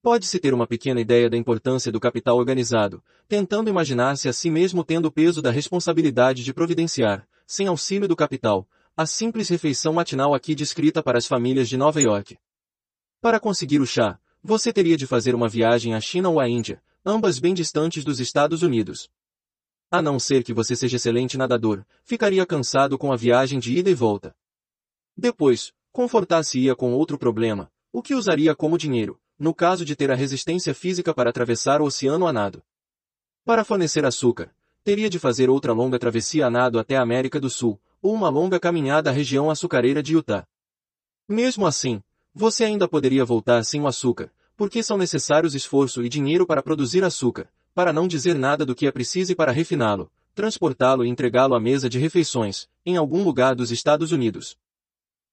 Pode-se ter uma pequena ideia da importância do capital organizado, tentando imaginar-se a si mesmo tendo o peso da responsabilidade de providenciar, sem auxílio do capital, a simples refeição matinal aqui descrita para as famílias de Nova York. Para conseguir o chá, você teria de fazer uma viagem à China ou à Índia, ambas bem distantes dos Estados Unidos. A não ser que você seja excelente nadador, ficaria cansado com a viagem de ida e volta. Depois, confortar-se-ia com outro problema, o que usaria como dinheiro, no caso de ter a resistência física para atravessar o oceano a nado. Para fornecer açúcar, teria de fazer outra longa travessia a nado até a América do Sul, ou uma longa caminhada à região açucareira de Utah. Mesmo assim, você ainda poderia voltar sem o açúcar, porque são necessários esforço e dinheiro para produzir açúcar, para não dizer nada do que é preciso para refiná-lo, transportá-lo e entregá-lo à mesa de refeições, em algum lugar dos Estados Unidos.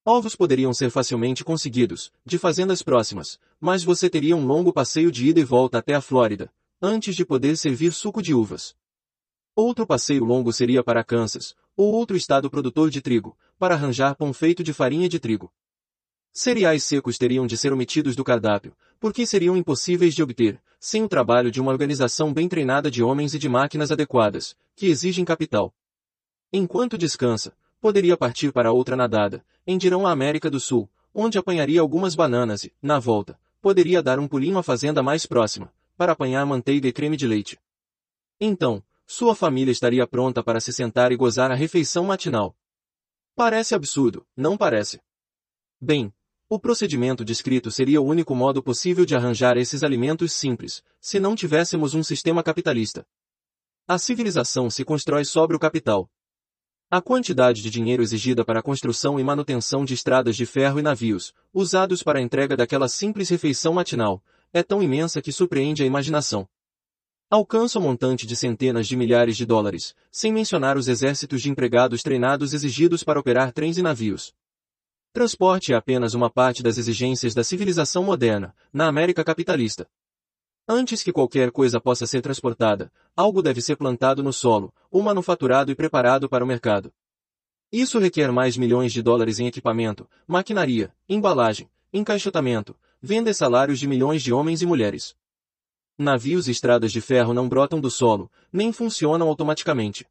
Ovos poderiam ser facilmente conseguidos, de fazendas próximas, mas você teria um longo passeio de ida e volta até a Flórida, antes de poder servir suco de uvas. Outro passeio longo seria para Kansas, ou outro estado produtor de trigo, para arranjar pão feito de farinha de trigo. Cereais secos teriam de ser omitidos do cardápio, porque seriam impossíveis de obter, sem o trabalho de uma organização bem treinada de homens e de máquinas adequadas, que exigem capital. Enquanto descansa, poderia partir para outra nadada, em dirão à América do Sul, onde apanharia algumas bananas e, na volta, poderia dar um pulinho à fazenda mais próxima, para apanhar manteiga e creme de leite. Então, sua família estaria pronta para se sentar e gozar a refeição matinal. Parece absurdo, não parece? Bem, o procedimento descrito seria o único modo possível de arranjar esses alimentos simples, se não tivéssemos um sistema capitalista. A civilização se constrói sobre o capital. A quantidade de dinheiro exigida para a construção e manutenção de estradas de ferro e navios, usados para a entrega daquela simples refeição matinal, é tão imensa que surpreende a imaginação. Alcança o montante de centenas de milhares de dólares, sem mencionar os exércitos de empregados treinados exigidos para operar trens e navios. Transporte é apenas uma parte das exigências da civilização moderna, na América capitalista. Antes que qualquer coisa possa ser transportada, algo deve ser plantado no solo, ou manufaturado e preparado para o mercado. Isso requer mais milhões de dólares em equipamento, maquinaria, embalagem, encaixotamento, venda e salários de milhões de homens e mulheres. Navios e estradas de ferro não brotam do solo, nem funcionam automaticamente.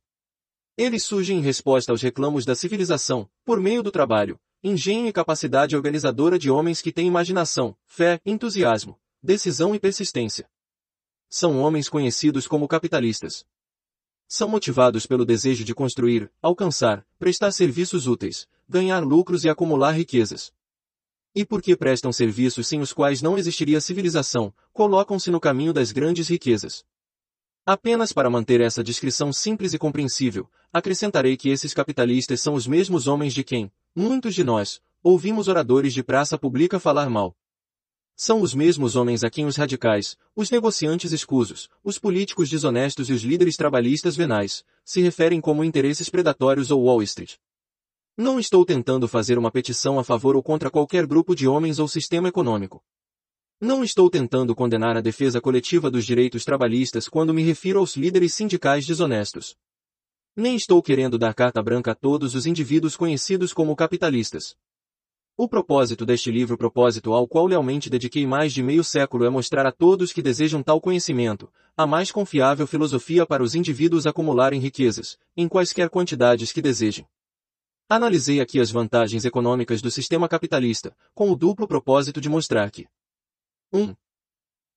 Eles surgem em resposta aos reclamos da civilização, por meio do trabalho, engenho e capacidade organizadora de homens que têm imaginação, fé, entusiasmo, decisão e persistência. São homens conhecidos como capitalistas. São motivados pelo desejo de construir, alcançar, prestar serviços úteis, ganhar lucros e acumular riquezas. E porque prestam serviços sem os quais não existiria civilização, colocam-se no caminho das grandes riquezas. Apenas para manter essa descrição simples e compreensível, acrescentarei que esses capitalistas são os mesmos homens de quem, muitos de nós, ouvimos oradores de praça pública falar mal. São os mesmos homens a quem os radicais, os negociantes escusos, os políticos desonestos e os líderes trabalhistas venais, se referem como interesses predatórios ou Wall Street. Não estou tentando fazer uma petição a favor ou contra qualquer grupo de homens ou sistema econômico. Não estou tentando condenar a defesa coletiva dos direitos trabalhistas quando me refiro aos líderes sindicais desonestos. Nem estou querendo dar carta branca a todos os indivíduos conhecidos como capitalistas. O propósito deste livro propósito ao qual lealmente dediquei mais de meio século é mostrar a todos que desejam tal conhecimento, a mais confiável filosofia para os indivíduos acumularem riquezas, em quaisquer quantidades que desejem. Analisei aqui as vantagens econômicas do sistema capitalista, com o duplo propósito de mostrar que 1. Um,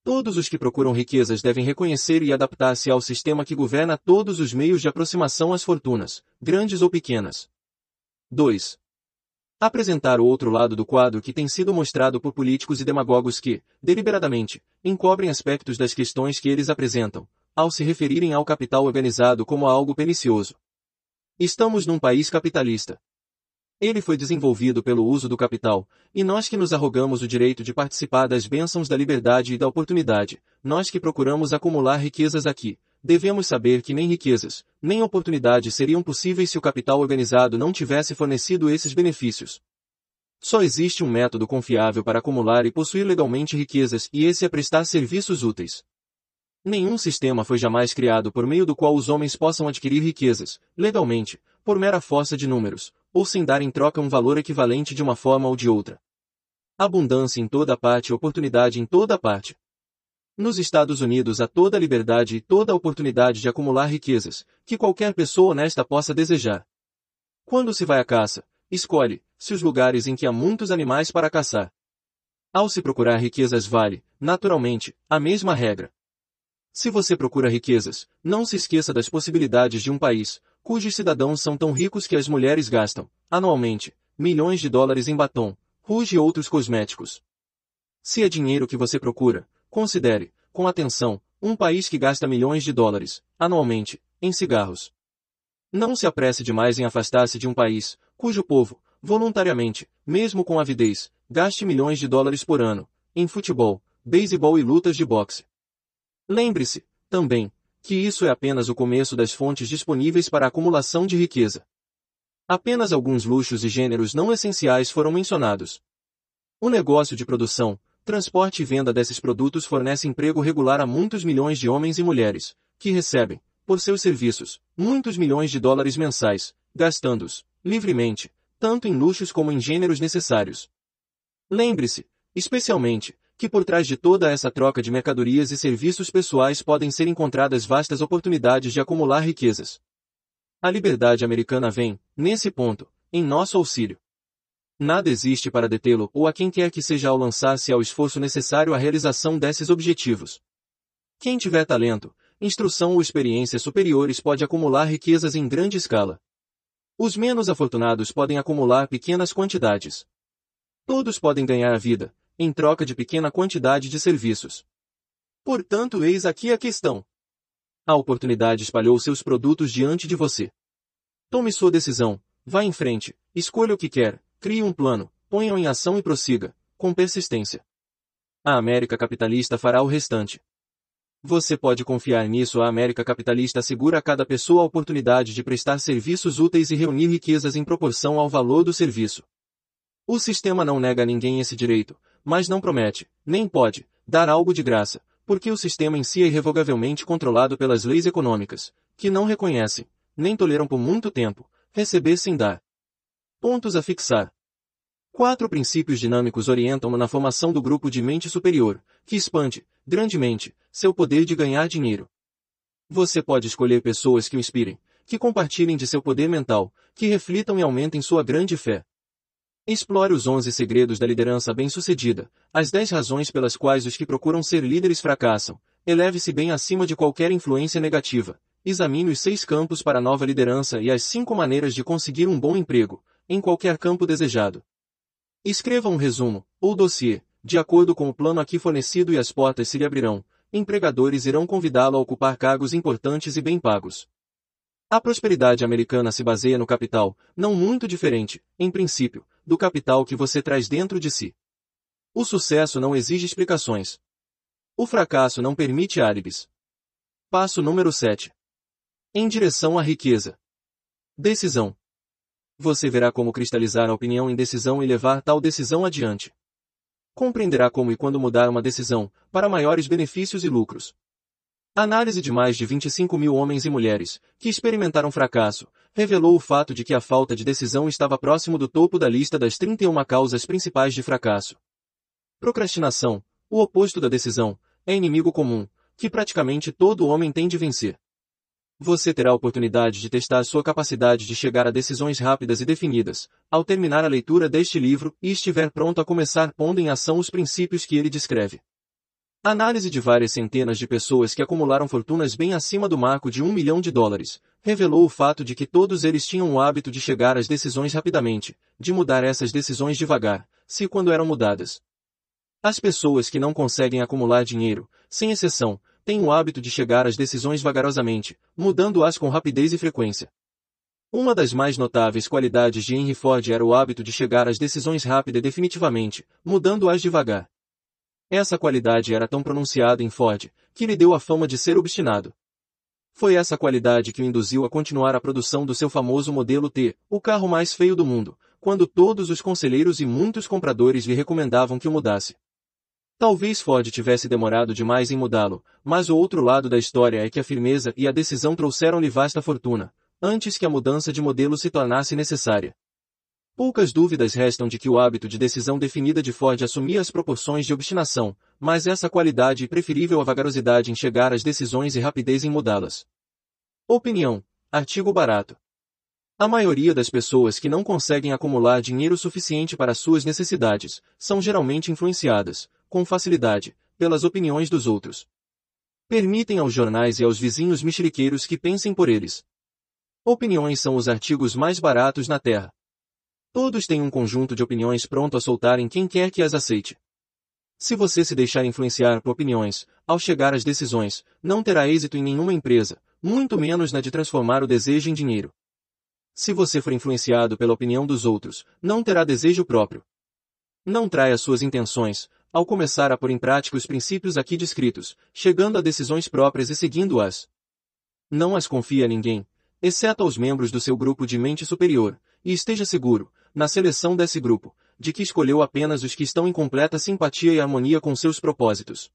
todos os que procuram riquezas devem reconhecer e adaptar-se ao sistema que governa todos os meios de aproximação às fortunas, grandes ou pequenas. 2. Apresentar o outro lado do quadro que tem sido mostrado por políticos e demagogos que, deliberadamente, encobrem aspectos das questões que eles apresentam, ao se referirem ao capital organizado como a algo pernicioso, Estamos num país capitalista. Ele foi desenvolvido pelo uso do capital, e nós que nos arrogamos o direito de participar das bênçãos da liberdade e da oportunidade, nós que procuramos acumular riquezas aqui, devemos saber que nem riquezas, nem oportunidades seriam possíveis se o capital organizado não tivesse fornecido esses benefícios. Só existe um método confiável para acumular e possuir legalmente riquezas, e esse é prestar serviços úteis. Nenhum sistema foi jamais criado por meio do qual os homens possam adquirir riquezas, legalmente, por mera força de números, ou sem dar em troca um valor equivalente de uma forma ou de outra. Abundância em toda parte oportunidade em toda parte. Nos Estados Unidos há toda a liberdade e toda a oportunidade de acumular riquezas, que qualquer pessoa honesta possa desejar. Quando se vai à caça, escolhe, se os lugares em que há muitos animais para caçar. Ao se procurar riquezas vale, naturalmente, a mesma regra. Se você procura riquezas, não se esqueça das possibilidades de um país, cujos cidadãos são tão ricos que as mulheres gastam, anualmente, milhões de dólares em batom, rouge e outros cosméticos. Se é dinheiro que você procura, considere, com atenção, um país que gasta milhões de dólares, anualmente, em cigarros. Não se apresse demais em afastar-se de um país, cujo povo, voluntariamente, mesmo com avidez, gaste milhões de dólares por ano, em futebol, beisebol e lutas de boxe. Lembre-se, também, que isso é apenas o começo das fontes disponíveis para a acumulação de riqueza. Apenas alguns luxos e gêneros não essenciais foram mencionados. O negócio de produção, transporte e venda desses produtos fornece emprego regular a muitos milhões de homens e mulheres, que recebem, por seus serviços, muitos milhões de dólares mensais, gastando-os, livremente, tanto em luxos como em gêneros necessários. Lembre-se, especialmente, que por trás de toda essa troca de mercadorias e serviços pessoais podem ser encontradas vastas oportunidades de acumular riquezas. A liberdade americana vem, nesse ponto, em nosso auxílio. Nada existe para detê-lo ou a quem quer que seja ao lançar-se ao esforço necessário à realização desses objetivos. Quem tiver talento, instrução ou experiência superiores pode acumular riquezas em grande escala. Os menos afortunados podem acumular pequenas quantidades. Todos podem ganhar a vida, em troca de pequena quantidade de serviços. Portanto, eis aqui a questão. A oportunidade espalhou seus produtos diante de você. Tome sua decisão, vá em frente, escolha o que quer, crie um plano, ponha-o em ação e prossiga, com persistência. A América capitalista fará o restante. Você pode confiar nisso a América capitalista assegura a cada pessoa a oportunidade de prestar serviços úteis e reunir riquezas em proporção ao valor do serviço. O sistema não nega a ninguém esse direito, mas não promete, nem pode, dar algo de graça, porque o sistema em si é irrevogavelmente controlado pelas leis econômicas, que não reconhecem, nem toleram por muito tempo, receber sem dar. Pontos a fixar. Quatro princípios dinâmicos orientam-no na formação do grupo de mente superior, que expande, grandemente, seu poder de ganhar dinheiro. Você pode escolher pessoas que o inspirem, que compartilhem de seu poder mental, que reflitam e aumentem sua grande fé. Explore os 11 segredos da liderança bem-sucedida, as 10 razões pelas quais os que procuram ser líderes fracassam. Eleve-se bem acima de qualquer influência negativa. Examine os seis campos para nova liderança e as cinco maneiras de conseguir um bom emprego, em qualquer campo desejado. Escreva um resumo, ou dossiê, de acordo com o plano aqui fornecido e as portas se lhe abrirão. Empregadores irão convidá-lo a ocupar cargos importantes e bem pagos. A prosperidade americana se baseia no capital, não muito diferente, em princípio, do capital que você traz dentro de si. O sucesso não exige explicações. O fracasso não permite álibis. Passo número 7. Em direção à riqueza. Decisão. Você verá como cristalizar a opinião em decisão e levar tal decisão adiante. Compreenderá como e quando mudar uma decisão, para maiores benefícios e lucros. Análise de mais de 25 mil homens e mulheres, que experimentaram fracasso, revelou o fato de que a falta de decisão estava próximo do topo da lista das 31 causas principais de fracasso. Procrastinação, o oposto da decisão, é inimigo comum, que praticamente todo homem tem de vencer. Você terá a oportunidade de testar sua capacidade de chegar a decisões rápidas e definidas, ao terminar a leitura deste livro e estiver pronto a começar pondo em ação os princípios que ele descreve. Análise de várias centenas de pessoas que acumularam fortunas bem acima do marco de um milhão de dólares, revelou o fato de que todos eles tinham o hábito de chegar às decisões rapidamente, de mudar essas decisões devagar, se quando eram mudadas. As pessoas que não conseguem acumular dinheiro, sem exceção, têm o hábito de chegar às decisões vagarosamente, mudando-as com rapidez e frequência. Uma das mais notáveis qualidades de Henry Ford era o hábito de chegar às decisões rápida e definitivamente, mudando-as devagar. Essa qualidade era tão pronunciada em Ford, que lhe deu a fama de ser obstinado. Foi essa qualidade que o induziu a continuar a produção do seu famoso modelo T, o carro mais feio do mundo, quando todos os conselheiros e muitos compradores lhe recomendavam que o mudasse. Talvez Ford tivesse demorado demais em mudá-lo, mas o outro lado da história é que a firmeza e a decisão trouxeram-lhe vasta fortuna, antes que a mudança de modelo se tornasse necessária. Poucas dúvidas restam de que o hábito de decisão definida de Ford assumia as proporções de obstinação, mas essa qualidade é preferível à vagarosidade em chegar às decisões e rapidez em mudá-las. Opinião. Artigo barato. A maioria das pessoas que não conseguem acumular dinheiro suficiente para suas necessidades, são geralmente influenciadas, com facilidade, pelas opiniões dos outros. Permitem aos jornais e aos vizinhos mexeriqueiros que pensem por eles. Opiniões são os artigos mais baratos na Terra. Todos têm um conjunto de opiniões pronto a soltar em quem quer que as aceite. Se você se deixar influenciar por opiniões, ao chegar às decisões, não terá êxito em nenhuma empresa, muito menos na de transformar o desejo em dinheiro. Se você for influenciado pela opinião dos outros, não terá desejo próprio. Não traia suas intenções, ao começar a pôr em prática os princípios aqui descritos, chegando a decisões próprias e seguindo-as. Não as confie a ninguém, exceto aos membros do seu grupo de mente superior, e esteja seguro, na seleção desse grupo, de que escolheu apenas os que estão em completa simpatia e harmonia com seus propósitos.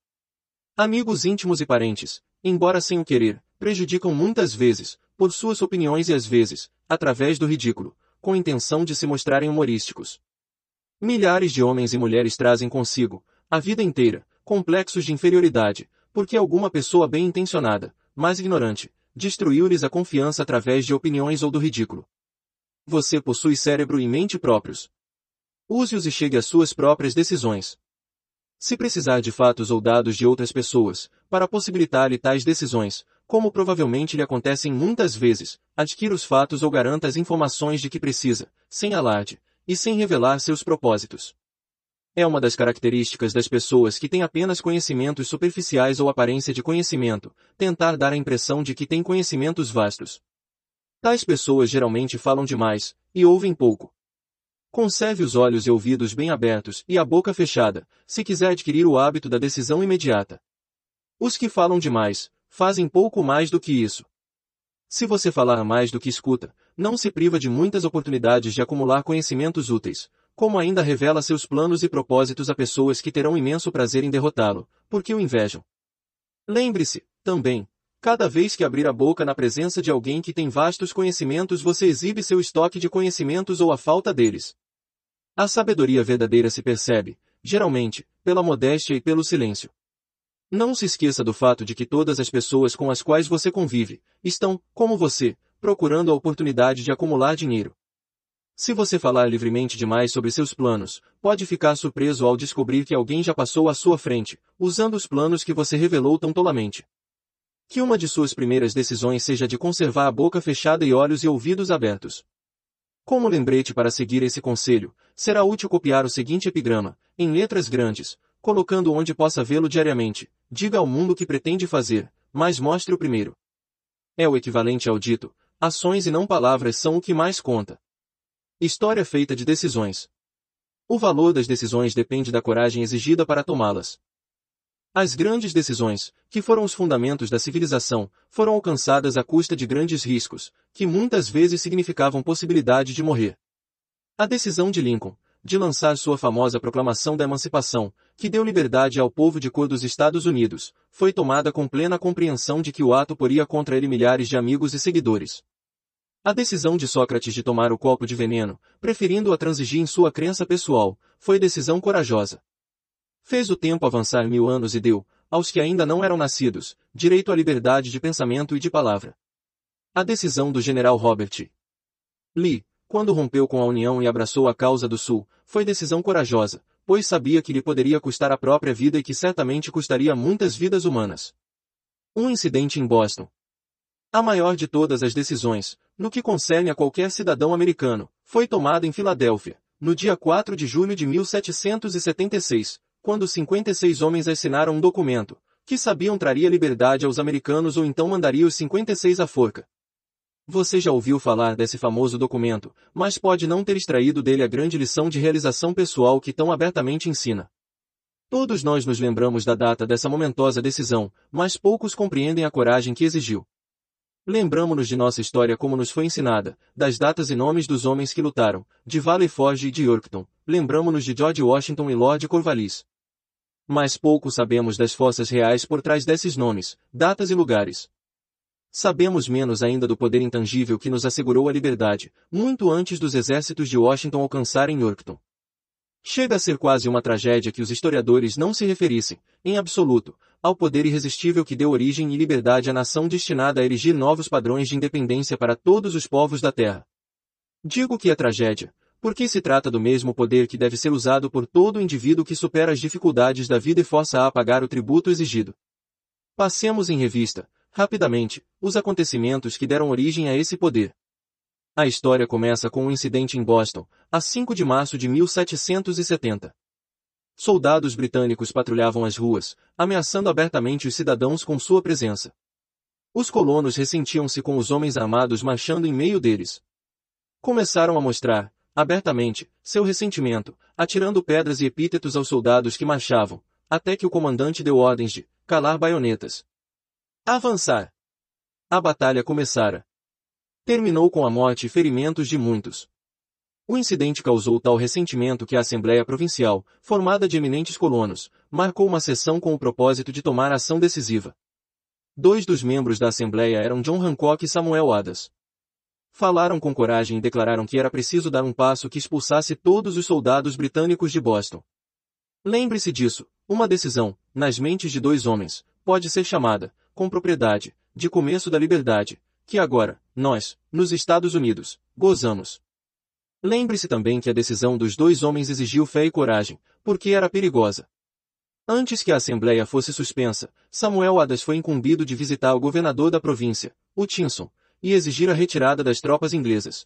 Amigos íntimos e parentes, embora sem o querer, prejudicam muitas vezes, por suas opiniões e às vezes, através do ridículo, com intenção de se mostrarem humorísticos. Milhares de homens e mulheres trazem consigo, a vida inteira, complexos de inferioridade, porque alguma pessoa bem intencionada, mas ignorante, destruiu-lhes a confiança através de opiniões ou do ridículo. Você possui cérebro e mente próprios. Use-os e chegue às suas próprias decisões. Se precisar de fatos ou dados de outras pessoas, para possibilitar-lhe tais decisões, como provavelmente lhe acontecem muitas vezes, adquira os fatos ou garanta as informações de que precisa, sem alarde, e sem revelar seus propósitos. É uma das características das pessoas que têm apenas conhecimentos superficiais ou aparência de conhecimento, tentar dar a impressão de que têm conhecimentos vastos. Tais pessoas geralmente falam demais, e ouvem pouco. Conserve os olhos e ouvidos bem abertos e a boca fechada, se quiser adquirir o hábito da decisão imediata. Os que falam demais, fazem pouco mais do que isso. Se você falar mais do que escuta, não se priva de muitas oportunidades de acumular conhecimentos úteis, como ainda revela seus planos e propósitos a pessoas que terão imenso prazer em derrotá-lo, porque o invejam. Lembre-se, também, cada vez que abrir a boca na presença de alguém que tem vastos conhecimentos você exibe seu estoque de conhecimentos ou a falta deles. A sabedoria verdadeira se percebe, geralmente, pela modéstia e pelo silêncio. Não se esqueça do fato de que todas as pessoas com as quais você convive, estão, como você, procurando a oportunidade de acumular dinheiro. Se você falar livremente demais sobre seus planos, pode ficar surpreso ao descobrir que alguém já passou à sua frente, usando os planos que você revelou tão tolamente. Que uma de suas primeiras decisões seja de conservar a boca fechada e olhos e ouvidos abertos. Como lembrete para seguir esse conselho, será útil copiar o seguinte epigrama, em letras grandes, colocando onde possa vê-lo diariamente. Diga ao mundo o que pretende fazer, mas mostre o primeiro. É o equivalente ao dito, ações e não palavras são o que mais conta. História feita de decisões. O valor das decisões depende da coragem exigida para tomá-las. As grandes decisões, que foram os fundamentos da civilização, foram alcançadas à custa de grandes riscos, que muitas vezes significavam possibilidade de morrer. A decisão de Lincoln, de lançar sua famosa Proclamação da Emancipação, que deu liberdade ao povo de cor dos Estados Unidos, foi tomada com plena compreensão de que o ato poria contra ele milhares de amigos e seguidores. A decisão de Sócrates de tomar o copo de veneno, preferindo a transigir em sua crença pessoal, foi decisão corajosa. Fez o tempo avançar mil anos e deu, aos que ainda não eram nascidos, direito à liberdade de pensamento e de palavra. A decisão do general Robert Lee, quando rompeu com a União e abraçou a causa do Sul, foi decisão corajosa, pois sabia que lhe poderia custar a própria vida e que certamente custaria muitas vidas humanas. Um incidente em Boston, a maior de todas as decisões, no que concerne a qualquer cidadão americano, foi tomada em Filadélfia, no dia 4 de julho de 1776, quando 56 homens assinaram um documento, que sabiam traria liberdade aos americanos ou então mandaria os 56 à forca. Você já ouviu falar desse famoso documento, mas pode não ter extraído dele a grande lição de realização pessoal que tão abertamente ensina. Todos nós nos lembramos da data dessa momentosa decisão, mas poucos compreendem a coragem que exigiu. Lembramos-nos de nossa história como nos foi ensinada, das datas e nomes dos homens que lutaram, de Valley Forge e de Yorkton, lembramos-nos de George Washington e Lord Cornwallis. Mas pouco sabemos das forças reais por trás desses nomes, datas e lugares. Sabemos menos ainda do poder intangível que nos assegurou a liberdade, muito antes dos exércitos de Washington alcançarem Yorkton. Chega a ser quase uma tragédia que os historiadores não se referissem, em absoluto, ao poder irresistível que deu origem e liberdade à nação destinada a erigir novos padrões de independência para todos os povos da Terra. Digo que é tragédia, porque se trata do mesmo poder que deve ser usado por todo indivíduo que supera as dificuldades da vida e força a pagar o tributo exigido. Passemos em revista, rapidamente, os acontecimentos que deram origem a esse poder. A história começa com um incidente em Boston, a 5 de março de 1770. Soldados britânicos patrulhavam as ruas, ameaçando abertamente os cidadãos com sua presença. Os colonos ressentiam-se com os homens armados marchando em meio deles. Começaram a mostrar, abertamente, seu ressentimento, atirando pedras e epítetos aos soldados que marchavam, até que o comandante deu ordens de calar baionetas. Avançar! A batalha começara. Terminou com a morte e ferimentos de muitos. O incidente causou tal ressentimento que a Assembleia Provincial, formada de eminentes colonos, marcou uma sessão com o propósito de tomar ação decisiva. Dois dos membros da Assembleia eram John Hancock e Samuel Adams. Falaram com coragem e declararam que era preciso dar um passo que expulsasse todos os soldados britânicos de Boston. Lembre-se disso, uma decisão, nas mentes de dois homens, pode ser chamada, com propriedade, de começo da liberdade, que agora, nós, nos Estados Unidos, gozamos. Lembre-se também que a decisão dos dois homens exigiu fé e coragem, porque era perigosa. Antes que a Assembleia fosse suspensa, Samuel Adams foi incumbido de visitar o governador da província, o Tinson, e exigir a retirada das tropas inglesas.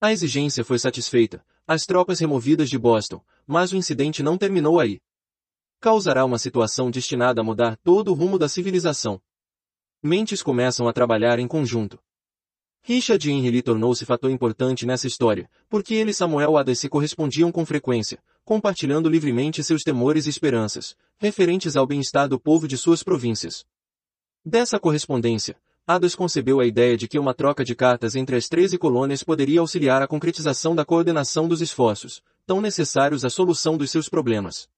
A exigência foi satisfeita, as tropas removidas de Boston, mas o incidente não terminou aí. Causará uma situação destinada a mudar todo o rumo da civilização. Mentes começam a trabalhar em conjunto. Richard Henry tornou-se fator importante nessa história, porque ele e Samuel Adams se correspondiam com frequência, compartilhando livremente seus temores e esperanças, referentes ao bem-estar do povo de suas províncias. Dessa correspondência, Adas concebeu a ideia de que uma troca de cartas entre as treze colônias poderia auxiliar a concretização da coordenação dos esforços, tão necessários à solução dos seus problemas.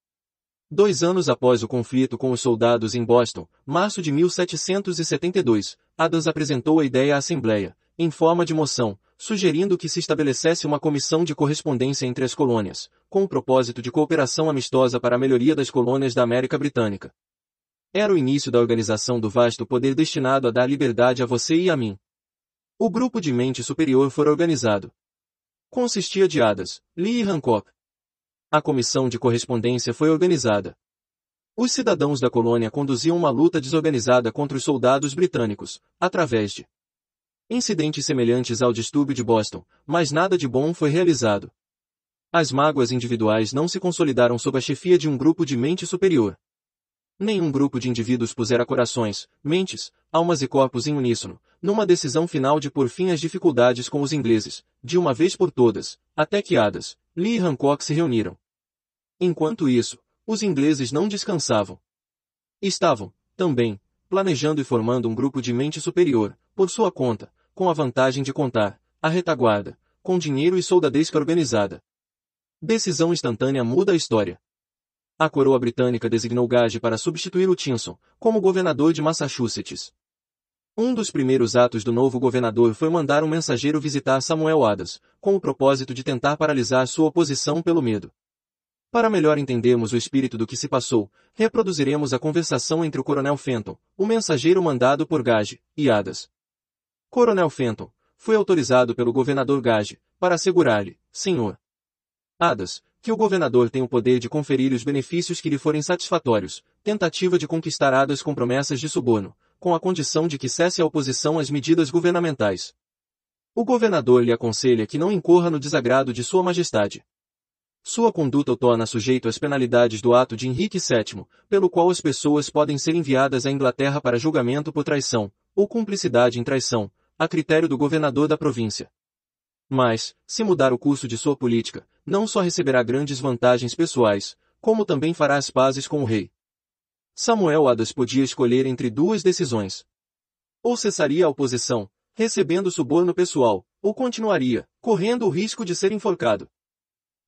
Dois anos após o conflito com os soldados em Boston, março de 1772, Adams apresentou a ideia à Assembleia, em forma de moção, sugerindo que se estabelecesse uma comissão de correspondência entre as colônias, com o propósito de cooperação amistosa para a melhoria das colônias da América Britânica. Era o início da organização do vasto poder destinado a dar liberdade a você e a mim. O grupo de mente superior foi organizado. Consistia de Adas, Lee e Hancock. A comissão de correspondência foi organizada. Os cidadãos da colônia conduziam uma luta desorganizada contra os soldados britânicos, através de incidentes semelhantes ao distúrbio de Boston, mas nada de bom foi realizado. As mágoas individuais não se consolidaram sob a chefia de um grupo de mente superior. Nenhum grupo de indivíduos pusera corações, mentes, almas e corpos em uníssono, numa decisão final de por fim às dificuldades com os ingleses, de uma vez por todas, até que Adas, Lee e Hancock se reuniram. Enquanto isso, os ingleses não descansavam. Estavam, também, planejando e formando um grupo de mente superior, por sua conta, com a vantagem de contar, a retaguarda, com dinheiro e soldadesca organizada. Decisão instantânea muda a história a coroa britânica designou Gage para substituir o Tinson, como governador de Massachusetts. Um dos primeiros atos do novo governador foi mandar um mensageiro visitar Samuel Adams, com o propósito de tentar paralisar sua oposição pelo medo. Para melhor entendermos o espírito do que se passou, reproduziremos a conversação entre o Coronel Fenton, o mensageiro mandado por Gage, e Adams. Coronel Fenton, foi autorizado pelo governador Gage, para assegurar-lhe, senhor Adas, que o governador tem o poder de conferir os benefícios que lhe forem satisfatórios, tentativa de conquistar Adas com promessas de suborno, com a condição de que cesse a oposição às medidas governamentais. O governador lhe aconselha que não incorra no desagrado de Sua Majestade. Sua conduta o torna sujeito às penalidades do ato de Henrique VII, pelo qual as pessoas podem ser enviadas à Inglaterra para julgamento por traição, ou cumplicidade em traição, a critério do governador da província. Mas, se mudar o curso de sua política, não só receberá grandes vantagens pessoais, como também fará as pazes com o rei. Samuel Adas podia escolher entre duas decisões. Ou cessaria a oposição, recebendo suborno pessoal, ou continuaria, correndo o risco de ser enforcado.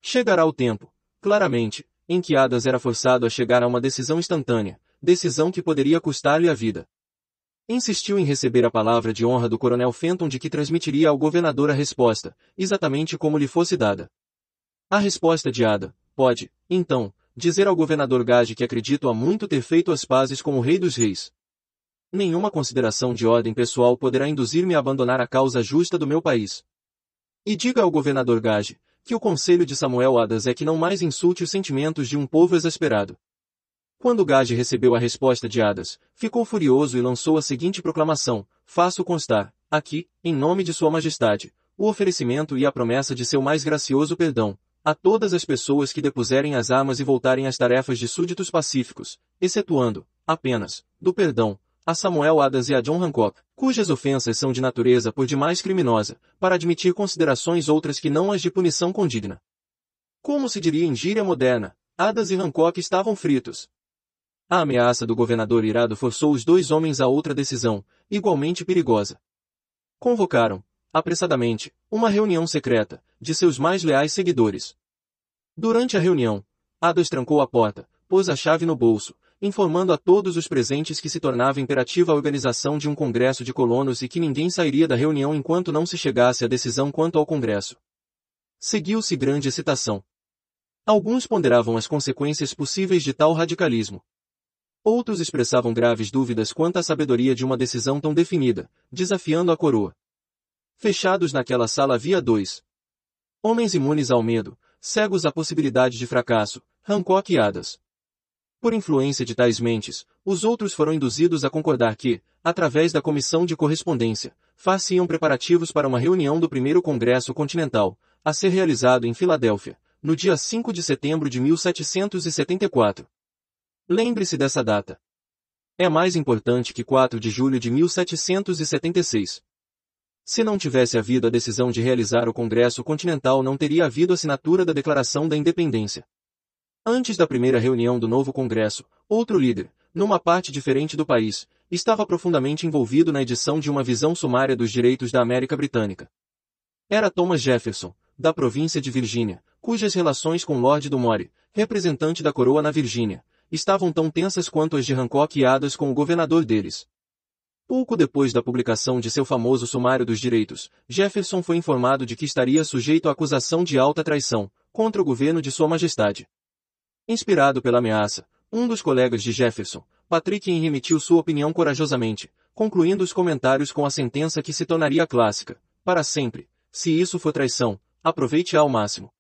Chegará o tempo, claramente, em que Adas era forçado a chegar a uma decisão instantânea, decisão que poderia custar-lhe a vida. Insistiu em receber a palavra de honra do coronel Fenton de que transmitiria ao governador a resposta, exatamente como lhe fosse dada. A resposta de Ada, pode, então, dizer ao governador Gage que acredito há muito ter feito as pazes com o rei dos reis. Nenhuma consideração de ordem pessoal poderá induzir-me a abandonar a causa justa do meu país. E diga ao governador Gage, que o conselho de Samuel Adas é que não mais insulte os sentimentos de um povo exasperado. Quando Gage recebeu a resposta de Adas, ficou furioso e lançou a seguinte proclamação, faço constar, aqui, em nome de Sua Majestade, o oferecimento e a promessa de seu mais gracioso perdão, a todas as pessoas que depuserem as armas e voltarem às tarefas de súditos pacíficos, excetuando, apenas, do perdão, a Samuel Adas e a John Hancock, cujas ofensas são de natureza por demais criminosa, para admitir considerações outras que não as de punição condigna. Como se diria em gíria moderna, Adas e Hancock estavam fritos, a ameaça do governador irado forçou os dois homens a outra decisão, igualmente perigosa. Convocaram, apressadamente, uma reunião secreta, de seus mais leais seguidores. Durante a reunião, Adas trancou a porta, pôs a chave no bolso, informando a todos os presentes que se tornava imperativa a organização de um congresso de colonos e que ninguém sairia da reunião enquanto não se chegasse a decisão quanto ao congresso. Seguiu-se grande excitação. Alguns ponderavam as consequências possíveis de tal radicalismo. Outros expressavam graves dúvidas quanto à sabedoria de uma decisão tão definida, desafiando a coroa. Fechados naquela sala havia dois. Homens imunes ao medo, cegos à possibilidade de fracasso, Hancock e Adas. Por influência de tais mentes, os outros foram induzidos a concordar que, através da comissão de correspondência, faziam preparativos para uma reunião do primeiro Congresso Continental, a ser realizado em Filadélfia, no dia 5 de setembro de 1774. Lembre-se dessa data. É mais importante que 4 de julho de 1776. Se não tivesse havido a decisão de realizar o Congresso Continental não teria havido assinatura da Declaração da Independência. Antes da primeira reunião do novo Congresso, outro líder, numa parte diferente do país, estava profundamente envolvido na edição de uma visão sumária dos direitos da América Britânica. Era Thomas Jefferson, da província de Virgínia, cujas relações com Lord Dumore, representante da coroa na Virgínia, estavam tão tensas quanto as de Hancock e Adas com o governador deles. Pouco depois da publicação de seu famoso Sumário dos Direitos, Jefferson foi informado de que estaria sujeito à acusação de alta traição, contra o governo de Sua Majestade. Inspirado pela ameaça, um dos colegas de Jefferson, Patrick Henry emitiu sua opinião corajosamente, concluindo os comentários com a sentença que se tornaria clássica, para sempre, se isso for traição, aproveite-a ao máximo.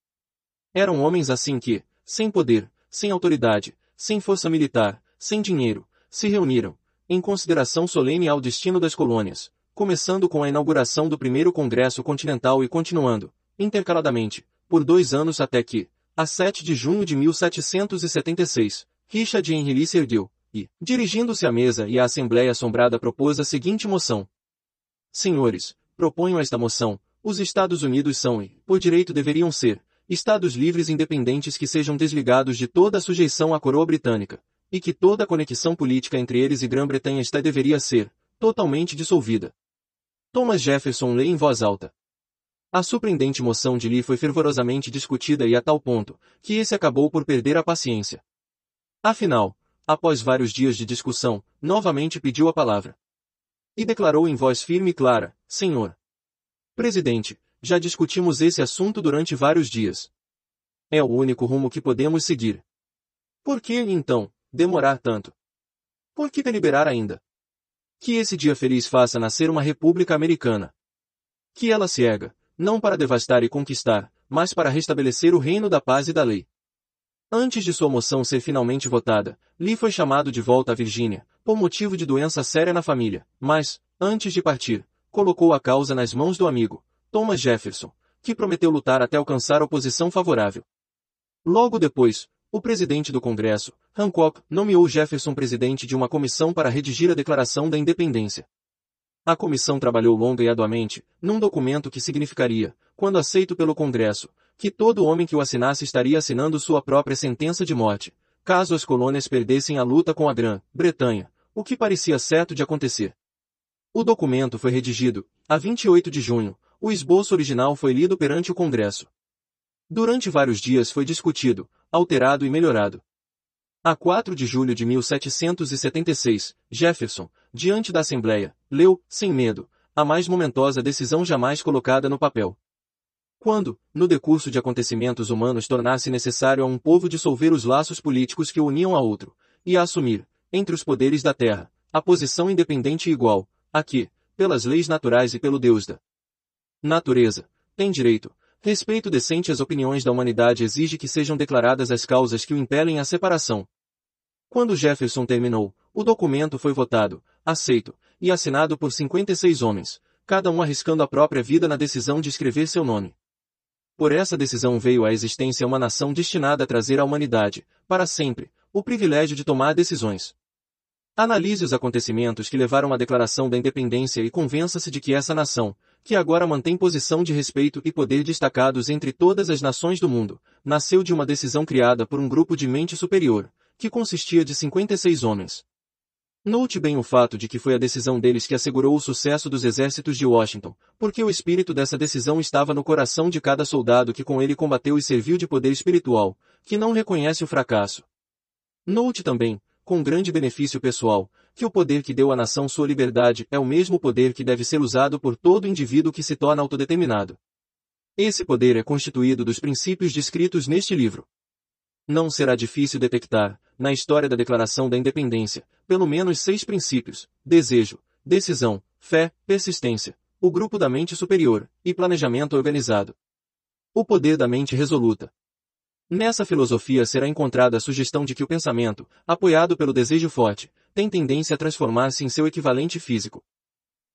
Eram homens assim que, sem poder, sem autoridade, sem força militar, sem dinheiro, se reuniram, em consideração solene ao destino das colônias, começando com a inauguração do primeiro Congresso Continental e continuando, intercaladamente, por dois anos até que, a 7 de junho de 1776, Richard Henry Lee ergueu, e, dirigindo-se à mesa e à Assembleia Assombrada propôs a seguinte moção. Senhores, proponho esta moção, os Estados Unidos são e, por direito deveriam ser, Estados livres independentes que sejam desligados de toda sujeição à coroa britânica, e que toda conexão política entre eles e Grã-Bretanha está deveria ser, totalmente dissolvida. Thomas Jefferson lê em voz alta. A surpreendente moção de Lee foi fervorosamente discutida e a tal ponto, que esse acabou por perder a paciência. Afinal, após vários dias de discussão, novamente pediu a palavra. E declarou em voz firme e clara, Senhor. Presidente, já discutimos esse assunto durante vários dias. É o único rumo que podemos seguir. Por que, então, demorar tanto? Por que deliberar ainda? Que esse dia feliz faça nascer uma república americana. Que ela se erga, não para devastar e conquistar, mas para restabelecer o reino da paz e da lei. Antes de sua moção ser finalmente votada, Lee foi chamado de volta à Virgínia, por motivo de doença séria na família, mas, antes de partir, colocou a causa nas mãos do amigo, Thomas Jefferson, que prometeu lutar até alcançar oposição favorável. Logo depois, o presidente do Congresso, Hancock, nomeou Jefferson presidente de uma comissão para redigir a Declaração da Independência. A comissão trabalhou longa e arduamente, num documento que significaria, quando aceito pelo Congresso, que todo homem que o assinasse estaria assinando sua própria sentença de morte, caso as colônias perdessem a luta com a Grã-Bretanha, o que parecia certo de acontecer. O documento foi redigido, a 28 de junho, o esboço original foi lido perante o Congresso. Durante vários dias foi discutido, alterado e melhorado. A 4 de julho de 1776, Jefferson, diante da Assembleia, leu, sem medo, a mais momentosa decisão jamais colocada no papel. Quando, no decurso de acontecimentos humanos tornasse necessário a um povo dissolver os laços políticos que o uniam a outro, e a assumir, entre os poderes da terra, a posição independente e igual, a que, pelas leis naturais e pelo Deus da natureza, tem direito, Respeito decente às opiniões da humanidade exige que sejam declaradas as causas que o impelem à separação. Quando Jefferson terminou, o documento foi votado, aceito, e assinado por 56 homens, cada um arriscando a própria vida na decisão de escrever seu nome. Por essa decisão veio à existência uma nação destinada a trazer à humanidade, para sempre, o privilégio de tomar decisões. Analise os acontecimentos que levaram à declaração da independência e convença-se de que essa nação, que agora mantém posição de respeito e poder destacados entre todas as nações do mundo, nasceu de uma decisão criada por um grupo de mente superior, que consistia de 56 homens. Note bem o fato de que foi a decisão deles que assegurou o sucesso dos exércitos de Washington, porque o espírito dessa decisão estava no coração de cada soldado que com ele combateu e serviu de poder espiritual, que não reconhece o fracasso. Note também, com grande benefício pessoal, que o poder que deu à nação sua liberdade é o mesmo poder que deve ser usado por todo indivíduo que se torna autodeterminado. Esse poder é constituído dos princípios descritos neste livro. Não será difícil detectar, na história da Declaração da Independência, pelo menos seis princípios: desejo, decisão, fé, persistência, o grupo da mente superior e planejamento organizado. O poder da mente resoluta, Nessa filosofia será encontrada a sugestão de que o pensamento, apoiado pelo desejo forte, tem tendência a transformar-se em seu equivalente físico.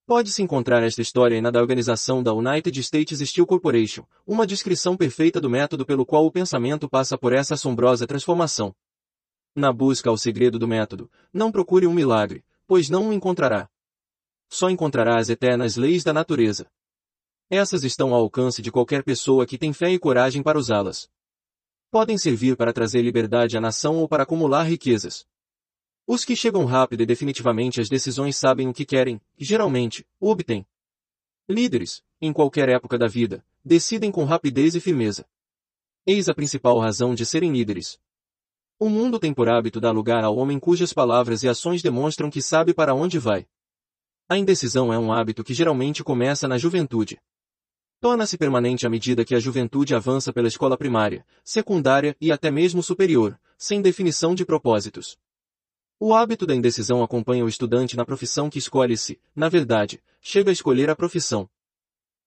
Pode-se encontrar esta história na da organização da United States Steel Corporation, uma descrição perfeita do método pelo qual o pensamento passa por essa assombrosa transformação. Na busca ao segredo do método, não procure um milagre, pois não o encontrará. Só encontrará as eternas leis da natureza. Essas estão ao alcance de qualquer pessoa que tem fé e coragem para usá-las. Podem servir para trazer liberdade à nação ou para acumular riquezas. Os que chegam rápido e definitivamente às decisões sabem o que querem, e geralmente, o obtêm. Líderes, em qualquer época da vida, decidem com rapidez e firmeza. Eis a principal razão de serem líderes. O mundo tem por hábito dar lugar ao homem cujas palavras e ações demonstram que sabe para onde vai. A indecisão é um hábito que geralmente começa na juventude. Torna-se permanente à medida que a juventude avança pela escola primária, secundária e até mesmo superior, sem definição de propósitos. O hábito da indecisão acompanha o estudante na profissão que escolhe-se, na verdade, chega a escolher a profissão.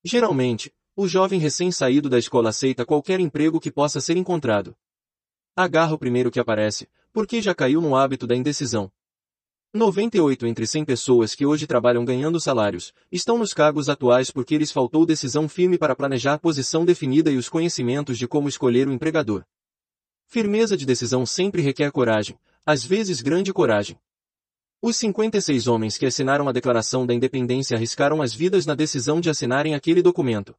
Geralmente, o jovem recém-saído da escola aceita qualquer emprego que possa ser encontrado. Agarra o primeiro que aparece, porque já caiu no hábito da indecisão. 98 entre 100 pessoas que hoje trabalham ganhando salários, estão nos cargos atuais porque lhes faltou decisão firme para planejar posição definida e os conhecimentos de como escolher o empregador. Firmeza de decisão sempre requer coragem, às vezes grande coragem. Os 56 homens que assinaram a Declaração da Independência arriscaram as vidas na decisão de assinarem aquele documento.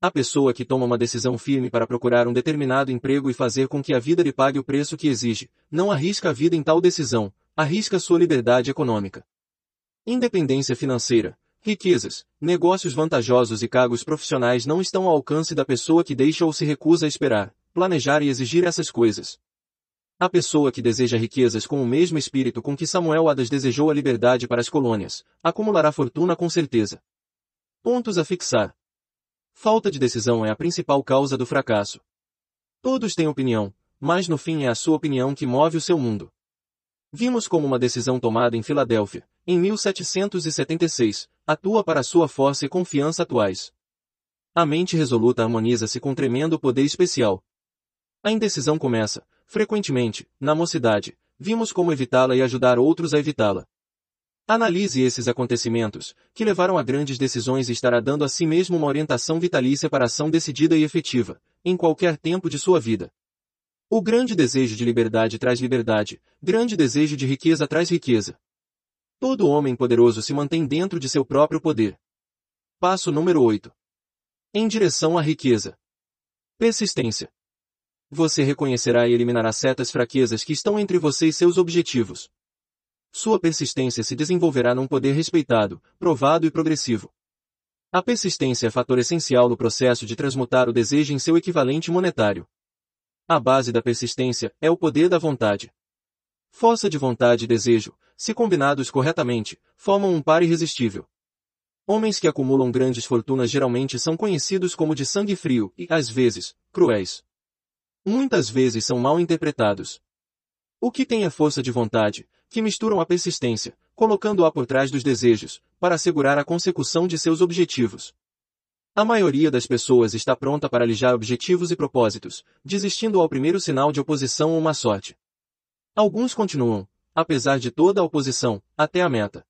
A pessoa que toma uma decisão firme para procurar um determinado emprego e fazer com que a vida lhe pague o preço que exige, não arrisca a vida em tal decisão, arrisca sua liberdade econômica. Independência financeira, riquezas, negócios vantajosos e cargos profissionais não estão ao alcance da pessoa que deixa ou se recusa a esperar, planejar e exigir essas coisas. A pessoa que deseja riquezas com o mesmo espírito com que Samuel Adas desejou a liberdade para as colônias, acumulará fortuna com certeza. Pontos a fixar. Falta de decisão é a principal causa do fracasso. Todos têm opinião, mas no fim é a sua opinião que move o seu mundo. Vimos como uma decisão tomada em Filadélfia, em 1776, atua para sua força e confiança atuais. A mente resoluta harmoniza-se com tremendo poder especial. A indecisão começa, frequentemente, na mocidade, vimos como evitá-la e ajudar outros a evitá-la. Analise esses acontecimentos, que levaram a grandes decisões e estará dando a si mesmo uma orientação vitalícia para ação decidida e efetiva, em qualquer tempo de sua vida. O grande desejo de liberdade traz liberdade, grande desejo de riqueza traz riqueza. Todo homem poderoso se mantém dentro de seu próprio poder. Passo número 8. Em direção à riqueza. Persistência. Você reconhecerá e eliminará certas fraquezas que estão entre você e seus objetivos. Sua persistência se desenvolverá num poder respeitado, provado e progressivo. A persistência é fator essencial no processo de transmutar o desejo em seu equivalente monetário. A base da persistência é o poder da vontade. Força de vontade e desejo, se combinados corretamente, formam um par irresistível. Homens que acumulam grandes fortunas geralmente são conhecidos como de sangue frio e, às vezes, cruéis. Muitas vezes são mal interpretados. O que tem a força de vontade, que misturam a persistência, colocando-a por trás dos desejos, para assegurar a consecução de seus objetivos. A maioria das pessoas está pronta para alijar objetivos e propósitos, desistindo ao primeiro sinal de oposição ou má sorte. Alguns continuam, apesar de toda a oposição, até a meta.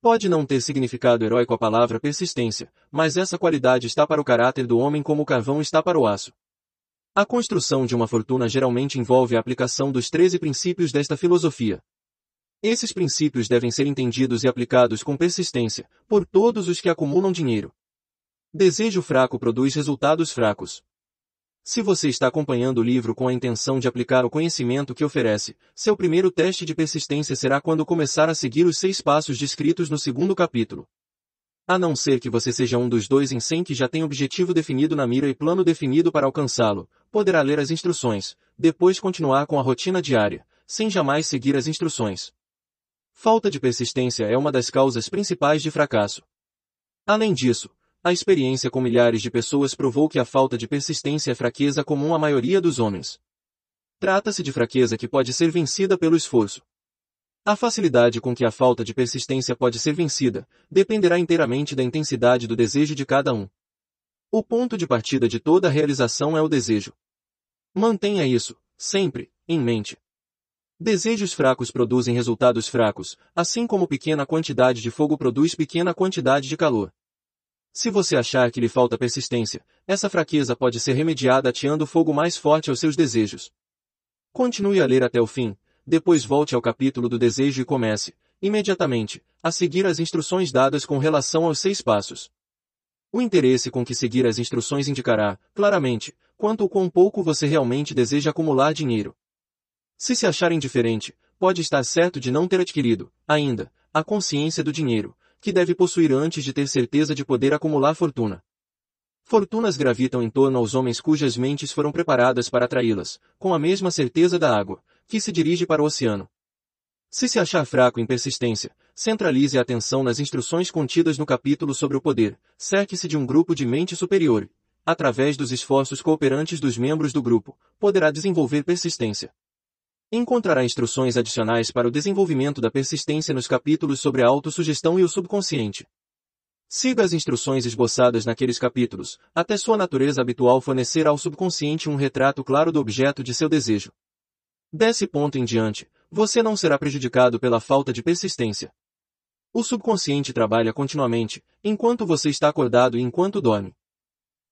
Pode não ter significado heróico a palavra persistência, mas essa qualidade está para o caráter do homem como o carvão está para o aço. A construção de uma fortuna geralmente envolve a aplicação dos 13 princípios desta filosofia. Esses princípios devem ser entendidos e aplicados com persistência, por todos os que acumulam dinheiro. Desejo fraco produz resultados fracos. Se você está acompanhando o livro com a intenção de aplicar o conhecimento que oferece, seu primeiro teste de persistência será quando começar a seguir os seis passos descritos no segundo capítulo. A não ser que você seja um dos dois em cem que já tem objetivo definido na mira e plano definido para alcançá-lo, poderá ler as instruções, depois continuar com a rotina diária, sem jamais seguir as instruções. Falta de persistência é uma das causas principais de fracasso. Além disso, a experiência com milhares de pessoas provou que a falta de persistência é fraqueza comum à maioria dos homens. Trata-se de fraqueza que pode ser vencida pelo esforço. A facilidade com que a falta de persistência pode ser vencida dependerá inteiramente da intensidade do desejo de cada um. O ponto de partida de toda realização é o desejo. Mantenha isso, sempre, em mente. Desejos fracos produzem resultados fracos, assim como pequena quantidade de fogo produz pequena quantidade de calor. Se você achar que lhe falta persistência, essa fraqueza pode ser remediada ateando fogo mais forte aos seus desejos. Continue a ler até o fim, depois volte ao capítulo do desejo e comece, imediatamente, a seguir as instruções dadas com relação aos seis passos. O interesse com que seguir as instruções indicará, claramente, quanto o quão pouco você realmente deseja acumular dinheiro. Se se achar indiferente, pode estar certo de não ter adquirido, ainda, a consciência do dinheiro, que deve possuir antes de ter certeza de poder acumular fortuna. Fortunas gravitam em torno aos homens cujas mentes foram preparadas para atraí-las, com a mesma certeza da água, que se dirige para o oceano. Se se achar fraco em persistência, centralize a atenção nas instruções contidas no capítulo sobre o poder, cerque-se de um grupo de mente superior, através dos esforços cooperantes dos membros do grupo, poderá desenvolver persistência. Encontrará instruções adicionais para o desenvolvimento da persistência nos capítulos sobre a autossugestão e o subconsciente. Siga as instruções esboçadas naqueles capítulos, até sua natureza habitual fornecer ao subconsciente um retrato claro do objeto de seu desejo. Desse ponto em diante, você não será prejudicado pela falta de persistência. O subconsciente trabalha continuamente, enquanto você está acordado e enquanto dorme.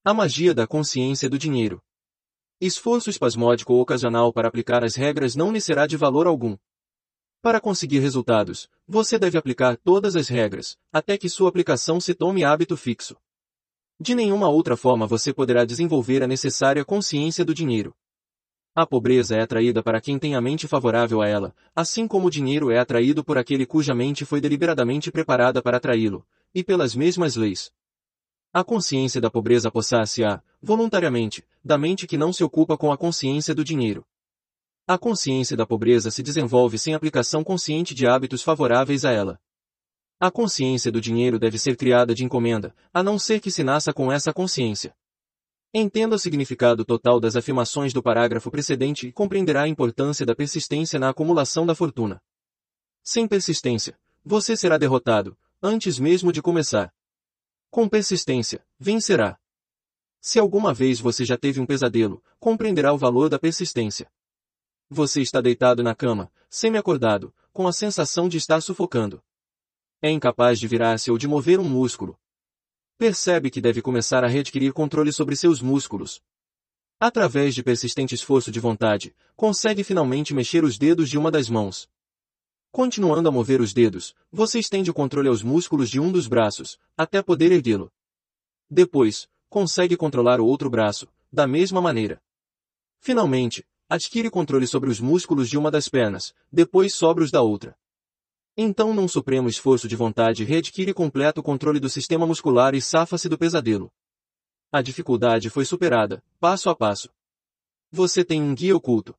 A magia da consciência do dinheiro. Esforço espasmódico ou ocasional para aplicar as regras não lhe será de valor algum. Para conseguir resultados, você deve aplicar todas as regras, até que sua aplicação se tome hábito fixo. De nenhuma outra forma você poderá desenvolver a necessária consciência do dinheiro. A pobreza é atraída para quem tem a mente favorável a ela, assim como o dinheiro é atraído por aquele cuja mente foi deliberadamente preparada para atraí-lo, e pelas mesmas leis. A consciência da pobreza apossar-se-á, voluntariamente, da mente que não se ocupa com a consciência do dinheiro. A consciência da pobreza se desenvolve sem aplicação consciente de hábitos favoráveis a ela. A consciência do dinheiro deve ser criada de encomenda, a não ser que se nasça com essa consciência. Entenda o significado total das afirmações do parágrafo precedente e compreenderá a importância da persistência na acumulação da fortuna. Sem persistência, você será derrotado, antes mesmo de começar. Com persistência, vencerá. Se alguma vez você já teve um pesadelo, compreenderá o valor da persistência. Você está deitado na cama, semi-acordado, com a sensação de estar sufocando. É incapaz de virar-se ou de mover um músculo. Percebe que deve começar a readquirir controle sobre seus músculos. Através de persistente esforço de vontade, consegue finalmente mexer os dedos de uma das mãos. Continuando a mover os dedos, você estende o controle aos músculos de um dos braços, até poder erguê-lo. Depois, consegue controlar o outro braço, da mesma maneira. Finalmente, Adquire controle sobre os músculos de uma das pernas, depois sobre os da outra. Então num supremo esforço de vontade readquire completo controle do sistema muscular e safa-se do pesadelo. A dificuldade foi superada, passo a passo. Você tem um guia oculto.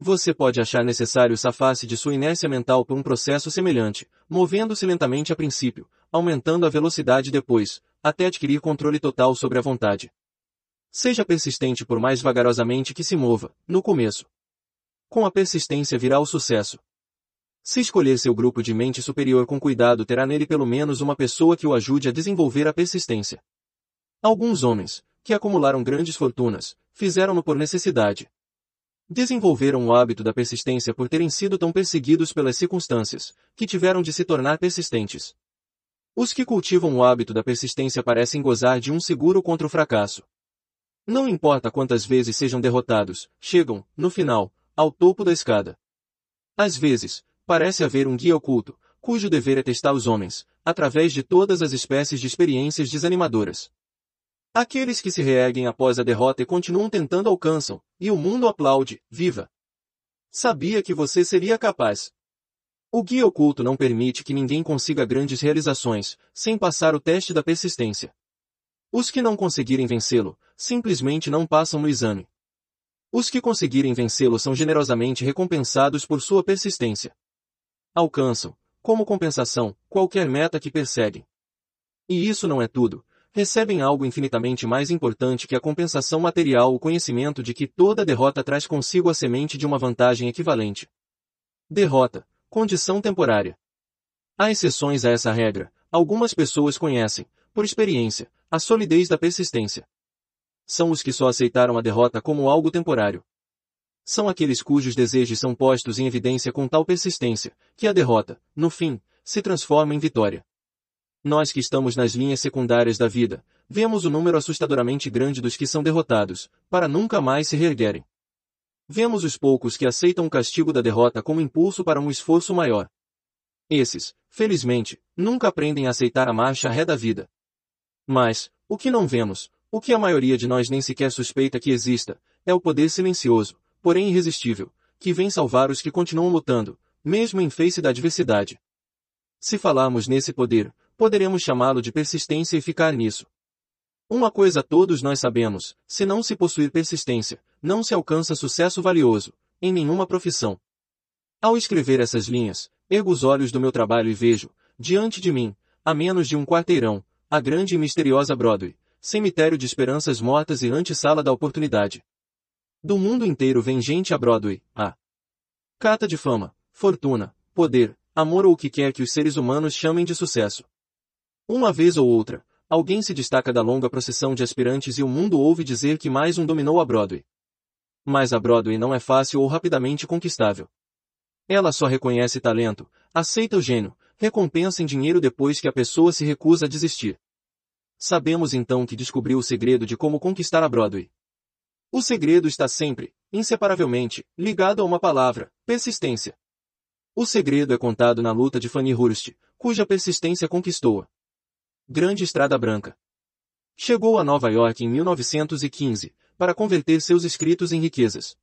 Você pode achar necessário safar-se de sua inércia mental por um processo semelhante, movendo-se lentamente a princípio, aumentando a velocidade depois, até adquirir controle total sobre a vontade. Seja persistente por mais vagarosamente que se mova, no começo. Com a persistência virá o sucesso. Se escolher seu grupo de mente superior com cuidado terá nele pelo menos uma pessoa que o ajude a desenvolver a persistência. Alguns homens, que acumularam grandes fortunas, fizeram-no por necessidade. Desenvolveram o hábito da persistência por terem sido tão perseguidos pelas circunstâncias, que tiveram de se tornar persistentes. Os que cultivam o hábito da persistência parecem gozar de um seguro contra o fracasso. Não importa quantas vezes sejam derrotados, chegam, no final, ao topo da escada. Às vezes, parece haver um guia oculto, cujo dever é testar os homens, através de todas as espécies de experiências desanimadoras. Aqueles que se reerguem após a derrota e continuam tentando alcançam, e o mundo aplaude, viva! Sabia que você seria capaz. O guia oculto não permite que ninguém consiga grandes realizações, sem passar o teste da persistência. Os que não conseguirem vencê-lo, simplesmente não passam no exame. Os que conseguirem vencê-lo são generosamente recompensados por sua persistência. Alcançam, como compensação, qualquer meta que perseguem. E isso não é tudo. Recebem algo infinitamente mais importante que a compensação material o conhecimento de que toda derrota traz consigo a semente de uma vantagem equivalente. Derrota, condição temporária. Há exceções a essa regra. Algumas pessoas conhecem, por experiência, a solidez da persistência. São os que só aceitaram a derrota como algo temporário. São aqueles cujos desejos são postos em evidência com tal persistência, que a derrota, no fim, se transforma em vitória. Nós que estamos nas linhas secundárias da vida, vemos o número assustadoramente grande dos que são derrotados, para nunca mais se reerguerem. Vemos os poucos que aceitam o castigo da derrota como impulso para um esforço maior. Esses, felizmente, nunca aprendem a aceitar a marcha ré da vida. Mas, o que não vemos, O que a maioria de nós nem sequer suspeita que exista, é o poder silencioso, porém irresistível, que vem salvar os que continuam lutando, mesmo em face da adversidade. Se falarmos nesse poder, poderemos chamá-lo de persistência e ficar nisso. Uma coisa todos nós sabemos, se não se possuir persistência, não se alcança sucesso valioso, em nenhuma profissão. Ao escrever essas linhas, ergo os olhos do meu trabalho e vejo, diante de mim, a menos de um quarteirão, a grande e misteriosa Broadway, cemitério de esperanças mortas e antessala da oportunidade. Do mundo inteiro vem gente a Broadway, a cata de fama, fortuna, poder, amor ou o que quer que os seres humanos chamem de sucesso. Uma vez ou outra, alguém se destaca da longa procissão de aspirantes e o mundo ouve dizer que mais um dominou a Broadway. Mas a Broadway não é fácil ou rapidamente conquistável. Ela só reconhece talento, aceita o gênio, recompensa em dinheiro depois que a pessoa se recusa a desistir. Sabemos então que descobriu o segredo de como conquistar a Broadway. O segredo está sempre, inseparavelmente, ligado a uma palavra, persistência. O segredo é contado na luta de Fanny Hurst, cuja persistência conquistou-a. Grande Estrada Branca. Chegou a Nova York em 1915, para converter seus escritos em riquezas.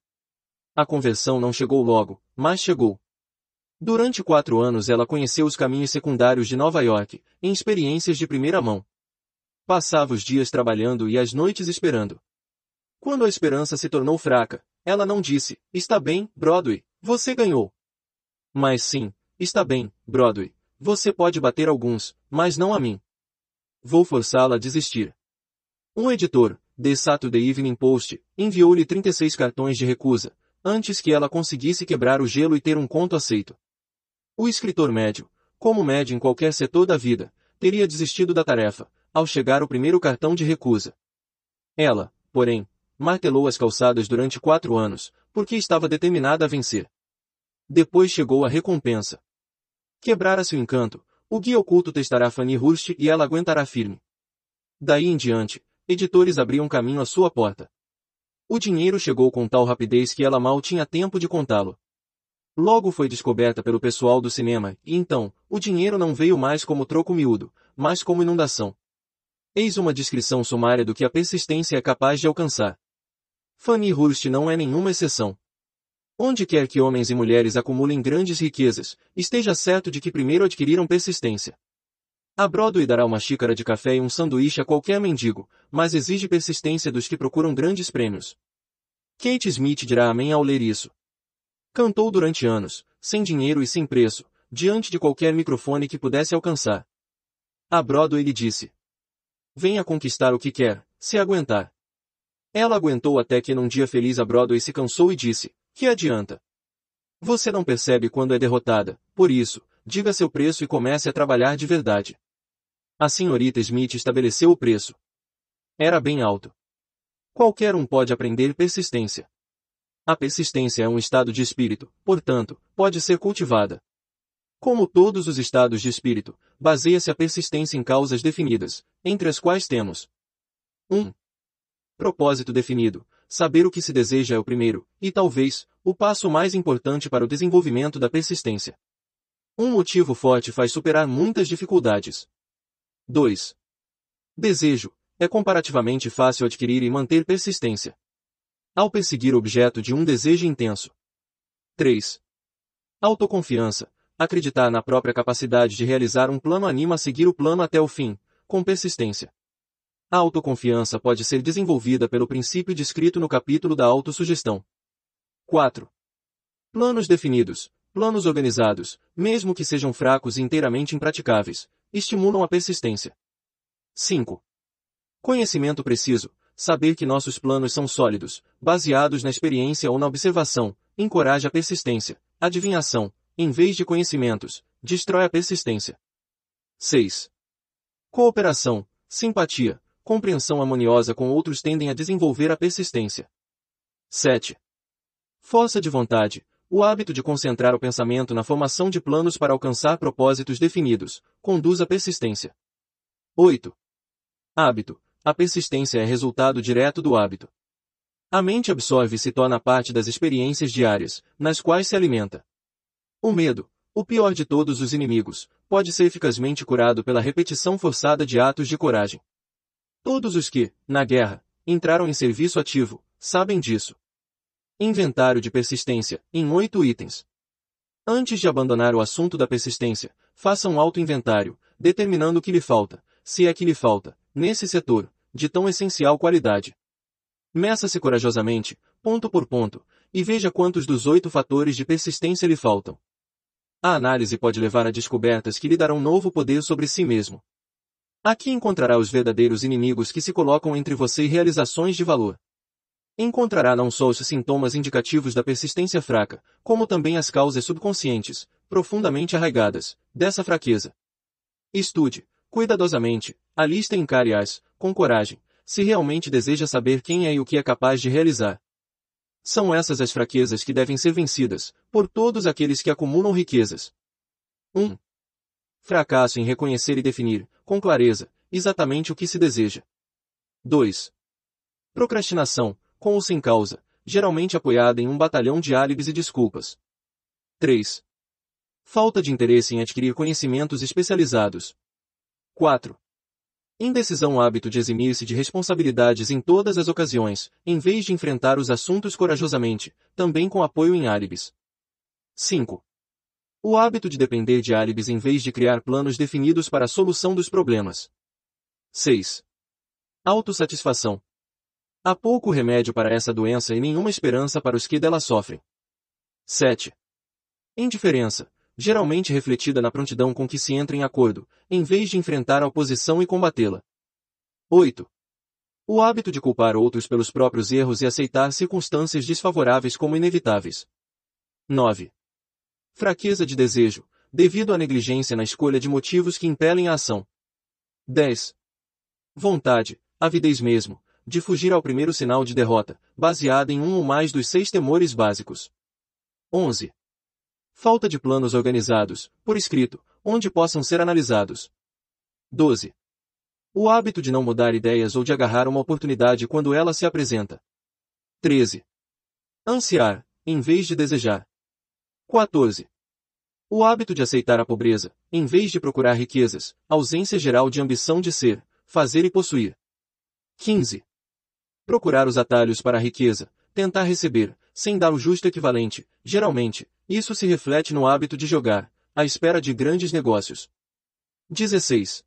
A conversão não chegou logo, mas chegou. Durante quatro anos ela conheceu os caminhos secundários de Nova York, em experiências de primeira mão. Passava os dias trabalhando e as noites esperando. Quando a esperança se tornou fraca, ela não disse, está bem, Broadway, você ganhou. Mas sim, está bem, Broadway, você pode bater alguns, mas não a mim. Vou forçá-la a desistir. Um editor, The Saturday Evening Post, enviou-lhe 36 cartões de recusa, antes que ela conseguisse quebrar o gelo e ter um conto aceito. O escritor médio, como médio em qualquer setor da vida, teria desistido da tarefa, ao chegar o primeiro cartão de recusa. Ela, porém, martelou as calçadas durante quatro anos, porque estava determinada a vencer. Depois chegou a recompensa. Quebrara-se o encanto, o guia oculto testará Fanny Hurst e ela aguentará firme. Daí em diante, editores abriam caminho à sua porta. O dinheiro chegou com tal rapidez que ela mal tinha tempo de contá-lo. Logo foi descoberta pelo pessoal do cinema, e então, o dinheiro não veio mais como troco miúdo, mas como inundação. Eis uma descrição sumária do que a persistência é capaz de alcançar. Fanny Hurst não é nenhuma exceção. Onde quer que homens e mulheres acumulem grandes riquezas, esteja certo de que primeiro adquiriram persistência. A Broadway dará uma xícara de café e um sanduíche a qualquer mendigo, mas exige persistência dos que procuram grandes prêmios. Kate Smith dirá amém ao ler isso. Cantou durante anos, sem dinheiro e sem preço, diante de qualquer microfone que pudesse alcançar. A Broadway lhe disse. Venha conquistar o que quer, se aguentar. Ela aguentou até que num dia feliz a Broadway se cansou e disse, que adianta? Você não percebe quando é derrotada, por isso, diga seu preço e comece a trabalhar de verdade. A senhorita Smith estabeleceu o preço. Era bem alto. Qualquer um pode aprender persistência. A persistência é um estado de espírito, portanto, pode ser cultivada. Como todos os estados de espírito, baseia-se a persistência em causas definidas, entre as quais temos 1. Um, propósito definido, Saber o que se deseja é o primeiro, e talvez, o passo mais importante para o desenvolvimento da persistência. Um motivo forte faz superar muitas dificuldades. 2. Desejo. É comparativamente fácil adquirir e manter persistência. Ao perseguir o objeto de um desejo intenso. 3. Autoconfiança. Acreditar na própria capacidade de realizar um plano anima a seguir o plano até o fim, com persistência. A autoconfiança pode ser desenvolvida pelo princípio descrito no capítulo da autossugestão. 4. Planos definidos, planos organizados, mesmo que sejam fracos e inteiramente impraticáveis, estimulam a persistência. 5. Conhecimento preciso, saber que nossos planos são sólidos, baseados na experiência ou na observação, encoraja a persistência. Adivinhação, em vez de conhecimentos, destrói a persistência. 6. Cooperação, simpatia, compreensão harmoniosa com outros tendem a desenvolver a persistência. 7. Força de vontade, o hábito de concentrar o pensamento na formação de planos para alcançar propósitos definidos, conduz à persistência. 8. Hábito. A persistência é resultado direto do hábito. A mente absorve e se torna parte das experiências diárias, nas quais se alimenta. O medo, o pior de todos os inimigos, pode ser eficazmente curado pela repetição forçada de atos de coragem. Todos os que, na guerra, entraram em serviço ativo, sabem disso. Inventário de persistência, em oito itens. Antes de abandonar o assunto da persistência, faça um auto-inventário, determinando o que lhe falta, se é que lhe falta, nesse setor, de tão essencial qualidade. Meça-se corajosamente, ponto por ponto, e veja quantos dos oito fatores de persistência lhe faltam. A análise pode levar a descobertas que lhe darão novo poder sobre si mesmo. Aqui encontrará os verdadeiros inimigos que se colocam entre você e realizações de valor. Encontrará não só os sintomas indicativos da persistência fraca, como também as causas subconscientes, profundamente arraigadas, dessa fraqueza. Estude, cuidadosamente, a lista e encare-as, com coragem, se realmente deseja saber quem é e o que é capaz de realizar. São essas as fraquezas que devem ser vencidas, por todos aqueles que acumulam riquezas. 1. Fracasso em reconhecer e definir, com clareza, exatamente o que se deseja. 2. Procrastinação, com ou sem causa, geralmente apoiada em um batalhão de álibis e desculpas. 3. Falta de interesse em adquirir conhecimentos especializados. 4. Indecisão hábito de eximir-se de responsabilidades em todas as ocasiões, em vez de enfrentar os assuntos corajosamente, também com apoio em álibis. 5. O hábito de depender de álibis em vez de criar planos definidos para a solução dos problemas. 6. Autossatisfação, Há pouco remédio para essa doença e nenhuma esperança para os que dela sofrem. 7. Indiferença, geralmente refletida na prontidão com que se entra em acordo, em vez de enfrentar a oposição e combatê-la. 8. O hábito de culpar outros pelos próprios erros e aceitar circunstâncias desfavoráveis como inevitáveis. 9. Fraqueza de desejo, devido à negligência na escolha de motivos que impelem a ação. 10. Vontade, avidez mesmo, de fugir ao primeiro sinal de derrota, baseada em um ou mais dos seis temores básicos. 11. Falta de planos organizados, por escrito, onde possam ser analisados. 12. O hábito de não mudar ideias ou de agarrar uma oportunidade quando ela se apresenta. 13. Ansiar, em vez de desejar. 14. O hábito de aceitar a pobreza, em vez de procurar riquezas, ausência geral de ambição de ser, fazer e possuir. 15. Procurar os atalhos para a riqueza, tentar receber, sem dar o justo equivalente, geralmente, isso se reflete no hábito de jogar, à espera de grandes negócios. 16.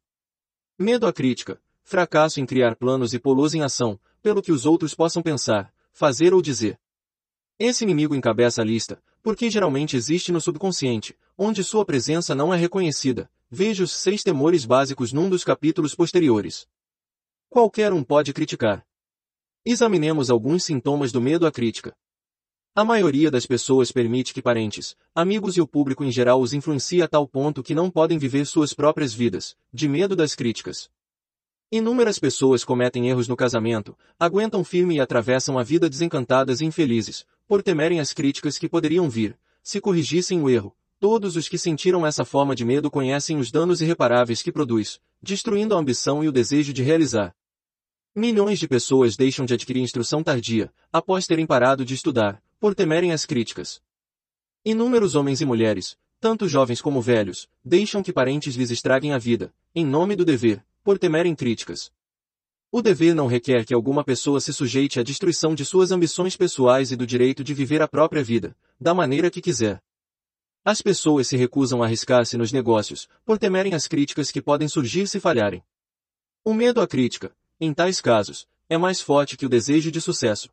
Medo à crítica, fracasso em criar planos e pô-los em ação, pelo que os outros possam pensar, fazer ou dizer. Esse inimigo encabeça a lista, porque geralmente existe no subconsciente, onde sua presença não é reconhecida. Veja os seis temores básicos num dos capítulos posteriores. Qualquer um pode criticar. Examinemos alguns sintomas do medo à crítica. A maioria das pessoas permite que parentes, amigos e o público em geral os influencie a tal ponto que não podem viver suas próprias vidas, de medo das críticas. Inúmeras pessoas cometem erros no casamento, aguentam firme e atravessam a vida desencantadas e infelizes, por temerem as críticas que poderiam vir, se corrigissem o erro. Todos os que sentiram essa forma de medo conhecem os danos irreparáveis que produz, destruindo a ambição e o desejo de realizar. Milhões de pessoas deixam de adquirir instrução tardia, após terem parado de estudar, por temerem as críticas. Inúmeros homens e mulheres, tanto jovens como velhos, deixam que parentes lhes estraguem a vida, em nome do dever, por temerem críticas. O dever não requer que alguma pessoa se sujeite à destruição de suas ambições pessoais e do direito de viver a própria vida, da maneira que quiser. As pessoas se recusam a arriscar-se nos negócios, por temerem as críticas que podem surgir se falharem. O medo à crítica, em tais casos, é mais forte que o desejo de sucesso.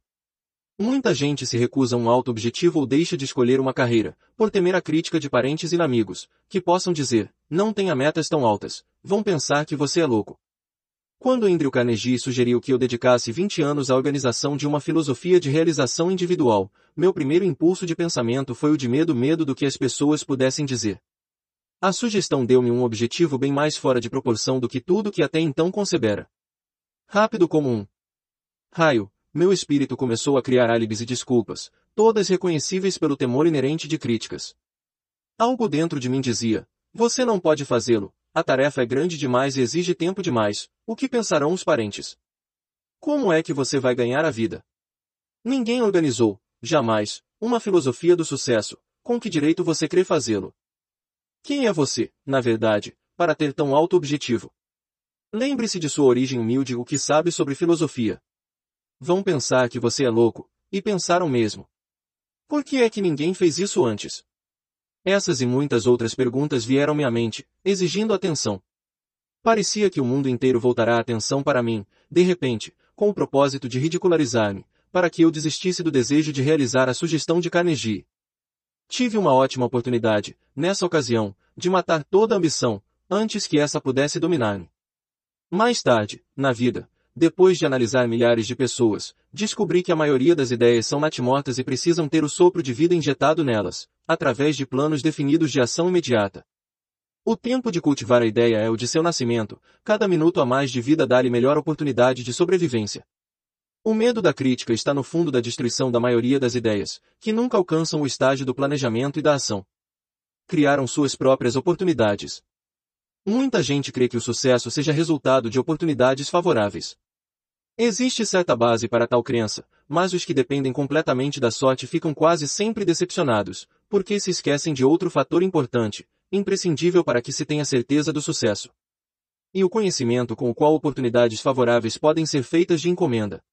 Muita gente se recusa a um alto objetivo ou deixa de escolher uma carreira, por temer a crítica de parentes e amigos, que possam dizer, não tenha metas tão altas, vão pensar que você é louco. Quando Andrew Carnegie sugeriu que eu dedicasse 20 anos à organização de uma filosofia de realização individual, meu primeiro impulso de pensamento foi o de medo medo do que as pessoas pudessem dizer. A sugestão deu-me um objetivo bem mais fora de proporção do que tudo que até então concebera. Rápido como um raio, meu espírito começou a criar álibis e desculpas, todas reconhecíveis pelo temor inerente de críticas. Algo dentro de mim dizia, você não pode fazê-lo, a tarefa é grande demais e exige tempo demais, o que pensarão os parentes? Como é que você vai ganhar a vida? Ninguém organizou, jamais, uma filosofia do sucesso, com que direito você crê fazê-lo? Quem é você, na verdade, para ter tão alto objetivo? Lembre-se de sua origem humilde e o que sabe sobre filosofia. Vão pensar que você é louco, e pensaram mesmo. Por que é que ninguém fez isso antes? Essas e muitas outras perguntas vieram-me à mente, exigindo atenção. Parecia que o mundo inteiro voltará a atenção para mim, de repente, com o propósito de ridicularizar-me, para que eu desistisse do desejo de realizar a sugestão de Carnegie. Tive uma ótima oportunidade, nessa ocasião, de matar toda a ambição, antes que essa pudesse dominar-me. Mais tarde, na vida, depois de analisar milhares de pessoas, descobri que a maioria das ideias são natimortas e precisam ter o sopro de vida injetado nelas, através de planos definidos de ação imediata. O tempo de cultivar a ideia é o de seu nascimento, cada minuto a mais de vida dá-lhe melhor oportunidade de sobrevivência. O medo da crítica está no fundo da destruição da maioria das ideias, que nunca alcançam o estágio do planejamento e da ação. Criaram suas próprias oportunidades. Muita gente crê que o sucesso seja resultado de oportunidades favoráveis. Existe certa base para tal crença, mas os que dependem completamente da sorte ficam quase sempre decepcionados, porque se esquecem de outro fator importante, imprescindível para que se tenha certeza do sucesso. E o conhecimento com o qual oportunidades favoráveis podem ser feitas de encomenda.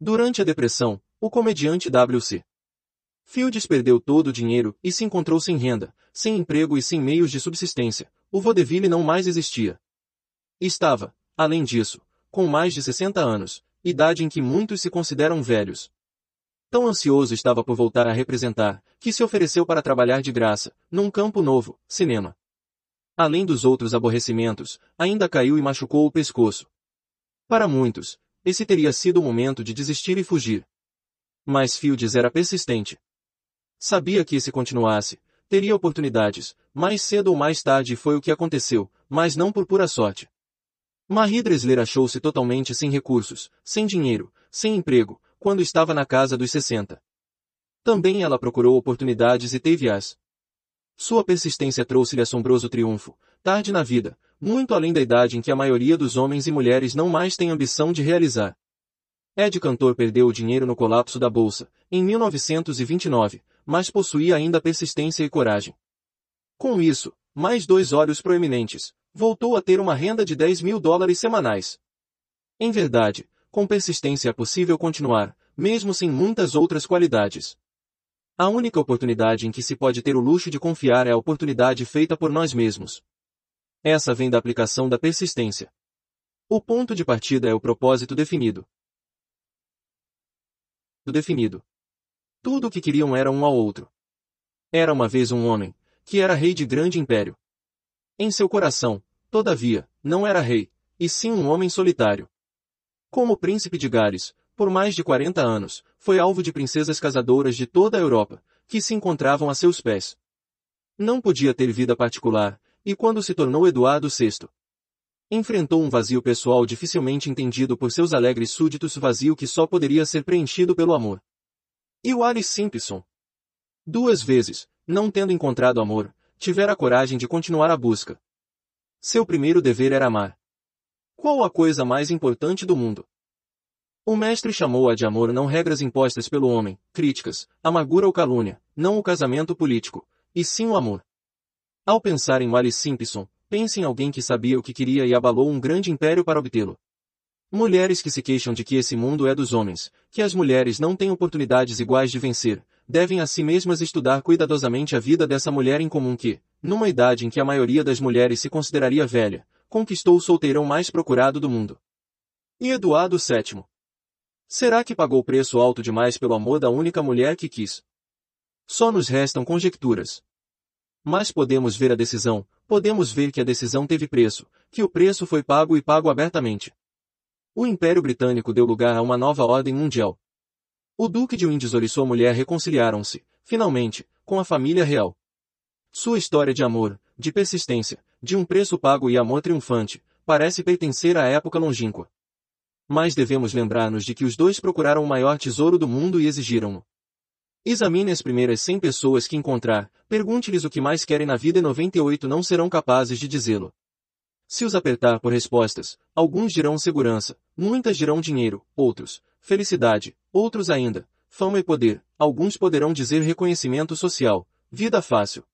Durante a depressão, o comediante W.C. Fields perdeu todo o dinheiro e se encontrou sem renda, sem emprego e sem meios de subsistência. O vaudeville não mais existia. Estava, além disso, com mais de 60 anos, idade em que muitos se consideram velhos. Tão ansioso estava por voltar a representar, que se ofereceu para trabalhar de graça, num campo novo, cinema. Além dos outros aborrecimentos, ainda caiu e machucou o pescoço. Para muitos, esse teria sido o momento de desistir e fugir. Mas Fields era persistente. Sabia que se continuasse, teria oportunidades, mais cedo ou mais tarde foi o que aconteceu, mas não por pura sorte. Marie Dressler achou-se totalmente sem recursos, sem dinheiro, sem emprego, quando estava na casa dos 60. Também ela procurou oportunidades e teve-as. Sua persistência trouxe-lhe assombroso triunfo, tarde na vida, muito além da idade em que a maioria dos homens e mulheres não mais tem ambição de realizar. Ed Cantor perdeu o dinheiro no colapso da bolsa, em 1929, mas possuía ainda persistência e coragem. Com isso, mais dois olhos proeminentes, voltou a ter uma renda de 10 mil dólares semanais. Em verdade, com persistência é possível continuar, mesmo sem muitas outras qualidades. A única oportunidade em que se pode ter o luxo de confiar é a oportunidade feita por nós mesmos. Essa vem da aplicação da persistência. O ponto de partida é o propósito definido. Definido. Tudo o que queriam era um ao outro. Era uma vez um homem, que era rei de grande império. Em seu coração, todavia, não era rei, e sim um homem solitário. Como príncipe de Gales, por mais de 40 anos, foi alvo de princesas casadoras de toda a Europa, que se encontravam a seus pés. Não podia ter vida particular, e quando se tornou Eduardo VI, enfrentou um vazio pessoal dificilmente entendido por seus alegres súditos vazio que só poderia ser preenchido pelo amor. E o Alice Simpson? Duas vezes, não tendo encontrado amor, tivera a coragem de continuar a busca. Seu primeiro dever era amar. Qual a coisa mais importante do mundo? O mestre chamou-a de amor não regras impostas pelo homem, críticas, amargura ou calúnia, não o casamento político, e sim o amor. Ao pensar em Alice Simpson, pense em alguém que sabia o que queria e abalou um grande império para obtê-lo. Mulheres que se queixam de que esse mundo é dos homens, que as mulheres não têm oportunidades iguais de vencer, devem a si mesmas estudar cuidadosamente a vida dessa mulher em comum que, numa idade em que a maioria das mulheres se consideraria velha, conquistou o solteirão mais procurado do mundo. E Eduardo VII? Será que pagou preço alto demais pelo amor da única mulher que quis? Só nos restam conjecturas. Mas podemos ver a decisão, podemos ver que a decisão teve preço, que o preço foi pago e pago abertamente. O Império Britânico deu lugar a uma nova ordem mundial. O Duque de Windsor e sua mulher reconciliaram-se, finalmente, com a família real. Sua história de amor, de persistência, de um preço pago e amor triunfante, parece pertencer à época longínqua. Mas devemos lembrar-nos de que os dois procuraram o maior tesouro do mundo e exigiram-no. Examine as primeiras 100 pessoas que encontrar, pergunte-lhes o que mais querem na vida e 98 não serão capazes de dizê-lo. Se os apertar por respostas, alguns dirão segurança, muitas dirão dinheiro, outros, felicidade, outros ainda, fama e poder, alguns poderão dizer reconhecimento social, vida fácil.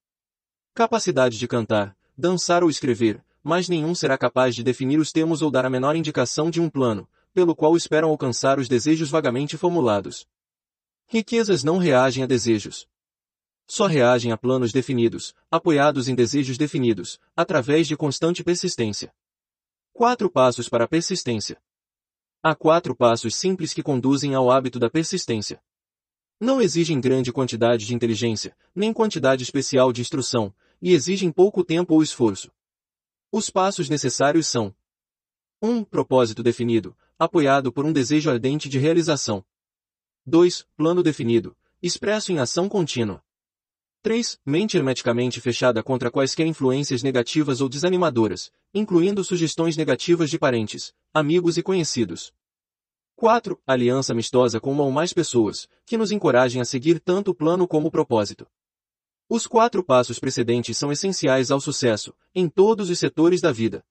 Capacidade de cantar, dançar ou escrever, mas nenhum será capaz de definir os termos ou dar a menor indicação de um plano, pelo qual esperam alcançar os desejos vagamente formulados. Riquezas não reagem a desejos. Só reagem a planos definidos, apoiados em desejos definidos, através de constante persistência. Quatro passos para a persistência. Há quatro passos simples que conduzem ao hábito da persistência. Não exigem grande quantidade de inteligência, nem quantidade especial de instrução, e exigem pouco tempo ou esforço. Os passos necessários são 1. Um, propósito definido, apoiado por um desejo ardente de realização. 2. Plano definido, expresso em ação contínua. 3. Mente hermeticamente fechada contra quaisquer influências negativas ou desanimadoras, incluindo sugestões negativas de parentes, amigos e conhecidos. 4. Aliança amistosa com uma ou mais pessoas, que nos encorajem a seguir tanto o plano como o propósito. Os quatro passos precedentes são essenciais ao sucesso, em todos os setores da vida.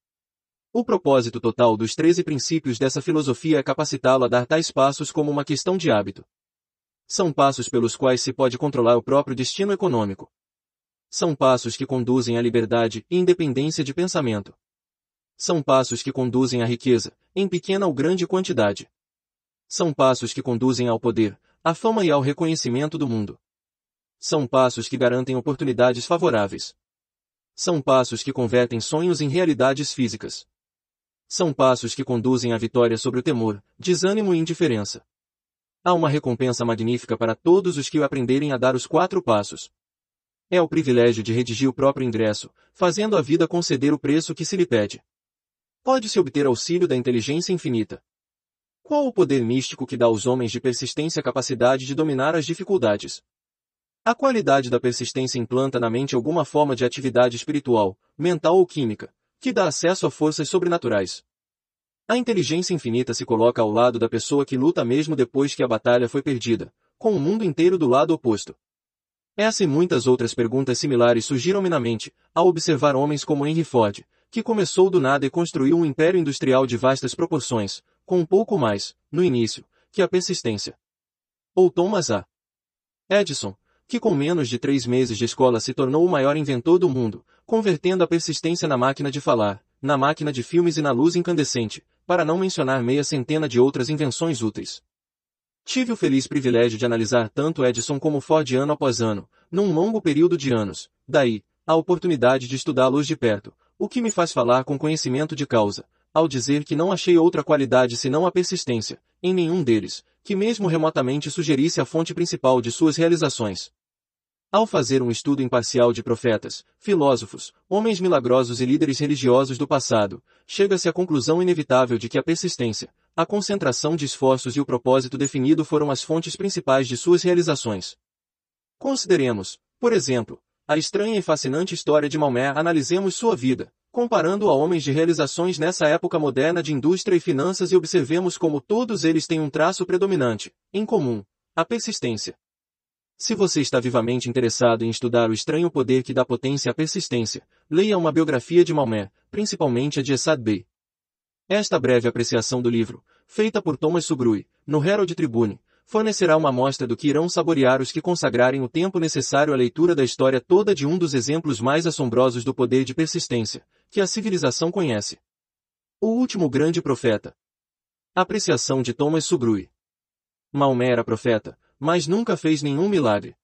O propósito total dos 13 princípios dessa filosofia é capacitá-lo a dar tais passos como uma questão de hábito. São passos pelos quais se pode controlar o próprio destino econômico. São passos que conduzem à liberdade e independência de pensamento. São passos que conduzem à riqueza, em pequena ou grande quantidade. São passos que conduzem ao poder, à fama e ao reconhecimento do mundo. São passos que garantem oportunidades favoráveis. São passos que convertem sonhos em realidades físicas. São passos que conduzem à vitória sobre o temor, desânimo e indiferença. Há uma recompensa magnífica para todos os que aprenderem a dar os quatro passos. É o privilégio de redigir o próprio ingresso, fazendo a vida conceder o preço que se lhe pede. Pode-se obter auxílio da inteligência infinita. Qual o poder místico que dá aos homens de persistência a capacidade de dominar as dificuldades? A qualidade da persistência implanta na mente alguma forma de atividade espiritual, mental ou química, que dá acesso a forças sobrenaturais. A inteligência infinita se coloca ao lado da pessoa que luta mesmo depois que a batalha foi perdida, com o mundo inteiro do lado oposto. Essa e muitas outras perguntas similares surgiram-me na mente, ao observar homens como Henry Ford, que começou do nada e construiu um império industrial de vastas proporções, com um pouco mais, no início, que a persistência. Ou Thomas A. Edison, que com menos de três meses de escola se tornou o maior inventor do mundo, convertendo a persistência na máquina de falar, na máquina de filmes e na luz incandescente, para não mencionar meia centena de outras invenções úteis. Tive o feliz privilégio de analisar tanto Edison como Ford ano após ano, num longo período de anos, daí, a oportunidade de estudá-los de perto, o que me faz falar com conhecimento de causa, ao dizer que não achei outra qualidade senão a persistência, em nenhum deles, que mesmo remotamente sugerisse a fonte principal de suas realizações. Ao fazer um estudo imparcial de profetas, filósofos, homens milagrosos e líderes religiosos do passado, chega-se à conclusão inevitável de que a persistência, a concentração de esforços e o propósito definido foram as fontes principais de suas realizações. Consideremos, por exemplo, a estranha e fascinante história de Maomé. Analisemos sua vida, comparando a homens de realizações nessa época moderna de indústria e finanças e observemos como todos eles têm um traço predominante, em comum, a persistência. Se você está vivamente interessado em estudar o estranho poder que dá potência à persistência, leia uma biografia de Maomé, principalmente a de Essad Bey. Esta breve apreciação do livro, feita por Thomas Sugrui, no Herald Tribune, fornecerá uma amostra do que irão saborear os que consagrarem o tempo necessário à leitura da história toda de um dos exemplos mais assombrosos do poder de persistência, que a civilização conhece. O último grande profeta. Apreciação de Thomas Sugrui. Maomé era profeta, mas nunca fez nenhum milagre.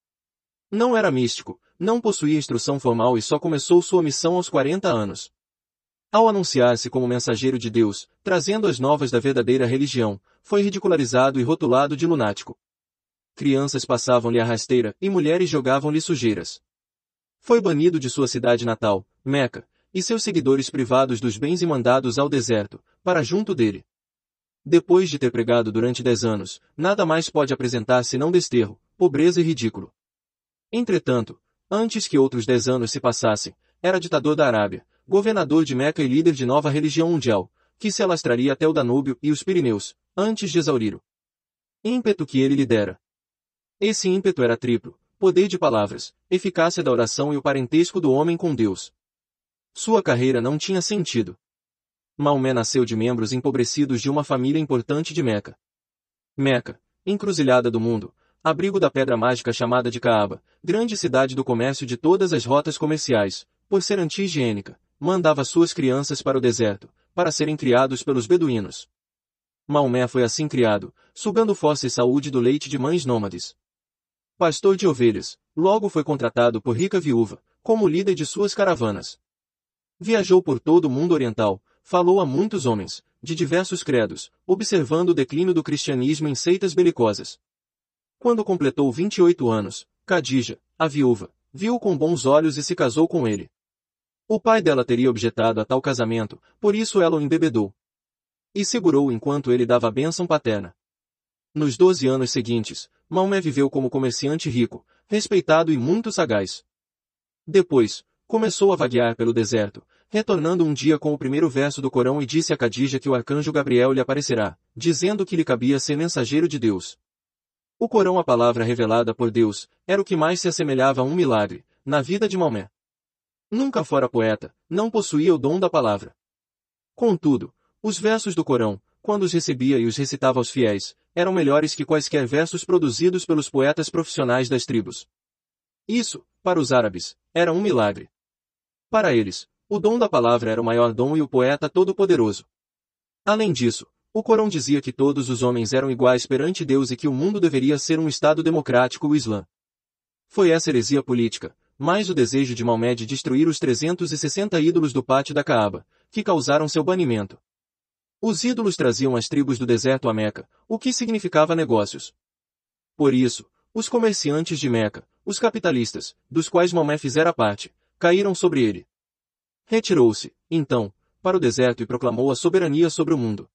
Não era místico, não possuía instrução formal e só começou sua missão aos 40 anos. Ao anunciar-se como mensageiro de Deus, trazendo as novas da verdadeira religião, foi ridicularizado e rotulado de lunático. Crianças passavam-lhe a rasteira e mulheres jogavam-lhe sujeiras. Foi banido de sua cidade natal, Meca, e seus seguidores privados dos bens e mandados ao deserto, para junto dele. Depois de ter pregado durante dez anos, nada mais pode apresentar senão desterro, pobreza e ridículo. Entretanto, antes que outros dez anos se passassem, era ditador da Arábia, governador de Meca e líder de nova religião mundial, que se alastraria até o Danúbio e os Pirineus, antes de exaurir ímpeto que ele lhe dera. Esse ímpeto era triplo, poder de palavras, eficácia da oração e o parentesco do homem com Deus. Sua carreira não tinha sentido. Maomé nasceu de membros empobrecidos de uma família importante de Meca. Meca, encruzilhada do mundo, abrigo da pedra mágica chamada de Caaba, grande cidade do comércio de todas as rotas comerciais, por ser anti-higiênica, mandava suas crianças para o deserto, para serem criados pelos beduínos. Maomé foi assim criado, sugando força e saúde do leite de mães nômades. Pastor de ovelhas, logo foi contratado por rica viúva, como líder de suas caravanas. Viajou por todo o mundo oriental, falou a muitos homens, de diversos credos, observando o declínio do cristianismo em seitas belicosas. Quando completou 28 anos, Khadija, a viúva, viu com bons olhos e se casou com ele. O pai dela teria objetado a tal casamento, por isso ela o embebedou. E segurou enquanto ele dava a bênção paterna. Nos doze anos seguintes, Maomé viveu como comerciante rico, respeitado e muito sagaz. Depois, começou a vaguear pelo deserto, retornando um dia com o primeiro verso do Corão e disse a Khadija que o arcanjo Gabriel lhe aparecerá, dizendo que lhe cabia ser mensageiro de Deus. O Corão a palavra revelada por Deus, era o que mais se assemelhava a um milagre, na vida de Maomé. Nunca fora poeta, não possuía o dom da palavra. Contudo, os versos do Corão, quando os recebia e os recitava aos fiéis, eram melhores que quaisquer versos produzidos pelos poetas profissionais das tribos. Isso, para os árabes, era um milagre. Para eles, o dom da palavra era o maior dom e o poeta todo-poderoso. Além disso, o Corão dizia que todos os homens eram iguais perante Deus e que o mundo deveria ser um Estado democrático o Islã. Foi essa heresia política, mais o desejo de Maomé de destruir os 360 ídolos do pátio da Caaba, que causaram seu banimento. Os ídolos traziam as tribos do deserto a Meca, o que significava negócios. Por isso, os comerciantes de Meca, os capitalistas, dos quais Maomé fizera parte, caíram sobre ele. Retirou-se, então, para o deserto e proclamou a soberania sobre o mundo.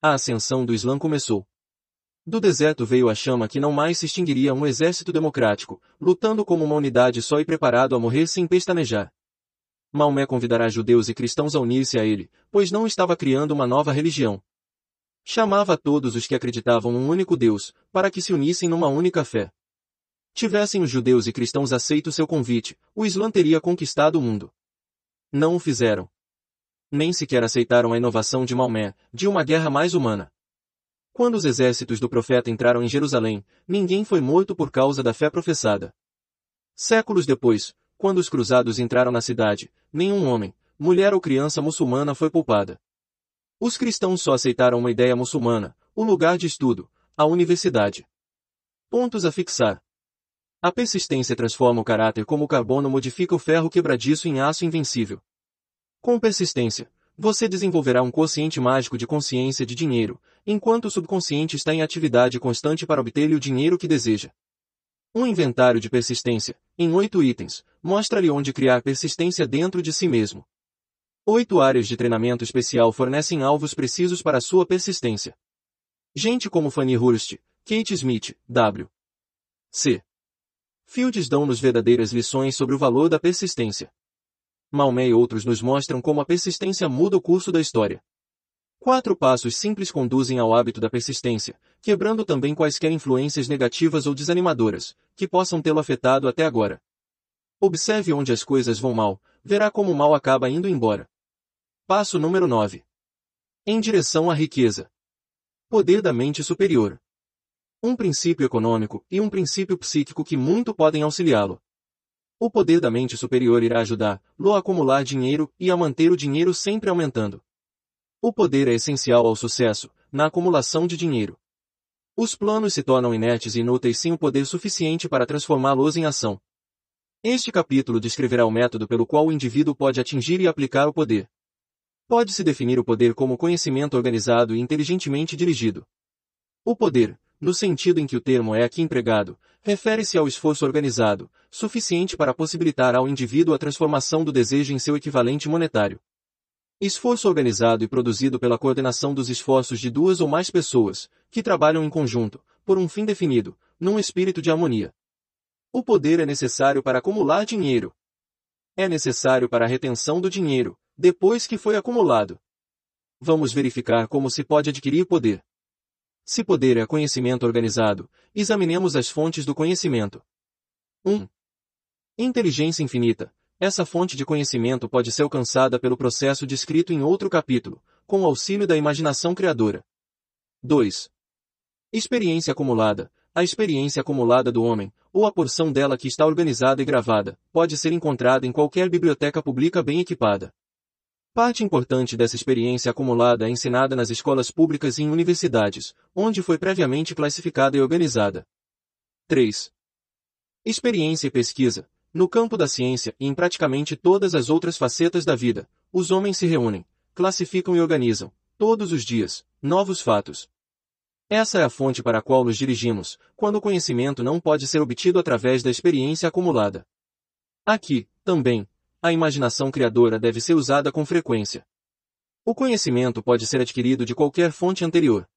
A ascensão do Islã começou. Do deserto veio a chama que não mais se extinguiria um exército democrático, lutando como uma unidade só e preparado a morrer sem pestanejar. Maomé convidará judeus e cristãos a unir-se a ele, pois não estava criando uma nova religião. Chamava a todos os que acreditavam num único Deus, para que se unissem numa única fé. Tivessem os judeus e cristãos aceito seu convite, o Islã teria conquistado o mundo. Não o fizeram. Nem sequer aceitaram a inovação de Maomé, de uma guerra mais humana. Quando os exércitos do profeta entraram em Jerusalém, ninguém foi morto por causa da fé professada. Séculos depois, quando os cruzados entraram na cidade, nenhum homem, mulher ou criança muçulmana foi poupada. Os cristãos só aceitaram uma ideia muçulmana, o lugar de estudo, a universidade. Pontos a fixar. A persistência transforma o caráter como o carbono modifica o ferro quebradiço em aço invencível. Com persistência, você desenvolverá um quociente mágico de consciência de dinheiro, enquanto o subconsciente está em atividade constante para obter-lhe o dinheiro que deseja. Um inventário de persistência, em oito itens, mostra-lhe onde criar persistência dentro de si mesmo. Oito áreas de treinamento especial fornecem alvos precisos para sua persistência. Gente como Fanny Hurst, Kate Smith, W. C. Fields dão-nos verdadeiras lições sobre o valor da persistência. Maomé e outros nos mostram como a persistência muda o curso da história. Quatro passos simples conduzem ao hábito da persistência, quebrando também quaisquer influências negativas ou desanimadoras, que possam tê-lo afetado até agora. Observe onde as coisas vão mal, verá como o mal acaba indo embora. Passo número 9. Em direção à riqueza. Poder da mente superior. Um princípio econômico e um princípio psíquico que muito podem auxiliá-lo. O poder da mente superior irá ajudar-lo a acumular dinheiro e a manter o dinheiro sempre aumentando. O poder é essencial ao sucesso, na acumulação de dinheiro. Os planos se tornam inertes e inúteis sem o poder suficiente para transformá-los em ação. Este capítulo descreverá o método pelo qual o indivíduo pode atingir e aplicar o poder. Pode-se definir o poder como conhecimento organizado e inteligentemente dirigido. O poder, no sentido em que o termo é aqui empregado, refere-se ao esforço organizado, suficiente para possibilitar ao indivíduo a transformação do desejo em seu equivalente monetário. Esforço organizado e produzido pela coordenação dos esforços de duas ou mais pessoas, que trabalham em conjunto, por um fim definido, num espírito de harmonia. O poder é necessário para acumular dinheiro. É necessário para a retenção do dinheiro, depois que foi acumulado. Vamos verificar como se pode adquirir poder. Se poder é conhecimento organizado, examinemos as fontes do conhecimento. 1. Inteligência infinita. Essa fonte de conhecimento pode ser alcançada pelo processo descrito em outro capítulo, com o auxílio da imaginação criadora. 2. Experiência acumulada. A experiência acumulada do homem, ou a porção dela que está organizada e gravada, pode ser encontrada em qualquer biblioteca pública bem equipada. Parte importante dessa experiência acumulada é ensinada nas escolas públicas e em universidades, onde foi previamente classificada e organizada. 3. Experiência e pesquisa. No campo da ciência e em praticamente todas as outras facetas da vida, os homens se reúnem, classificam e organizam, todos os dias, novos fatos. Essa é a fonte para a qual nos dirigimos, quando o conhecimento não pode ser obtido através da experiência acumulada. Aqui, também, a imaginação criadora deve ser usada com frequência. O conhecimento pode ser adquirido de qualquer fonte anterior.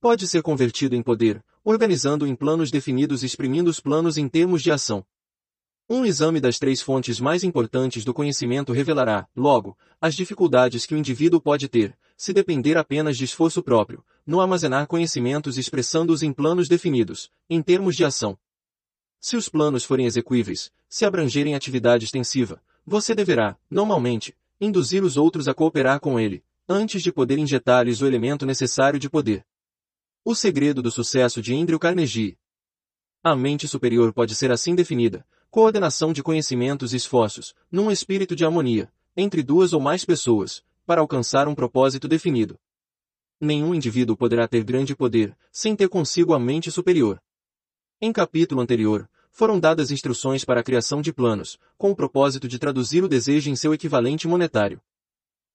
Pode ser convertido em poder, organizando em planos definidos e exprimindo os planos em termos de ação. Um exame das três fontes mais importantes do conhecimento revelará, logo, as dificuldades que o indivíduo pode ter, se depender apenas de esforço próprio, no armazenar conhecimentos expressando-os em planos definidos, em termos de ação. Se os planos forem execuíveis, se abrangerem atividade extensiva, você deverá, normalmente, induzir os outros a cooperar com ele, antes de poder injetar-lhes o elemento necessário de poder. O segredo do sucesso de Andrew Carnegie. A mente superior pode ser assim definida, coordenação de conhecimentos e esforços, num espírito de harmonia, entre duas ou mais pessoas, para alcançar um propósito definido. Nenhum indivíduo poderá ter grande poder, sem ter consigo a mente superior. Em capítulo anterior, foram dadas instruções para a criação de planos, com o propósito de traduzir o desejo em seu equivalente monetário.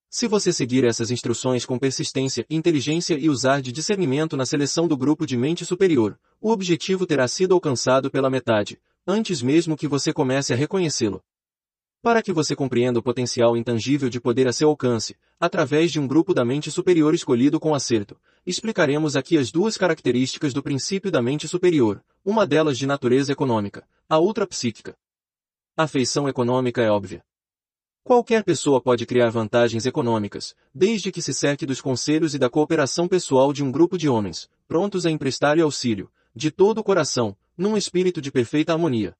Se você seguir essas instruções com persistência, inteligência e usar de discernimento na seleção do grupo de mente superior, o objetivo terá sido alcançado pela metade, antes mesmo que você comece a reconhecê-lo. Para que você compreenda o potencial intangível de poder a seu alcance, através de um grupo da mente superior escolhido com acerto, explicaremos aqui as duas características do princípio da mente superior, uma delas de natureza econômica, a outra psíquica. A feição econômica é óbvia. Qualquer pessoa pode criar vantagens econômicas, desde que se cerque dos conselhos e da cooperação pessoal de um grupo de homens, prontos a emprestar-lhe auxílio, de todo o coração, num espírito de perfeita harmonia.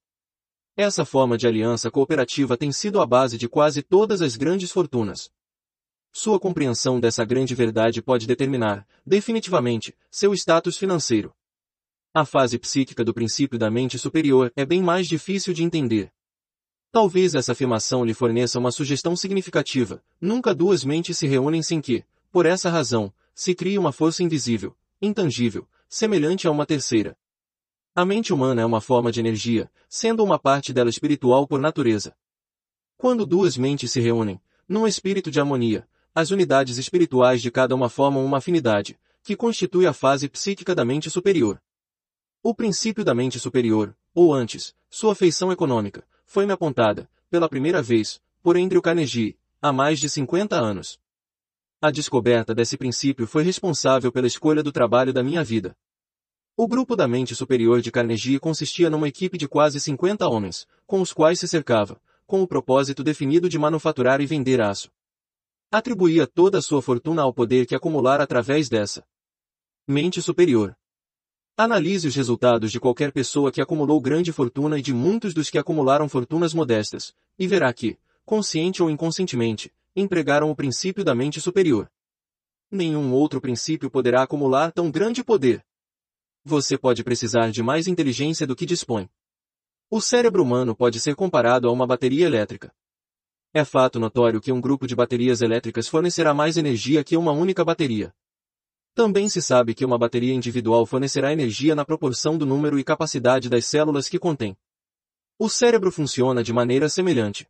Essa forma de aliança cooperativa tem sido a base de quase todas as grandes fortunas. Sua compreensão dessa grande verdade pode determinar, definitivamente, seu status financeiro. A fase psíquica do princípio da mente superior é bem mais difícil de entender. Talvez essa afirmação lhe forneça uma sugestão significativa. Nunca duas mentes se reúnem sem que, por essa razão, se crie uma força invisível, intangível, semelhante a uma terceira. A mente humana é uma forma de energia, sendo uma parte dela espiritual por natureza. Quando duas mentes se reúnem, num espírito de harmonia, as unidades espirituais de cada uma formam uma afinidade, que constitui a fase psíquica da mente superior. O princípio da mente superior, ou antes, sua feição econômica, foi-me apontada, pela primeira vez, por Andrew Carnegie, há mais de 50 anos. A descoberta desse princípio foi responsável pela escolha do trabalho da minha vida. O grupo da mente superior de Carnegie consistia numa equipe de quase 50 homens, com os quais se cercava, com o propósito definido de manufaturar e vender aço. Atribuía toda a sua fortuna ao poder que acumulara através dessa mente superior. Analise os resultados de qualquer pessoa que acumulou grande fortuna e de muitos dos que acumularam fortunas modestas, e verá que, consciente ou inconscientemente, empregaram o princípio da mente superior. Nenhum outro princípio poderá acumular tão grande poder. Você pode precisar de mais inteligência do que dispõe. O cérebro humano pode ser comparado a uma bateria elétrica. É fato notório que um grupo de baterias elétricas fornecerá mais energia que uma única bateria. Também se sabe que uma bateria individual fornecerá energia na proporção do número e capacidade das células que contém. O cérebro funciona de maneira semelhante.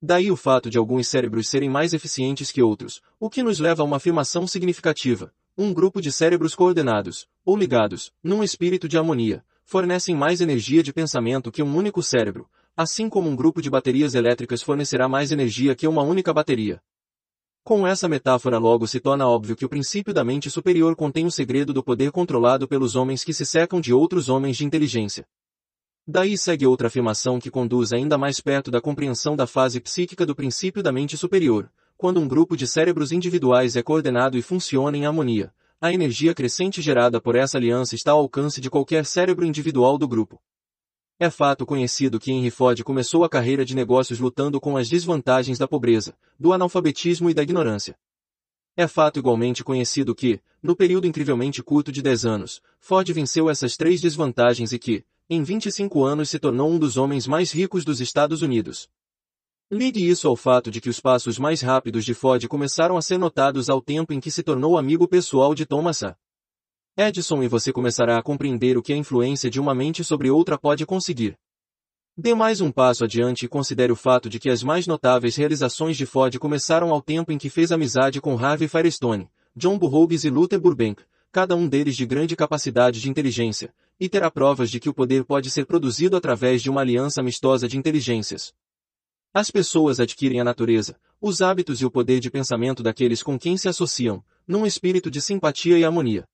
Daí o fato de alguns cérebros serem mais eficientes que outros, o que nos leva a uma afirmação significativa. Um grupo de cérebros coordenados, ou ligados, num espírito de harmonia, fornecem mais energia de pensamento que um único cérebro, assim como um grupo de baterias elétricas fornecerá mais energia que uma única bateria. Com essa metáfora logo se torna óbvio que o princípio da mente superior contém o segredo do poder controlado pelos homens que se secam de outros homens de inteligência. Daí segue outra afirmação que conduz ainda mais perto da compreensão da fase psíquica do princípio da mente superior, quando um grupo de cérebros individuais é coordenado e funciona em harmonia, a energia crescente gerada por essa aliança está ao alcance de qualquer cérebro individual do grupo. É fato conhecido que Henry Ford começou a carreira de negócios lutando com as desvantagens da pobreza, do analfabetismo e da ignorância. É fato igualmente conhecido que, no período incrivelmente curto de 10 anos, Ford venceu essas três desvantagens e que, em 25 anos se tornou um dos homens mais ricos dos Estados Unidos. Ligue isso ao fato de que os passos mais rápidos de Ford começaram a ser notados ao tempo em que se tornou amigo pessoal de Thomas A. Edison e você começará a compreender o que a influência de uma mente sobre outra pode conseguir. Dê mais um passo adiante e considere o fato de que as mais notáveis realizações de Ford começaram ao tempo em que fez amizade com Harvey Firestone, John Burroughs e Luther Burbank, cada um deles de grande capacidade de inteligência, e terá provas de que o poder pode ser produzido através de uma aliança amistosa de inteligências. As pessoas adquirem a natureza, os hábitos e o poder de pensamento daqueles com quem se associam, num espírito de simpatia e harmonia.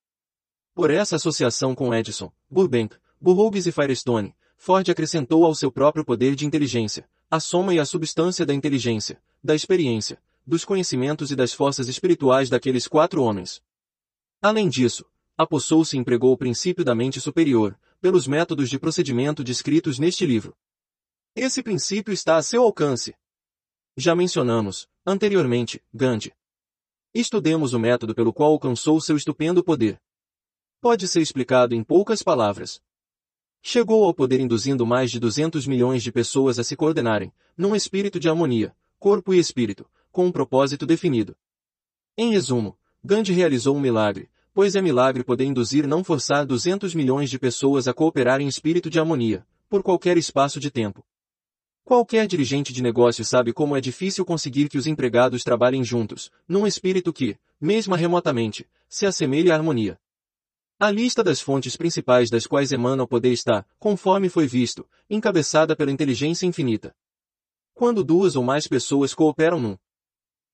Por essa associação com Edison, Burbank, Burroughs e Firestone, Ford acrescentou ao seu próprio poder de inteligência, a soma e a substância da inteligência, da experiência, dos conhecimentos e das forças espirituais daqueles quatro homens. Além disso, apossou-se e empregou o princípio da mente superior, pelos métodos de procedimento descritos neste livro. Esse princípio está a seu alcance. Já mencionamos, anteriormente, Gandhi. Estudemos o método pelo qual alcançou seu estupendo poder. Pode ser explicado em poucas palavras. Chegou ao poder induzindo mais de 200 milhões de pessoas a se coordenarem, num espírito de harmonia, corpo e espírito, com um propósito definido. Em resumo, Gandhi realizou um milagre, pois é milagre poder induzir não forçar 200 milhões de pessoas a cooperar em espírito de harmonia, por qualquer espaço de tempo. Qualquer dirigente de negócio sabe como é difícil conseguir que os empregados trabalhem juntos, num espírito que, mesmo remotamente, se assemelhe à harmonia. A lista das fontes principais das quais emana o poder está, conforme foi visto, encabeçada pela inteligência infinita. Quando duas ou mais pessoas cooperam num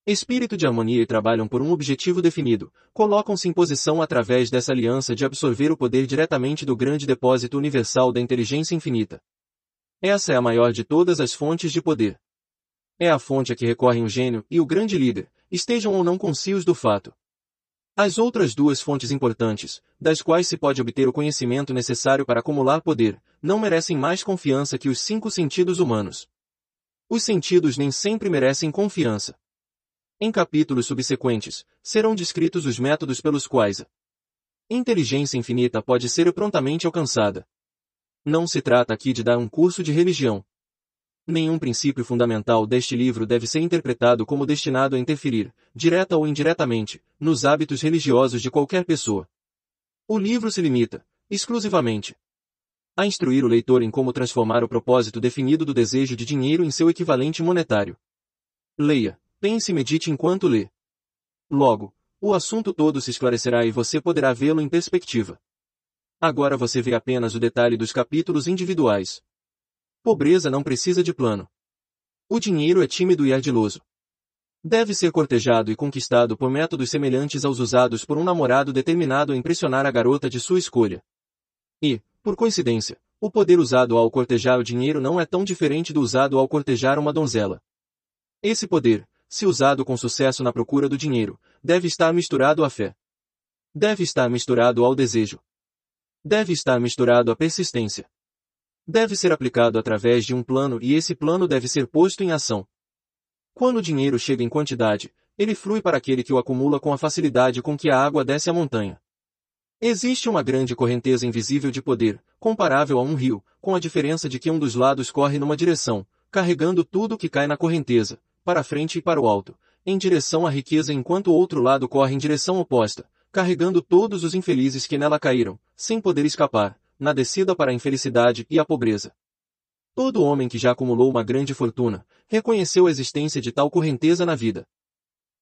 espírito de harmonia e trabalham por um objetivo definido, colocam-se em posição através dessa aliança de absorver o poder diretamente do grande depósito universal da inteligência infinita. Essa é a maior de todas as fontes de poder. É a fonte a que recorrem o gênio e o grande líder, estejam ou não conscios do fato. As outras duas fontes importantes, das quais se pode obter o conhecimento necessário para acumular poder, não merecem mais confiança que os cinco sentidos humanos. Os sentidos nem sempre merecem confiança. Em capítulos subsequentes, serão descritos os métodos pelos quais a inteligência infinita pode ser prontamente alcançada. Não se trata aqui de dar um curso de religião. Nenhum princípio fundamental deste livro deve ser interpretado como destinado a interferir, direta ou indiretamente, nos hábitos religiosos de qualquer pessoa. O livro se limita, exclusivamente, a instruir o leitor em como transformar o propósito definido do desejo de dinheiro em seu equivalente monetário. Leia, pense e medite enquanto lê. Logo, o assunto todo se esclarecerá e você poderá vê-lo em perspectiva. Agora você vê apenas o detalhe dos capítulos individuais. Pobreza não precisa de plano. O dinheiro é tímido e ardiloso. Deve ser cortejado e conquistado por métodos semelhantes aos usados por um namorado determinado a impressionar a garota de sua escolha. E, por coincidência, o poder usado ao cortejar o dinheiro não é tão diferente do usado ao cortejar uma donzela. Esse poder, se usado com sucesso na procura do dinheiro, deve estar misturado à fé. Deve estar misturado ao desejo deve estar misturado à persistência. Deve ser aplicado através de um plano e esse plano deve ser posto em ação. Quando o dinheiro chega em quantidade, ele flui para aquele que o acumula com a facilidade com que a água desce a montanha. Existe uma grande correnteza invisível de poder, comparável a um rio, com a diferença de que um dos lados corre numa direção, carregando tudo o que cai na correnteza, para frente e para o alto, em direção à riqueza enquanto o outro lado corre em direção oposta, carregando todos os infelizes que nela caíram, sem poder escapar, na descida para a infelicidade e a pobreza. Todo homem que já acumulou uma grande fortuna, reconheceu a existência de tal correnteza na vida.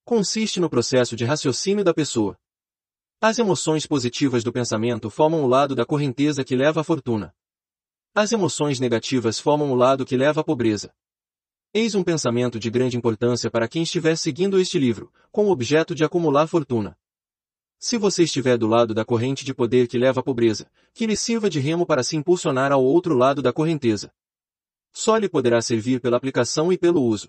Consiste no processo de raciocínio da pessoa. As emoções positivas do pensamento formam o lado da correnteza que leva à fortuna. As emoções negativas formam o lado que leva à pobreza. Eis um pensamento de grande importância para quem estiver seguindo este livro, com o objeto de acumular fortuna. Se você estiver do lado da corrente de poder que leva à pobreza, que lhe sirva de remo para se impulsionar ao outro lado da correnteza. Só lhe poderá servir pela aplicação e pelo uso.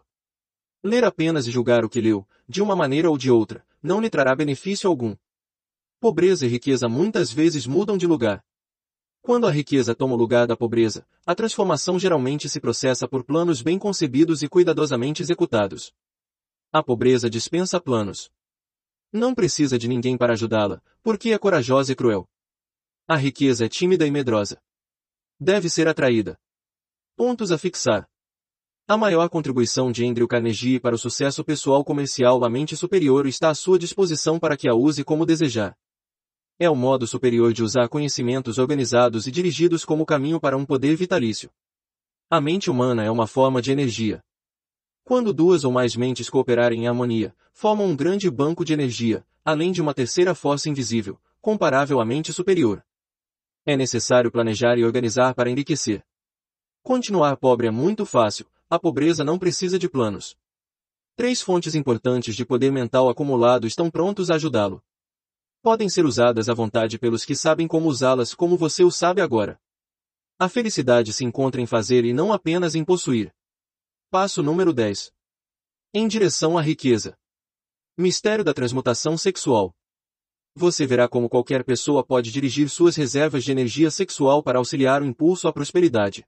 Ler apenas e julgar o que leu, de uma maneira ou de outra, não lhe trará benefício algum. Pobreza e riqueza muitas vezes mudam de lugar. Quando a riqueza toma o lugar da pobreza, a transformação geralmente se processa por planos bem concebidos e cuidadosamente executados. A pobreza dispensa planos. Não precisa de ninguém para ajudá-la, porque é corajosa e cruel. A riqueza é tímida e medrosa. Deve ser atraída. Pontos a fixar. A maior contribuição de Andrew Carnegie para o sucesso pessoal comercial A mente superior está à sua disposição para que a use como desejar. É o modo superior de usar conhecimentos organizados e dirigidos como caminho para um poder vitalício. A mente humana é uma forma de energia. Quando duas ou mais mentes cooperarem em harmonia, formam um grande banco de energia, além de uma terceira força invisível, comparável à mente superior. É necessário planejar e organizar para enriquecer. Continuar pobre é muito fácil, a pobreza não precisa de planos. Três fontes importantes de poder mental acumulado estão prontos a ajudá-lo. Podem ser usadas à vontade pelos que sabem como usá-las como você o sabe agora. A felicidade se encontra em fazer e não apenas em possuir. Passo número 10. Em direção à riqueza. Mistério da transmutação sexual. Você verá como qualquer pessoa pode dirigir suas reservas de energia sexual para auxiliar o impulso à prosperidade.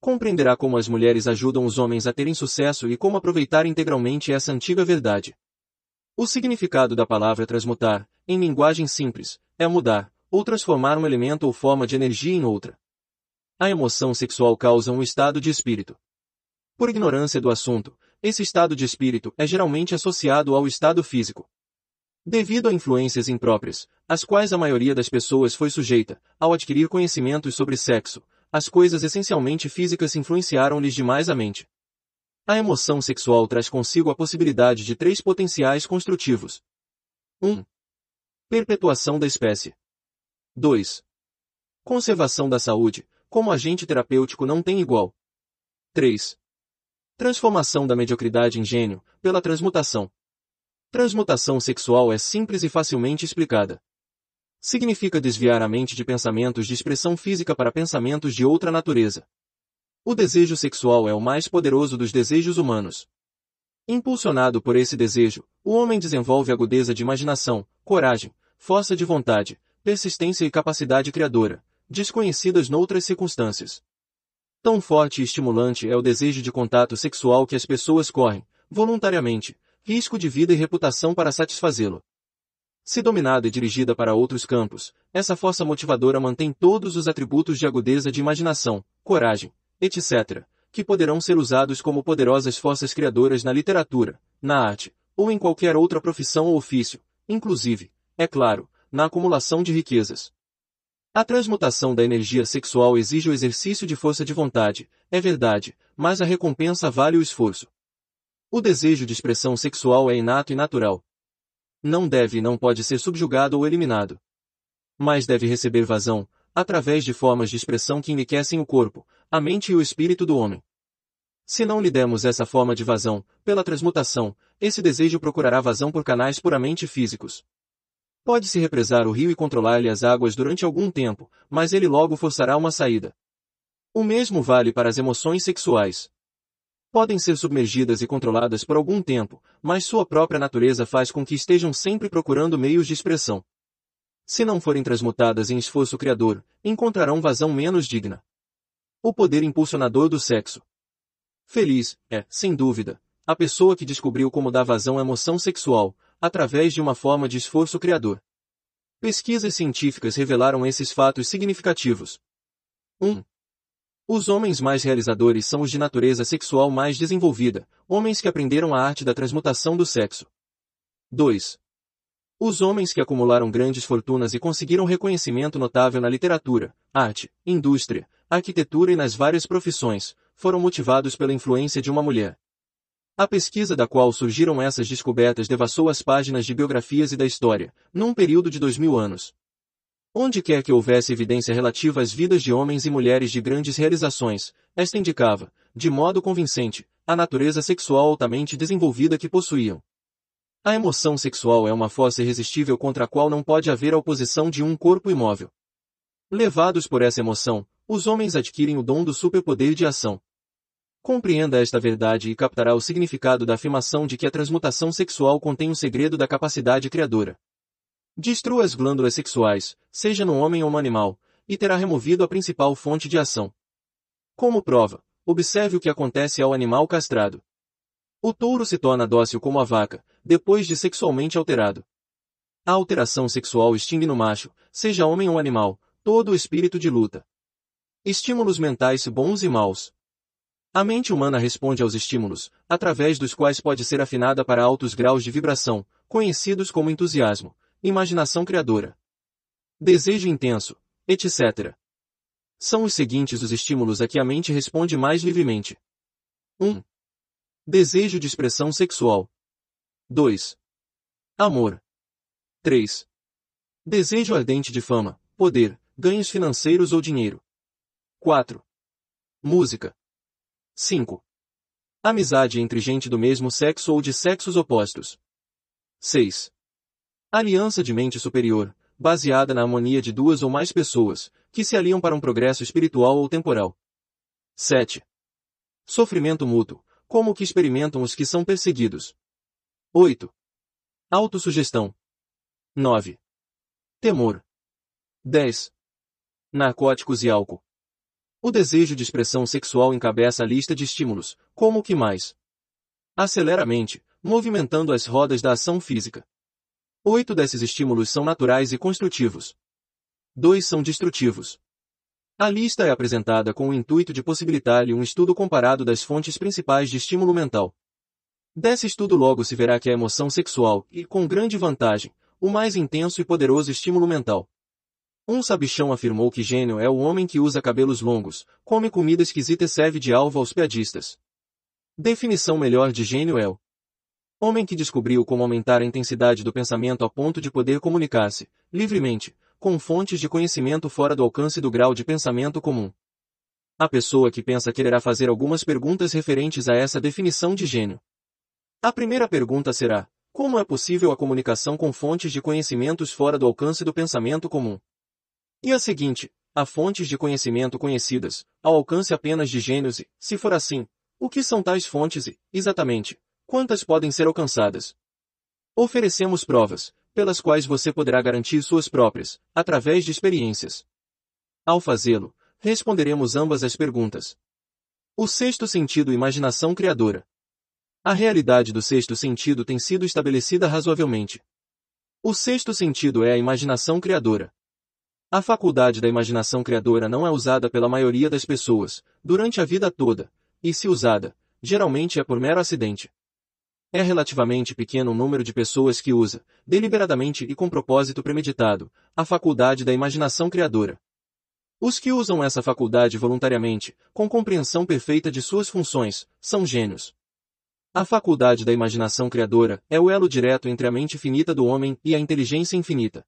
Compreenderá como as mulheres ajudam os homens a terem sucesso e como aproveitar integralmente essa antiga verdade. O significado da palavra transmutar, em linguagem simples, é mudar, ou transformar um elemento ou forma de energia em outra. A emoção sexual causa um estado de espírito. Por ignorância do assunto, esse estado de espírito é geralmente associado ao estado físico. Devido a influências impróprias, às quais a maioria das pessoas foi sujeita, ao adquirir conhecimentos sobre sexo, as coisas essencialmente físicas influenciaram-lhes demais a mente. A emoção sexual traz consigo a possibilidade de três potenciais construtivos. 1. Perpetuação da espécie. 2. Conservação da saúde, como agente terapêutico não tem igual. 3. Transformação da mediocridade em gênio, pela transmutação. Transmutação sexual é simples e facilmente explicada. Significa desviar a mente de pensamentos de expressão física para pensamentos de outra natureza. O desejo sexual é o mais poderoso dos desejos humanos. Impulsionado por esse desejo, o homem desenvolve agudeza de imaginação, coragem, força de vontade, persistência e capacidade criadora, desconhecidas noutras circunstâncias. Tão forte e estimulante é o desejo de contato sexual que as pessoas correm, voluntariamente, risco de vida e reputação para satisfazê-lo. Se dominada e dirigida para outros campos, essa força motivadora mantém todos os atributos de agudeza de imaginação, coragem, etc., que poderão ser usados como poderosas forças criadoras na literatura, na arte, ou em qualquer outra profissão ou ofício, inclusive, é claro, na acumulação de riquezas. A transmutação da energia sexual exige o exercício de força de vontade, é verdade, mas a recompensa vale o esforço. O desejo de expressão sexual é inato e natural, não deve e não pode ser subjugado ou eliminado. Mas deve receber vazão, através de formas de expressão que enriquecem o corpo, a mente e o espírito do homem. Se não lhe demos essa forma de vazão, pela transmutação, esse desejo procurará vazão por canais puramente físicos. Pode-se represar o rio e controlar-lhe as águas durante algum tempo, mas ele logo forçará uma saída. O mesmo vale para as emoções sexuais. Podem ser submergidas e controladas por algum tempo, mas sua própria natureza faz com que estejam sempre procurando meios de expressão. Se não forem transmutadas em esforço criador, encontrarão vazão menos digna. O poder impulsionador do sexo. Feliz, é, sem dúvida, a pessoa que descobriu como dar vazão à emoção sexual, através de uma forma de esforço criador. Pesquisas científicas revelaram esses fatos significativos. 1. Os homens mais realizadores são os de natureza sexual mais desenvolvida, homens que aprenderam a arte da transmutação do sexo. 2. Os homens que acumularam grandes fortunas e conseguiram reconhecimento notável na literatura, arte, indústria, arquitetura e nas várias profissões, foram motivados pela influência de uma mulher. A pesquisa da qual surgiram essas descobertas devassou as páginas de biografias e da história, num período de dois mil anos. Onde quer que houvesse evidência relativa às vidas de homens e mulheres de grandes realizações, esta indicava, de modo convincente, a natureza sexual altamente desenvolvida que possuíam. A emoção sexual é uma força irresistível contra a qual não pode haver a oposição de um corpo imóvel. Levados por essa emoção, os homens adquirem o dom do superpoder de ação. Compreenda esta verdade e captará o significado da afirmação de que a transmutação sexual contém o um segredo da capacidade criadora. Destrua as glândulas sexuais, seja no homem ou no animal, e terá removido a principal fonte de ação. Como prova, observe o que acontece ao animal castrado. O touro se torna dócil como a vaca, depois de sexualmente alterado. A alteração sexual extingue no macho, seja homem ou animal, todo o espírito de luta. Estímulos mentais bons e maus. A mente humana responde aos estímulos, através dos quais pode ser afinada para altos graus de vibração, conhecidos como entusiasmo, imaginação criadora, desejo intenso, etc. São os seguintes os estímulos a que a mente responde mais livremente. 1. Desejo de expressão sexual. 2. Amor. 3. Desejo ardente de fama, poder, ganhos financeiros ou dinheiro. 4. Música. 5. Amizade entre gente do mesmo sexo ou de sexos opostos. 6. Aliança de mente superior, baseada na harmonia de duas ou mais pessoas, que se aliam para um progresso espiritual ou temporal. 7. Sofrimento mútuo, como o que experimentam os que são perseguidos. 8. Autossugestão. 9. Temor. 10. Narcóticos e álcool. O desejo de expressão sexual encabeça a lista de estímulos, como o que mais? Acelera a mente, movimentando as rodas da ação física. Oito desses estímulos são naturais e construtivos. Dois são destrutivos. A lista é apresentada com o intuito de possibilitar-lhe um estudo comparado das fontes principais de estímulo mental. Desse estudo logo se verá que a emoção sexual, e com grande vantagem, o mais intenso e poderoso estímulo mental. Um sabichão afirmou que gênio é o homem que usa cabelos longos, come comida esquisita e serve de alvo aos piadistas. Definição melhor de gênio é o homem que descobriu como aumentar a intensidade do pensamento a ponto de poder comunicar-se, livremente, com fontes de conhecimento fora do alcance do grau de pensamento comum. A pessoa que pensa quererá fazer algumas perguntas referentes a essa definição de gênio. A primeira pergunta será: como é possível a comunicação com fontes de conhecimentos fora do alcance do pensamento comum? E a seguinte, há fontes de conhecimento conhecidas, ao alcance apenas de gênios e, se for assim, o que são tais fontes e, exatamente, quantas podem ser alcançadas? Oferecemos provas, pelas quais você poderá garantir suas próprias, através de experiências. Ao fazê-lo, responderemos ambas as perguntas. O sexto sentido imaginação criadora. A realidade do sexto sentido tem sido estabelecida razoavelmente. O sexto sentido é a imaginação criadora. A faculdade da imaginação criadora não é usada pela maioria das pessoas, durante a vida toda, e se usada, geralmente é por mero acidente. É relativamente pequeno o número de pessoas que usa, deliberadamente e com propósito premeditado, a faculdade da imaginação criadora. Os que usam essa faculdade voluntariamente, com compreensão perfeita de suas funções, são gênios. A faculdade da imaginação criadora é o elo direto entre a mente finita do homem e a inteligência infinita.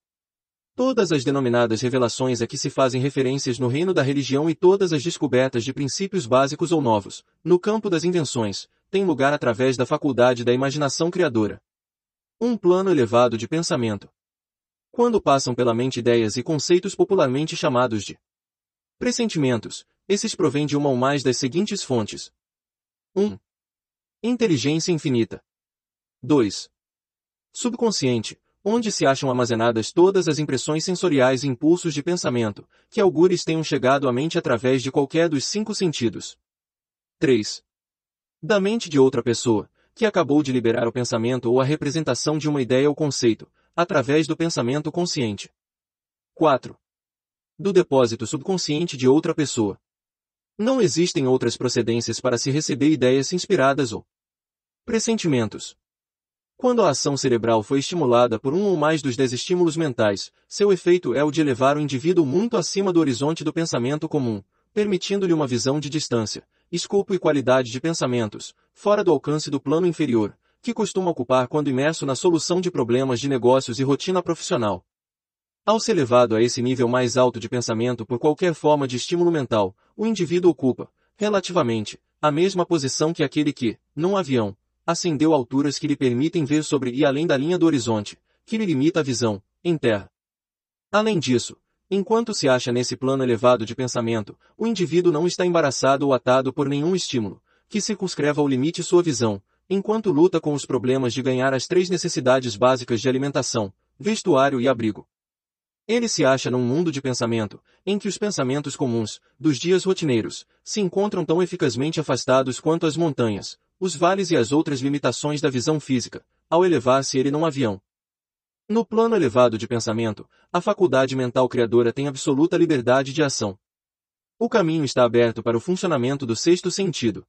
Todas as denominadas revelações a que se fazem referências no reino da religião e todas as descobertas de princípios básicos ou novos, no campo das invenções, têm lugar através da faculdade da imaginação criadora. Um plano elevado de pensamento. Quando passam pela mente ideias e conceitos popularmente chamados de pressentimentos, esses provêm de uma ou mais das seguintes fontes. 1. Inteligência infinita. 2. Subconsciente, onde se acham armazenadas todas as impressões sensoriais e impulsos de pensamento, que algures tenham chegado à mente através de qualquer dos cinco sentidos. 3. Da mente de outra pessoa, que acabou de liberar o pensamento ou a representação de uma ideia ou conceito, através do pensamento consciente. 4. Do depósito subconsciente de outra pessoa. Não existem outras procedências para se receber ideias inspiradas ou pressentimentos. Quando a ação cerebral foi estimulada por um ou mais dos dez estímulos mentais, seu efeito é o de elevar o indivíduo muito acima do horizonte do pensamento comum, permitindo-lhe uma visão de distância, escopo e qualidade de pensamentos, fora do alcance do plano inferior, que costuma ocupar quando imerso na solução de problemas de negócios e rotina profissional. Ao ser levado a esse nível mais alto de pensamento por qualquer forma de estímulo mental, o indivíduo ocupa, relativamente, a mesma posição que aquele que, num avião, ascendeu alturas que lhe permitem ver sobre e além da linha do horizonte, que lhe limita a visão, em terra. Além disso, enquanto se acha nesse plano elevado de pensamento, o indivíduo não está embaraçado ou atado por nenhum estímulo, que circunscreva ou limite sua visão, enquanto luta com os problemas de ganhar as três necessidades básicas de alimentação, vestuário e abrigo. Ele se acha num mundo de pensamento, em que os pensamentos comuns, dos dias rotineiros, se encontram tão eficazmente afastados quanto as montanhas, os vales e as outras limitações da visão física, ao elevar-se ele num avião. No plano elevado de pensamento, a faculdade mental criadora tem absoluta liberdade de ação. O caminho está aberto para o funcionamento do sexto sentido.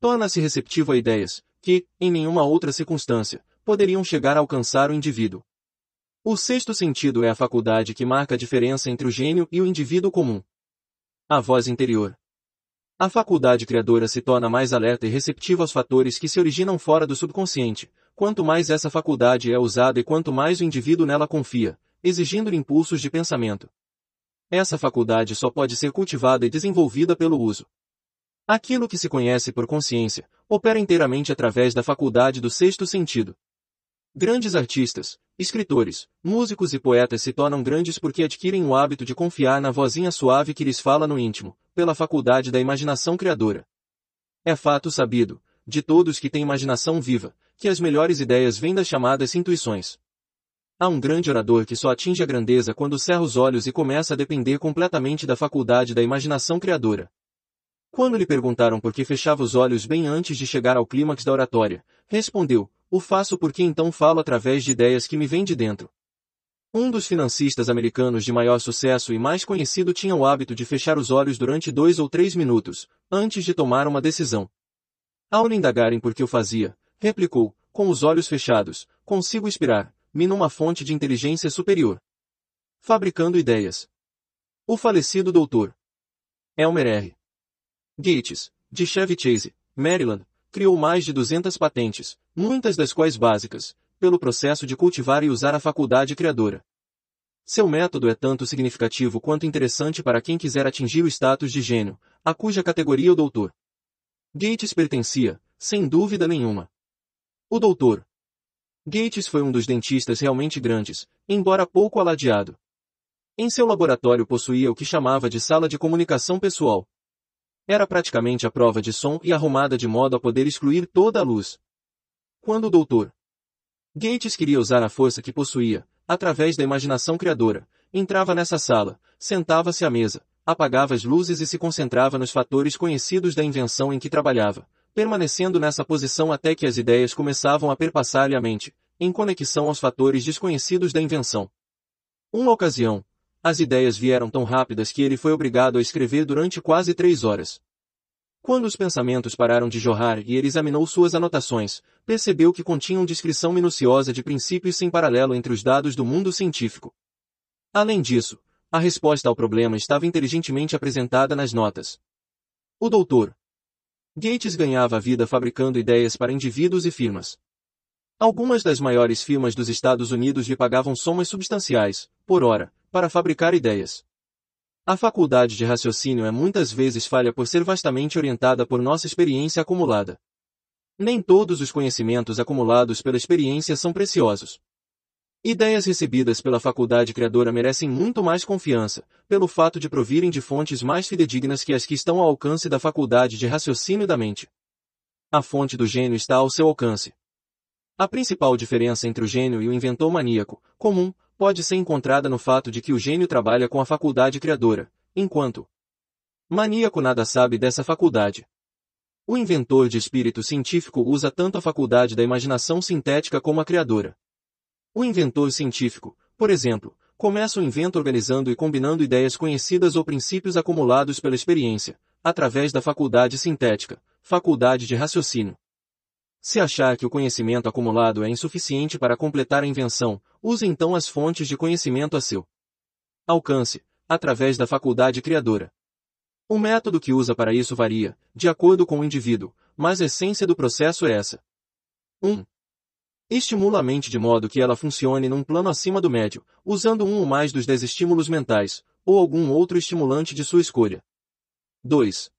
Torna-se receptivo a ideias, que, em nenhuma outra circunstância, poderiam chegar a alcançar o indivíduo. O sexto sentido é a faculdade que marca a diferença entre o gênio e o indivíduo comum. A voz interior. A faculdade criadora se torna mais alerta e receptiva aos fatores que se originam fora do subconsciente, quanto mais essa faculdade é usada e quanto mais o indivíduo nela confia, exigindo impulsos de pensamento. Essa faculdade só pode ser cultivada e desenvolvida pelo uso. Aquilo que se conhece por consciência, opera inteiramente através da faculdade do sexto sentido. Grandes artistas, escritores, músicos e poetas se tornam grandes porque adquirem o hábito de confiar na vozinha suave que lhes fala no íntimo, pela faculdade da imaginação criadora. É fato sabido, de todos que têm imaginação viva, que as melhores ideias vêm das chamadas intuições. Há um grande orador que só atinge a grandeza quando cerra os olhos e começa a depender completamente da faculdade da imaginação criadora. Quando lhe perguntaram por que fechava os olhos bem antes de chegar ao clímax da oratória, respondeu, o faço porque então falo através de ideias que me vêm de dentro. Um dos financistas americanos de maior sucesso e mais conhecido tinha o hábito de fechar os olhos durante dois ou três minutos, antes de tomar uma decisão. Ao lhe indagarem por que o fazia, replicou, com os olhos fechados, consigo inspirar, me numa fonte de inteligência superior. Fabricando ideias. O falecido doutor Elmer R. Gates, de Chevy Chase, Maryland, criou mais de 200 patentes, muitas das quais básicas, pelo processo de cultivar e usar a faculdade criadora. Seu método é tanto significativo quanto interessante para quem quiser atingir o status de gênio, a cuja categoria o doutor Gates pertencia, sem dúvida nenhuma. O doutor Gates foi um dos dentistas realmente grandes, embora pouco aladeado. Em seu laboratório possuía o que chamava de sala de comunicação pessoal. Era praticamente a prova de som e arrumada de modo a poder excluir toda a luz. Quando o doutor Gates queria usar a força que possuía, através da imaginação criadora. Entrava nessa sala, sentava-se à mesa, apagava as luzes e se concentrava nos fatores conhecidos da invenção em que trabalhava, permanecendo nessa posição até que as ideias começavam a perpassar-lhe a mente, em conexão aos fatores desconhecidos da invenção. Uma ocasião, as ideias vieram tão rápidas que ele foi obrigado a escrever durante quase três horas. Quando os pensamentos pararam de jorrar e ele examinou suas anotações, percebeu que continham descrição minuciosa de princípios sem paralelo entre os dados do mundo científico. Além disso, a resposta ao problema estava inteligentemente apresentada nas notas. O doutor Gates ganhava a vida fabricando ideias para indivíduos e firmas. Algumas das maiores firmas dos Estados Unidos lhe pagavam somas substanciais, por hora, para fabricar ideias. A faculdade de raciocínio é muitas vezes falha por ser vastamente orientada por nossa experiência acumulada. Nem todos os conhecimentos acumulados pela experiência são preciosos. Ideias recebidas pela faculdade criadora merecem muito mais confiança, pelo fato de provirem de fontes mais fidedignas que as que estão ao alcance da faculdade de raciocínio da mente. A fonte do gênio está ao seu alcance. A principal diferença entre o gênio e o inventor maníaco, comum, pode ser encontrada no fato de que o gênio trabalha com a faculdade criadora, enquanto maníaco nada sabe dessa faculdade. O inventor de espírito científico usa tanto a faculdade da imaginação sintética como a criadora. O inventor científico, por exemplo, começa o invento organizando e combinando ideias conhecidas ou princípios acumulados pela experiência, através da faculdade sintética, faculdade de raciocínio. Se achar que o conhecimento acumulado é insuficiente para completar a invenção, use então as fontes de conhecimento a seu alcance, através da faculdade criadora. O método que usa para isso varia, de acordo com o indivíduo, mas a essência do processo é essa. 1. Um, estimula a mente de modo que ela funcione num plano acima do médio, usando um ou mais dos dez estímulos mentais, ou algum outro estimulante de sua escolha. 2.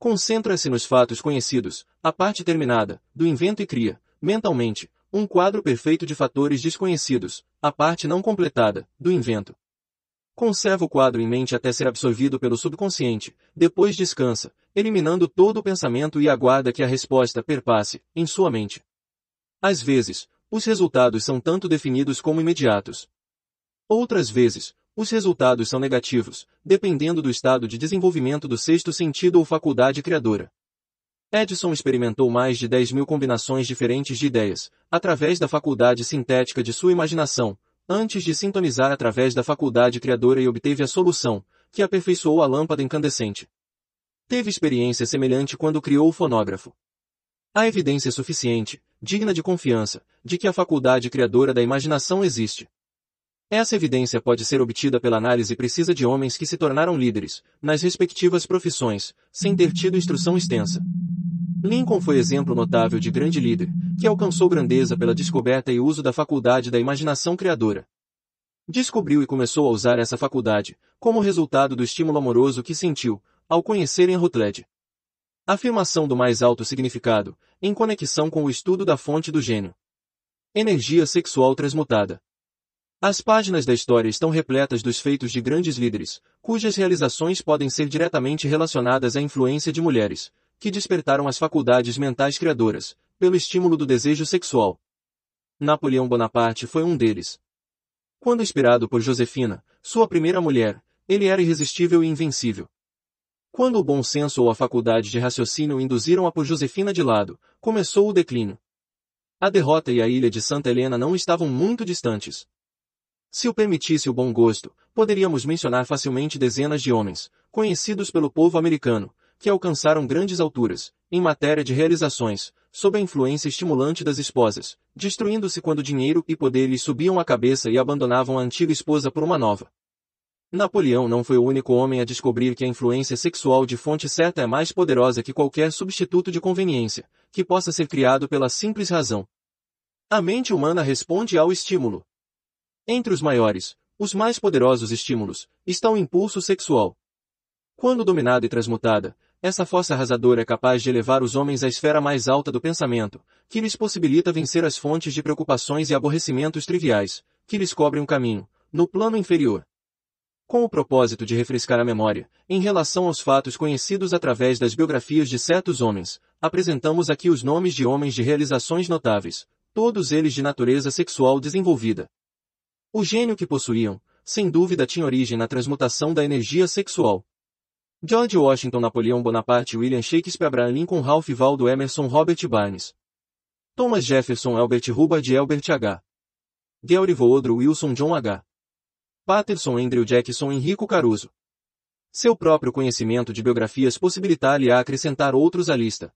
Concentra-se nos fatos conhecidos, a parte terminada, do invento e cria, mentalmente, um quadro perfeito de fatores desconhecidos, a parte não completada, do invento. Conserva o quadro em mente até ser absorvido pelo subconsciente, depois descansa, eliminando todo o pensamento e aguarda que a resposta perpasse, em sua mente. Às vezes, os resultados são tanto definidos como imediatos. Outras vezes, os resultados são negativos, dependendo do estado de desenvolvimento do sexto sentido ou faculdade criadora. Edison experimentou mais de 10 mil combinações diferentes de ideias, através da faculdade sintética de sua imaginação, antes de sintonizar através da faculdade criadora e obteve a solução, que aperfeiçoou a lâmpada incandescente. Teve experiência semelhante quando criou o fonógrafo. Há evidência suficiente, digna de confiança, de que a faculdade criadora da imaginação existe. Essa evidência pode ser obtida pela análise precisa de homens que se tornaram líderes, nas respectivas profissões, sem ter tido instrução extensa. Lincoln foi exemplo notável de grande líder, que alcançou grandeza pela descoberta e uso da faculdade da imaginação criadora. Descobriu e começou a usar essa faculdade, como resultado do estímulo amoroso que sentiu, ao conhecer Rutledge. Afirmação do mais alto significado, em conexão com o estudo da fonte do gênio. Energia sexual transmutada. As páginas da história estão repletas dos feitos de grandes líderes, cujas realizações podem ser diretamente relacionadas à influência de mulheres, que despertaram as faculdades mentais criadoras, pelo estímulo do desejo sexual. Napoleão Bonaparte foi um deles. Quando inspirado por Josefina, sua primeira mulher, ele era irresistível e invencível. Quando o bom senso ou a faculdade de raciocínio induziram a por Josefina de lado, começou o declínio. A derrota e a ilha de Santa Helena não estavam muito distantes. Se o permitisse o bom gosto, poderíamos mencionar facilmente dezenas de homens, conhecidos pelo povo americano, que alcançaram grandes alturas, em matéria de realizações, sob a influência estimulante das esposas, destruindo-se quando dinheiro e poder lhes subiam a cabeça e abandonavam a antiga esposa por uma nova. Napoleão não foi o único homem a descobrir que a influência sexual de fonte certa é mais poderosa que qualquer substituto de conveniência, que possa ser criado pela simples razão. A mente humana responde ao estímulo. Entre os maiores, os mais poderosos estímulos, está o impulso sexual. Quando dominada e transmutada, essa força arrasadora é capaz de elevar os homens à esfera mais alta do pensamento, que lhes possibilita vencer as fontes de preocupações e aborrecimentos triviais, que lhes cobrem o caminho, no plano inferior com o propósito de refrescar a memória, em relação aos fatos conhecidos através das biografias de certos homens, apresentamos aqui os nomes de homens de realizações notáveis, todos eles de natureza sexual desenvolvida. O gênio que possuíam, sem dúvida tinha origem na transmutação da energia sexual. George Washington Napoleão Bonaparte William Shakespeare Abraham Lincoln Ralph Waldo Emerson Robert Barnes Thomas Jefferson Albert Hubbard Albert H. Gary Woodrow Wilson John H. Patterson Andrew Jackson Henrico Caruso. Seu próprio conhecimento de biografias possibilitar-lhe a acrescentar outros à lista.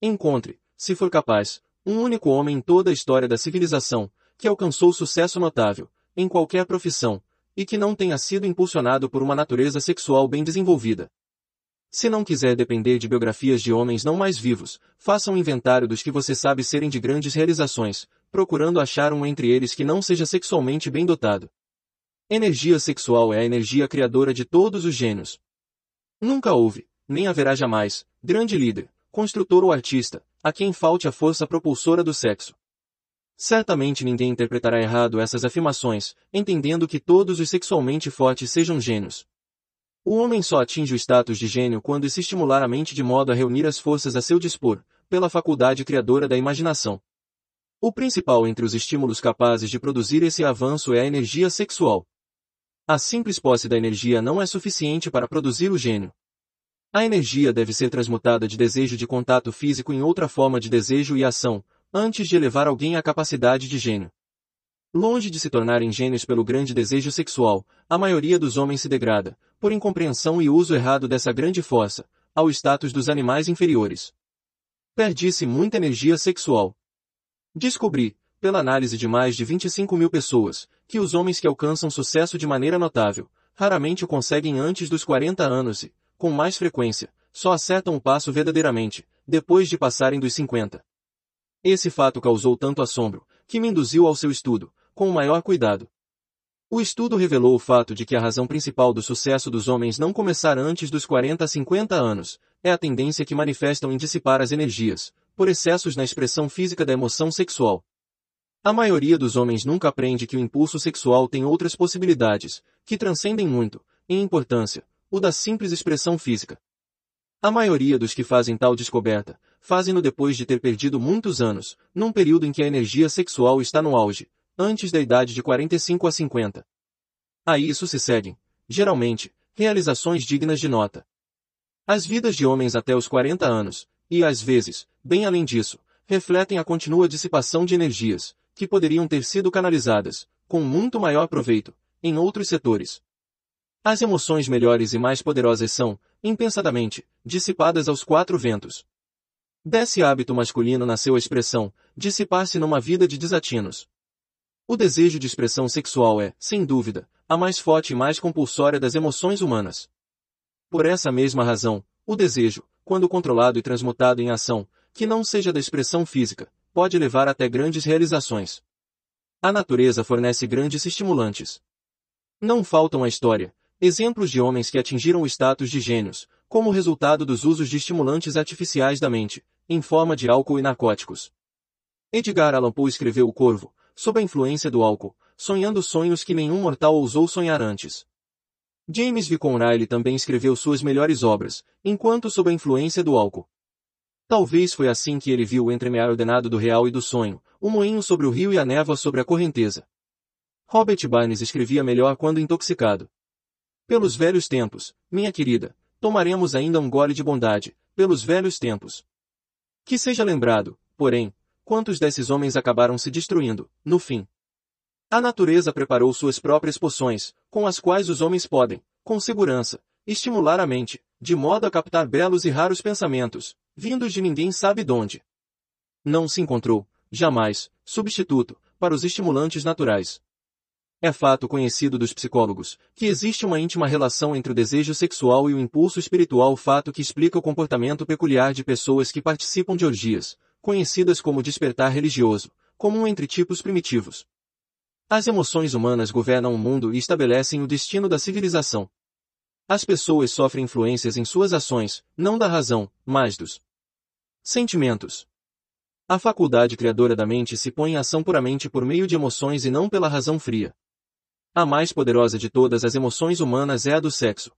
Encontre, se for capaz, um único homem em toda a história da civilização, que alcançou sucesso notável, em qualquer profissão, e que não tenha sido impulsionado por uma natureza sexual bem desenvolvida. Se não quiser depender de biografias de homens não mais vivos, faça um inventário dos que você sabe serem de grandes realizações, procurando achar um entre eles que não seja sexualmente bem dotado. Energia sexual é a energia criadora de todos os gênios. Nunca houve, nem haverá jamais, grande líder, construtor ou artista, a quem falte a força propulsora do sexo. Certamente ninguém interpretará errado essas afirmações, entendendo que todos os sexualmente fortes sejam gênios. O homem só atinge o status de gênio quando se estimular a mente de modo a reunir as forças a seu dispor, pela faculdade criadora da imaginação. O principal entre os estímulos capazes de produzir esse avanço é a energia sexual. A simples posse da energia não é suficiente para produzir o gênio. A energia deve ser transmutada de desejo de contato físico em outra forma de desejo e ação, antes de elevar alguém à capacidade de gênio. Longe de se tornarem gênios pelo grande desejo sexual, a maioria dos homens se degrada, por incompreensão e uso errado dessa grande força, ao status dos animais inferiores. Perdi-se muita energia sexual. Descobri, pela análise de mais de 25 mil pessoas, que os homens que alcançam sucesso de maneira notável, raramente o conseguem antes dos 40 anos e, com mais frequência, só acertam o passo verdadeiramente, depois de passarem dos 50. Esse fato causou tanto assombro, que me induziu ao seu estudo, com o maior cuidado. O estudo revelou o fato de que a razão principal do sucesso dos homens não começar antes dos 40 a 50 anos, é a tendência que manifestam em dissipar as energias, por excessos na expressão física da emoção sexual. A maioria dos homens nunca aprende que o impulso sexual tem outras possibilidades, que transcendem muito, em importância, o da simples expressão física. A maioria dos que fazem tal descoberta, fazem-no depois de ter perdido muitos anos, num período em que a energia sexual está no auge, antes da idade de 45 a 50. A isso se seguem, geralmente, realizações dignas de nota. As vidas de homens até os 40 anos, e às vezes, bem além disso, refletem a contínua dissipação de energias, que poderiam ter sido canalizadas, com muito maior proveito, em outros setores. As emoções melhores e mais poderosas são, impensadamente, dissipadas aos quatro ventos. Desse hábito masculino nasceu a expressão, dissipar-se numa vida de desatinos. O desejo de expressão sexual é, sem dúvida, a mais forte e mais compulsória das emoções humanas. Por essa mesma razão, o desejo, quando controlado e transmutado em ação, que não seja da expressão física, pode levar até grandes realizações. A natureza fornece grandes estimulantes. Não faltam à história exemplos de homens que atingiram o status de gênios, como resultado dos usos de estimulantes artificiais da mente, em forma de álcool e narcóticos. Edgar Allan Poe escreveu O Corvo, sob a influência do álcool, sonhando sonhos que nenhum mortal ousou sonhar antes. James Viscount Riley também escreveu suas melhores obras, enquanto sob a influência do álcool. Talvez foi assim que ele viu o entremear ordenado do real e do sonho, o moinho sobre o rio e a névoa sobre a correnteza. Robert Barnes escrevia melhor quando intoxicado. Pelos velhos tempos, minha querida, tomaremos ainda um gole de bondade, pelos velhos tempos. Que seja lembrado, porém, quantos desses homens acabaram se destruindo, no fim. A natureza preparou suas próprias poções, com as quais os homens podem, com segurança, estimular a mente, de modo a captar belos e raros pensamentos, vindos de ninguém sabe donde. Não se encontrou, jamais, substituto, para os estimulantes naturais. É fato conhecido dos psicólogos, que existe uma íntima relação entre o desejo sexual e o impulso espiritual fato que explica o comportamento peculiar de pessoas que participam de orgias, conhecidas como despertar religioso, comum entre tipos primitivos. As emoções humanas governam o mundo e estabelecem o destino da civilização. As pessoas sofrem influências em suas ações, não da razão, mas dos sentimentos. A faculdade criadora da mente se põe em ação puramente por meio de emoções e não pela razão fria. A mais poderosa de todas as emoções humanas é a do sexo.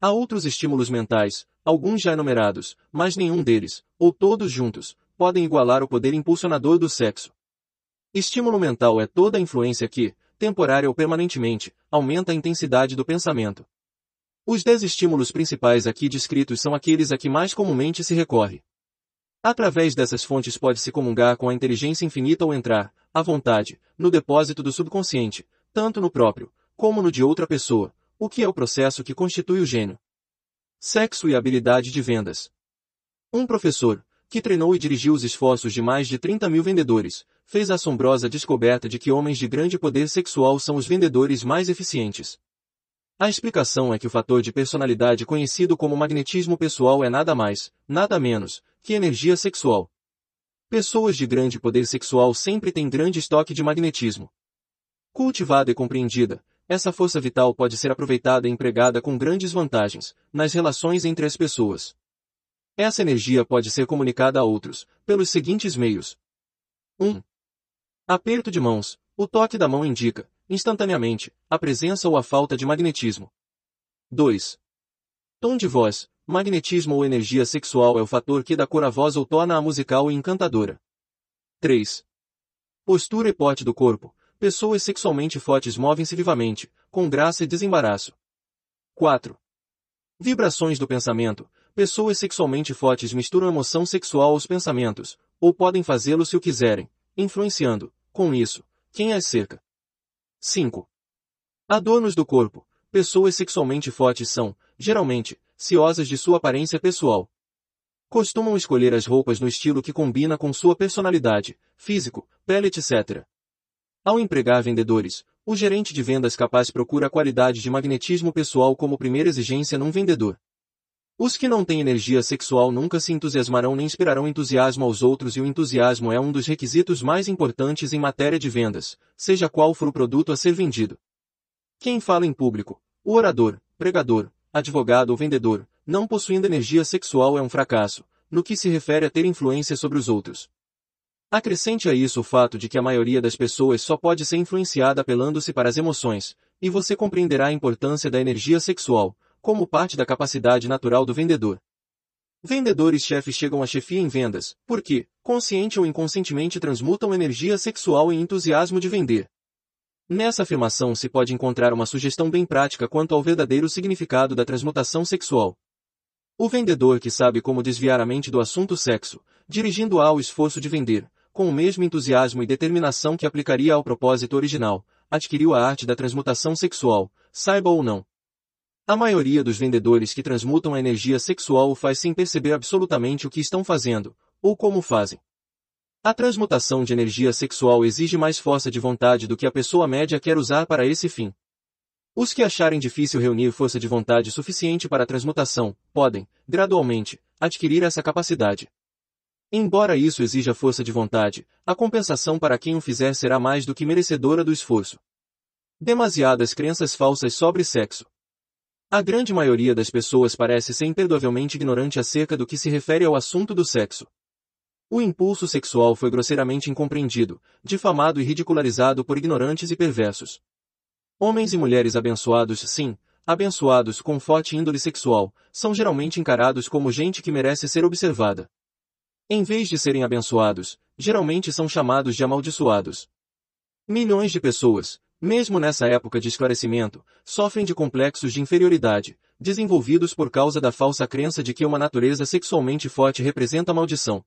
Há outros estímulos mentais, alguns já enumerados, mas nenhum deles, ou todos juntos, podem igualar o poder impulsionador do sexo. Estímulo mental é toda a influência que, temporária ou permanentemente, aumenta a intensidade do pensamento. Os dez estímulos principais aqui descritos são aqueles a que mais comumente se recorre. Através dessas fontes pode-se comungar com a inteligência infinita ou entrar, à vontade, no depósito do subconsciente, tanto no próprio, como no de outra pessoa, o que é o processo que constitui o gênio. Sexo e habilidade de vendas. Um professor, que treinou e dirigiu os esforços de mais de 30 mil vendedores, fez a assombrosa descoberta de que homens de grande poder sexual são os vendedores mais eficientes. A explicação é que o fator de personalidade conhecido como magnetismo pessoal é nada mais, nada menos, que energia sexual. Pessoas de grande poder sexual sempre têm grande estoque de magnetismo. Cultivada e compreendida, essa força vital pode ser aproveitada e empregada com grandes vantagens, nas relações entre as pessoas. Essa energia pode ser comunicada a outros, pelos seguintes meios. 1. Aperto de mãos. O toque da mão indica, instantaneamente, a presença ou a falta de magnetismo. 2. Tom de voz. Magnetismo ou energia sexual é o fator que dá cor à voz ou torna-a musical e encantadora. 3. Postura e porte do corpo. Pessoas sexualmente fortes movem-se vivamente, com graça e desembaraço. 4. Vibrações do pensamento. Pessoas sexualmente fortes misturam emoção sexual aos pensamentos, ou podem fazê-lo se o quiserem, influenciando, com isso, quem as cerca. 5. Adornos do corpo. Pessoas sexualmente fortes são, geralmente, ciosas de sua aparência pessoal. Costumam escolher as roupas no estilo que combina com sua personalidade, físico, pele etc. Ao empregar vendedores, o gerente de vendas capaz procura a qualidade de magnetismo pessoal como primeira exigência num vendedor. Os que não têm energia sexual nunca se entusiasmarão nem inspirarão entusiasmo aos outros e o entusiasmo é um dos requisitos mais importantes em matéria de vendas, seja qual for o produto a ser vendido. Quem fala em público, o orador, pregador, advogado ou vendedor, não possuindo energia sexual é um fracasso, no que se refere a ter influência sobre os outros. Acrescente a isso o fato de que a maioria das pessoas só pode ser influenciada apelando-se para as emoções, e você compreenderá a importância da energia sexual, como parte da capacidade natural do vendedor. Vendedores-chefes chegam à chefia em vendas, porque, consciente ou inconscientemente transmutam energia sexual em entusiasmo de vender. Nessa afirmação se pode encontrar uma sugestão bem prática quanto ao verdadeiro significado da transmutação sexual. O vendedor que sabe como desviar a mente do assunto sexo, dirigindo-a ao esforço de vender, com o mesmo entusiasmo e determinação que aplicaria ao propósito original, adquiriu a arte da transmutação sexual, saiba ou não. A maioria dos vendedores que transmutam a energia sexual o faz sem perceber absolutamente o que estão fazendo, ou como fazem. A transmutação de energia sexual exige mais força de vontade do que a pessoa média quer usar para esse fim. Os que acharem difícil reunir força de vontade suficiente para a transmutação, podem, gradualmente, adquirir essa capacidade. Embora isso exija força de vontade, a compensação para quem o fizer será mais do que merecedora do esforço. Demasiadas crenças falsas sobre sexo. A grande maioria das pessoas parece ser imperdoavelmente ignorante acerca do que se refere ao assunto do sexo. O impulso sexual foi grosseiramente incompreendido, difamado e ridicularizado por ignorantes e perversos. Homens e mulheres abençoados, sim, abençoados com forte índole sexual, são geralmente encarados como gente que merece ser observada. Em vez de serem abençoados, geralmente são chamados de amaldiçoados. Milhões de pessoas, mesmo nessa época de esclarecimento, sofrem de complexos de inferioridade, desenvolvidos por causa da falsa crença de que uma natureza sexualmente forte representa maldição.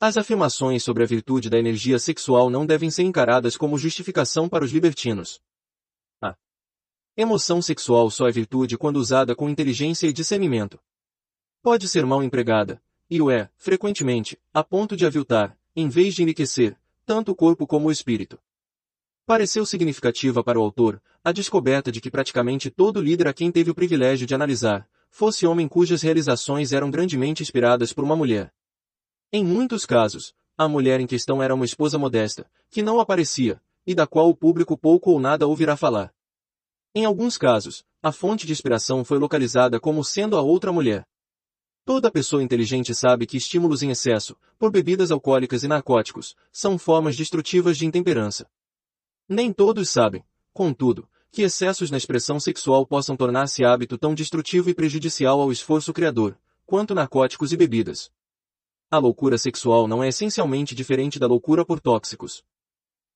As afirmações sobre a virtude da energia sexual não devem ser encaradas como justificação para os libertinos. A emoção sexual só é virtude quando usada com inteligência e discernimento. Pode ser mal empregada, e o é, frequentemente, a ponto de aviltar, em vez de enriquecer, tanto o corpo como o espírito. Pareceu significativa para o autor a descoberta de que praticamente todo líder a quem teve o privilégio de analisar, fosse homem cujas realizações eram grandemente inspiradas por uma mulher. Em muitos casos, a mulher em questão era uma esposa modesta, que não aparecia, e da qual o público pouco ou nada ouvirá falar. Em alguns casos, a fonte de inspiração foi localizada como sendo a outra mulher. Toda pessoa inteligente sabe que estímulos em excesso, por bebidas alcoólicas e narcóticos, são formas destrutivas de intemperança. Nem todos sabem, contudo, que excessos na expressão sexual possam tornar-se hábito tão destrutivo e prejudicial ao esforço criador, quanto narcóticos e bebidas. A loucura sexual não é essencialmente diferente da loucura por tóxicos.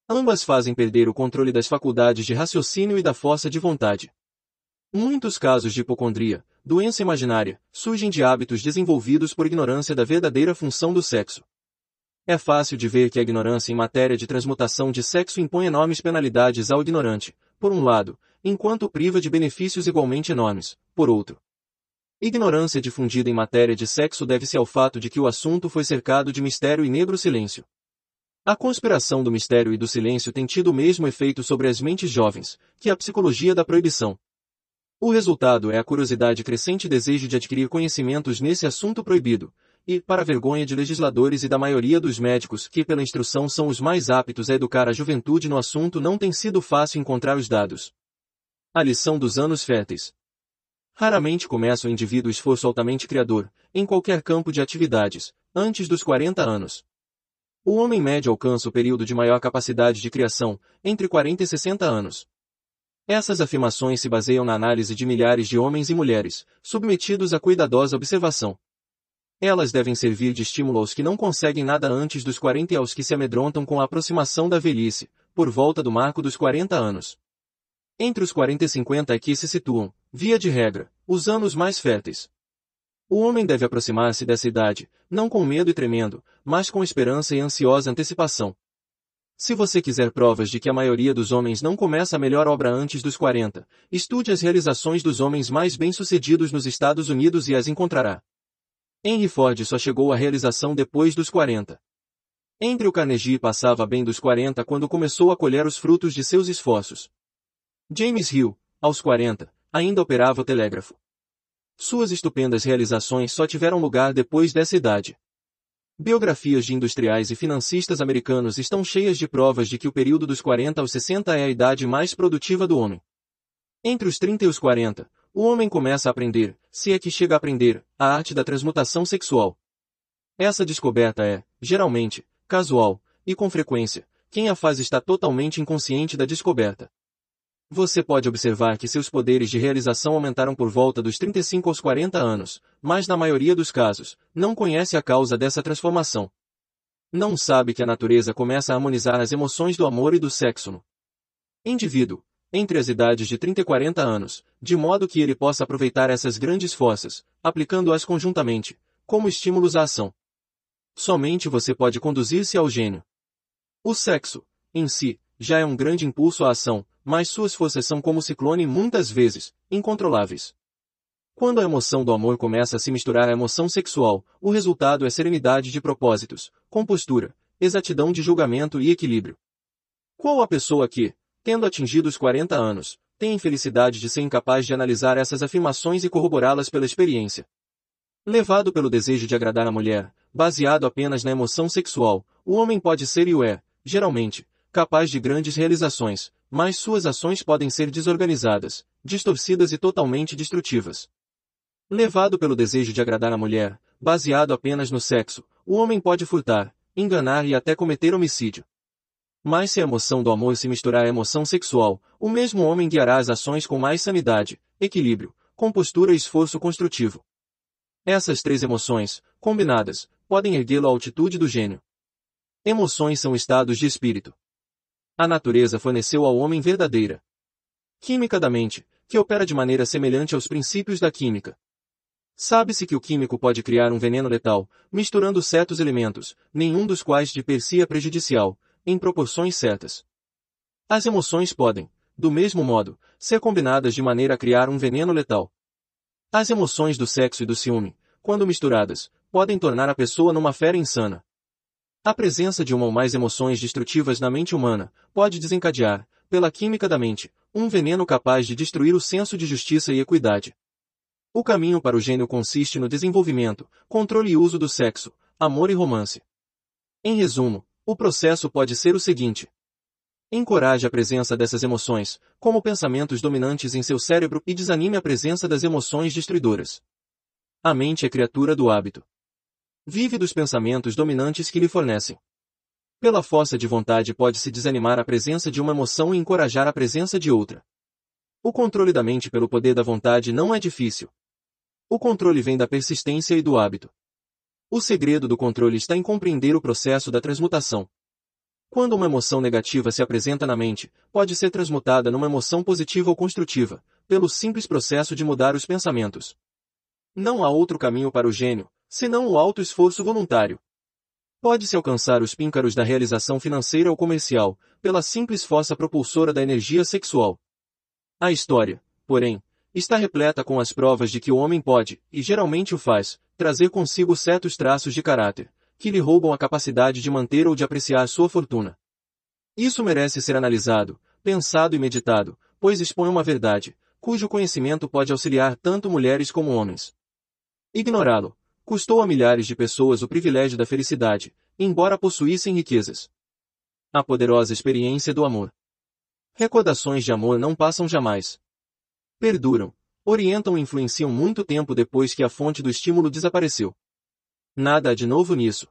Ambas fazem perder o controle das faculdades de raciocínio e da força de vontade. Muitos casos de hipocondria, doença imaginária, surgem de hábitos desenvolvidos por ignorância da verdadeira função do sexo. É fácil de ver que a ignorância em matéria de transmutação de sexo impõe enormes penalidades ao ignorante, por um lado, enquanto priva de benefícios igualmente enormes, por outro. Ignorância difundida em matéria de sexo deve-se ao fato de que o assunto foi cercado de mistério e negro silêncio. A conspiração do mistério e do silêncio tem tido o mesmo efeito sobre as mentes jovens, que a psicologia da proibição. O resultado é a curiosidade crescente e desejo de adquirir conhecimentos nesse assunto proibido, e, para vergonha de legisladores e da maioria dos médicos que pela instrução são os mais aptos a educar a juventude no assunto não tem sido fácil encontrar os dados. A lição dos anos férteis. Raramente começa o indivíduo esforço altamente criador, em qualquer campo de atividades, antes dos 40 anos. O homem médio alcança o período de maior capacidade de criação, entre 40 e 60 anos. Essas afirmações se baseiam na análise de milhares de homens e mulheres, submetidos a cuidadosa observação. Elas devem servir de estímulo aos que não conseguem nada antes dos 40 e aos que se amedrontam com a aproximação da velhice, por volta do marco dos 40 anos. Entre os 40 e 50 aqui se situam, via de regra, os anos mais férteis. O homem deve aproximar-se dessa idade, não com medo e tremendo, mas com esperança e ansiosa antecipação. Se você quiser provas de que a maioria dos homens não começa a melhor obra antes dos 40, estude as realizações dos homens mais bem-sucedidos nos Estados Unidos e as encontrará. Henry Ford só chegou à realização depois dos 40. Entre o Carnegie passava bem dos 40 quando começou a colher os frutos de seus esforços. James Hill, aos 40, ainda operava o telégrafo. Suas estupendas realizações só tiveram lugar depois dessa idade. Biografias de industriais e financistas americanos estão cheias de provas de que o período dos 40 aos 60 é a idade mais produtiva do homem. Entre os 30 e os 40, o homem começa a aprender, se é que chega a aprender, a arte da transmutação sexual. Essa descoberta é, geralmente, casual, e com frequência, quem a faz está totalmente inconsciente da descoberta. Você pode observar que seus poderes de realização aumentaram por volta dos 35 aos 40 anos, mas na maioria dos casos, não conhece a causa dessa transformação. Não sabe que a natureza começa a harmonizar as emoções do amor e do sexo no indivíduo, entre as idades de 30 e 40 anos, de modo que ele possa aproveitar essas grandes forças, aplicando-as conjuntamente, como estímulos à ação. Somente você pode conduzir-se ao gênio. O sexo, em si, já é um grande impulso à ação, mas suas forças são como ciclone muitas vezes, incontroláveis. Quando a emoção do amor começa a se misturar à emoção sexual, o resultado é serenidade de propósitos, compostura, exatidão de julgamento e equilíbrio. Qual a pessoa que, tendo atingido os 40 anos, tem infelicidade de ser incapaz de analisar essas afirmações e corroborá-las pela experiência? Levado pelo desejo de agradar a mulher, baseado apenas na emoção sexual, o homem pode ser e o é, geralmente, capaz de grandes realizações, mas suas ações podem ser desorganizadas, distorcidas e totalmente destrutivas. Levado pelo desejo de agradar a mulher, baseado apenas no sexo, o homem pode furtar, enganar e até cometer homicídio. Mas se a emoção do amor se misturar à emoção sexual, o mesmo homem guiará as ações com mais sanidade, equilíbrio, compostura e esforço construtivo. Essas três emoções, combinadas, podem erguê-lo à altitude do gênio. Emoções são estados de espírito. A natureza forneceu ao homem verdadeira química da mente, que opera de maneira semelhante aos princípios da química. Sabe-se que o químico pode criar um veneno letal, misturando certos elementos, nenhum dos quais de per si é prejudicial, em proporções certas. As emoções podem, do mesmo modo, ser combinadas de maneira a criar um veneno letal. As emoções do sexo e do ciúme, quando misturadas, podem tornar a pessoa numa fera insana. A presença de uma ou mais emoções destrutivas na mente humana pode desencadear, pela química da mente, um veneno capaz de destruir o senso de justiça e equidade. O caminho para o gênio consiste no desenvolvimento, controle e uso do sexo, amor e romance. Em resumo, o processo pode ser o seguinte. Encoraje a presença dessas emoções, como pensamentos dominantes em seu cérebro e desanime a presença das emoções destruidoras. A mente é criatura do hábito. Vive dos pensamentos dominantes que lhe fornecem. Pela força de vontade pode-se desanimar a presença de uma emoção e encorajar a presença de outra. O controle da mente pelo poder da vontade não é difícil. O controle vem da persistência e do hábito. O segredo do controle está em compreender o processo da transmutação. Quando uma emoção negativa se apresenta na mente, pode ser transmutada numa emoção positiva ou construtiva, pelo simples processo de mudar os pensamentos. Não há outro caminho para o gênio, senão o alto esforço voluntário. Pode-se alcançar os píncaros da realização financeira ou comercial, pela simples força propulsora da energia sexual. A história, porém, está repleta com as provas de que o homem pode, e geralmente o faz, trazer consigo certos traços de caráter, que lhe roubam a capacidade de manter ou de apreciar sua fortuna. Isso merece ser analisado, pensado e meditado, pois expõe uma verdade, cujo conhecimento pode auxiliar tanto mulheres como homens. Ignorá-lo, custou a milhares de pessoas o privilégio da felicidade, embora possuíssem riquezas. A poderosa experiência do amor. Recordações de amor não passam jamais perduram, orientam e influenciam muito tempo depois que a fonte do estímulo desapareceu. Nada há de novo nisso.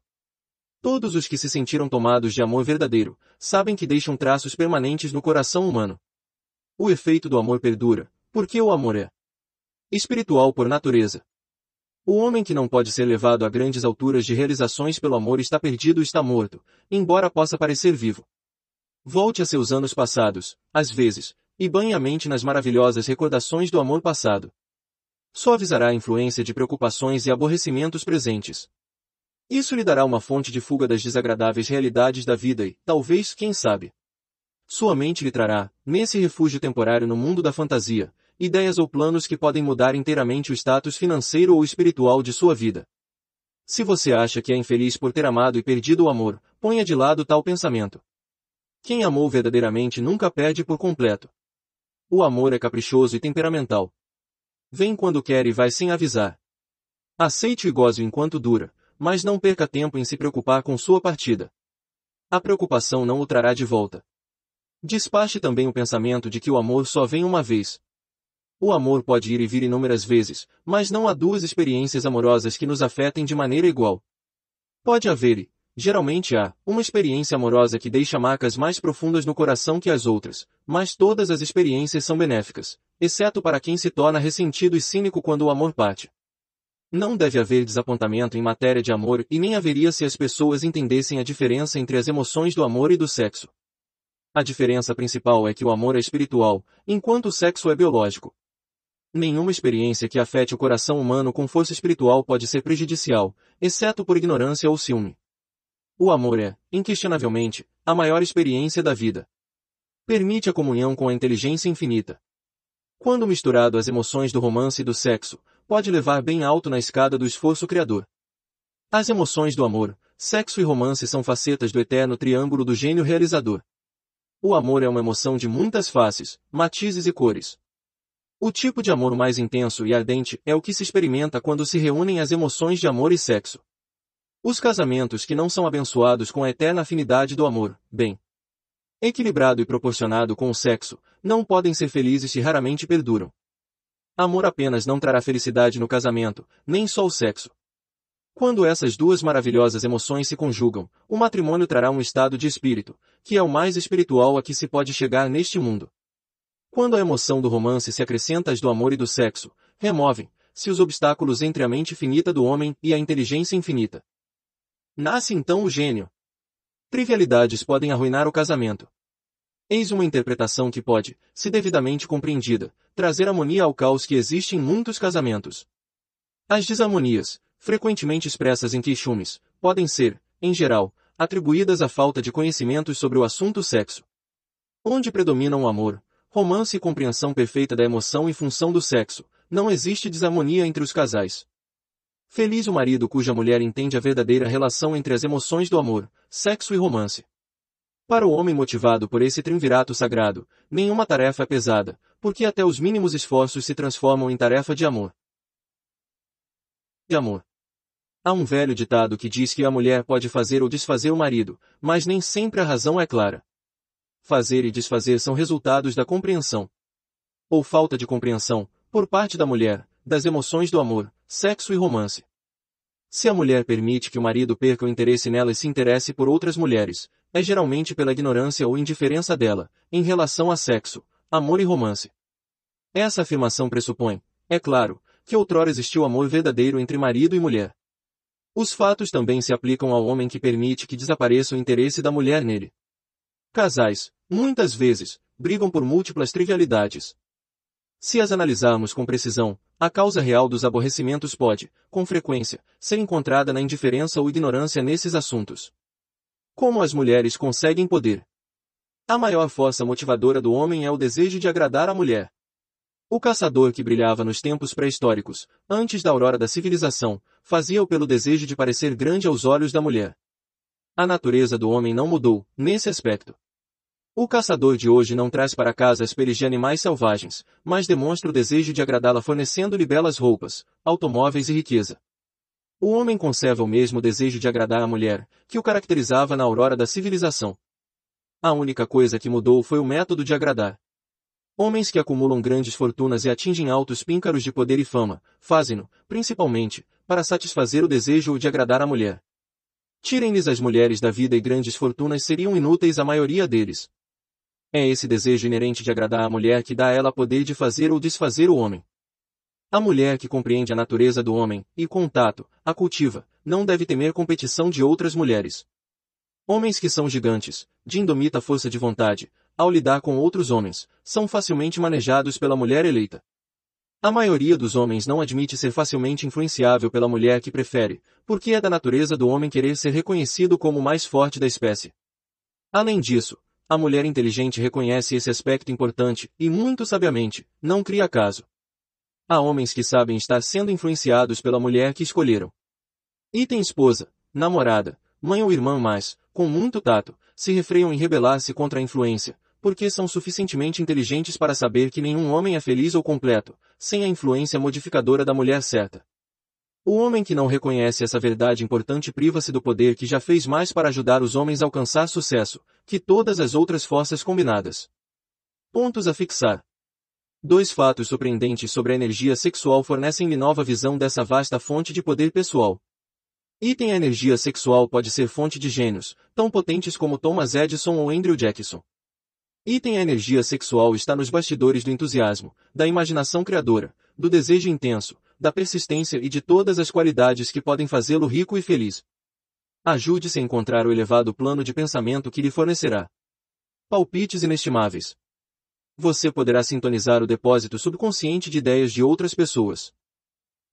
Todos os que se sentiram tomados de amor verdadeiro, sabem que deixam traços permanentes no coração humano. O efeito do amor perdura, porque o amor é espiritual por natureza. O homem que não pode ser levado a grandes alturas de realizações pelo amor está perdido e está morto, embora possa parecer vivo. Volte a seus anos passados, às vezes, e banhe a mente nas maravilhosas recordações do amor passado. Suavizará a influência de preocupações e aborrecimentos presentes. Isso lhe dará uma fonte de fuga das desagradáveis realidades da vida e, talvez, quem sabe, sua mente lhe trará, nesse refúgio temporário no mundo da fantasia, ideias ou planos que podem mudar inteiramente o status financeiro ou espiritual de sua vida. Se você acha que é infeliz por ter amado e perdido o amor, ponha de lado tal pensamento. Quem amou verdadeiramente nunca perde por completo. O amor é caprichoso e temperamental. Vem quando quer e vai sem avisar. Aceite e goze enquanto dura, mas não perca tempo em se preocupar com sua partida. A preocupação não o trará de volta. Despache também o pensamento de que o amor só vem uma vez. O amor pode ir e vir inúmeras vezes, mas não há duas experiências amorosas que nos afetem de maneira igual. Pode haver, Geralmente há uma experiência amorosa que deixa marcas mais profundas no coração que as outras, mas todas as experiências são benéficas, exceto para quem se torna ressentido e cínico quando o amor parte. Não deve haver desapontamento em matéria de amor e nem haveria se as pessoas entendessem a diferença entre as emoções do amor e do sexo. A diferença principal é que o amor é espiritual, enquanto o sexo é biológico. Nenhuma experiência que afete o coração humano com força espiritual pode ser prejudicial, exceto por ignorância ou ciúme. O amor é, inquestionavelmente, a maior experiência da vida. Permite a comunhão com a inteligência infinita. Quando misturado às emoções do romance e do sexo, pode levar bem alto na escada do esforço criador. As emoções do amor, sexo e romance são facetas do eterno triângulo do gênio realizador. O amor é uma emoção de muitas faces, matizes e cores. O tipo de amor mais intenso e ardente é o que se experimenta quando se reúnem as emoções de amor e sexo. Os casamentos que não são abençoados com a eterna afinidade do amor, bem equilibrado e proporcionado com o sexo, não podem ser felizes e raramente perduram. Amor apenas não trará felicidade no casamento, nem só o sexo. Quando essas duas maravilhosas emoções se conjugam, o matrimônio trará um estado de espírito, que é o mais espiritual a que se pode chegar neste mundo. Quando a emoção do romance se acrescenta às do amor e do sexo, removem-se os obstáculos entre a mente finita do homem e a inteligência infinita. Nasce então o gênio. Trivialidades podem arruinar o casamento. Eis uma interpretação que pode, se devidamente compreendida, trazer harmonia ao caos que existe em muitos casamentos. As desarmonias, frequentemente expressas em queixumes, podem ser, em geral, atribuídas à falta de conhecimentos sobre o assunto sexo. Onde predominam o amor, romance e compreensão perfeita da emoção e função do sexo, não existe desarmonia entre os casais. Feliz o marido cuja mulher entende a verdadeira relação entre as emoções do amor, sexo e romance. Para o homem motivado por esse triunvirato sagrado, nenhuma tarefa é pesada, porque até os mínimos esforços se transformam em tarefa de amor. De amor. Há um velho ditado que diz que a mulher pode fazer ou desfazer o marido, mas nem sempre a razão é clara fazer e desfazer são resultados da compreensão. Ou falta de compreensão, por parte da mulher, das emoções do amor, sexo e romance. Se a mulher permite que o marido perca o interesse nela e se interesse por outras mulheres, é geralmente pela ignorância ou indiferença dela, em relação a sexo, amor e romance. Essa afirmação pressupõe, é claro, que outrora existiu amor verdadeiro entre marido e mulher. Os fatos também se aplicam ao homem que permite que desapareça o interesse da mulher nele. Casais, muitas vezes, brigam por múltiplas trivialidades. Se as analisarmos com precisão, a causa real dos aborrecimentos pode, com frequência, ser encontrada na indiferença ou ignorância nesses assuntos. Como as mulheres conseguem poder? A maior força motivadora do homem é o desejo de agradar a mulher. O caçador que brilhava nos tempos pré-históricos, antes da aurora da civilização, fazia-o pelo desejo de parecer grande aos olhos da mulher. A natureza do homem não mudou, nesse aspecto. O caçador de hoje não traz para casa as de animais selvagens, mas demonstra o desejo de agradá-la fornecendo-lhe belas roupas, automóveis e riqueza. O homem conserva o mesmo desejo de agradar a mulher, que o caracterizava na aurora da civilização. A única coisa que mudou foi o método de agradar. Homens que acumulam grandes fortunas e atingem altos píncaros de poder e fama, fazem-no, principalmente, para satisfazer o desejo de agradar a mulher. Tirem-lhes as mulheres da vida e grandes fortunas seriam inúteis a maioria deles. É esse desejo inerente de agradar a mulher que dá a ela poder de fazer ou desfazer o homem. A mulher que compreende a natureza do homem, e contato, a cultiva, não deve temer competição de outras mulheres. Homens que são gigantes, de indomita força de vontade, ao lidar com outros homens, são facilmente manejados pela mulher eleita. A maioria dos homens não admite ser facilmente influenciável pela mulher que prefere, porque é da natureza do homem querer ser reconhecido como o mais forte da espécie. Além disso, a mulher inteligente reconhece esse aspecto importante e, muito sabiamente, não cria caso. Há homens que sabem estar sendo influenciados pela mulher que escolheram. E tem esposa, namorada, mãe ou irmã mas, com muito tato, se refreiam em rebelar-se contra a influência, porque são suficientemente inteligentes para saber que nenhum homem é feliz ou completo, sem a influência modificadora da mulher certa. O homem que não reconhece essa verdade importante priva-se do poder que já fez mais para ajudar os homens a alcançar sucesso, que todas as outras forças combinadas. Pontos a fixar. Dois fatos surpreendentes sobre a energia sexual fornecem-lhe nova visão dessa vasta fonte de poder pessoal. Item a energia sexual pode ser fonte de gênios, tão potentes como Thomas Edison ou Andrew Jackson. Item a energia sexual está nos bastidores do entusiasmo, da imaginação criadora, do desejo intenso, da persistência e de todas as qualidades que podem fazê-lo rico e feliz. Ajude-se a encontrar o elevado plano de pensamento que lhe fornecerá palpites inestimáveis. Você poderá sintonizar o depósito subconsciente de ideias de outras pessoas.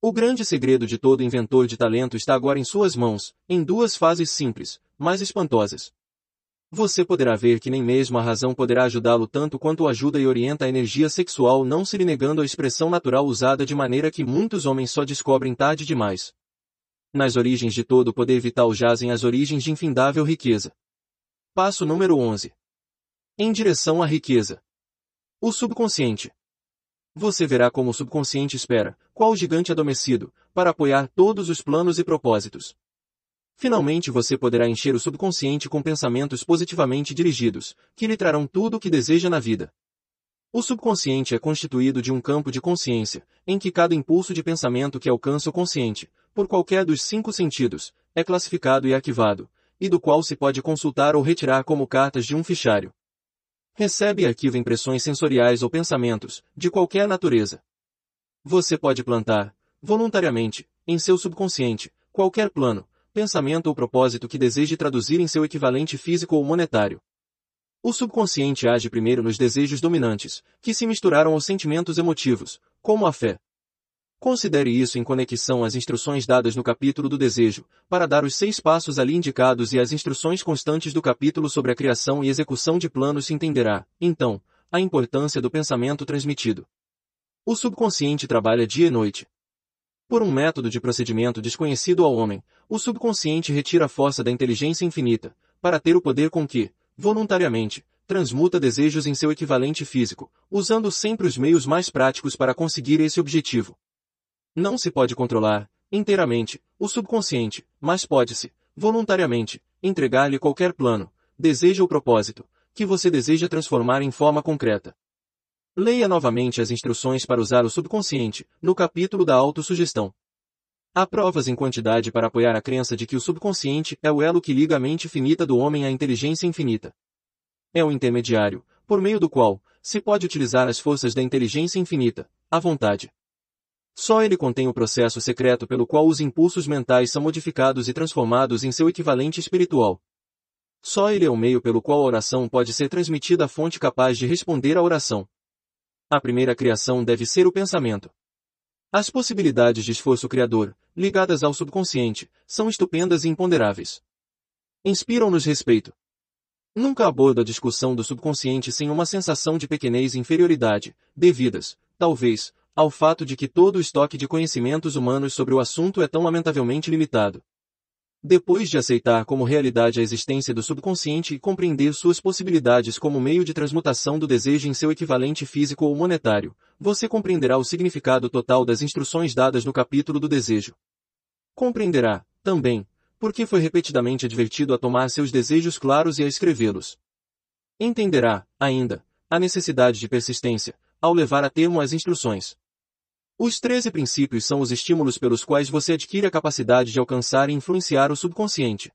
O grande segredo de todo inventor de talento está agora em suas mãos, em duas fases simples, mas espantosas. Você poderá ver que nem mesmo a razão poderá ajudá-lo tanto quanto ajuda e orienta a energia sexual não se lhe negando a expressão natural usada de maneira que muitos homens só descobrem tarde demais. Nas origens de todo o poder vital jazem as origens de infindável riqueza. Passo número 11. Em direção à riqueza. O subconsciente. Você verá como o subconsciente espera, qual gigante adormecido, para apoiar todos os planos e propósitos. Finalmente você poderá encher o subconsciente com pensamentos positivamente dirigidos, que lhe trarão tudo o que deseja na vida. O subconsciente é constituído de um campo de consciência, em que cada impulso de pensamento que alcança o consciente, por qualquer dos cinco sentidos, é classificado e arquivado, e do qual se pode consultar ou retirar como cartas de um fichário. Recebe e arquiva impressões sensoriais ou pensamentos, de qualquer natureza. Você pode plantar, voluntariamente, em seu subconsciente, qualquer plano, pensamento ou propósito que deseje traduzir em seu equivalente físico ou monetário. O subconsciente age primeiro nos desejos dominantes, que se misturaram aos sentimentos emotivos, como a fé. Considere isso em conexão às instruções dadas no capítulo do desejo, para dar os seis passos ali indicados e as instruções constantes do capítulo sobre a criação e execução de planos se entenderá, então, a importância do pensamento transmitido. O subconsciente trabalha dia e noite, por um método de procedimento desconhecido ao homem, o subconsciente retira a força da inteligência infinita, para ter o poder com que, voluntariamente, transmuta desejos em seu equivalente físico, usando sempre os meios mais práticos para conseguir esse objetivo. Não se pode controlar, inteiramente, o subconsciente, mas pode-se, voluntariamente, entregar-lhe qualquer plano, desejo ou propósito, que você deseja transformar em forma concreta. Leia novamente as instruções para usar o subconsciente, no capítulo da autossugestão. Há provas em quantidade para apoiar a crença de que o subconsciente é o elo que liga a mente finita do homem à inteligência infinita. É o intermediário, por meio do qual, se pode utilizar as forças da inteligência infinita, à vontade. Só ele contém o processo secreto pelo qual os impulsos mentais são modificados e transformados em seu equivalente espiritual. Só ele é o meio pelo qual a oração pode ser transmitida à fonte capaz de responder à oração. A primeira criação deve ser o pensamento. As possibilidades de esforço criador, ligadas ao subconsciente, são estupendas e imponderáveis. Inspiram-nos respeito. Nunca abordo a discussão do subconsciente sem uma sensação de pequenez e inferioridade, devidas, talvez, ao fato de que todo o estoque de conhecimentos humanos sobre o assunto é tão lamentavelmente limitado. Depois de aceitar como realidade a existência do subconsciente e compreender suas possibilidades como meio de transmutação do desejo em seu equivalente físico ou monetário, você compreenderá o significado total das instruções dadas no capítulo do desejo. Compreenderá, também, porque foi repetidamente advertido a tomar seus desejos claros e a escrevê-los. Entenderá, ainda, a necessidade de persistência, ao levar a termo as instruções. Os 13 princípios são os estímulos pelos quais você adquire a capacidade de alcançar e influenciar o subconsciente.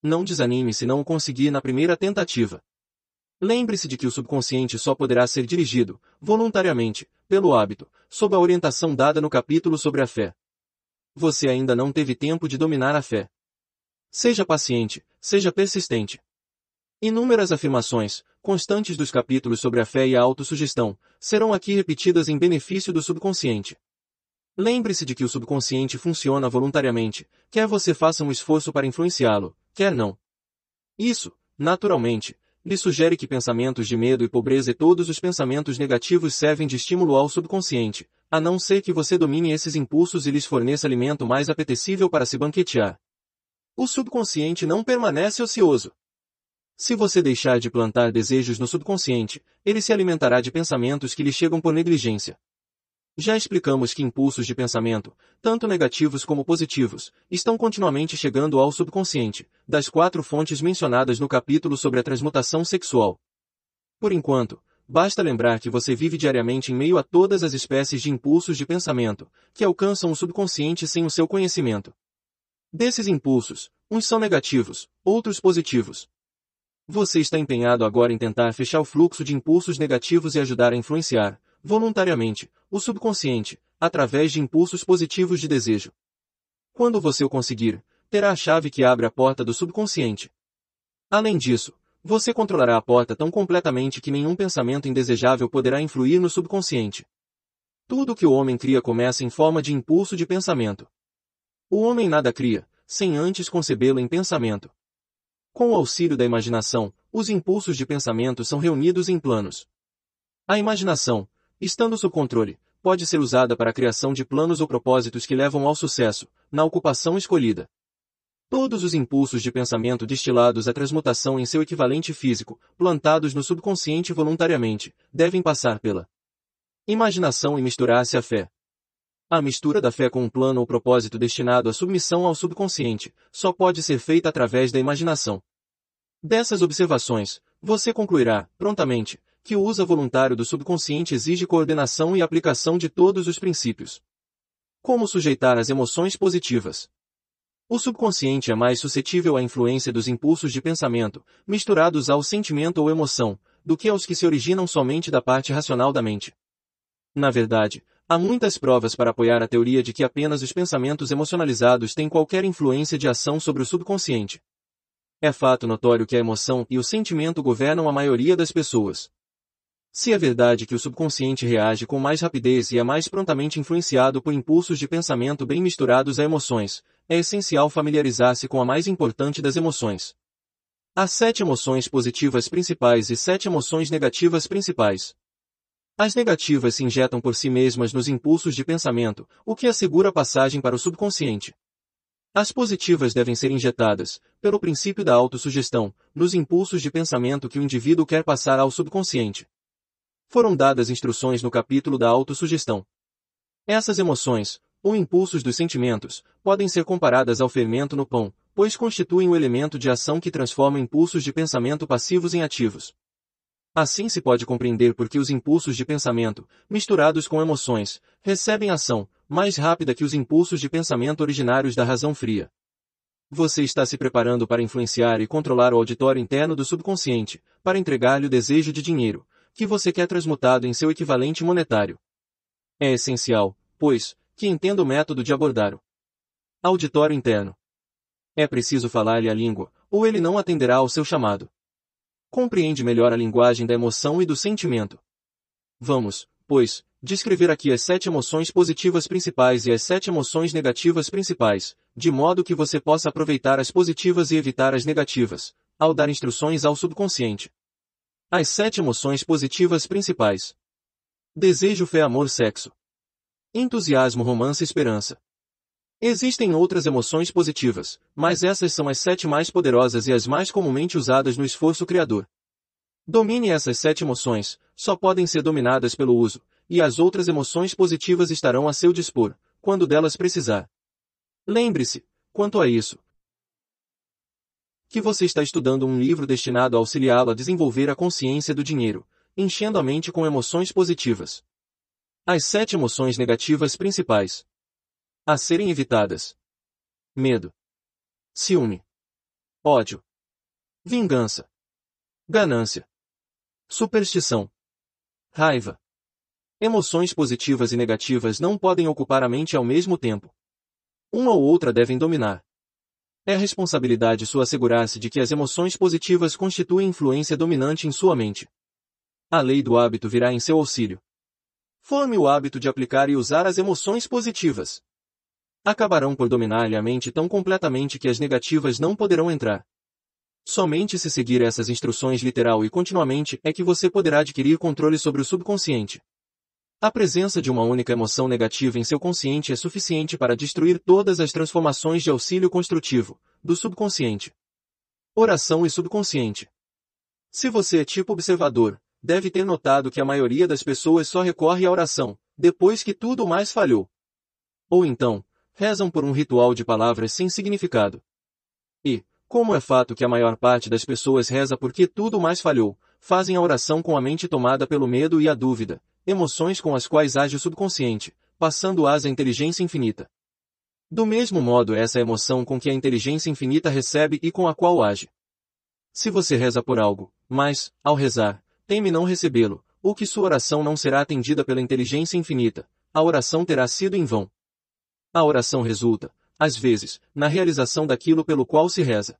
Não desanime se não o conseguir na primeira tentativa. Lembre-se de que o subconsciente só poderá ser dirigido, voluntariamente, pelo hábito, sob a orientação dada no capítulo sobre a fé. Você ainda não teve tempo de dominar a fé. Seja paciente, seja persistente. Inúmeras afirmações, constantes dos capítulos sobre a fé e a autossugestão, serão aqui repetidas em benefício do subconsciente. Lembre-se de que o subconsciente funciona voluntariamente, quer você faça um esforço para influenciá-lo, quer não. Isso, naturalmente, lhe sugere que pensamentos de medo e pobreza e todos os pensamentos negativos servem de estímulo ao subconsciente, a não ser que você domine esses impulsos e lhes forneça alimento mais apetecível para se banquetear. O subconsciente não permanece ocioso. Se você deixar de plantar desejos no subconsciente, ele se alimentará de pensamentos que lhe chegam por negligência. Já explicamos que impulsos de pensamento, tanto negativos como positivos, estão continuamente chegando ao subconsciente, das quatro fontes mencionadas no capítulo sobre a transmutação sexual. Por enquanto, basta lembrar que você vive diariamente em meio a todas as espécies de impulsos de pensamento, que alcançam o subconsciente sem o seu conhecimento. Desses impulsos, uns são negativos, outros positivos, você está empenhado agora em tentar fechar o fluxo de impulsos negativos e ajudar a influenciar, voluntariamente, o subconsciente, através de impulsos positivos de desejo. Quando você o conseguir, terá a chave que abre a porta do subconsciente. Além disso, você controlará a porta tão completamente que nenhum pensamento indesejável poderá influir no subconsciente. Tudo que o homem cria começa em forma de impulso de pensamento. O homem nada cria, sem antes concebê-lo em pensamento. Com o auxílio da imaginação, os impulsos de pensamento são reunidos em planos. A imaginação, estando sob controle, pode ser usada para a criação de planos ou propósitos que levam ao sucesso, na ocupação escolhida. Todos os impulsos de pensamento destilados à transmutação em seu equivalente físico, plantados no subconsciente voluntariamente, devem passar pela imaginação e misturar-se à fé. A mistura da fé com um plano ou propósito destinado à submissão ao subconsciente só pode ser feita através da imaginação. Dessas observações, você concluirá, prontamente, que o uso voluntário do subconsciente exige coordenação e aplicação de todos os princípios. Como sujeitar as emoções positivas? O subconsciente é mais suscetível à influência dos impulsos de pensamento, misturados ao sentimento ou emoção, do que aos que se originam somente da parte racional da mente. Na verdade, Há muitas provas para apoiar a teoria de que apenas os pensamentos emocionalizados têm qualquer influência de ação sobre o subconsciente. É fato notório que a emoção e o sentimento governam a maioria das pessoas. Se é verdade que o subconsciente reage com mais rapidez e é mais prontamente influenciado por impulsos de pensamento bem misturados a emoções, é essencial familiarizar-se com a mais importante das emoções. Há sete emoções positivas principais e sete emoções negativas principais. As negativas se injetam por si mesmas nos impulsos de pensamento, o que assegura a passagem para o subconsciente. As positivas devem ser injetadas, pelo princípio da autossugestão, nos impulsos de pensamento que o indivíduo quer passar ao subconsciente. Foram dadas instruções no capítulo da autossugestão. Essas emoções, ou impulsos dos sentimentos, podem ser comparadas ao fermento no pão, pois constituem o elemento de ação que transforma impulsos de pensamento passivos em ativos. Assim se pode compreender por que os impulsos de pensamento, misturados com emoções, recebem ação, mais rápida que os impulsos de pensamento originários da razão fria. Você está se preparando para influenciar e controlar o auditório interno do subconsciente, para entregar-lhe o desejo de dinheiro, que você quer transmutado em seu equivalente monetário. É essencial, pois, que entenda o método de abordar o auditório interno. É preciso falar-lhe a língua, ou ele não atenderá ao seu chamado compreende melhor a linguagem da emoção e do sentimento. Vamos, pois, descrever aqui as sete emoções positivas principais e as sete emoções negativas principais, de modo que você possa aproveitar as positivas e evitar as negativas, ao dar instruções ao subconsciente. As sete emoções positivas principais. Desejo, fé, amor, sexo. Entusiasmo, romance, esperança. Existem outras emoções positivas, mas essas são as sete mais poderosas e as mais comumente usadas no esforço criador. Domine essas sete emoções, só podem ser dominadas pelo uso, e as outras emoções positivas estarão a seu dispor, quando delas precisar. Lembre-se, quanto a isso, que você está estudando um livro destinado a auxiliá-lo a desenvolver a consciência do dinheiro, enchendo a mente com emoções positivas. As sete emoções negativas principais. A serem evitadas. Medo. Ciúme. Ódio. Vingança. Ganância. Superstição. Raiva. Emoções positivas e negativas não podem ocupar a mente ao mesmo tempo. Uma ou outra devem dominar. É responsabilidade sua assegurar-se de que as emoções positivas constituem influência dominante em sua mente. A lei do hábito virá em seu auxílio. Forme o hábito de aplicar e usar as emoções positivas acabarão por dominar-lhe a mente tão completamente que as negativas não poderão entrar. Somente se seguir essas instruções literal e continuamente é que você poderá adquirir controle sobre o subconsciente. A presença de uma única emoção negativa em seu consciente é suficiente para destruir todas as transformações de auxílio construtivo, do subconsciente. Oração e subconsciente. Se você é tipo observador, deve ter notado que a maioria das pessoas só recorre à oração, depois que tudo mais falhou. Ou então, rezam por um ritual de palavras sem significado. E, como é fato que a maior parte das pessoas reza porque tudo mais falhou, fazem a oração com a mente tomada pelo medo e a dúvida, emoções com as quais age o subconsciente, passando-as à inteligência infinita. Do mesmo modo essa emoção com que a inteligência infinita recebe e com a qual age. Se você reza por algo, mas, ao rezar, teme não recebê-lo, ou que sua oração não será atendida pela inteligência infinita, a oração terá sido em vão. A oração resulta, às vezes, na realização daquilo pelo qual se reza.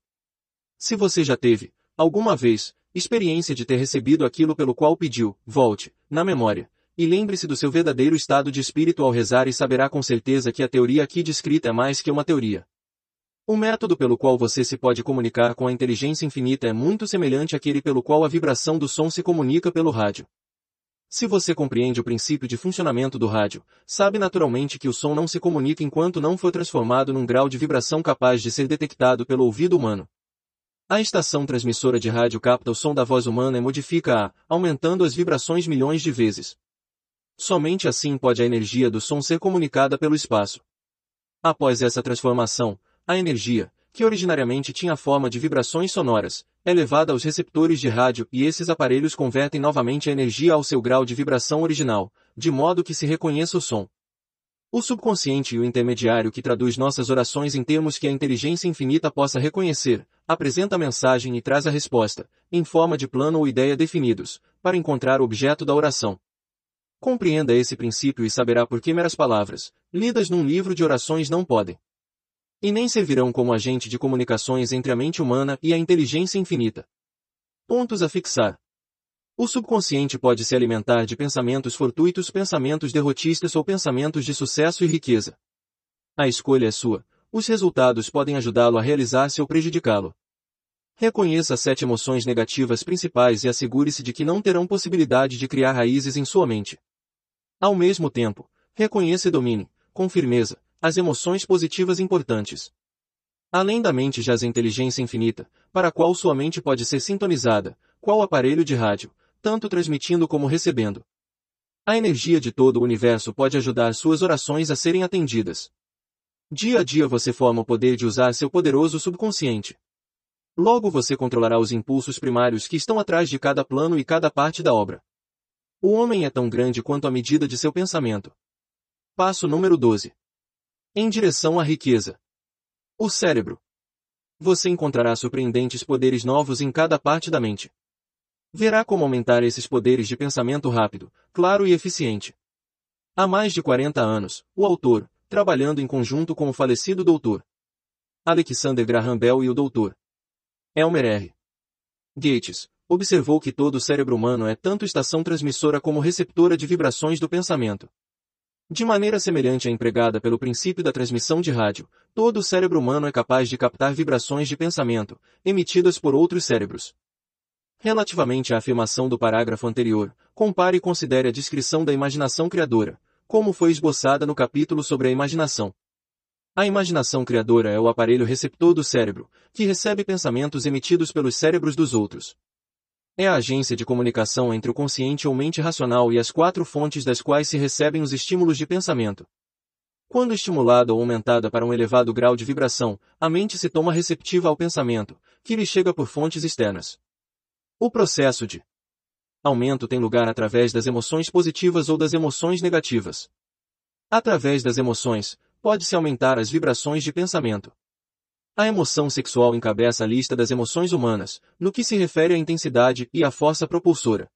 Se você já teve, alguma vez, experiência de ter recebido aquilo pelo qual pediu, volte, na memória, e lembre-se do seu verdadeiro estado de espírito ao rezar e saberá com certeza que a teoria aqui descrita é mais que uma teoria. O método pelo qual você se pode comunicar com a inteligência infinita é muito semelhante àquele pelo qual a vibração do som se comunica pelo rádio. Se você compreende o princípio de funcionamento do rádio, sabe naturalmente que o som não se comunica enquanto não for transformado num grau de vibração capaz de ser detectado pelo ouvido humano. A estação transmissora de rádio capta o som da voz humana e modifica-a, aumentando as vibrações milhões de vezes. Somente assim pode a energia do som ser comunicada pelo espaço. Após essa transformação, a energia, que originariamente tinha forma de vibrações sonoras, é levada aos receptores de rádio e esses aparelhos convertem novamente a energia ao seu grau de vibração original, de modo que se reconheça o som. O subconsciente e o intermediário que traduz nossas orações em termos que a inteligência infinita possa reconhecer, apresenta a mensagem e traz a resposta, em forma de plano ou ideia definidos, para encontrar o objeto da oração. Compreenda esse princípio e saberá por que meras palavras, lidas num livro de orações não podem e nem servirão como agente de comunicações entre a mente humana e a inteligência infinita. Pontos a fixar. O subconsciente pode se alimentar de pensamentos fortuitos, pensamentos derrotistas ou pensamentos de sucesso e riqueza. A escolha é sua, os resultados podem ajudá-lo a realizar-se ou prejudicá-lo. Reconheça as sete emoções negativas principais e assegure-se de que não terão possibilidade de criar raízes em sua mente. Ao mesmo tempo, reconheça e domine, com firmeza, as emoções positivas importantes. Além da mente jaz a inteligência infinita, para a qual sua mente pode ser sintonizada, qual aparelho de rádio, tanto transmitindo como recebendo. A energia de todo o universo pode ajudar suas orações a serem atendidas. Dia a dia você forma o poder de usar seu poderoso subconsciente. Logo você controlará os impulsos primários que estão atrás de cada plano e cada parte da obra. O homem é tão grande quanto a medida de seu pensamento. Passo número 12. Em direção à riqueza. O cérebro. Você encontrará surpreendentes poderes novos em cada parte da mente. Verá como aumentar esses poderes de pensamento rápido, claro e eficiente. Há mais de 40 anos, o autor, trabalhando em conjunto com o falecido doutor Alexander Graham Bell e o doutor Elmer R. Gates, observou que todo o cérebro humano é tanto estação transmissora como receptora de vibrações do pensamento. De maneira semelhante à empregada pelo princípio da transmissão de rádio, todo o cérebro humano é capaz de captar vibrações de pensamento, emitidas por outros cérebros. Relativamente à afirmação do parágrafo anterior, compare e considere a descrição da imaginação criadora, como foi esboçada no capítulo sobre a imaginação. A imaginação criadora é o aparelho receptor do cérebro, que recebe pensamentos emitidos pelos cérebros dos outros. É a agência de comunicação entre o consciente ou mente racional e as quatro fontes das quais se recebem os estímulos de pensamento. Quando estimulada ou aumentada para um elevado grau de vibração, a mente se toma receptiva ao pensamento, que lhe chega por fontes externas. O processo de aumento tem lugar através das emoções positivas ou das emoções negativas. Através das emoções, pode-se aumentar as vibrações de pensamento. A emoção sexual encabeça a lista das emoções humanas, no que se refere à intensidade e à força propulsora.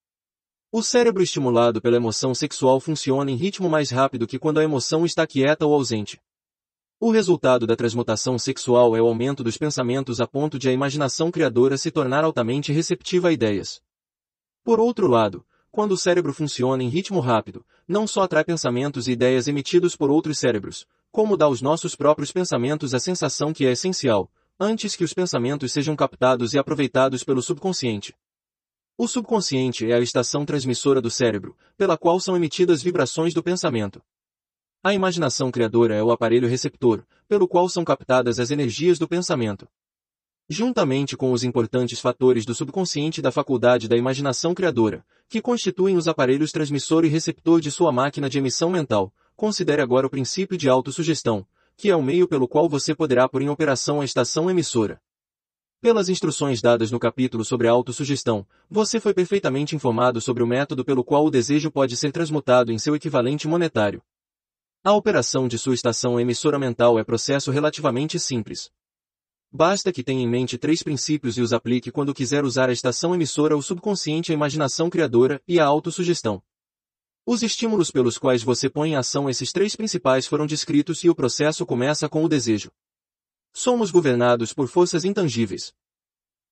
O cérebro estimulado pela emoção sexual funciona em ritmo mais rápido que quando a emoção está quieta ou ausente. O resultado da transmutação sexual é o aumento dos pensamentos a ponto de a imaginação criadora se tornar altamente receptiva a ideias. Por outro lado, quando o cérebro funciona em ritmo rápido, não só atrai pensamentos e ideias emitidos por outros cérebros, como dá aos nossos próprios pensamentos a sensação que é essencial, antes que os pensamentos sejam captados e aproveitados pelo subconsciente. O subconsciente é a estação transmissora do cérebro, pela qual são emitidas vibrações do pensamento. A imaginação criadora é o aparelho receptor, pelo qual são captadas as energias do pensamento. Juntamente com os importantes fatores do subconsciente da faculdade da imaginação criadora, que constituem os aparelhos transmissor e receptor de sua máquina de emissão mental, Considere agora o princípio de autossugestão, que é o meio pelo qual você poderá pôr em operação a estação emissora. Pelas instruções dadas no capítulo sobre a autossugestão, você foi perfeitamente informado sobre o método pelo qual o desejo pode ser transmutado em seu equivalente monetário. A operação de sua estação emissora mental é processo relativamente simples. Basta que tenha em mente três princípios e os aplique quando quiser usar a estação emissora o subconsciente a imaginação criadora e a autossugestão. Os estímulos pelos quais você põe em ação esses três principais foram descritos e o processo começa com o desejo. Somos governados por forças intangíveis.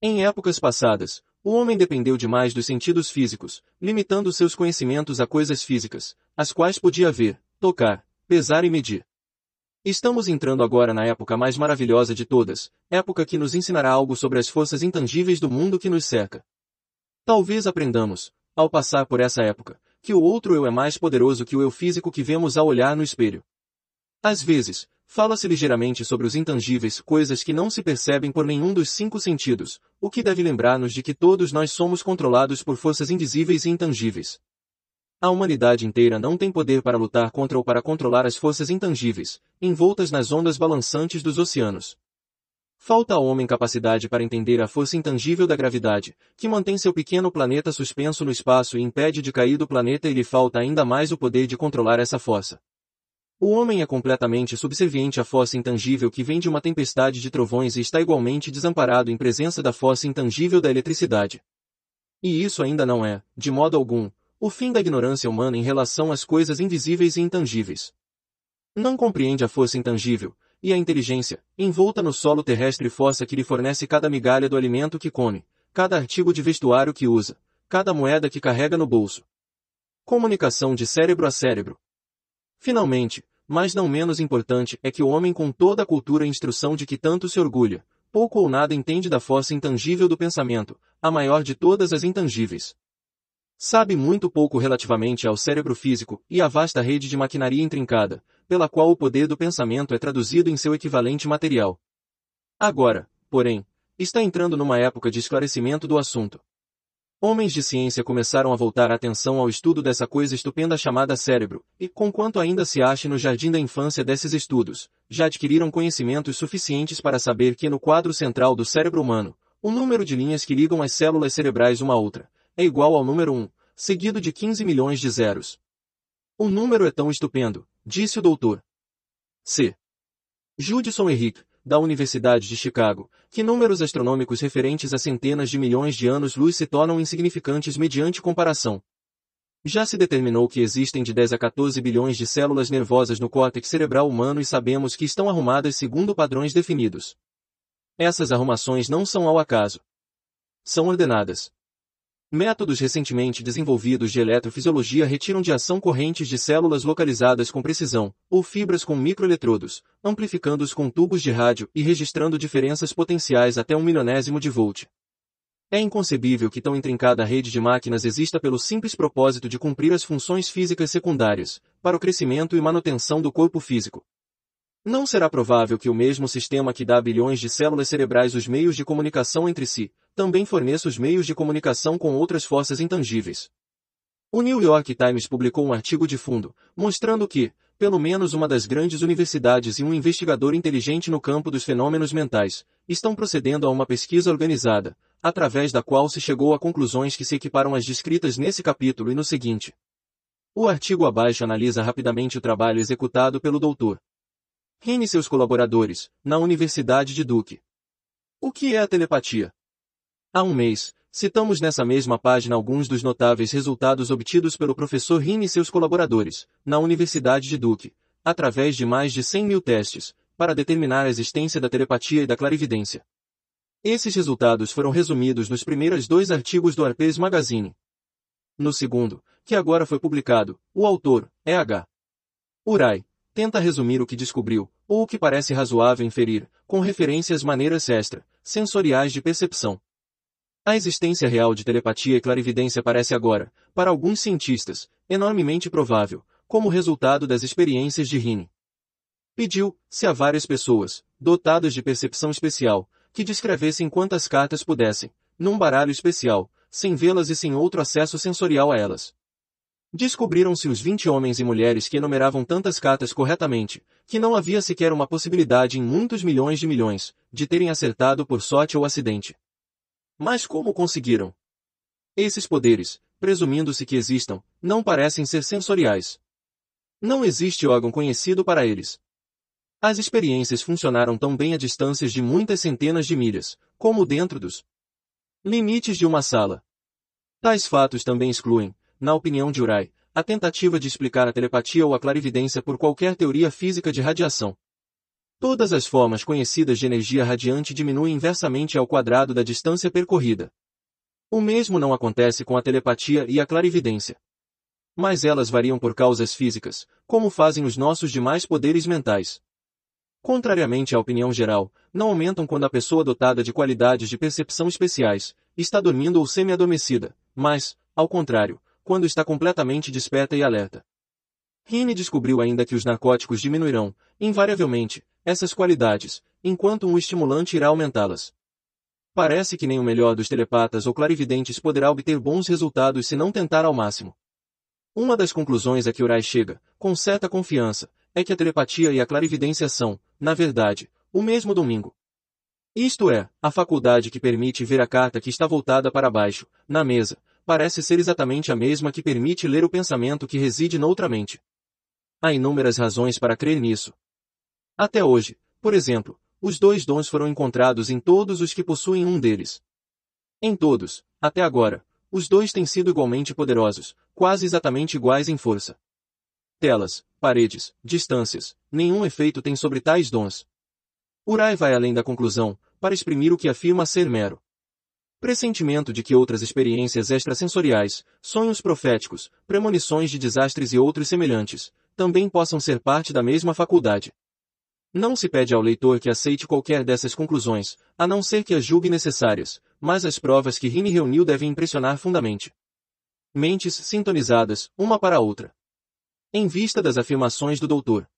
Em épocas passadas, o homem dependeu demais dos sentidos físicos, limitando seus conhecimentos a coisas físicas, as quais podia ver, tocar, pesar e medir. Estamos entrando agora na época mais maravilhosa de todas, época que nos ensinará algo sobre as forças intangíveis do mundo que nos cerca. Talvez aprendamos, ao passar por essa época, que o outro eu é mais poderoso que o eu físico que vemos ao olhar no espelho. Às vezes, fala-se ligeiramente sobre os intangíveis, coisas que não se percebem por nenhum dos cinco sentidos, o que deve lembrar-nos de que todos nós somos controlados por forças invisíveis e intangíveis. A humanidade inteira não tem poder para lutar contra ou para controlar as forças intangíveis, envoltas nas ondas balançantes dos oceanos. Falta ao homem capacidade para entender a força intangível da gravidade, que mantém seu pequeno planeta suspenso no espaço e impede de cair do planeta e lhe falta ainda mais o poder de controlar essa força. O homem é completamente subserviente à força intangível que vem de uma tempestade de trovões e está igualmente desamparado em presença da força intangível da eletricidade. E isso ainda não é, de modo algum, o fim da ignorância humana em relação às coisas invisíveis e intangíveis. Não compreende a força intangível, e a inteligência, envolta no solo terrestre força que lhe fornece cada migalha do alimento que come, cada artigo de vestuário que usa, cada moeda que carrega no bolso. Comunicação de cérebro a cérebro. Finalmente, mas não menos importante é que o homem com toda a cultura e instrução de que tanto se orgulha, pouco ou nada entende da força intangível do pensamento, a maior de todas as intangíveis. Sabe muito pouco relativamente ao cérebro físico e à vasta rede de maquinaria intrincada, pela qual o poder do pensamento é traduzido em seu equivalente material. Agora, porém, está entrando numa época de esclarecimento do assunto. Homens de ciência começaram a voltar a atenção ao estudo dessa coisa estupenda chamada cérebro, e, conquanto ainda se ache no jardim da infância desses estudos, já adquiriram conhecimentos suficientes para saber que no quadro central do cérebro humano, o número de linhas que ligam as células cerebrais uma a outra, é igual ao número 1, seguido de 15 milhões de zeros. O número é tão estupendo, disse o doutor. C. Judson Henrique, da Universidade de Chicago, que números astronômicos referentes a centenas de milhões de anos-luz se tornam insignificantes mediante comparação. Já se determinou que existem de 10 a 14 bilhões de células nervosas no córtex cerebral humano e sabemos que estão arrumadas segundo padrões definidos. Essas arrumações não são ao acaso. São ordenadas. Métodos recentemente desenvolvidos de eletrofisiologia retiram de ação correntes de células localizadas com precisão, ou fibras com microeletrodos, amplificando-os com tubos de rádio e registrando diferenças potenciais até um milionésimo de volt. É inconcebível que tão intrincada rede de máquinas exista pelo simples propósito de cumprir as funções físicas secundárias, para o crescimento e manutenção do corpo físico. Não será provável que o mesmo sistema que dá a bilhões de células cerebrais os meios de comunicação entre si, também forneça os meios de comunicação com outras forças intangíveis. O New York Times publicou um artigo de fundo, mostrando que, pelo menos uma das grandes universidades e um investigador inteligente no campo dos fenômenos mentais, estão procedendo a uma pesquisa organizada, através da qual se chegou a conclusões que se equiparam às descritas nesse capítulo e no seguinte. O artigo abaixo analisa rapidamente o trabalho executado pelo Dr. Henry e seus colaboradores, na Universidade de Duke. O que é a telepatia? Há um mês, citamos nessa mesma página alguns dos notáveis resultados obtidos pelo professor Rin e seus colaboradores, na Universidade de Duke, através de mais de 100 mil testes, para determinar a existência da telepatia e da clarividência. Esses resultados foram resumidos nos primeiros dois artigos do Harper's Magazine. No segundo, que agora foi publicado, o autor, é H. Urai, tenta resumir o que descobriu, ou o que parece razoável inferir, com referências maneiras extra, sensoriais de percepção. A existência real de telepatia e clarividência parece agora, para alguns cientistas, enormemente provável, como resultado das experiências de Rini. Pediu-se a várias pessoas, dotadas de percepção especial, que descrevessem quantas cartas pudessem, num baralho especial, sem vê-las e sem outro acesso sensorial a elas. Descobriram-se os 20 homens e mulheres que enumeravam tantas cartas corretamente, que não havia sequer uma possibilidade em muitos milhões de milhões, de terem acertado por sorte ou acidente. Mas como conseguiram? Esses poderes, presumindo-se que existam, não parecem ser sensoriais. Não existe órgão conhecido para eles. As experiências funcionaram tão bem a distâncias de muitas centenas de milhas, como dentro dos limites de uma sala. Tais fatos também excluem, na opinião de Urai, a tentativa de explicar a telepatia ou a clarividência por qualquer teoria física de radiação. Todas as formas conhecidas de energia radiante diminuem inversamente ao quadrado da distância percorrida. O mesmo não acontece com a telepatia e a clarividência. Mas elas variam por causas físicas, como fazem os nossos demais poderes mentais. Contrariamente à opinião geral, não aumentam quando a pessoa dotada de qualidades de percepção especiais está dormindo ou semi-adormecida, mas, ao contrário, quando está completamente desperta e alerta. Rini descobriu ainda que os narcóticos diminuirão, invariavelmente, essas qualidades, enquanto um estimulante irá aumentá-las. Parece que nem o melhor dos telepatas ou clarividentes poderá obter bons resultados se não tentar ao máximo. Uma das conclusões a que Urai chega, com certa confiança, é que a telepatia e a clarividência são, na verdade, o mesmo domingo. Isto é, a faculdade que permite ver a carta que está voltada para baixo, na mesa, parece ser exatamente a mesma que permite ler o pensamento que reside noutra mente. Há inúmeras razões para crer nisso. Até hoje, por exemplo, os dois dons foram encontrados em todos os que possuem um deles. Em todos, até agora, os dois têm sido igualmente poderosos, quase exatamente iguais em força. Telas, paredes, distâncias, nenhum efeito tem sobre tais dons. Urai vai além da conclusão, para exprimir o que afirma ser mero. Pressentimento de que outras experiências extrasensoriais, sonhos proféticos, premonições de desastres e outros semelhantes, também possam ser parte da mesma faculdade. Não se pede ao leitor que aceite qualquer dessas conclusões, a não ser que as julgue necessárias, mas as provas que Rini reuniu devem impressionar fundamente. Mentes sintonizadas, uma para a outra. Em vista das afirmações do doutor.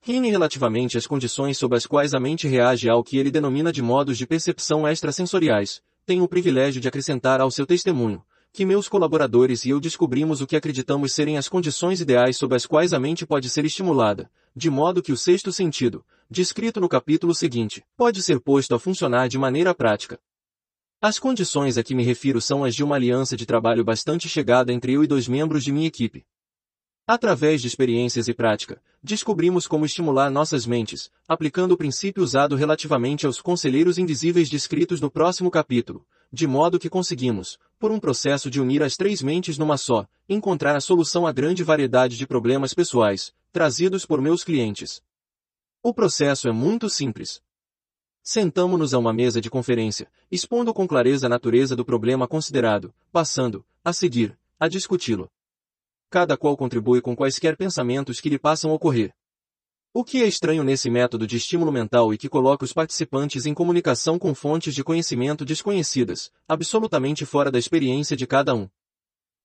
Rini relativamente às condições sob as quais a mente reage ao que ele denomina de modos de percepção extrasensoriais, tem o privilégio de acrescentar ao seu testemunho, que meus colaboradores e eu descobrimos o que acreditamos serem as condições ideais sob as quais a mente pode ser estimulada, de modo que o sexto sentido, descrito no capítulo seguinte, pode ser posto a funcionar de maneira prática. As condições a que me refiro são as de uma aliança de trabalho bastante chegada entre eu e dois membros de minha equipe, Através de experiências e prática, descobrimos como estimular nossas mentes, aplicando o princípio usado relativamente aos conselheiros invisíveis descritos no próximo capítulo, de modo que conseguimos, por um processo de unir as três mentes numa só, encontrar a solução à grande variedade de problemas pessoais, trazidos por meus clientes. O processo é muito simples. Sentamo-nos a uma mesa de conferência, expondo com clareza a natureza do problema considerado, passando, a seguir, a discuti-lo. Cada qual contribui com quaisquer pensamentos que lhe passam a ocorrer. O que é estranho nesse método de estímulo mental e que coloca os participantes em comunicação com fontes de conhecimento desconhecidas, absolutamente fora da experiência de cada um.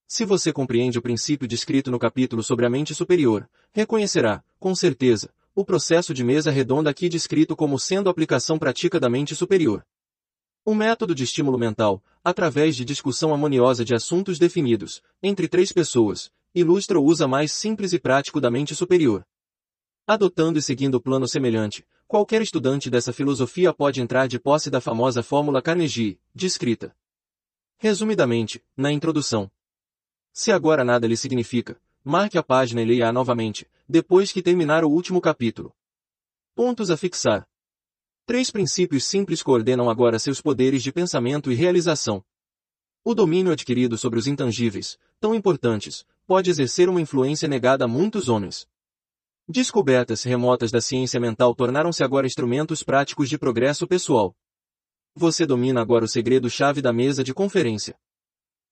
Se você compreende o princípio descrito no capítulo sobre a mente superior, reconhecerá, com certeza, o processo de mesa redonda aqui descrito como sendo a aplicação prática da mente superior. O método de estímulo mental, através de discussão harmoniosa de assuntos definidos, entre três pessoas, ilustra o uso mais simples e prático da mente superior. Adotando e seguindo o plano semelhante, qualquer estudante dessa filosofia pode entrar de posse da famosa fórmula Carnegie, descrita. Resumidamente, na introdução. Se agora nada lhe significa, marque a página e leia-a novamente, depois que terminar o último capítulo. Pontos a fixar. Três princípios simples coordenam agora seus poderes de pensamento e realização. O domínio adquirido sobre os intangíveis, tão importantes, pode exercer uma influência negada a muitos homens. Descobertas remotas da ciência mental tornaram-se agora instrumentos práticos de progresso pessoal. Você domina agora o segredo-chave da mesa de conferência.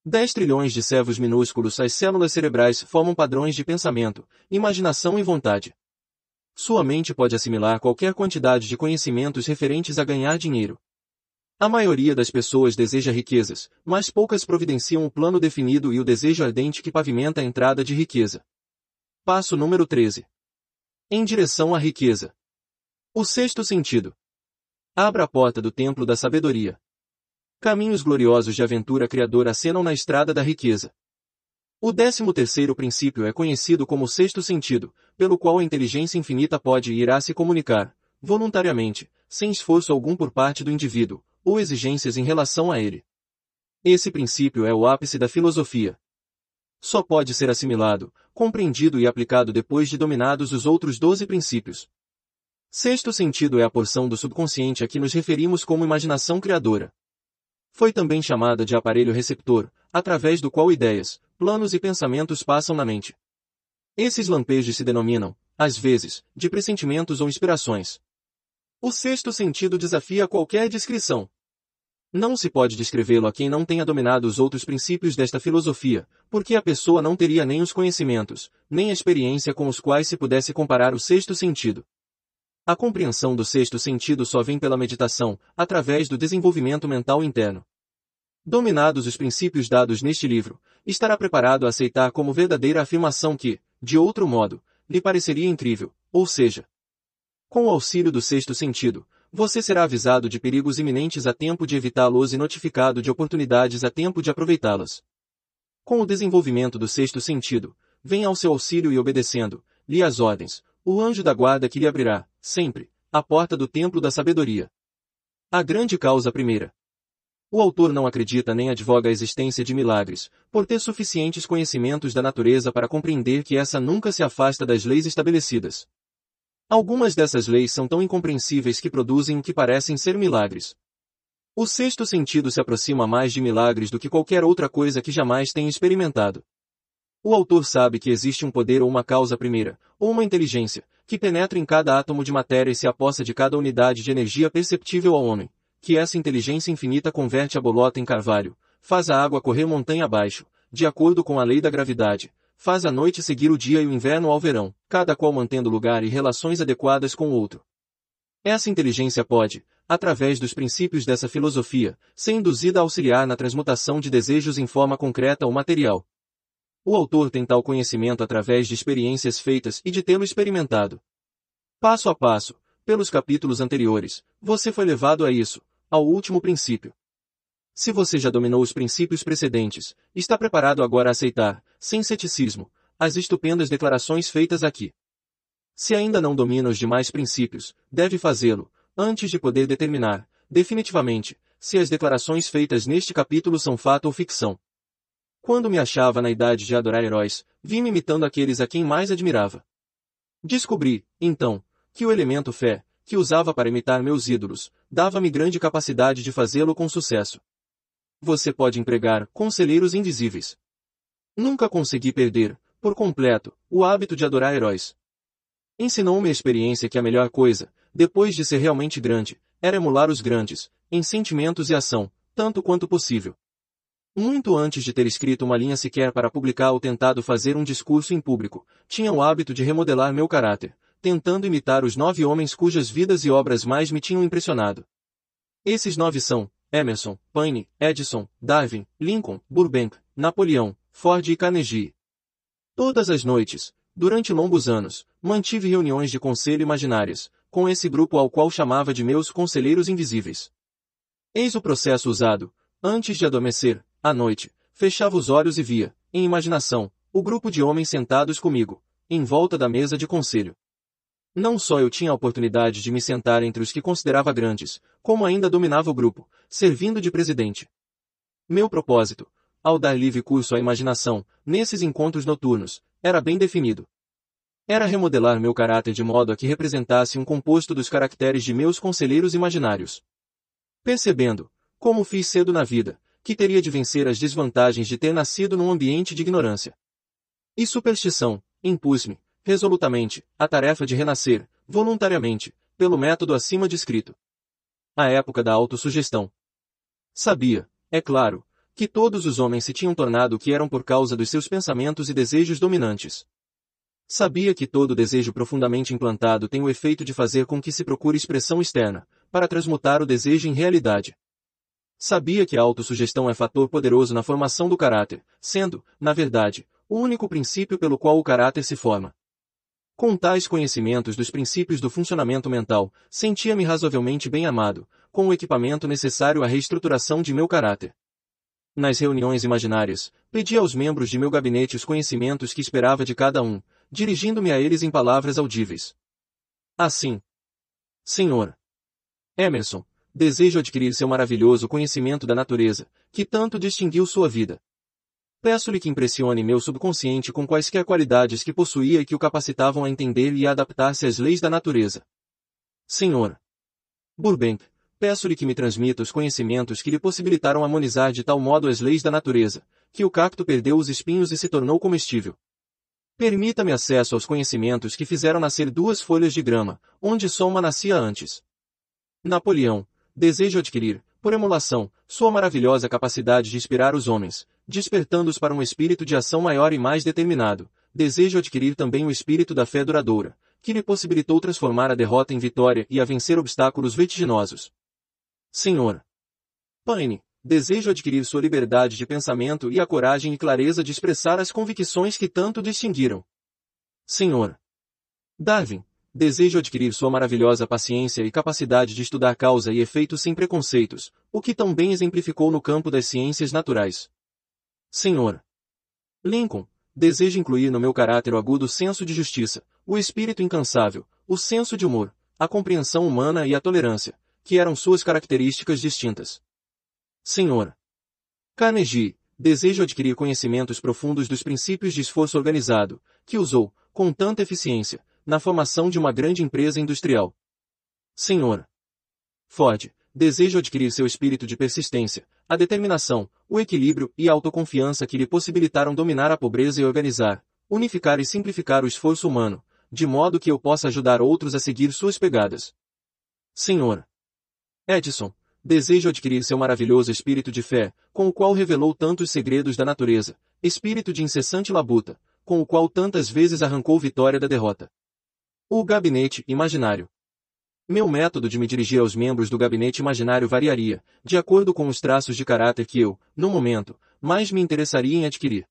10 trilhões de servos minúsculos, as células cerebrais formam padrões de pensamento, imaginação e vontade. Sua mente pode assimilar qualquer quantidade de conhecimentos referentes a ganhar dinheiro. A maioria das pessoas deseja riquezas, mas poucas providenciam o plano definido e o desejo ardente que pavimenta a entrada de riqueza. Passo número 13. Em direção à riqueza. O sexto sentido. Abra a porta do templo da sabedoria. Caminhos gloriosos de aventura criadora acenam na estrada da riqueza. O décimo terceiro princípio é conhecido como sexto sentido, pelo qual a inteligência infinita pode e irá se comunicar, voluntariamente, sem esforço algum por parte do indivíduo, ou exigências em relação a ele. Esse princípio é o ápice da filosofia. Só pode ser assimilado, compreendido e aplicado depois de dominados os outros doze princípios. Sexto sentido é a porção do subconsciente a que nos referimos como imaginação criadora. Foi também chamada de aparelho receptor, através do qual ideias, planos e pensamentos passam na mente. Esses lampejos se denominam, às vezes, de pressentimentos ou inspirações. O sexto sentido desafia qualquer descrição. Não se pode descrevê-lo a quem não tenha dominado os outros princípios desta filosofia, porque a pessoa não teria nem os conhecimentos, nem a experiência com os quais se pudesse comparar o sexto sentido. A compreensão do sexto sentido só vem pela meditação, através do desenvolvimento mental interno. Dominados os princípios dados neste livro, estará preparado a aceitar como verdadeira afirmação que, de outro modo, lhe pareceria incrível, ou seja, com o auxílio do sexto sentido, você será avisado de perigos iminentes a tempo de evitá-los e notificado de oportunidades a tempo de aproveitá-las. Com o desenvolvimento do sexto sentido, vem ao seu auxílio e obedecendo, lhe as ordens, o anjo da guarda que lhe abrirá, sempre, a porta do templo da sabedoria. A grande causa primeira. O autor não acredita nem advoga a existência de milagres, por ter suficientes conhecimentos da natureza para compreender que essa nunca se afasta das leis estabelecidas. Algumas dessas leis são tão incompreensíveis que produzem o que parecem ser milagres. O sexto sentido se aproxima mais de milagres do que qualquer outra coisa que jamais tenha experimentado. O autor sabe que existe um poder ou uma causa primeira, ou uma inteligência, que penetra em cada átomo de matéria e se aposta de cada unidade de energia perceptível ao homem, que essa inteligência infinita converte a bolota em carvalho, faz a água correr montanha abaixo, de acordo com a lei da gravidade, faz a noite seguir o dia e o inverno ao verão, cada qual mantendo lugar e relações adequadas com o outro. Essa inteligência pode, através dos princípios dessa filosofia, ser induzida a auxiliar na transmutação de desejos em forma concreta ou material. O autor tem tal conhecimento através de experiências feitas e de tê-lo experimentado. Passo a passo, pelos capítulos anteriores, você foi levado a isso, ao último princípio. Se você já dominou os princípios precedentes, está preparado agora a aceitar, sem ceticismo, as estupendas declarações feitas aqui. Se ainda não domina os demais princípios, deve fazê-lo, antes de poder determinar, definitivamente, se as declarações feitas neste capítulo são fato ou ficção. Quando me achava na idade de adorar heróis, vim-me imitando aqueles a quem mais admirava. Descobri, então, que o elemento fé, que usava para imitar meus ídolos, dava-me grande capacidade de fazê-lo com sucesso. Você pode empregar conselheiros invisíveis. Nunca consegui perder, por completo, o hábito de adorar heróis. Ensinou-me a experiência que a melhor coisa, depois de ser realmente grande, era emular os grandes, em sentimentos e ação, tanto quanto possível. Muito antes de ter escrito uma linha sequer para publicar ou tentado fazer um discurso em público, tinha o hábito de remodelar meu caráter, tentando imitar os nove homens cujas vidas e obras mais me tinham impressionado. Esses nove são Emerson, Paine, Edison, Darwin, Lincoln, Burbank, Napoleão, Ford e Carnegie. Todas as noites, durante longos anos, mantive reuniões de conselho imaginárias, com esse grupo ao qual chamava de meus conselheiros invisíveis. Eis o processo usado. Antes de adormecer, à noite, fechava os olhos e via, em imaginação, o grupo de homens sentados comigo, em volta da mesa de conselho. Não só eu tinha a oportunidade de me sentar entre os que considerava grandes, como ainda dominava o grupo, servindo de presidente. Meu propósito, ao dar livre curso à imaginação, nesses encontros noturnos, era bem definido. Era remodelar meu caráter de modo a que representasse um composto dos caracteres de meus conselheiros imaginários. Percebendo, como fiz cedo na vida, que teria de vencer as desvantagens de ter nascido num ambiente de ignorância e superstição, impus-me, resolutamente, a tarefa de renascer, voluntariamente, pelo método acima descrito. A época da autossugestão. Sabia, é claro, que todos os homens se tinham tornado o que eram por causa dos seus pensamentos e desejos dominantes. Sabia que todo desejo profundamente implantado tem o efeito de fazer com que se procure expressão externa, para transmutar o desejo em realidade. Sabia que a autossugestão é fator poderoso na formação do caráter, sendo, na verdade, o único princípio pelo qual o caráter se forma. Com tais conhecimentos dos princípios do funcionamento mental, sentia-me razoavelmente bem amado, com o equipamento necessário à reestruturação de meu caráter. Nas reuniões imaginárias, pedi aos membros de meu gabinete os conhecimentos que esperava de cada um, dirigindo-me a eles em palavras audíveis. Assim. Senhor. Emerson, desejo adquirir seu maravilhoso conhecimento da natureza, que tanto distinguiu sua vida. Peço-lhe que impressione meu subconsciente com quaisquer qualidades que possuía e que o capacitavam a entender e a adaptar-se às leis da natureza. Senhor. Burbank, peço-lhe que me transmita os conhecimentos que lhe possibilitaram harmonizar de tal modo as leis da natureza, que o cacto perdeu os espinhos e se tornou comestível. Permita-me acesso aos conhecimentos que fizeram nascer duas folhas de grama, onde só uma nascia antes. Napoleão, desejo adquirir, por emulação, sua maravilhosa capacidade de inspirar os homens, despertando-os para um espírito de ação maior e mais determinado. Desejo adquirir também o espírito da fé duradoura, que lhe possibilitou transformar a derrota em vitória e a vencer obstáculos vertiginosos. Senhor. Paine, desejo adquirir sua liberdade de pensamento e a coragem e clareza de expressar as convicções que tanto distinguiram. Senhor. Darwin, desejo adquirir sua maravilhosa paciência e capacidade de estudar causa e efeito sem preconceitos, o que tão bem exemplificou no campo das ciências naturais. Senhor. Lincoln, desejo incluir no meu caráter o agudo senso de justiça, o espírito incansável, o senso de humor, a compreensão humana e a tolerância, que eram suas características distintas. Senhor. Carnegie, desejo adquirir conhecimentos profundos dos princípios de esforço organizado, que usou, com tanta eficiência, na formação de uma grande empresa industrial. Senhor. Ford, desejo adquirir seu espírito de persistência, a determinação, o equilíbrio e a autoconfiança que lhe possibilitaram dominar a pobreza e organizar, unificar e simplificar o esforço humano, de modo que eu possa ajudar outros a seguir suas pegadas. Senhor. Edison, desejo adquirir seu maravilhoso espírito de fé, com o qual revelou tantos segredos da natureza, espírito de incessante labuta, com o qual tantas vezes arrancou vitória da derrota. O gabinete imaginário. Meu método de me dirigir aos membros do gabinete imaginário variaria, de acordo com os traços de caráter que eu, no momento, mais me interessaria em adquirir.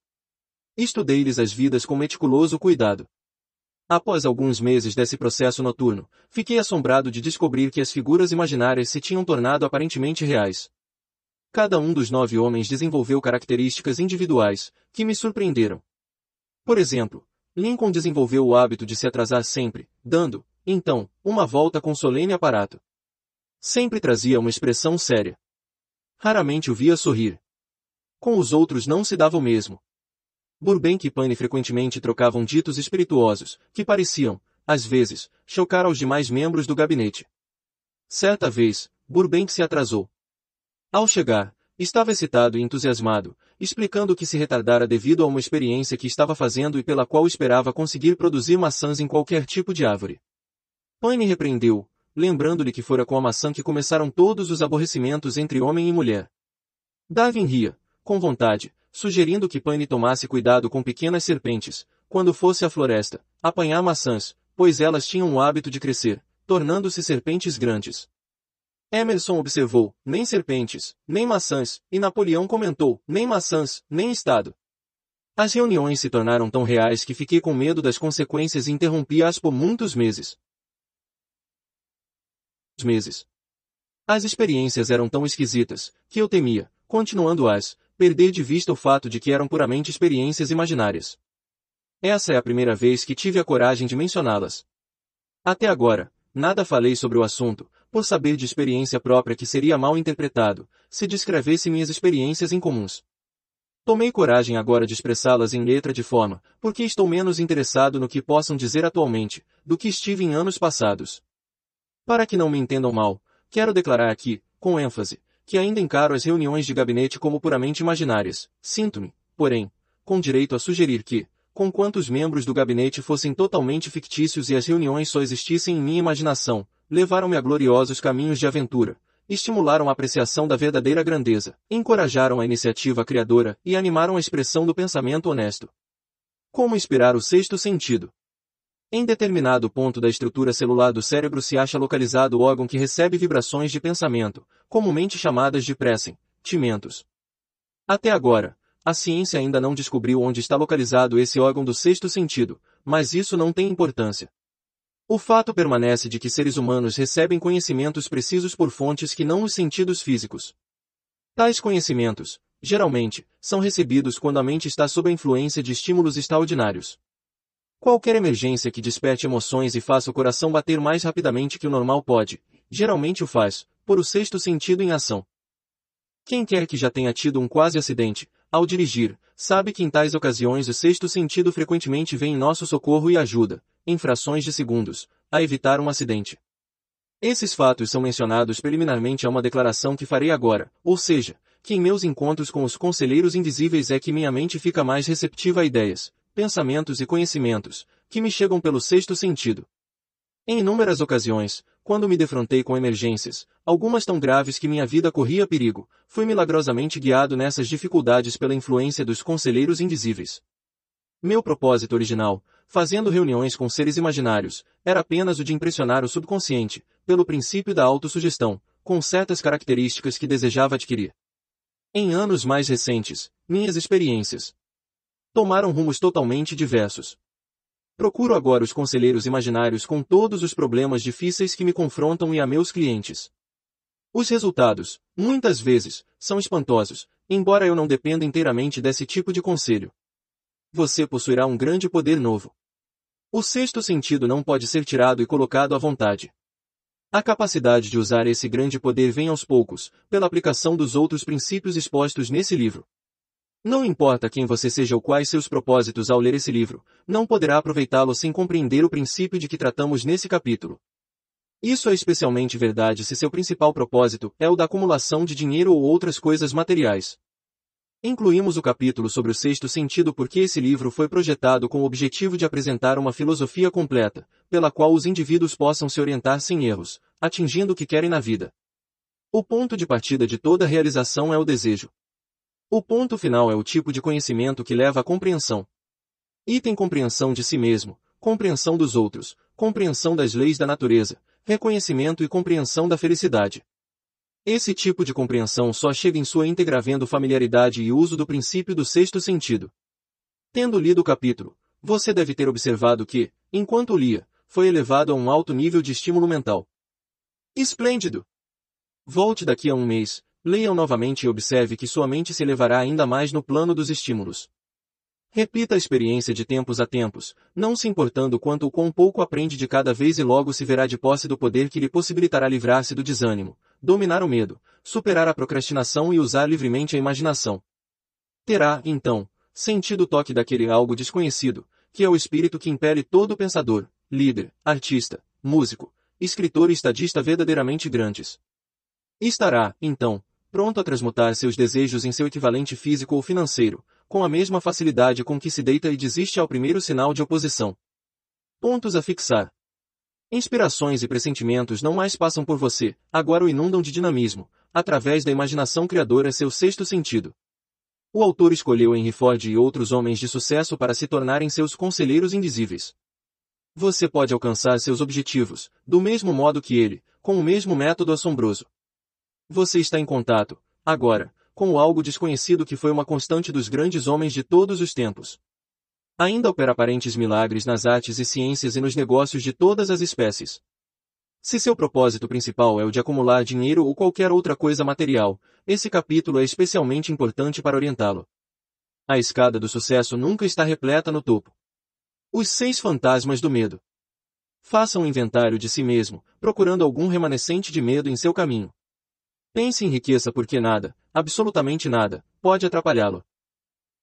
Estudei-lhes as vidas com meticuloso cuidado. Após alguns meses desse processo noturno, fiquei assombrado de descobrir que as figuras imaginárias se tinham tornado aparentemente reais. Cada um dos nove homens desenvolveu características individuais, que me surpreenderam. Por exemplo, Lincoln desenvolveu o hábito de se atrasar sempre, dando, então, uma volta com solene aparato. Sempre trazia uma expressão séria. Raramente o via sorrir. Com os outros não se dava o mesmo. Burbank e Pane frequentemente trocavam ditos espirituosos, que pareciam, às vezes, chocar aos demais membros do gabinete. Certa vez, Burbank se atrasou. Ao chegar, estava excitado e entusiasmado, explicando que se retardara devido a uma experiência que estava fazendo e pela qual esperava conseguir produzir maçãs em qualquer tipo de árvore. Paine repreendeu, lembrando-lhe que fora com a maçã que começaram todos os aborrecimentos entre homem e mulher. Darwin ria, com vontade, sugerindo que Paine tomasse cuidado com pequenas serpentes, quando fosse à floresta, apanhar maçãs, pois elas tinham o hábito de crescer, tornando-se serpentes grandes. Emerson observou, nem serpentes, nem maçãs, e Napoleão comentou, nem maçãs, nem Estado. As reuniões se tornaram tão reais que fiquei com medo das consequências e interrompi-as por muitos meses. Meses. As experiências eram tão esquisitas, que eu temia, continuando-as, perder de vista o fato de que eram puramente experiências imaginárias. Essa é a primeira vez que tive a coragem de mencioná-las. Até agora, nada falei sobre o assunto, por saber de experiência própria que seria mal interpretado, se descrevesse minhas experiências incomuns. Tomei coragem agora de expressá-las em letra de forma, porque estou menos interessado no que possam dizer atualmente, do que estive em anos passados. Para que não me entendam mal, quero declarar aqui, com ênfase, que ainda encaro as reuniões de gabinete como puramente imaginárias. Sinto-me, porém, com direito a sugerir que, conquanto os membros do gabinete fossem totalmente fictícios e as reuniões só existissem em minha imaginação, levaram-me a gloriosos caminhos de aventura, estimularam a apreciação da verdadeira grandeza, encorajaram a iniciativa criadora e animaram a expressão do pensamento honesto. Como inspirar o sexto sentido? Em determinado ponto da estrutura celular do cérebro se acha localizado o órgão que recebe vibrações de pensamento, comumente chamadas de pressentimentos. Até agora, a ciência ainda não descobriu onde está localizado esse órgão do sexto sentido, mas isso não tem importância. O fato permanece de que seres humanos recebem conhecimentos precisos por fontes que não os sentidos físicos. Tais conhecimentos, geralmente, são recebidos quando a mente está sob a influência de estímulos extraordinários. Qualquer emergência que desperte emoções e faça o coração bater mais rapidamente que o normal pode, geralmente o faz, por o sexto sentido em ação. Quem quer que já tenha tido um quase acidente, ao dirigir, sabe que em tais ocasiões o sexto sentido frequentemente vem em nosso socorro e ajuda, em frações de segundos, a evitar um acidente. Esses fatos são mencionados preliminarmente a uma declaração que farei agora, ou seja, que em meus encontros com os conselheiros invisíveis é que minha mente fica mais receptiva a ideias, pensamentos e conhecimentos, que me chegam pelo sexto sentido. Em inúmeras ocasiões, quando me defrontei com emergências, algumas tão graves que minha vida corria perigo, fui milagrosamente guiado nessas dificuldades pela influência dos conselheiros invisíveis. Meu propósito original fazendo reuniões com seres imaginários, era apenas o de impressionar o subconsciente, pelo princípio da autossugestão, com certas características que desejava adquirir. Em anos mais recentes, minhas experiências tomaram rumos totalmente diversos. Procuro agora os conselheiros imaginários com todos os problemas difíceis que me confrontam e a meus clientes. Os resultados, muitas vezes, são espantosos, embora eu não dependa inteiramente desse tipo de conselho. Você possuirá um grande poder novo. O sexto sentido não pode ser tirado e colocado à vontade. A capacidade de usar esse grande poder vem aos poucos, pela aplicação dos outros princípios expostos nesse livro. Não importa quem você seja ou quais seus propósitos ao ler esse livro, não poderá aproveitá-lo sem compreender o princípio de que tratamos nesse capítulo. Isso é especialmente verdade se seu principal propósito é o da acumulação de dinheiro ou outras coisas materiais. Incluímos o capítulo sobre o sexto sentido porque esse livro foi projetado com o objetivo de apresentar uma filosofia completa, pela qual os indivíduos possam se orientar sem erros, atingindo o que querem na vida. O ponto de partida de toda realização é o desejo. O ponto final é o tipo de conhecimento que leva à compreensão. Item compreensão de si mesmo, compreensão dos outros, compreensão das leis da natureza, reconhecimento e compreensão da felicidade. Esse tipo de compreensão só chega em sua íntegra havendo familiaridade e uso do princípio do sexto sentido. Tendo lido o capítulo, você deve ter observado que, enquanto lia, foi elevado a um alto nível de estímulo mental. Esplêndido! Volte daqui a um mês, leia-o novamente e observe que sua mente se elevará ainda mais no plano dos estímulos. Repita a experiência de tempos a tempos, não se importando quanto ou quão pouco aprende de cada vez e logo se verá de posse do poder que lhe possibilitará livrar-se do desânimo, dominar o medo, superar a procrastinação e usar livremente a imaginação. Terá, então, sentido o toque daquele algo desconhecido, que é o espírito que impele todo pensador, líder, artista, músico, escritor e estadista verdadeiramente grandes. Estará, então, pronto a transmutar seus desejos em seu equivalente físico ou financeiro, com a mesma facilidade com que se deita e desiste ao primeiro sinal de oposição. Pontos a fixar. Inspirações e pressentimentos não mais passam por você, agora o inundam de dinamismo, através da imaginação criadora seu sexto sentido. O autor escolheu Henry Ford e outros homens de sucesso para se tornarem seus conselheiros indizíveis. Você pode alcançar seus objetivos, do mesmo modo que ele, com o mesmo método assombroso. Você está em contato, agora, com algo desconhecido que foi uma constante dos grandes homens de todos os tempos. Ainda opera aparentes milagres nas artes e ciências e nos negócios de todas as espécies. Se seu propósito principal é o de acumular dinheiro ou qualquer outra coisa material, esse capítulo é especialmente importante para orientá-lo. A escada do sucesso nunca está repleta no topo. Os seis fantasmas do medo. Faça um inventário de si mesmo, procurando algum remanescente de medo em seu caminho. Pense em riqueza porque nada, absolutamente nada, pode atrapalhá-lo.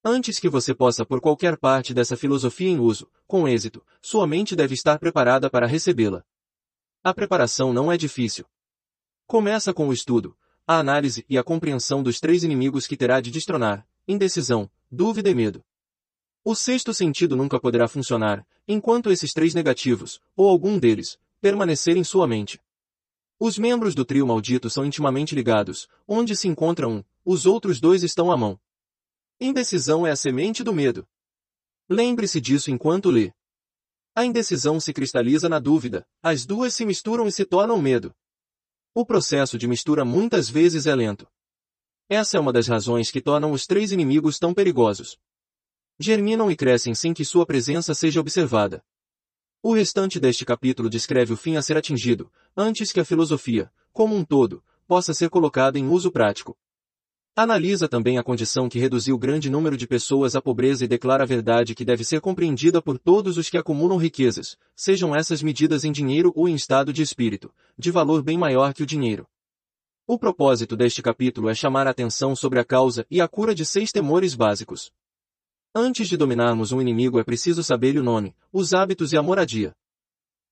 Antes que você possa pôr qualquer parte dessa filosofia em uso, com êxito, sua mente deve estar preparada para recebê-la. A preparação não é difícil. Começa com o estudo, a análise e a compreensão dos três inimigos que terá de destronar, indecisão, dúvida e medo. O sexto sentido nunca poderá funcionar, enquanto esses três negativos, ou algum deles, permanecerem em sua mente. Os membros do trio maldito são intimamente ligados, onde se encontra um, os outros dois estão à mão. Indecisão é a semente do medo. Lembre-se disso enquanto lê. A indecisão se cristaliza na dúvida, as duas se misturam e se tornam medo. O processo de mistura muitas vezes é lento. Essa é uma das razões que tornam os três inimigos tão perigosos. Germinam e crescem sem que sua presença seja observada. O restante deste capítulo descreve o fim a ser atingido, antes que a filosofia, como um todo, possa ser colocada em uso prático. Analisa também a condição que reduziu grande número de pessoas à pobreza e declara a verdade que deve ser compreendida por todos os que acumulam riquezas, sejam essas medidas em dinheiro ou em estado de espírito, de valor bem maior que o dinheiro. O propósito deste capítulo é chamar a atenção sobre a causa e a cura de seis temores básicos. Antes de dominarmos um inimigo é preciso saber-lhe o nome, os hábitos e a moradia.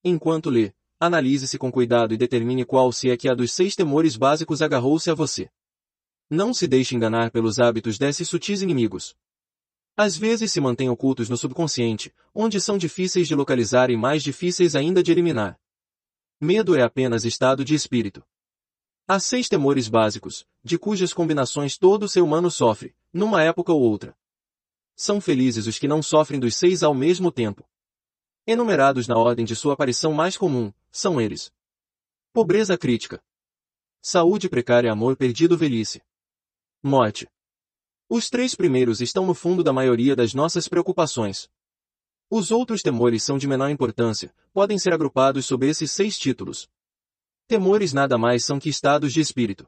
Enquanto lê, analise-se com cuidado e determine qual se é que a dos seis temores básicos agarrou-se a você. Não se deixe enganar pelos hábitos desses sutis inimigos. Às vezes se mantêm ocultos no subconsciente, onde são difíceis de localizar e mais difíceis ainda de eliminar. Medo é apenas estado de espírito. Há seis temores básicos, de cujas combinações todo ser humano sofre, numa época ou outra. São felizes os que não sofrem dos seis ao mesmo tempo. Enumerados na ordem de sua aparição mais comum, são eles. Pobreza crítica. Saúde precária amor perdido velhice. Morte. Os três primeiros estão no fundo da maioria das nossas preocupações. Os outros temores são de menor importância, podem ser agrupados sob esses seis títulos. Temores nada mais são que estados de espírito.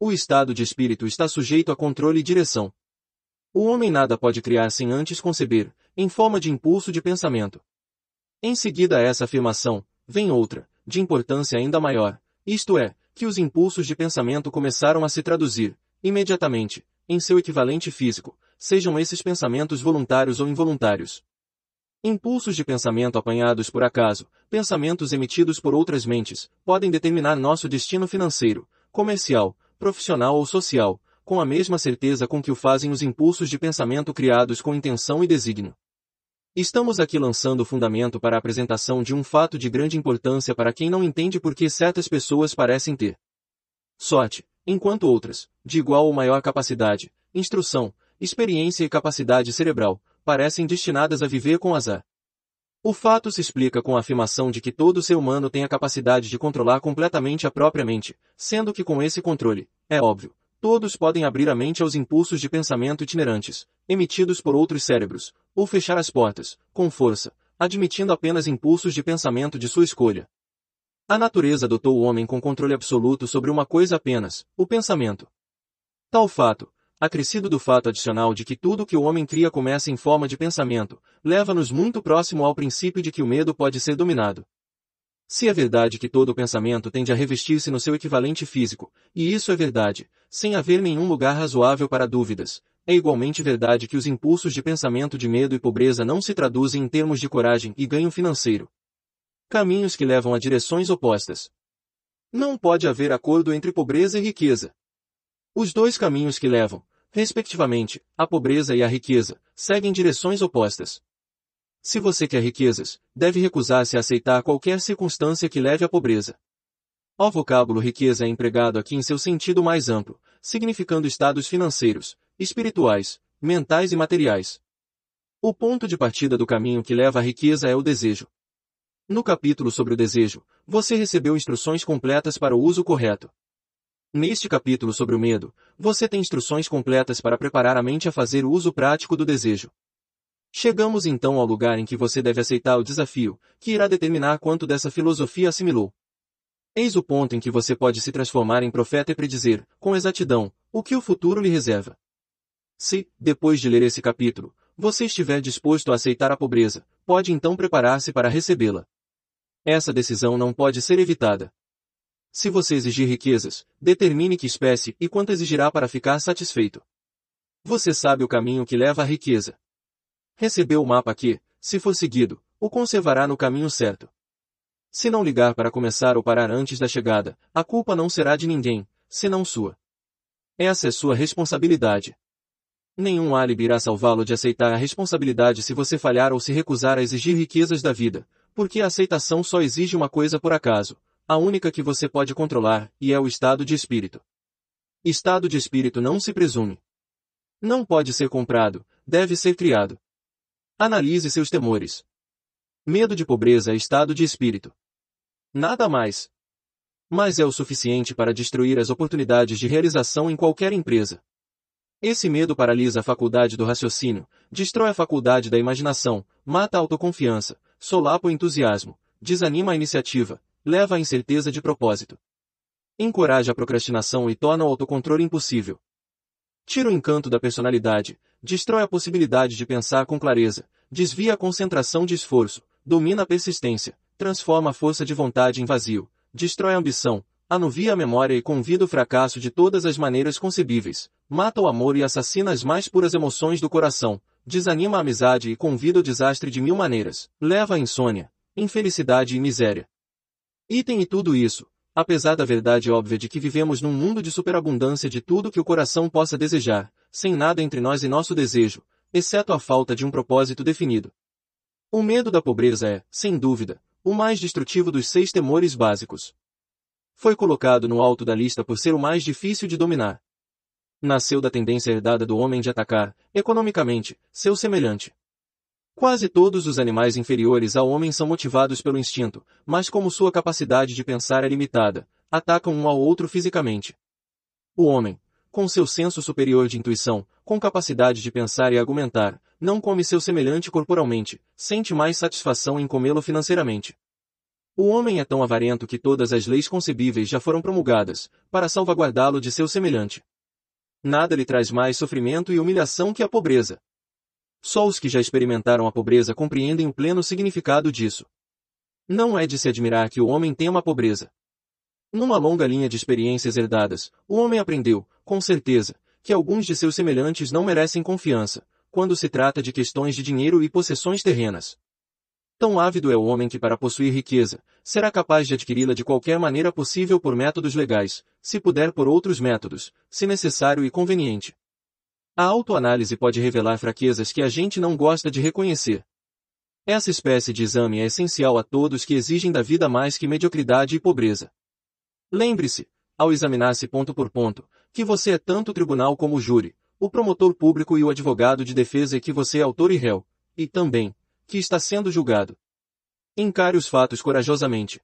O estado de espírito está sujeito a controle e direção. O homem nada pode criar sem antes conceber, em forma de impulso de pensamento. Em seguida a essa afirmação, vem outra, de importância ainda maior, isto é, que os impulsos de pensamento começaram a se traduzir, imediatamente, em seu equivalente físico, sejam esses pensamentos voluntários ou involuntários. Impulsos de pensamento apanhados por acaso, pensamentos emitidos por outras mentes, podem determinar nosso destino financeiro, comercial, profissional ou social, com a mesma certeza com que o fazem os impulsos de pensamento criados com intenção e desígnio. Estamos aqui lançando o fundamento para a apresentação de um fato de grande importância para quem não entende por que certas pessoas parecem ter sorte, enquanto outras, de igual ou maior capacidade, instrução, experiência e capacidade cerebral, parecem destinadas a viver com azar. O fato se explica com a afirmação de que todo ser humano tem a capacidade de controlar completamente a própria mente, sendo que com esse controle, é óbvio, todos podem abrir a mente aos impulsos de pensamento itinerantes, emitidos por outros cérebros, ou fechar as portas, com força, admitindo apenas impulsos de pensamento de sua escolha. A natureza dotou o homem com controle absoluto sobre uma coisa apenas, o pensamento. Tal fato, acrescido do fato adicional de que tudo que o homem cria começa em forma de pensamento, leva-nos muito próximo ao princípio de que o medo pode ser dominado. Se é verdade que todo pensamento tende a revestir-se no seu equivalente físico, e isso é verdade, sem haver nenhum lugar razoável para dúvidas, é igualmente verdade que os impulsos de pensamento de medo e pobreza não se traduzem em termos de coragem e ganho financeiro. Caminhos que levam a direções opostas. Não pode haver acordo entre pobreza e riqueza. Os dois caminhos que levam, respectivamente, a pobreza e a riqueza, seguem direções opostas. Se você quer riquezas, deve recusar-se a aceitar qualquer circunstância que leve à pobreza. O vocábulo riqueza é empregado aqui em seu sentido mais amplo, significando estados financeiros, espirituais, mentais e materiais. O ponto de partida do caminho que leva à riqueza é o desejo. No capítulo sobre o desejo, você recebeu instruções completas para o uso correto. Neste capítulo sobre o medo, você tem instruções completas para preparar a mente a fazer o uso prático do desejo. Chegamos então ao lugar em que você deve aceitar o desafio, que irá determinar quanto dessa filosofia assimilou. Eis o ponto em que você pode se transformar em profeta e predizer, com exatidão, o que o futuro lhe reserva. Se, depois de ler esse capítulo, você estiver disposto a aceitar a pobreza, pode então preparar-se para recebê-la. Essa decisão não pode ser evitada. Se você exigir riquezas, determine que espécie e quanto exigirá para ficar satisfeito. Você sabe o caminho que leva à riqueza. Recebeu o mapa que, se for seguido, o conservará no caminho certo. Se não ligar para começar ou parar antes da chegada, a culpa não será de ninguém, senão sua. Essa é sua responsabilidade. Nenhum álibi irá salvá-lo de aceitar a responsabilidade se você falhar ou se recusar a exigir riquezas da vida, porque a aceitação só exige uma coisa por acaso, a única que você pode controlar, e é o estado de espírito. Estado de espírito não se presume. Não pode ser comprado, deve ser criado. Analise seus temores. Medo de pobreza é estado de espírito. Nada mais. Mas é o suficiente para destruir as oportunidades de realização em qualquer empresa. Esse medo paralisa a faculdade do raciocínio, destrói a faculdade da imaginação, mata a autoconfiança, solapa o entusiasmo, desanima a iniciativa, leva à incerteza de propósito. Encoraja a procrastinação e torna o autocontrole impossível. Tira o encanto da personalidade, destrói a possibilidade de pensar com clareza, desvia a concentração de esforço, domina a persistência, transforma a força de vontade em vazio, destrói a ambição, anuvia a memória e convida o fracasso de todas as maneiras concebíveis, mata o amor e assassina as mais puras emoções do coração, desanima a amizade e convida o desastre de mil maneiras, leva a insônia, infelicidade e miséria. Item e tudo isso, apesar da verdade óbvia de que vivemos num mundo de superabundância de tudo que o coração possa desejar, sem nada entre nós e nosso desejo, exceto a falta de um propósito definido. O medo da pobreza é, sem dúvida, o mais destrutivo dos seis temores básicos. Foi colocado no alto da lista por ser o mais difícil de dominar. Nasceu da tendência herdada do homem de atacar, economicamente, seu semelhante. Quase todos os animais inferiores ao homem são motivados pelo instinto, mas como sua capacidade de pensar é limitada, atacam um ao outro fisicamente. O homem, com seu senso superior de intuição, com capacidade de pensar e argumentar, não come seu semelhante corporalmente, sente mais satisfação em comê-lo financeiramente. O homem é tão avarento que todas as leis concebíveis já foram promulgadas, para salvaguardá-lo de seu semelhante. Nada lhe traz mais sofrimento e humilhação que a pobreza. Só os que já experimentaram a pobreza compreendem o pleno significado disso. Não é de se admirar que o homem tema a pobreza. Numa longa linha de experiências herdadas, o homem aprendeu, com certeza, que alguns de seus semelhantes não merecem confiança, quando se trata de questões de dinheiro e possessões terrenas. Tão ávido é o homem que para possuir riqueza, será capaz de adquiri-la de qualquer maneira possível por métodos legais, se puder por outros métodos, se necessário e conveniente. A autoanálise pode revelar fraquezas que a gente não gosta de reconhecer. Essa espécie de exame é essencial a todos que exigem da vida mais que mediocridade e pobreza. Lembre-se, ao examinar-se ponto por ponto, que você é tanto o tribunal como o júri, o promotor público e o advogado de defesa e que você é autor e réu, e também, que está sendo julgado. Encare os fatos corajosamente.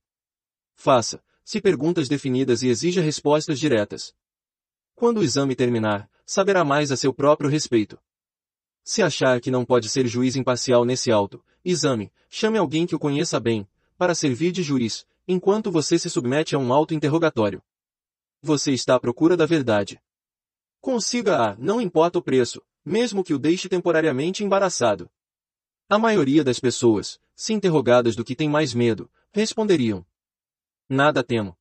Faça, se perguntas definidas e exija respostas diretas. Quando o exame terminar, saberá mais a seu próprio respeito. Se achar que não pode ser juiz imparcial nesse auto, exame, chame alguém que o conheça bem, para servir de juiz, enquanto você se submete a um auto-interrogatório. Você está à procura da verdade. Consiga-a, não importa o preço, mesmo que o deixe temporariamente embaraçado. A maioria das pessoas, se interrogadas do que tem mais medo, responderiam: Nada temo.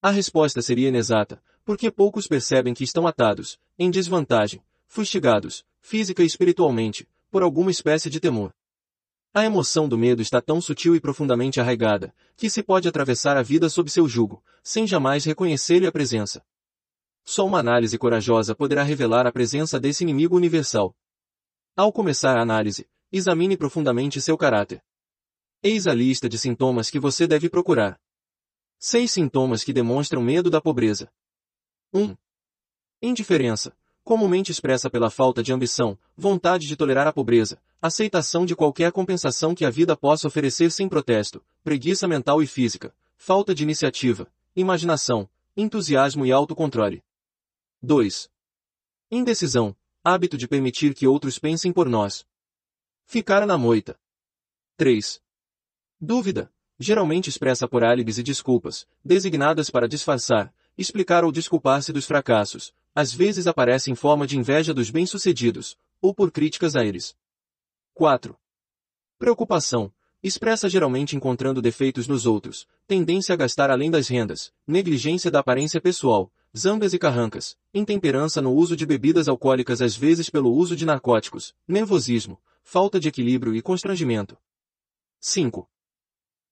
A resposta seria inexata, porque poucos percebem que estão atados, em desvantagem, fustigados, física e espiritualmente, por alguma espécie de temor. A emoção do medo está tão sutil e profundamente arraigada, que se pode atravessar a vida sob seu jugo, sem jamais reconhecer-lhe a presença. Só uma análise corajosa poderá revelar a presença desse inimigo universal. Ao começar a análise, examine profundamente seu caráter. Eis a lista de sintomas que você deve procurar. Seis sintomas que demonstram medo da pobreza. 1. Indiferença, comumente expressa pela falta de ambição, vontade de tolerar a pobreza, aceitação de qualquer compensação que a vida possa oferecer sem protesto, preguiça mental e física, falta de iniciativa, imaginação, entusiasmo e autocontrole. 2. Indecisão, hábito de permitir que outros pensem por nós. Ficar na moita. 3. Dúvida, geralmente expressa por álibis e desculpas, designadas para disfarçar, explicar ou desculpar-se dos fracassos, às vezes aparece em forma de inveja dos bem-sucedidos, ou por críticas a eles. 4. Preocupação, expressa geralmente encontrando defeitos nos outros, tendência a gastar além das rendas, negligência da aparência pessoal, zangas e carrancas, intemperança no uso de bebidas alcoólicas às vezes pelo uso de narcóticos, nervosismo, falta de equilíbrio e constrangimento. 5.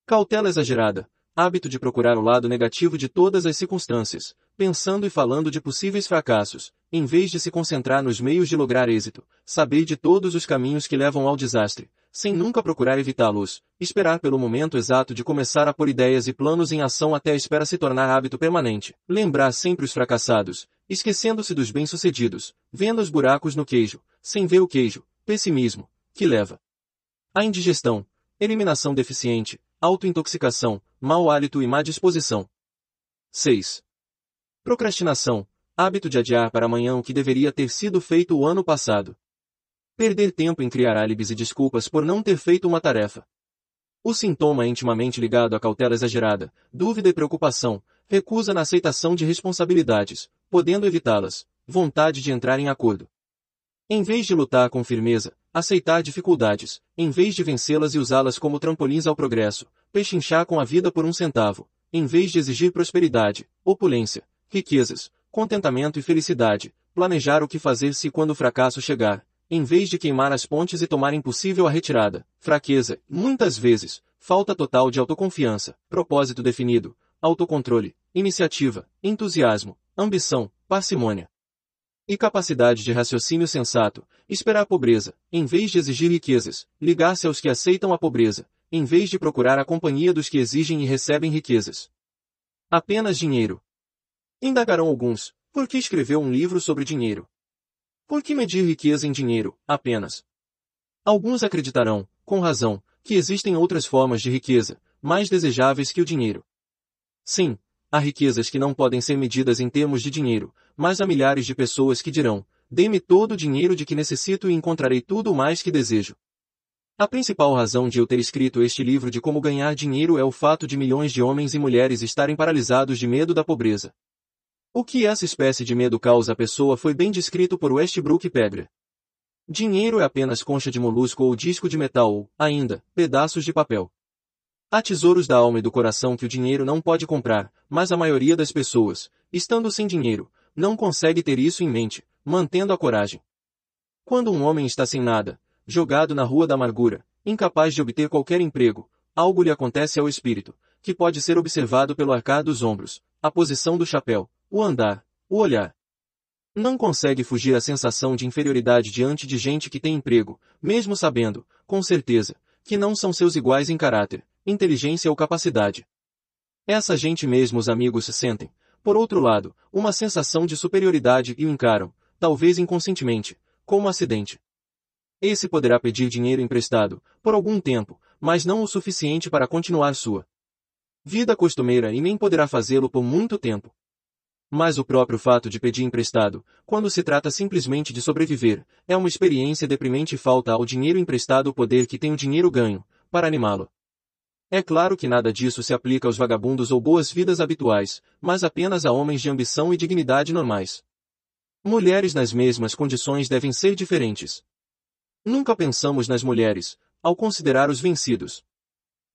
Cautela exagerada, hábito de procurar o lado negativo de todas as circunstâncias, pensando e falando de possíveis fracassos, em vez de se concentrar nos meios de lograr êxito, saber de todos os caminhos que levam ao desastre, sem nunca procurar evitá-los, esperar pelo momento exato de começar a pôr ideias e planos em ação até a espera se tornar hábito permanente, lembrar sempre os fracassados, esquecendo-se dos bem-sucedidos, vendo os buracos no queijo, sem ver o queijo, pessimismo, que leva. À indigestão, eliminação deficiente, autointoxicação, mau hálito e má disposição. 6. Procrastinação, hábito de adiar para amanhã o que deveria ter sido feito o ano passado. Perder tempo em criar álibis e desculpas por não ter feito uma tarefa. O sintoma é intimamente ligado à cautela exagerada, dúvida e preocupação, recusa na aceitação de responsabilidades, podendo evitá-las, vontade de entrar em acordo. Em vez de lutar com firmeza, aceitar dificuldades, em vez de vencê-las e usá-las como trampolins ao progresso, pechinchar com a vida por um centavo, em vez de exigir prosperidade, opulência, riquezas, contentamento e felicidade, planejar o que fazer se quando o fracasso chegar, em vez de queimar as pontes e tomar impossível a retirada, fraqueza, muitas vezes, falta total de autoconfiança, propósito definido, autocontrole, iniciativa, entusiasmo, ambição, parcimônia. E capacidade de raciocínio sensato, esperar a pobreza, em vez de exigir riquezas, ligar-se aos que aceitam a pobreza, em vez de procurar a companhia dos que exigem e recebem riquezas. Apenas dinheiro. Indagarão alguns, por que escreveu um livro sobre dinheiro? Por que medir riqueza em dinheiro, apenas? Alguns acreditarão, com razão, que existem outras formas de riqueza, mais desejáveis que o dinheiro. Sim, há riquezas que não podem ser medidas em termos de dinheiro, mas há milhares de pessoas que dirão, dê-me todo o dinheiro de que necessito e encontrarei tudo o mais que desejo. A principal razão de eu ter escrito este livro de como ganhar dinheiro é o fato de milhões de homens e mulheres estarem paralisados de medo da pobreza. O que essa espécie de medo causa à pessoa foi bem descrito por Westbrook Pedra. Dinheiro é apenas concha de molusco ou disco de metal ou, ainda, pedaços de papel. Há tesouros da alma e do coração que o dinheiro não pode comprar, mas a maioria das pessoas, estando sem dinheiro, não consegue ter isso em mente, mantendo a coragem. Quando um homem está sem nada, jogado na rua da amargura, incapaz de obter qualquer emprego, algo lhe acontece ao espírito, que pode ser observado pelo arcar dos ombros, a posição do chapéu, o andar, o olhar. Não consegue fugir à sensação de inferioridade diante de gente que tem emprego, mesmo sabendo, com certeza, que não são seus iguais em caráter, inteligência ou capacidade. Essa gente mesmo os amigos se sentem, por outro lado, uma sensação de superioridade e o encaram, talvez inconscientemente, como acidente. Esse poderá pedir dinheiro emprestado, por algum tempo, mas não o suficiente para continuar sua vida costumeira e nem poderá fazê-lo por muito tempo. Mas o próprio fato de pedir emprestado, quando se trata simplesmente de sobreviver, é uma experiência deprimente e falta ao dinheiro emprestado o poder que tem o dinheiro ganho, para animá-lo. É claro que nada disso se aplica aos vagabundos ou boas-vidas habituais, mas apenas a homens de ambição e dignidade normais. Mulheres nas mesmas condições devem ser diferentes. Nunca pensamos nas mulheres, ao considerar os vencidos.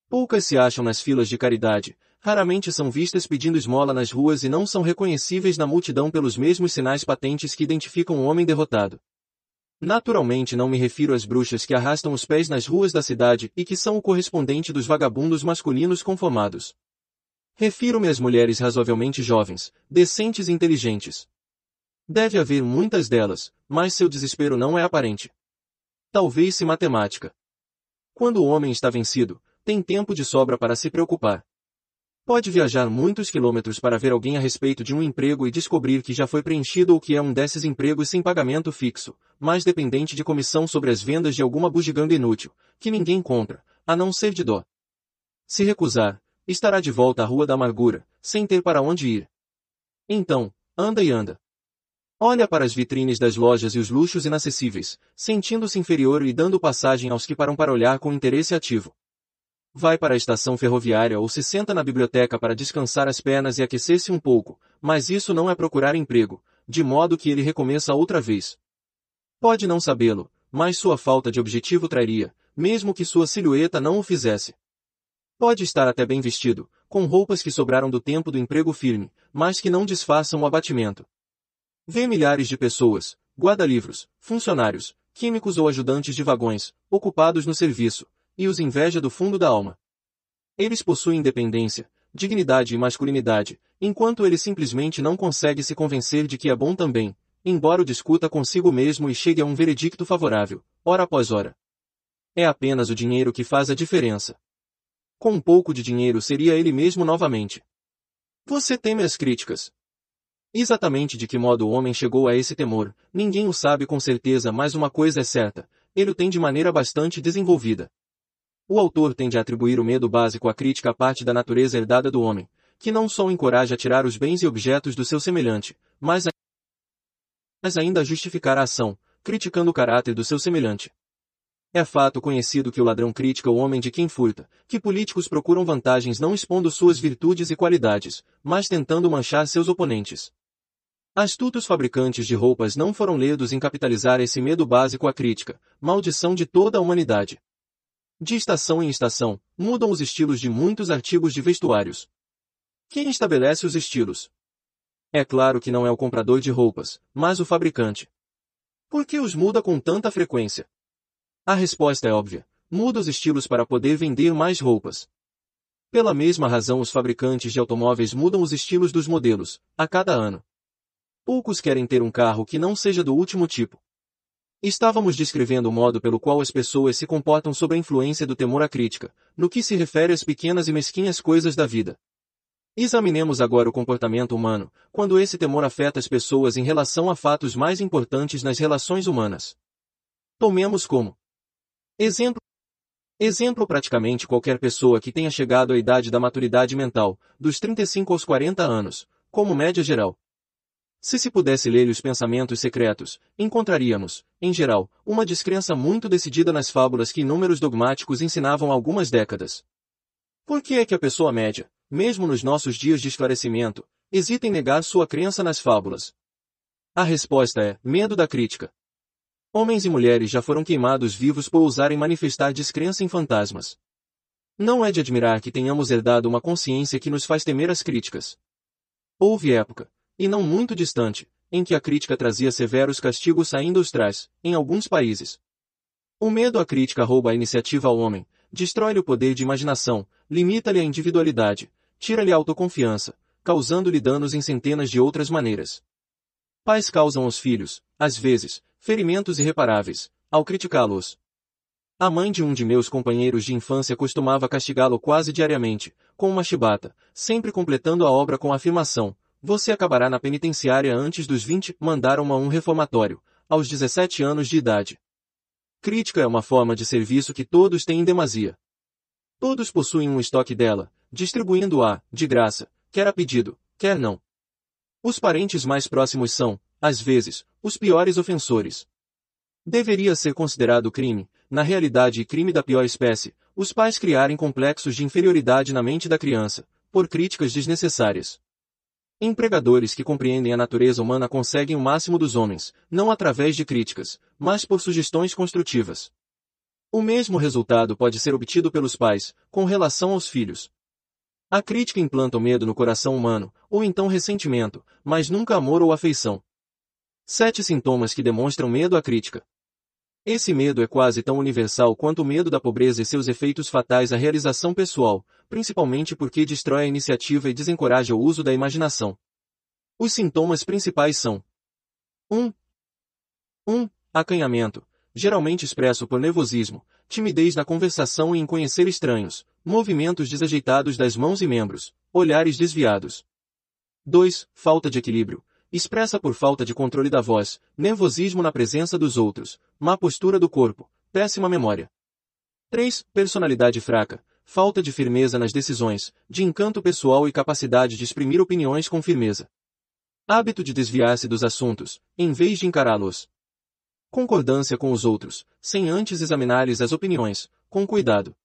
Poucas se acham nas filas de caridade, raramente são vistas pedindo esmola nas ruas e não são reconhecíveis na multidão pelos mesmos sinais patentes que identificam um homem derrotado. Naturalmente não me refiro às bruxas que arrastam os pés nas ruas da cidade e que são o correspondente dos vagabundos masculinos conformados. Refiro-me às mulheres razoavelmente jovens, decentes e inteligentes. Deve haver muitas delas, mas seu desespero não é aparente. Talvez se matemática. Quando o homem está vencido, tem tempo de sobra para se preocupar. Pode viajar muitos quilômetros para ver alguém a respeito de um emprego e descobrir que já foi preenchido ou que é um desses empregos sem pagamento fixo, mas dependente de comissão sobre as vendas de alguma bugiganga inútil, que ninguém compra, a não ser de dó. Se recusar, estará de volta à rua da amargura, sem ter para onde ir. Então, anda e anda. Olha para as vitrines das lojas e os luxos inacessíveis, sentindo-se inferior e dando passagem aos que param para olhar com interesse ativo. Vai para a estação ferroviária ou se senta na biblioteca para descansar as pernas e aquecer-se um pouco, mas isso não é procurar emprego, de modo que ele recomeça outra vez. Pode não sabê-lo, mas sua falta de objetivo traria, mesmo que sua silhueta não o fizesse. Pode estar até bem vestido, com roupas que sobraram do tempo do emprego firme, mas que não disfarçam o abatimento. Vê milhares de pessoas, guarda-livros, funcionários, químicos ou ajudantes de vagões, ocupados no serviço, e os inveja do fundo da alma. Eles possuem independência, dignidade e masculinidade, enquanto ele simplesmente não consegue se convencer de que é bom também, embora o discuta consigo mesmo e chegue a um veredicto favorável, hora após hora. É apenas o dinheiro que faz a diferença. Com um pouco de dinheiro seria ele mesmo novamente. Você teme as críticas, Exatamente de que modo o homem chegou a esse temor, ninguém o sabe com certeza, mas uma coisa é certa, ele o tem de maneira bastante desenvolvida. O autor tende a atribuir o medo básico à crítica à parte da natureza herdada do homem, que não só o encoraja a tirar os bens e objetos do seu semelhante, mas, mas ainda a justificar a ação, criticando o caráter do seu semelhante. É fato conhecido que o ladrão critica o homem de quem furta, que políticos procuram vantagens não expondo suas virtudes e qualidades, mas tentando manchar seus oponentes. Astutos fabricantes de roupas não foram ledos em capitalizar esse medo básico à crítica, maldição de toda a humanidade. De estação em estação, mudam os estilos de muitos artigos de vestuários. Quem estabelece os estilos? É claro que não é o comprador de roupas, mas o fabricante. Por que os muda com tanta frequência? A resposta é óbvia. Muda os estilos para poder vender mais roupas. Pela mesma razão os fabricantes de automóveis mudam os estilos dos modelos, a cada ano. Poucos querem ter um carro que não seja do último tipo. Estávamos descrevendo o modo pelo qual as pessoas se comportam sob a influência do temor à crítica, no que se refere às pequenas e mesquinhas coisas da vida. Examinemos agora o comportamento humano, quando esse temor afeta as pessoas em relação a fatos mais importantes nas relações humanas. Tomemos como Exemplo. Exemplo praticamente qualquer pessoa que tenha chegado à idade da maturidade mental, dos 35 aos 40 anos, como média geral. Se se pudesse ler os pensamentos secretos, encontraríamos, em geral, uma descrença muito decidida nas fábulas que inúmeros dogmáticos ensinavam há algumas décadas. Por que é que a pessoa média, mesmo nos nossos dias de esclarecimento, hesita em negar sua crença nas fábulas? A resposta é medo da crítica. Homens e mulheres já foram queimados vivos por ousarem manifestar descrença em fantasmas. Não é de admirar que tenhamos herdado uma consciência que nos faz temer as críticas. Houve época, e não muito distante, em que a crítica trazia severos castigos saindo os trás, em alguns países. O medo à crítica rouba a iniciativa ao homem, destrói-lhe o poder de imaginação, limita-lhe a individualidade, tira-lhe a autoconfiança, causando-lhe danos em centenas de outras maneiras. Pais causam aos filhos, às vezes, ferimentos irreparáveis, ao criticá-los. A mãe de um de meus companheiros de infância costumava castigá-lo quase diariamente, com uma chibata, sempre completando a obra com a afirmação, você acabará na penitenciária antes dos 20, mandaram a um reformatório, aos 17 anos de idade. Crítica é uma forma de serviço que todos têm em demasia. Todos possuem um estoque dela, distribuindo-a, de graça, quer a pedido, quer não. Os parentes mais próximos são, às vezes, os piores ofensores. Deveria ser considerado crime, na realidade crime da pior espécie, os pais criarem complexos de inferioridade na mente da criança, por críticas desnecessárias. Empregadores que compreendem a natureza humana conseguem o máximo dos homens, não através de críticas, mas por sugestões construtivas. O mesmo resultado pode ser obtido pelos pais, com relação aos filhos. A crítica implanta o medo no coração humano, ou então ressentimento, mas nunca amor ou afeição. Sete sintomas que demonstram medo à crítica. Esse medo é quase tão universal quanto o medo da pobreza e seus efeitos fatais à realização pessoal, principalmente porque destrói a iniciativa e desencoraja o uso da imaginação. Os sintomas principais são 1. 1. Acanhamento, geralmente expresso por nervosismo, timidez na conversação e em conhecer estranhos, movimentos desajeitados das mãos e membros, olhares desviados. 2. Falta de equilíbrio, expressa por falta de controle da voz, nervosismo na presença dos outros, má postura do corpo, péssima memória. 3. Personalidade fraca, falta de firmeza nas decisões, de encanto pessoal e capacidade de exprimir opiniões com firmeza. Hábito de desviar-se dos assuntos, em vez de encará-los. Concordância com os outros, sem antes examinar-lhes as opiniões, com cuidado.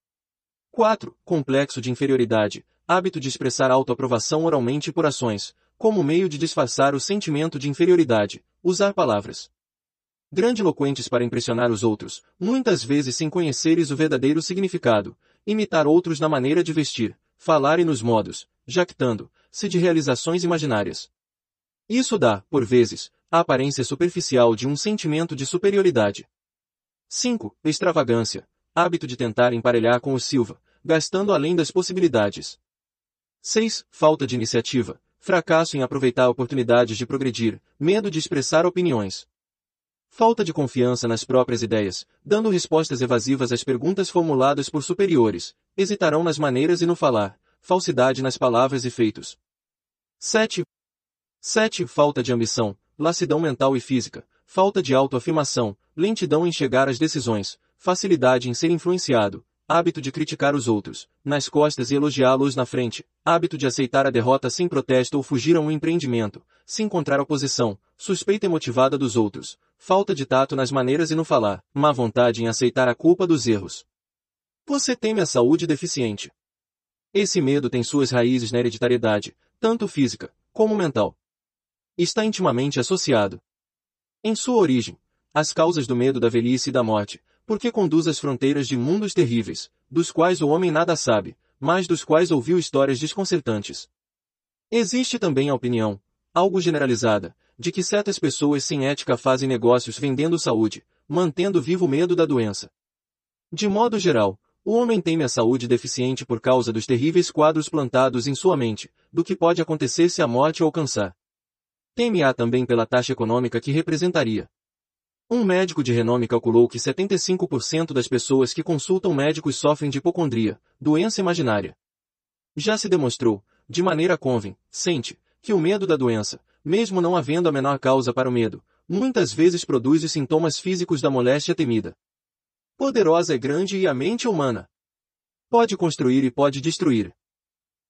4. Complexo de inferioridade, hábito de expressar autoaprovação oralmente por ações, como meio de disfarçar o sentimento de inferioridade, usar palavras grandiloquentes para impressionar os outros, muitas vezes sem conheceres o verdadeiro significado, imitar outros na maneira de vestir, falar e nos modos, jactando-se de realizações imaginárias. Isso dá, por vezes, a aparência superficial de um sentimento de superioridade. 5. Extravagância, hábito de tentar emparelhar com o Silva, gastando além das possibilidades. 6. Falta de iniciativa, fracasso em aproveitar oportunidades de progredir, medo de expressar opiniões. Falta de confiança nas próprias ideias, dando respostas evasivas às perguntas formuladas por superiores, hesitarão nas maneiras e no falar, falsidade nas palavras e feitos. 7. 7. Falta de ambição, lassidão mental e física, falta de autoafirmação, lentidão em chegar às decisões, facilidade em ser influenciado, hábito de criticar os outros, nas costas e elogiá-los na frente, hábito de aceitar a derrota sem protesto ou fugir a um empreendimento, se encontrar oposição, suspeita emotivada dos outros, falta de tato nas maneiras e no falar, má vontade em aceitar a culpa dos erros. Você teme a saúde deficiente. Esse medo tem suas raízes na hereditariedade, tanto física, como mental. Está intimamente associado. Em sua origem, as causas do medo da velhice e da morte, porque conduz às fronteiras de mundos terríveis, dos quais o homem nada sabe, mas dos quais ouviu histórias desconcertantes. Existe também a opinião, algo generalizada, de que certas pessoas sem ética fazem negócios vendendo saúde, mantendo vivo o medo da doença. De modo geral, o homem teme a saúde deficiente por causa dos terríveis quadros plantados em sua mente, do que pode acontecer se a morte o alcançar. Teme-a também pela taxa econômica que representaria. Um médico de renome calculou que 75% das pessoas que consultam médicos sofrem de hipocondria, doença imaginária. Já se demonstrou, de maneira convincente, que o medo da doença, mesmo não havendo a menor causa para o medo, muitas vezes produz os sintomas físicos da moléstia temida. Poderosa é grande e a mente humana. Pode construir e pode destruir.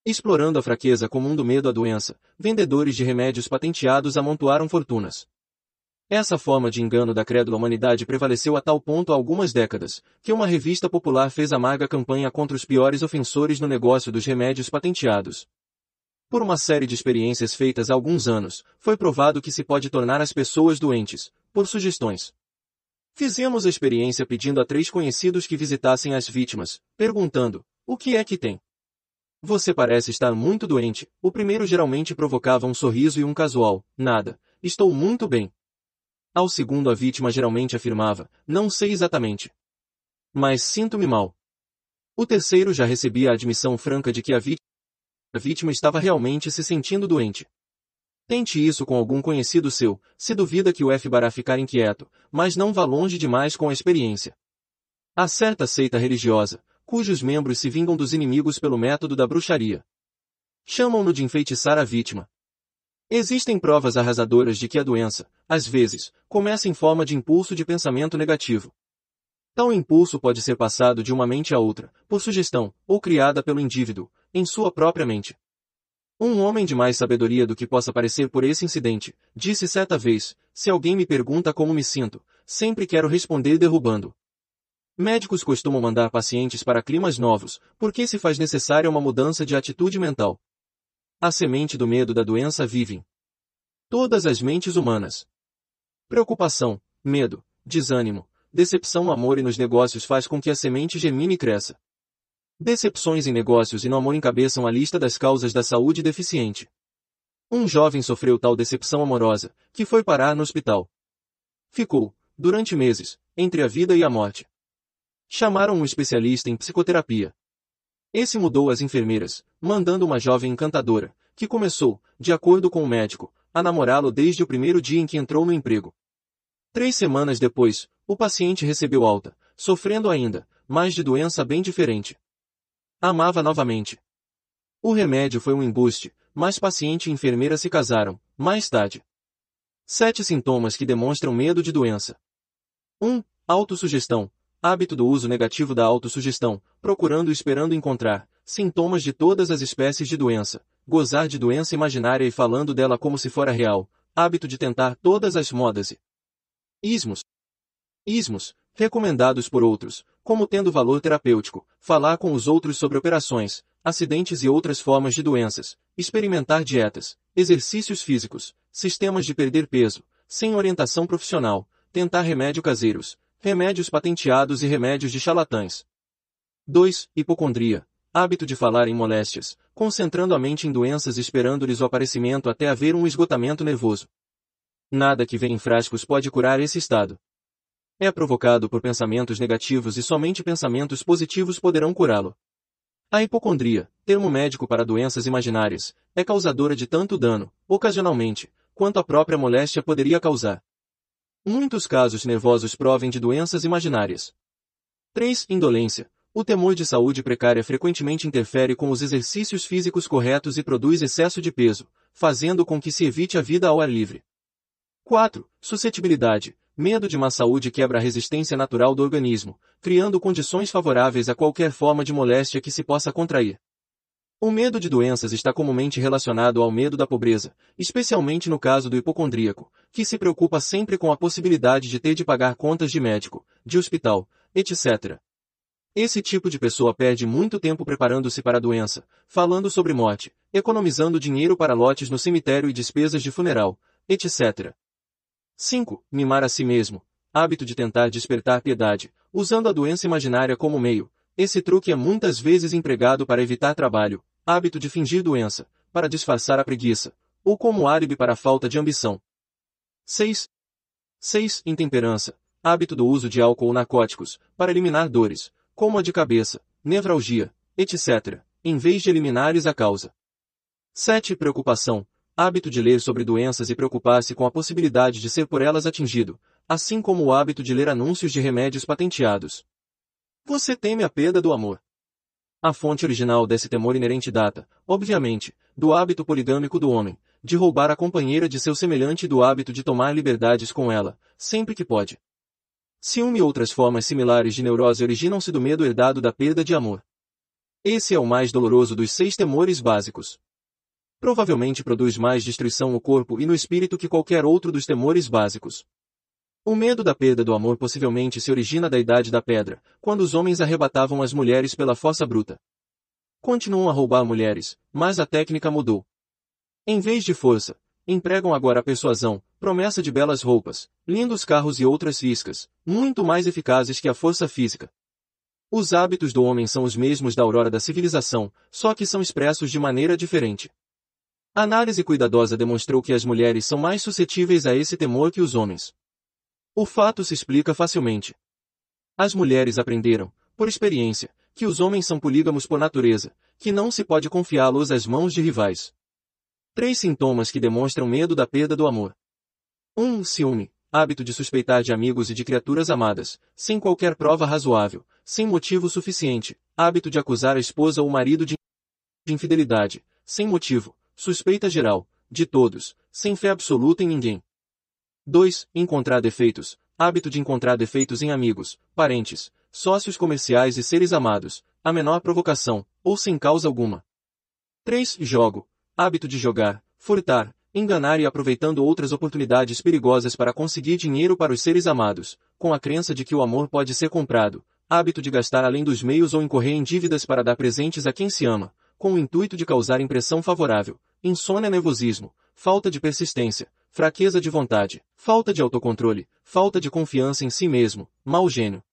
Explorando a fraqueza comum do medo à doença, vendedores de remédios patenteados amontoaram fortunas. Essa forma de engano da crédula humanidade prevaleceu a tal ponto há algumas décadas, que uma revista popular fez amarga campanha contra os piores ofensores no negócio dos remédios patenteados. Por uma série de experiências feitas há alguns anos, foi provado que se pode tornar as pessoas doentes, por sugestões. Fizemos a experiência pedindo a três conhecidos que visitassem as vítimas, perguntando, o que é que tem? Você parece estar muito doente. O primeiro geralmente provocava um sorriso e um casual, nada, estou muito bem. Ao segundo a vítima geralmente afirmava, não sei exatamente. Mas sinto-me mal. O terceiro já recebia a admissão franca de que a vítima, estava realmente se sentindo doente. Tente isso com algum conhecido seu, se duvida que o F bará ficar inquieto, mas não vá longe demais com a experiência. Há certa seita religiosa, cujos membros se vingam dos inimigos pelo método da bruxaria. Chamam-no de enfeitiçar a vítima. Existem provas arrasadoras de que a doença, às vezes, começa em forma de impulso de pensamento negativo. Tal impulso pode ser passado de uma mente a outra, por sugestão, ou criada pelo indivíduo, em sua própria mente. Um homem de mais sabedoria do que possa parecer por esse incidente, disse certa vez, se alguém me pergunta como me sinto, sempre quero responder derrubando. Médicos costumam mandar pacientes para climas novos, porque se faz necessária uma mudança de atitude mental. A semente do medo da doença vive todas as mentes humanas. Preocupação, medo, desânimo, decepção amor e nos negócios faz com que a semente gemine e cresça. Decepções em negócios e no amor encabeçam a lista das causas da saúde deficiente. Um jovem sofreu tal decepção amorosa, que foi parar no hospital. Ficou, durante meses, entre a vida e a morte. Chamaram um especialista em psicoterapia. Esse mudou as enfermeiras, mandando uma jovem encantadora, que começou, de acordo com o médico, a namorá-lo desde o primeiro dia em que entrou no emprego. Três semanas depois, o paciente recebeu alta, sofrendo ainda, mas de doença bem diferente. Amava novamente. O remédio foi um embuste, mas paciente e enfermeira se casaram, mais tarde. Sete sintomas que demonstram medo de doença. 1. Um, autossugestão. Hábito do uso negativo da autossugestão, procurando e esperando encontrar sintomas de todas as espécies de doença, gozar de doença imaginária e falando dela como se fora real, hábito de tentar todas as modas e ismos. Ismos, recomendados por outros, como tendo valor terapêutico, falar com os outros sobre operações, acidentes e outras formas de doenças, experimentar dietas, exercícios físicos, sistemas de perder peso, sem orientação profissional, tentar remédio caseiros, remédios patenteados e remédios de charlatães. 2. Hipocondria. Hábito de falar em moléstias, concentrando a mente em doenças esperando-lhes o aparecimento até haver um esgotamento nervoso. Nada que vem em frascos pode curar esse estado. É provocado por pensamentos negativos e somente pensamentos positivos poderão curá-lo. A hipocondria, termo médico para doenças imaginárias, é causadora de tanto dano, ocasionalmente, quanto a própria moléstia poderia causar. Muitos casos nervosos provêm de doenças imaginárias. 3. Indolência. O temor de saúde precária frequentemente interfere com os exercícios físicos corretos e produz excesso de peso, fazendo com que se evite a vida ao ar livre. 4. Suscetibilidade. Medo de má saúde quebra a resistência natural do organismo, criando condições favoráveis a qualquer forma de moléstia que se possa contrair. O medo de doenças está comumente relacionado ao medo da pobreza, especialmente no caso do hipocondríaco, que se preocupa sempre com a possibilidade de ter de pagar contas de médico, de hospital, etc. Esse tipo de pessoa perde muito tempo preparando-se para a doença, falando sobre morte, economizando dinheiro para lotes no cemitério e despesas de funeral, etc. 5. Mimar a si mesmo. Hábito de tentar despertar piedade, usando a doença imaginária como meio. Esse truque é muitas vezes empregado para evitar trabalho, hábito de fingir doença, para disfarçar a preguiça, ou como álibi para a falta de ambição. 6. 6. Intemperança. Hábito do uso de álcool ou narcóticos, para eliminar dores, como a de cabeça, nevralgia, etc., em vez de eliminares a causa. 7. Preocupação hábito de ler sobre doenças e preocupar-se com a possibilidade de ser por elas atingido, assim como o hábito de ler anúncios de remédios patenteados. Você teme a perda do amor. A fonte original desse temor inerente data, obviamente, do hábito poligâmico do homem, de roubar a companheira de seu semelhante e do hábito de tomar liberdades com ela, sempre que pode. Ciúme e outras formas similares de neurose originam-se do medo herdado da perda de amor. Esse é o mais doloroso dos seis temores básicos. Provavelmente produz mais destruição no corpo e no espírito que qualquer outro dos temores básicos. O medo da perda do amor possivelmente se origina da idade da pedra, quando os homens arrebatavam as mulheres pela força bruta. Continuam a roubar mulheres, mas a técnica mudou. Em vez de força, empregam agora a persuasão, promessa de belas roupas, lindos carros e outras fiscas, muito mais eficazes que a força física. Os hábitos do homem são os mesmos da aurora da civilização, só que são expressos de maneira diferente. A análise cuidadosa demonstrou que as mulheres são mais suscetíveis a esse temor que os homens. O fato se explica facilmente. As mulheres aprenderam, por experiência, que os homens são polígamos por natureza, que não se pode confiá-los às mãos de rivais. Três sintomas que demonstram medo da perda do amor. 1. Um, ciúme, hábito de suspeitar de amigos e de criaturas amadas, sem qualquer prova razoável, sem motivo suficiente, hábito de acusar a esposa ou o marido de infidelidade, sem motivo, suspeita geral, de todos, sem fé absoluta em ninguém. 2. Encontrar defeitos, hábito de encontrar defeitos em amigos, parentes, sócios comerciais e seres amados, a menor provocação, ou sem causa alguma. 3. Jogo, hábito de jogar, furtar, enganar e aproveitando outras oportunidades perigosas para conseguir dinheiro para os seres amados, com a crença de que o amor pode ser comprado, hábito de gastar além dos meios ou incorrer em dívidas para dar presentes a quem se ama, com o intuito de causar impressão favorável, insônia nervosismo, falta de persistência, fraqueza de vontade, falta de autocontrole, falta de confiança em si mesmo, mau gênio.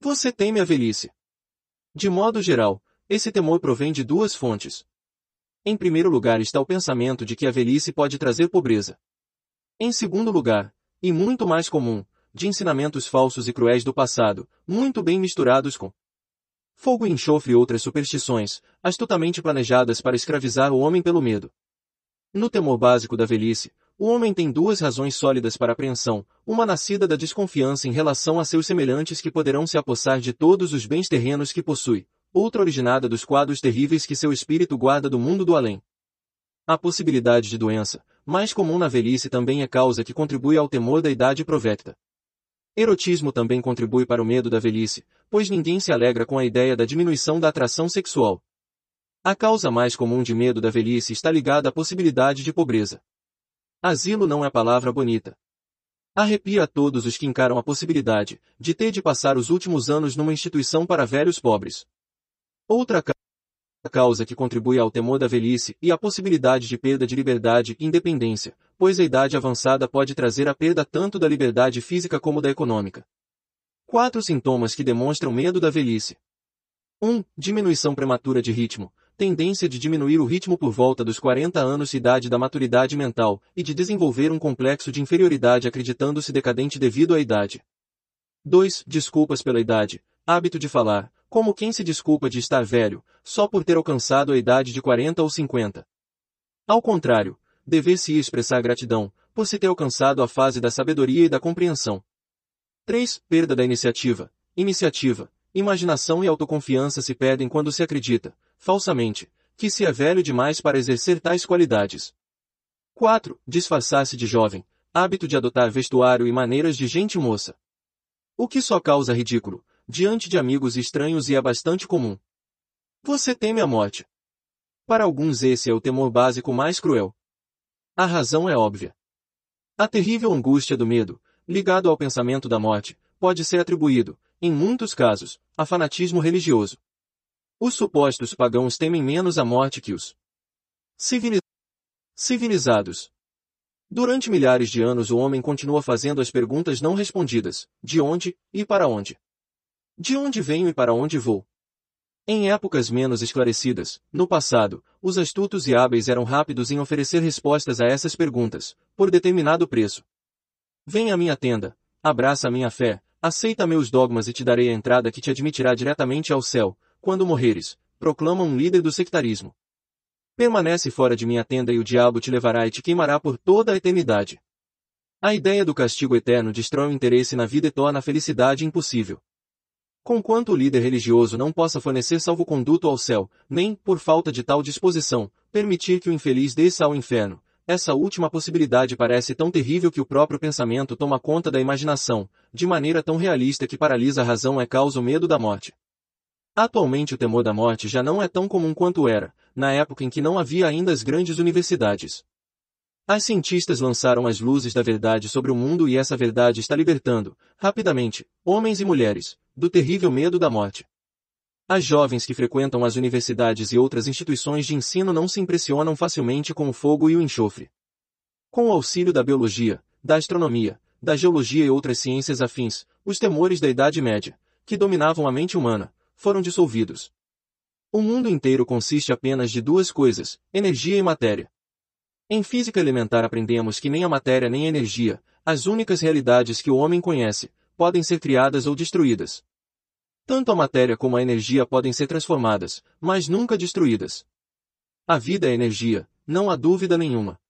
Você teme a velhice. De modo geral, esse temor provém de duas fontes, em primeiro lugar está o pensamento de que a velhice pode trazer pobreza. Em segundo lugar, e muito mais comum, de ensinamentos falsos e cruéis do passado, muito bem misturados com fogo e enxofre e outras superstições, astutamente planejadas para escravizar o homem pelo medo. No temor básico da velhice, o homem tem duas razões sólidas para apreensão, uma nascida da desconfiança em relação a seus semelhantes que poderão se apossar de todos os bens terrenos que possui, outra originada dos quadros terríveis que seu espírito guarda do mundo do além. A possibilidade de doença, mais comum na velhice também é causa que contribui ao temor da idade provécta. Erotismo também contribui para o medo da velhice, pois ninguém se alegra com a ideia da diminuição da atração sexual. A causa mais comum de medo da velhice está ligada à possibilidade de pobreza. Asilo não é palavra bonita. Arrepia a todos os que encaram a possibilidade de ter de passar os últimos anos numa instituição para velhos pobres. Outra causa que contribui ao temor da velhice e à possibilidade de perda de liberdade e independência, pois a idade avançada pode trazer a perda tanto da liberdade física como da econômica. Quatro sintomas que demonstram medo da velhice. 1. Um, diminuição prematura de ritmo, tendência de diminuir o ritmo por volta dos 40 anos idade da maturidade mental, e de desenvolver um complexo de inferioridade acreditando-se decadente devido à idade. 2. Desculpas pela idade, hábito de falar, como quem se desculpa de estar velho, só por ter alcançado a idade de 40 ou 50. Ao contrário, dever-se expressar gratidão, por se ter alcançado a fase da sabedoria e da compreensão. 3. Perda da iniciativa. Iniciativa, imaginação e autoconfiança se perdem quando se acredita, falsamente, que se é velho demais para exercer tais qualidades. 4. Disfarçar-se de jovem, hábito de adotar vestuário e maneiras de gente moça. O que só causa ridículo, diante de amigos estranhos e é bastante comum. Você teme a morte. Para alguns esse é o temor básico mais cruel. A razão é óbvia. A terrível angústia do medo, ligado ao pensamento da morte, pode ser atribuído, em muitos casos, a fanatismo religioso. Os supostos pagãos temem menos a morte que os civilizados. Durante milhares de anos o homem continua fazendo as perguntas não respondidas, de onde e para onde. De onde venho e para onde vou? Em épocas menos esclarecidas, no passado, os astutos e hábeis eram rápidos em oferecer respostas a essas perguntas, por determinado preço. Vem à minha tenda, abraça a minha fé, aceita meus dogmas e te darei a entrada que te admitirá diretamente ao céu, quando morreres, proclama um líder do sectarismo. Permanece fora de minha tenda e o diabo te levará e te queimará por toda a eternidade. A ideia do castigo eterno destrói o interesse na vida e torna a felicidade impossível. Conquanto o líder religioso não possa fornecer salvo-conduto ao céu, nem, por falta de tal disposição, permitir que o infeliz desça ao inferno, essa última possibilidade parece tão terrível que o próprio pensamento toma conta da imaginação, de maneira tão realista que paralisa a razão e causa o medo da morte. Atualmente o temor da morte já não é tão comum quanto era, na época em que não havia ainda as grandes universidades. As cientistas lançaram as luzes da verdade sobre o mundo e essa verdade está libertando, rapidamente, homens e mulheres, do terrível medo da morte. As jovens que frequentam as universidades e outras instituições de ensino não se impressionam facilmente com o fogo e o enxofre. Com o auxílio da biologia, da astronomia, da geologia e outras ciências afins, os temores da Idade Média, que dominavam a mente humana, foram dissolvidos. O mundo inteiro consiste apenas de duas coisas, energia e matéria. Em física elementar aprendemos que nem a matéria nem a energia, as únicas realidades que o homem conhece, podem ser criadas ou destruídas. Tanto a matéria como a energia podem ser transformadas, mas nunca destruídas. A vida é energia, não há dúvida nenhuma.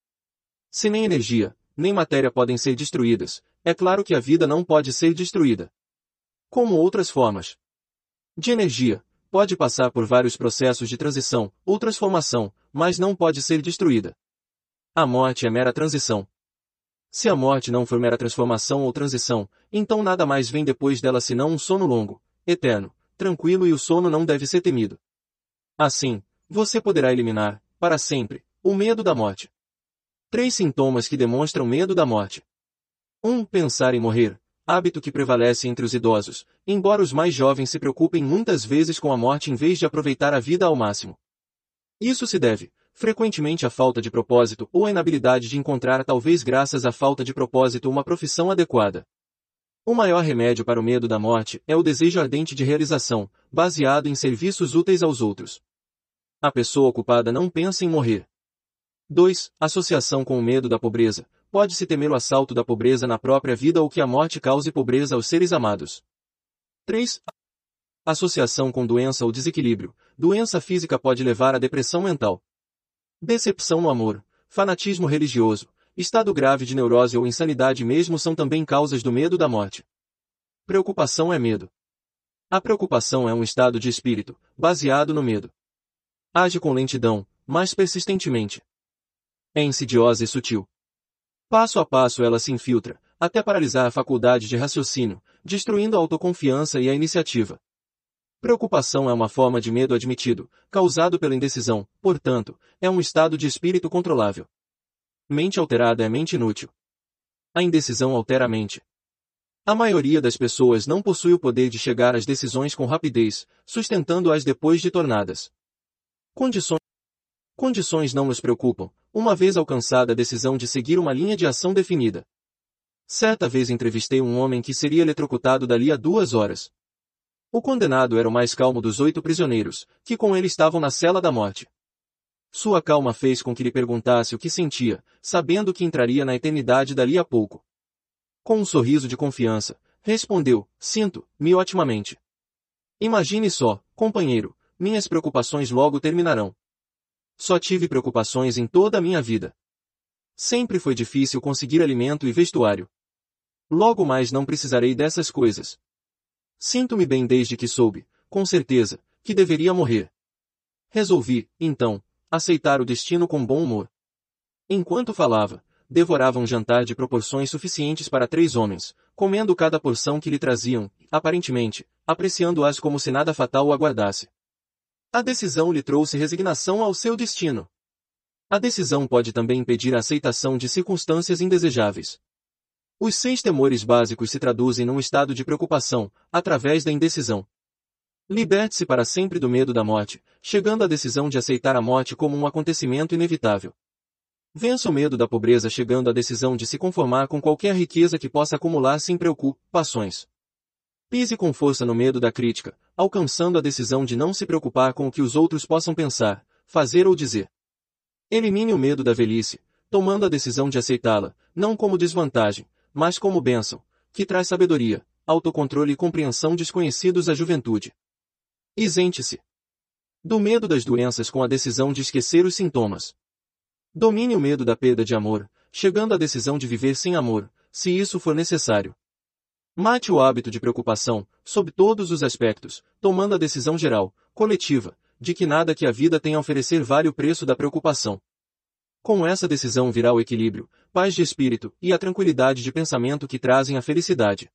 Se nem energia, nem matéria podem ser destruídas, é claro que a vida não pode ser destruída. Como outras formas de energia, pode passar por vários processos de transição ou transformação, mas não pode ser destruída. A morte é mera transição. Se a morte não for mera transformação ou transição, então nada mais vem depois dela senão um sono longo, eterno, tranquilo e o sono não deve ser temido. Assim, você poderá eliminar, para sempre, o medo da morte. Três sintomas que demonstram medo da morte. 1. Um, pensar em morrer, hábito que prevalece entre os idosos, embora os mais jovens se preocupem muitas vezes com a morte em vez de aproveitar a vida ao máximo. Isso se deve, frequentemente à falta de propósito ou à inabilidade de encontrar talvez graças à falta de propósito uma profissão adequada. O maior remédio para o medo da morte é o desejo ardente de realização, baseado em serviços úteis aos outros. A pessoa ocupada não pensa em morrer. 2. Associação com o medo da pobreza. Pode-se temer o assalto da pobreza na própria vida ou que a morte cause pobreza aos seres amados. 3. Associação com doença ou desequilíbrio. Doença física pode levar à depressão mental. Decepção no amor, fanatismo religioso, Estado grave de neurose ou insanidade mesmo são também causas do medo da morte. Preocupação é medo. A preocupação é um estado de espírito, baseado no medo. Age com lentidão, mas persistentemente. É insidiosa e sutil. Passo a passo ela se infiltra, até paralisar a faculdade de raciocínio, destruindo a autoconfiança e a iniciativa. Preocupação é uma forma de medo admitido, causado pela indecisão, portanto, é um estado de espírito controlável. Mente alterada é mente inútil. A indecisão altera a mente. A maioria das pessoas não possui o poder de chegar às decisões com rapidez, sustentando-as depois de tornadas. Condições. Condições não nos preocupam, uma vez alcançada a decisão de seguir uma linha de ação definida. Certa vez entrevistei um homem que seria eletrocutado dali a duas horas. O condenado era o mais calmo dos oito prisioneiros, que com ele estavam na cela da morte. Sua calma fez com que lhe perguntasse o que sentia, sabendo que entraria na eternidade dali a pouco. Com um sorriso de confiança, respondeu, sinto-me otimamente. Imagine só, companheiro, minhas preocupações logo terminarão. Só tive preocupações em toda a minha vida. Sempre foi difícil conseguir alimento e vestuário. Logo mais não precisarei dessas coisas. Sinto-me bem desde que soube, com certeza, que deveria morrer. Resolvi, então, aceitar o destino com bom humor. Enquanto falava, devorava um jantar de proporções suficientes para três homens, comendo cada porção que lhe traziam, aparentemente, apreciando-as como se nada fatal o aguardasse. A decisão lhe trouxe resignação ao seu destino. A decisão pode também impedir a aceitação de circunstâncias indesejáveis. Os seis temores básicos se traduzem num estado de preocupação, através da indecisão. Liberte-se para sempre do medo da morte, chegando à decisão de aceitar a morte como um acontecimento inevitável. Vença o medo da pobreza chegando à decisão de se conformar com qualquer riqueza que possa acumular sem preocupações. Pise com força no medo da crítica, alcançando a decisão de não se preocupar com o que os outros possam pensar, fazer ou dizer. Elimine o medo da velhice, tomando a decisão de aceitá-la, não como desvantagem, mas como bênção, que traz sabedoria, autocontrole e compreensão desconhecidos à juventude. Isente-se do medo das doenças com a decisão de esquecer os sintomas. Domine o medo da perda de amor, chegando à decisão de viver sem amor, se isso for necessário. Mate o hábito de preocupação, sob todos os aspectos, tomando a decisão geral, coletiva, de que nada que a vida tem a oferecer vale o preço da preocupação. Com essa decisão virá o equilíbrio, paz de espírito e a tranquilidade de pensamento que trazem a felicidade.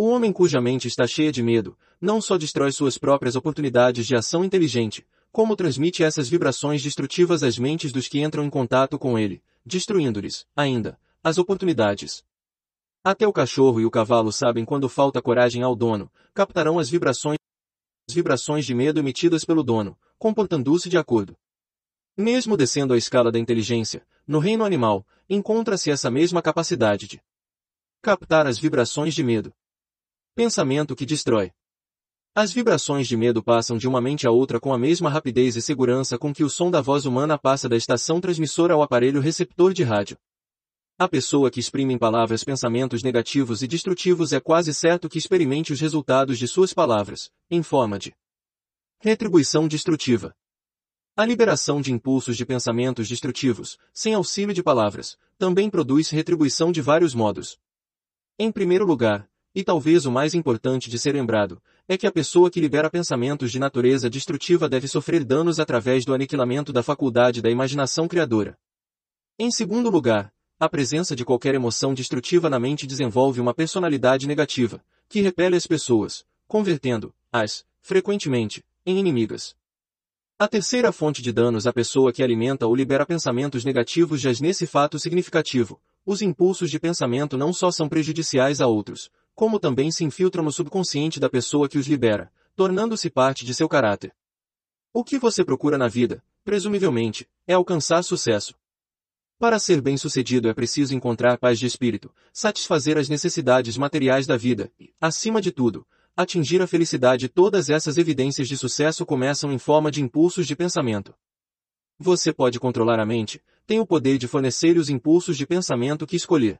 O homem cuja mente está cheia de medo, não só destrói suas próprias oportunidades de ação inteligente, como transmite essas vibrações destrutivas às mentes dos que entram em contato com ele, destruindo-lhes, ainda, as oportunidades. Até o cachorro e o cavalo sabem quando falta coragem ao dono, captarão as vibrações, as vibrações de medo emitidas pelo dono, comportando-se de acordo. Mesmo descendo a escala da inteligência, no reino animal, encontra-se essa mesma capacidade de captar as vibrações de medo. Pensamento que destrói. As vibrações de medo passam de uma mente a outra com a mesma rapidez e segurança com que o som da voz humana passa da estação transmissora ao aparelho receptor de rádio. A pessoa que exprime em palavras pensamentos negativos e destrutivos é quase certo que experimente os resultados de suas palavras, em forma de retribuição destrutiva. A liberação de impulsos de pensamentos destrutivos, sem auxílio de palavras, também produz retribuição de vários modos. Em primeiro lugar, e talvez o mais importante de ser lembrado, é que a pessoa que libera pensamentos de natureza destrutiva deve sofrer danos através do aniquilamento da faculdade da imaginação criadora. Em segundo lugar, a presença de qualquer emoção destrutiva na mente desenvolve uma personalidade negativa, que repele as pessoas, convertendo-as, frequentemente, em inimigas. A terceira fonte de danos à pessoa que alimenta ou libera pensamentos negativos jaz nesse fato significativo. Os impulsos de pensamento não só são prejudiciais a outros, como também se infiltram no subconsciente da pessoa que os libera, tornando-se parte de seu caráter. O que você procura na vida, presumivelmente, é alcançar sucesso. Para ser bem-sucedido é preciso encontrar paz de espírito, satisfazer as necessidades materiais da vida e, acima de tudo, atingir a felicidade todas essas evidências de sucesso começam em forma de impulsos de pensamento. Você pode controlar a mente, tem o poder de fornecer os impulsos de pensamento que escolher.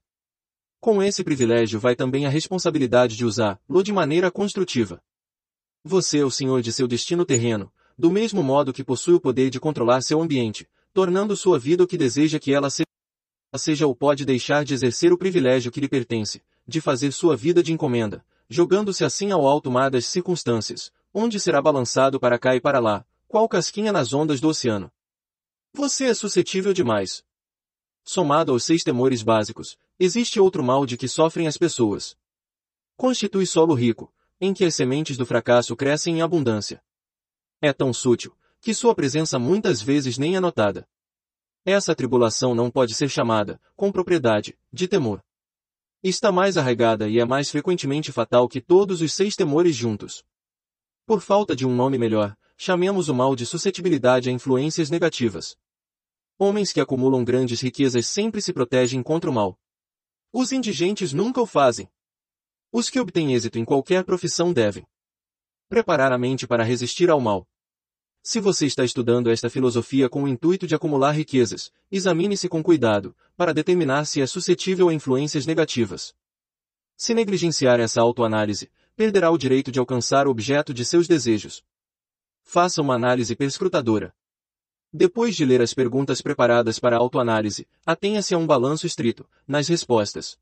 Com esse privilégio vai também a responsabilidade de usá-lo de maneira construtiva. Você é o senhor de seu destino terreno, do mesmo modo que possui o poder de controlar seu ambiente, tornando sua vida o que deseja que ela seja, ou pode deixar de exercer o privilégio que lhe pertence, de fazer sua vida de encomenda, jogando-se assim ao alto mar das circunstâncias, onde será balançado para cá e para lá, qual casquinha nas ondas do oceano. Você é suscetível demais. Somado aos seis temores básicos, existe outro mal de que sofrem as pessoas. Constitui solo rico, em que as sementes do fracasso crescem em abundância. É tão sutil, que sua presença muitas vezes nem é notada. Essa tribulação não pode ser chamada, com propriedade, de temor. Está mais arraigada e é mais frequentemente fatal que todos os seis temores juntos. Por falta de um nome melhor, chamemos o mal de suscetibilidade a influências negativas. Homens que acumulam grandes riquezas sempre se protegem contra o mal. Os indigentes nunca o fazem. Os que obtêm êxito em qualquer profissão devem preparar a mente para resistir ao mal. Se você está estudando esta filosofia com o intuito de acumular riquezas, examine-se com cuidado, para determinar se é suscetível a influências negativas. Se negligenciar essa autoanálise, perderá o direito de alcançar o objeto de seus desejos. Faça uma análise perscrutadora. Depois de ler as perguntas preparadas para autoanálise, atenha-se a um balanço estrito, nas respostas.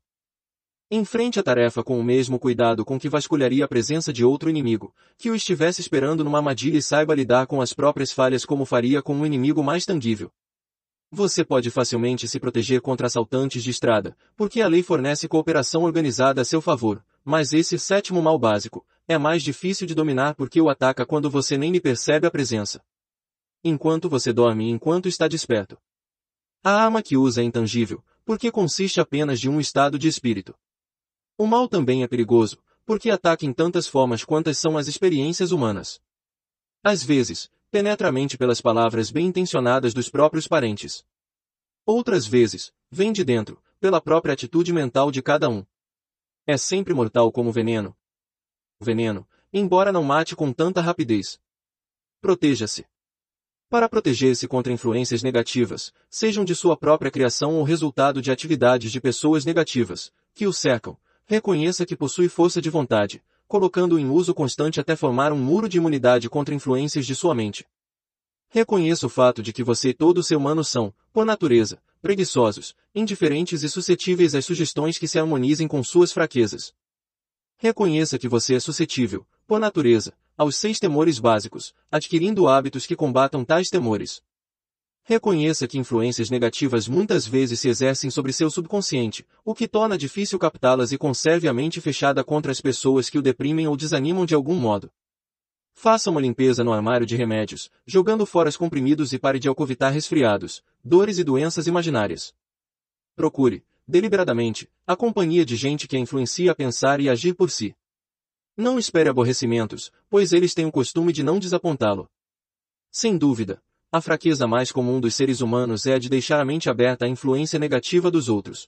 Enfrente a tarefa com o mesmo cuidado com que vasculharia a presença de outro inimigo, que o estivesse esperando numa armadilha e saiba lidar com as próprias falhas como faria com um inimigo mais tangível. Você pode facilmente se proteger contra assaltantes de estrada, porque a lei fornece cooperação organizada a seu favor, mas esse sétimo mal básico, é mais difícil de dominar porque o ataca quando você nem lhe percebe a presença. Enquanto você dorme e enquanto está desperto. A arma que usa é intangível, porque consiste apenas de um estado de espírito. O mal também é perigoso, porque ataca em tantas formas quantas são as experiências humanas. Às vezes, penetra a mente pelas palavras bem intencionadas dos próprios parentes. Outras vezes, vem de dentro, pela própria atitude mental de cada um. É sempre mortal como veneno. Veneno, embora não mate com tanta rapidez. Proteja-se. Para proteger-se contra influências negativas, sejam de sua própria criação ou resultado de atividades de pessoas negativas, que o cercam, Reconheça que possui força de vontade, colocando-o em uso constante até formar um muro de imunidade contra influências de sua mente. Reconheça o fato de que você e todo ser humano são, por natureza, preguiçosos, indiferentes e suscetíveis às sugestões que se harmonizem com suas fraquezas. Reconheça que você é suscetível, por natureza, aos seis temores básicos, adquirindo hábitos que combatam tais temores. Reconheça que influências negativas muitas vezes se exercem sobre seu subconsciente, o que torna difícil captá-las e conserve a mente fechada contra as pessoas que o deprimem ou desanimam de algum modo. Faça uma limpeza no armário de remédios, jogando fora os comprimidos e pare de alcovitar resfriados, dores e doenças imaginárias. Procure, deliberadamente, a companhia de gente que a influencia a pensar e agir por si. Não espere aborrecimentos, pois eles têm o costume de não desapontá-lo. Sem dúvida, a fraqueza mais comum dos seres humanos é a de deixar a mente aberta à influência negativa dos outros.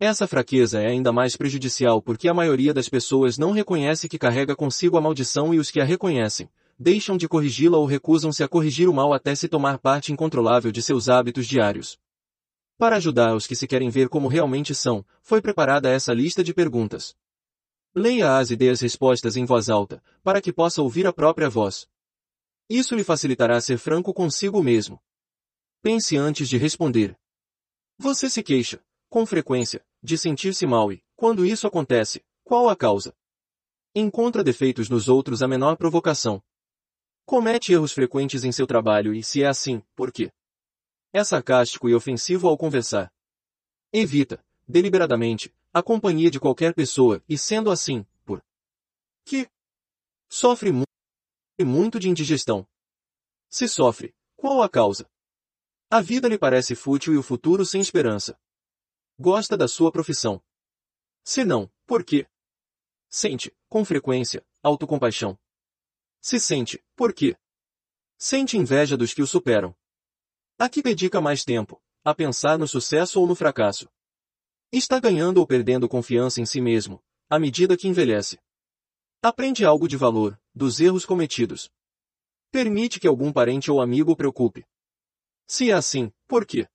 Essa fraqueza é ainda mais prejudicial porque a maioria das pessoas não reconhece que carrega consigo a maldição e os que a reconhecem, deixam de corrigi-la ou recusam-se a corrigir o mal até se tomar parte incontrolável de seus hábitos diários. Para ajudar os que se querem ver como realmente são, foi preparada essa lista de perguntas. Leia-as e dê as respostas em voz alta, para que possa ouvir a própria voz. Isso lhe facilitará ser franco consigo mesmo. Pense antes de responder. Você se queixa, com frequência, de sentir-se mal e, quando isso acontece, qual a causa? Encontra defeitos nos outros a menor provocação. Comete erros frequentes em seu trabalho e, se é assim, por quê? É sarcástico e ofensivo ao conversar. Evita, deliberadamente, a companhia de qualquer pessoa e, sendo assim, por que sofre mu muito de indigestão. Se sofre, qual a causa? A vida lhe parece fútil e o futuro sem esperança. Gosta da sua profissão. Se não, por quê? Sente, com frequência, autocompaixão. Se sente, por quê? Sente inveja dos que o superam. A que dedica mais tempo? A pensar no sucesso ou no fracasso? Está ganhando ou perdendo confiança em si mesmo, à medida que envelhece. Aprende algo de valor, dos erros cometidos. Permite que algum parente ou amigo o preocupe. Se é assim, por quê?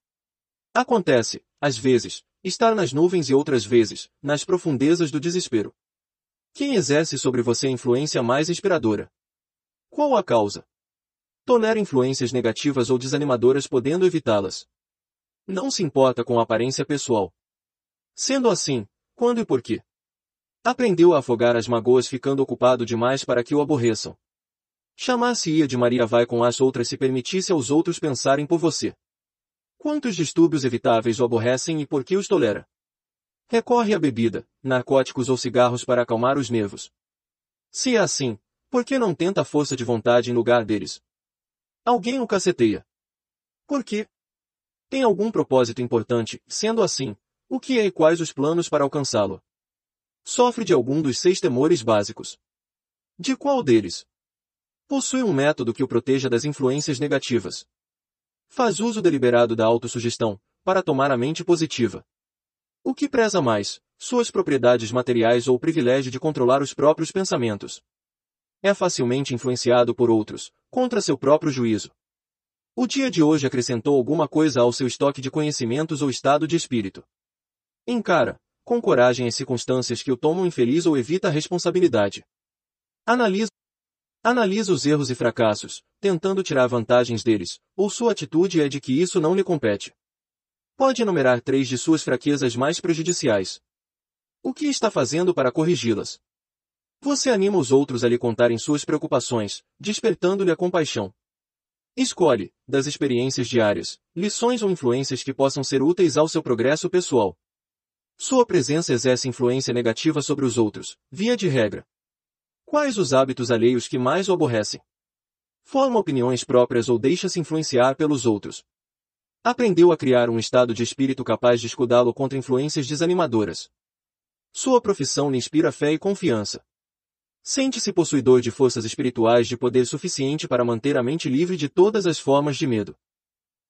Acontece, às vezes, Estar nas nuvens e outras vezes, nas profundezas do desespero. Quem exerce sobre você a influência mais inspiradora? Qual a causa? Tolera influências negativas ou desanimadoras podendo evitá-las. Não se importa com a aparência pessoal. Sendo assim, quando e por quê? Aprendeu a afogar as magoas ficando ocupado demais para que o aborreçam. Chamar-se-ia de Maria vai com as outras se permitisse aos outros pensarem por você. Quantos distúrbios evitáveis o aborrecem e por que os tolera? Recorre à bebida, narcóticos ou cigarros para acalmar os nervos. Se é assim, por que não tenta a força de vontade em lugar deles? Alguém o caceteia. Por quê? Tem algum propósito importante, sendo assim, o que é e quais os planos para alcançá-lo? Sofre de algum dos seis temores básicos. De qual deles? Possui um método que o proteja das influências negativas. Faz uso deliberado da autossugestão, para tomar a mente positiva. O que preza mais, suas propriedades materiais ou o privilégio de controlar os próprios pensamentos? É facilmente influenciado por outros, contra seu próprio juízo. O dia de hoje acrescentou alguma coisa ao seu estoque de conhecimentos ou estado de espírito. Encara, com coragem as circunstâncias que o tomam infeliz ou evita a responsabilidade. Analisa Analisa os erros e fracassos, tentando tirar vantagens deles, ou sua atitude é de que isso não lhe compete. Pode enumerar três de suas fraquezas mais prejudiciais. O que está fazendo para corrigi-las? Você anima os outros a lhe contarem suas preocupações, despertando-lhe a compaixão. Escolhe, das experiências diárias, lições ou influências que possam ser úteis ao seu progresso pessoal. Sua presença exerce influência negativa sobre os outros, via de regra, Quais os hábitos alheios que mais o aborrecem? Forma opiniões próprias ou deixa-se influenciar pelos outros. Aprendeu a criar um estado de espírito capaz de escudá-lo contra influências desanimadoras. Sua profissão lhe inspira fé e confiança. Sente-se possuidor de forças espirituais de poder suficiente para manter a mente livre de todas as formas de medo.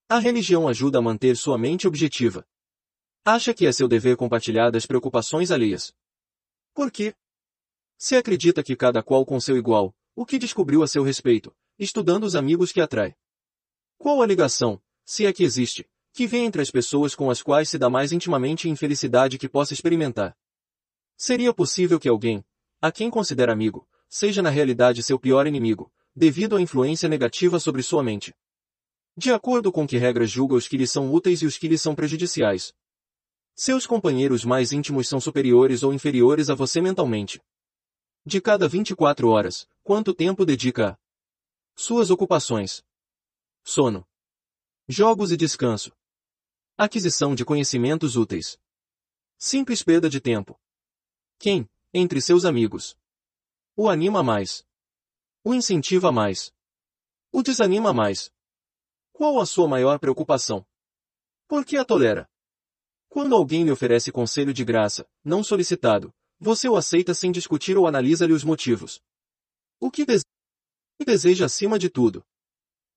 A religião ajuda a manter sua mente objetiva. Acha que é seu dever compartilhar das preocupações alheias. Por quê? Se acredita que cada qual com seu igual, o que descobriu a seu respeito, estudando os amigos que atrai. Qual a ligação, se é que existe, que vem entre as pessoas com as quais se dá mais intimamente infelicidade que possa experimentar? Seria possível que alguém, a quem considera amigo, seja na realidade seu pior inimigo, devido à influência negativa sobre sua mente? De acordo com que regras julga os que lhe são úteis e os que lhe são prejudiciais? Seus companheiros mais íntimos são superiores ou inferiores a você mentalmente. De cada 24 horas, quanto tempo dedica a suas ocupações? Sono. Jogos e descanso. Aquisição de conhecimentos úteis. Simples perda de tempo. Quem, entre seus amigos, o anima mais? O incentiva mais? O desanima mais? Qual a sua maior preocupação? Por que a tolera? Quando alguém lhe oferece conselho de graça, não solicitado, você o aceita sem discutir ou analisa-lhe os motivos. O que deseja acima de tudo?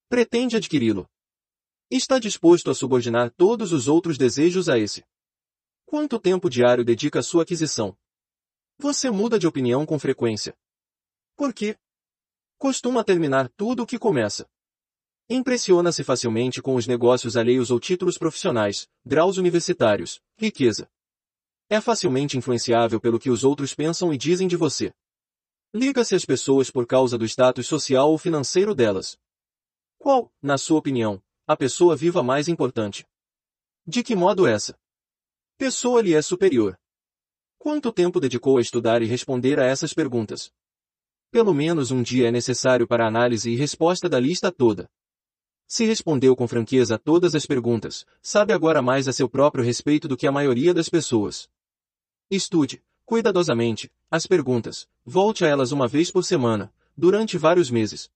Pretende adquiri-lo. Está disposto a subordinar todos os outros desejos a esse. Quanto tempo diário dedica à sua aquisição? Você muda de opinião com frequência. Por quê? Costuma terminar tudo o que começa. Impressiona-se facilmente com os negócios alheios ou títulos profissionais, graus universitários, riqueza. É facilmente influenciável pelo que os outros pensam e dizem de você. Liga-se às pessoas por causa do status social ou financeiro delas. Qual, na sua opinião, a pessoa viva mais importante? De que modo essa pessoa lhe é superior? Quanto tempo dedicou a estudar e responder a essas perguntas? Pelo menos um dia é necessário para análise e resposta da lista toda. Se respondeu com franqueza a todas as perguntas, sabe agora mais a seu próprio respeito do que a maioria das pessoas. Estude, cuidadosamente, as perguntas, volte a elas uma vez por semana, durante vários meses.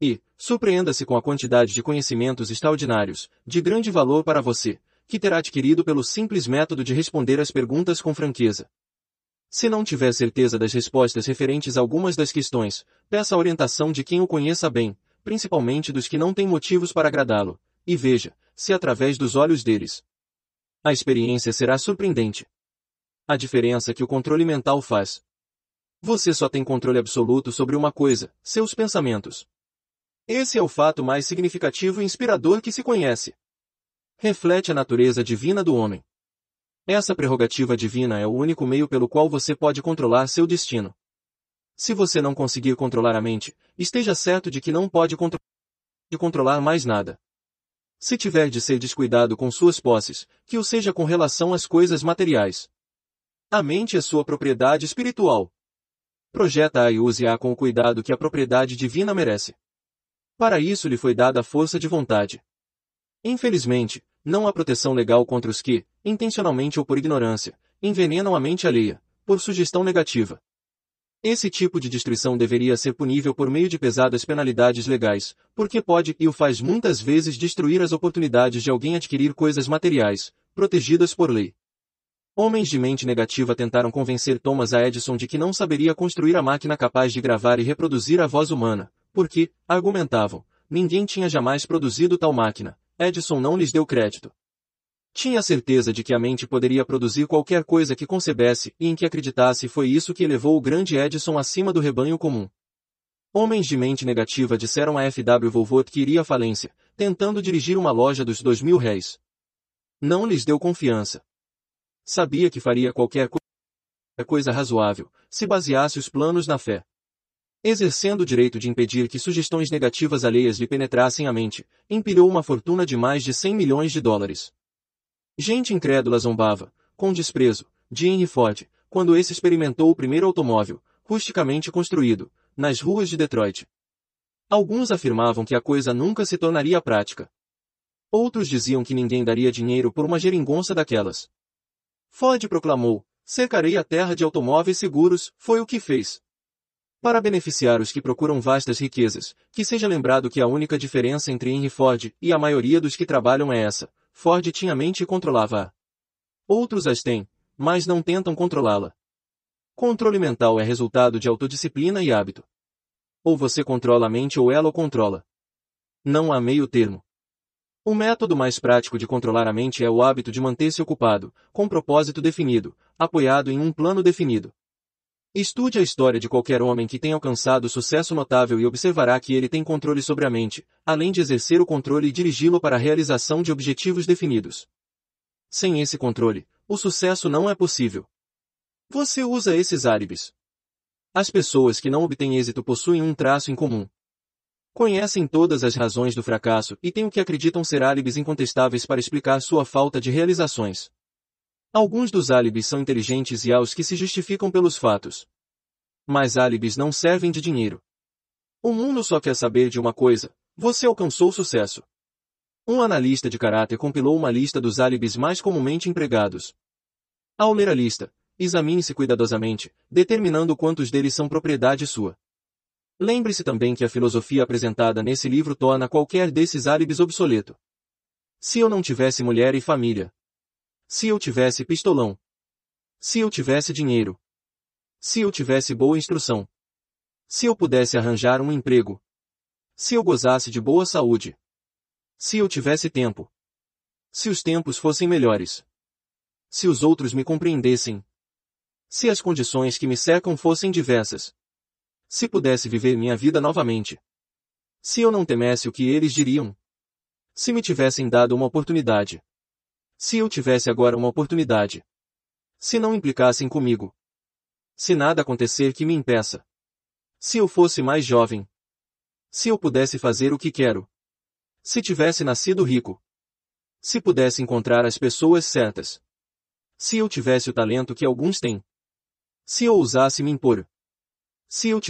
E, surpreenda-se com a quantidade de conhecimentos extraordinários, de grande valor para você, que terá adquirido pelo simples método de responder as perguntas com franqueza. Se não tiver certeza das respostas referentes a algumas das questões, peça a orientação de quem o conheça bem, principalmente dos que não têm motivos para agradá-lo, e veja, se através dos olhos deles. A experiência será surpreendente. A diferença que o controle mental faz. Você só tem controle absoluto sobre uma coisa, seus pensamentos. Esse é o fato mais significativo e inspirador que se conhece. Reflete a natureza divina do homem. Essa prerrogativa divina é o único meio pelo qual você pode controlar seu destino. Se você não conseguir controlar a mente, esteja certo de que não pode contro controlar mais nada. Se tiver de ser descuidado com suas posses, que o seja com relação às coisas materiais. A mente é sua propriedade espiritual. Projeta-a e use-a com o cuidado que a propriedade divina merece. Para isso lhe foi dada a força de vontade. Infelizmente, não há proteção legal contra os que, intencionalmente ou por ignorância, envenenam a mente alheia, por sugestão negativa. Esse tipo de destruição deveria ser punível por meio de pesadas penalidades legais, porque pode e o faz muitas vezes destruir as oportunidades de alguém adquirir coisas materiais, protegidas por lei. Homens de mente negativa tentaram convencer Thomas A. Edison de que não saberia construir a máquina capaz de gravar e reproduzir a voz humana, porque, argumentavam, ninguém tinha jamais produzido tal máquina. Edison não lhes deu crédito. Tinha certeza de que a mente poderia produzir qualquer coisa que concebesse e em que acreditasse e foi isso que elevou o grande Edison acima do rebanho comum. Homens de mente negativa disseram a F.W. Volvot que iria à falência, tentando dirigir uma loja dos dois mil réis. Não lhes deu confiança. Sabia que faria qualquer coisa razoável, se baseasse os planos na fé. Exercendo o direito de impedir que sugestões negativas alheias lhe penetrassem a mente, empilhou uma fortuna de mais de 100 milhões de dólares. Gente incrédula zombava, com desprezo, de Henry Ford, quando esse experimentou o primeiro automóvel, rusticamente construído, nas ruas de Detroit. Alguns afirmavam que a coisa nunca se tornaria prática. Outros diziam que ninguém daria dinheiro por uma geringonça daquelas. Ford proclamou, cercarei a terra de automóveis seguros, foi o que fez. Para beneficiar os que procuram vastas riquezas, que seja lembrado que a única diferença entre Henry Ford e a maioria dos que trabalham é essa, Ford tinha mente e controlava-a. Outros as têm, mas não tentam controlá-la. Controle mental é resultado de autodisciplina e hábito. Ou você controla a mente ou ela o controla. Não há meio termo. O método mais prático de controlar a mente é o hábito de manter-se ocupado, com propósito definido, apoiado em um plano definido. Estude a história de qualquer homem que tenha alcançado sucesso notável e observará que ele tem controle sobre a mente, além de exercer o controle e dirigi-lo para a realização de objetivos definidos. Sem esse controle, o sucesso não é possível. Você usa esses áribes. As pessoas que não obtêm êxito possuem um traço em comum, Conhecem todas as razões do fracasso e têm o que acreditam ser álibis incontestáveis para explicar sua falta de realizações. Alguns dos álibis são inteligentes e há os que se justificam pelos fatos. Mas álibis não servem de dinheiro. O mundo só quer saber de uma coisa: você alcançou sucesso. Um analista de caráter compilou uma lista dos álibis mais comumente empregados. Ao ler a lista, examine-se cuidadosamente, determinando quantos deles são propriedade sua. Lembre-se também que a filosofia apresentada nesse livro torna qualquer desses álibis obsoleto. Se eu não tivesse mulher e família. Se eu tivesse pistolão. Se eu tivesse dinheiro. Se eu tivesse boa instrução. Se eu pudesse arranjar um emprego. Se eu gozasse de boa saúde. Se eu tivesse tempo. Se os tempos fossem melhores. Se os outros me compreendessem. Se as condições que me cercam fossem diversas. Se pudesse viver minha vida novamente. Se eu não temesse o que eles diriam. Se me tivessem dado uma oportunidade. Se eu tivesse agora uma oportunidade. Se não implicassem comigo. Se nada acontecer que me impeça. Se eu fosse mais jovem. Se eu pudesse fazer o que quero. Se tivesse nascido rico. Se pudesse encontrar as pessoas certas. Se eu tivesse o talento que alguns têm. Se eu ousasse me impor. Se eu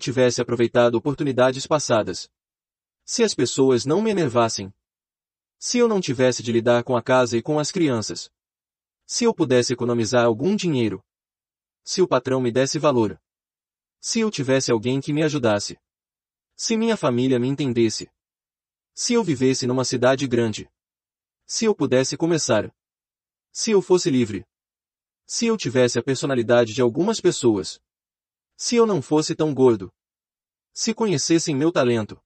tivesse aproveitado oportunidades passadas. Se as pessoas não me enervassem. Se eu não tivesse de lidar com a casa e com as crianças. Se eu pudesse economizar algum dinheiro. Se o patrão me desse valor. Se eu tivesse alguém que me ajudasse. Se minha família me entendesse. Se eu vivesse numa cidade grande. Se eu pudesse começar. Se eu fosse livre. Se eu tivesse a personalidade de algumas pessoas. Se eu não fosse tão gordo. Se conhecessem meu talento.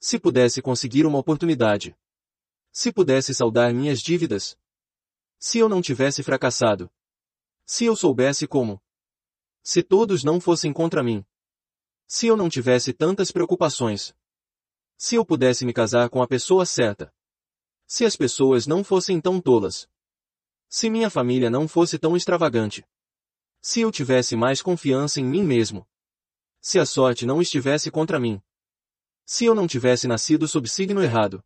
Se pudesse conseguir uma oportunidade. Se pudesse saldar minhas dívidas. Se eu não tivesse fracassado. Se eu soubesse como. Se todos não fossem contra mim. Se eu não tivesse tantas preocupações. Se eu pudesse me casar com a pessoa certa. Se as pessoas não fossem tão tolas. Se minha família não fosse tão extravagante. Se eu tivesse mais confiança em mim mesmo. Se a sorte não estivesse contra mim. Se eu não tivesse nascido sob signo errado.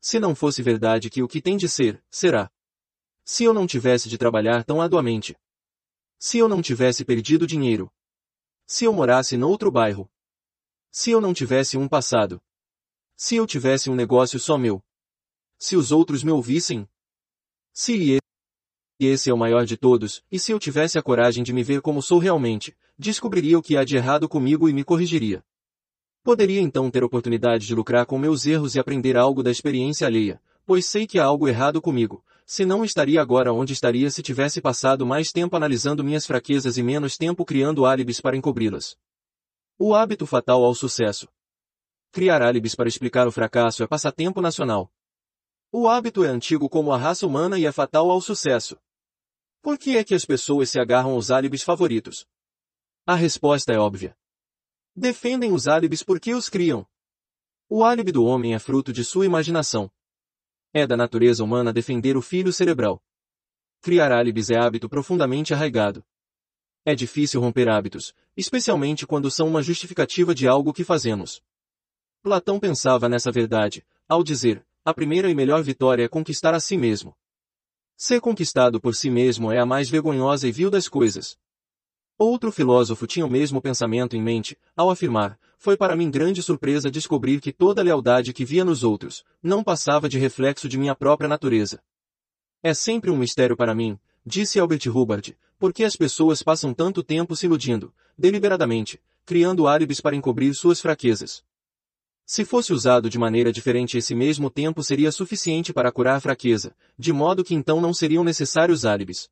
Se não fosse verdade que o que tem de ser, será. Se eu não tivesse de trabalhar tão arduamente. Se eu não tivesse perdido dinheiro. Se eu morasse noutro bairro. Se eu não tivesse um passado. Se eu tivesse um negócio só meu. Se os outros me ouvissem. Se esse é o maior de todos, e se eu tivesse a coragem de me ver como sou realmente, descobriria o que há de errado comigo e me corrigiria. Poderia então ter oportunidade de lucrar com meus erros e aprender algo da experiência alheia, pois sei que há algo errado comigo, se não estaria agora onde estaria se tivesse passado mais tempo analisando minhas fraquezas e menos tempo criando álibis para encobri-las. O hábito fatal ao sucesso. Criar álibis para explicar o fracasso é passatempo nacional. O hábito é antigo como a raça humana e é fatal ao sucesso. Por que é que as pessoas se agarram aos álibis favoritos? A resposta é óbvia. Defendem os álibis porque os criam. O álibi do homem é fruto de sua imaginação. É da natureza humana defender o filho cerebral. Criar álibis é hábito profundamente arraigado. É difícil romper hábitos, especialmente quando são uma justificativa de algo que fazemos. Platão pensava nessa verdade, ao dizer, a primeira e melhor vitória é conquistar a si mesmo. Ser conquistado por si mesmo é a mais vergonhosa e vil das coisas. Outro filósofo tinha o mesmo pensamento em mente, ao afirmar, foi para mim grande surpresa descobrir que toda a lealdade que via nos outros, não passava de reflexo de minha própria natureza. É sempre um mistério para mim, disse Albert Hubbard, porque as pessoas passam tanto tempo se iludindo, deliberadamente, criando álibis para encobrir suas fraquezas. Se fosse usado de maneira diferente esse mesmo tempo seria suficiente para curar a fraqueza, de modo que então não seriam necessários álibis.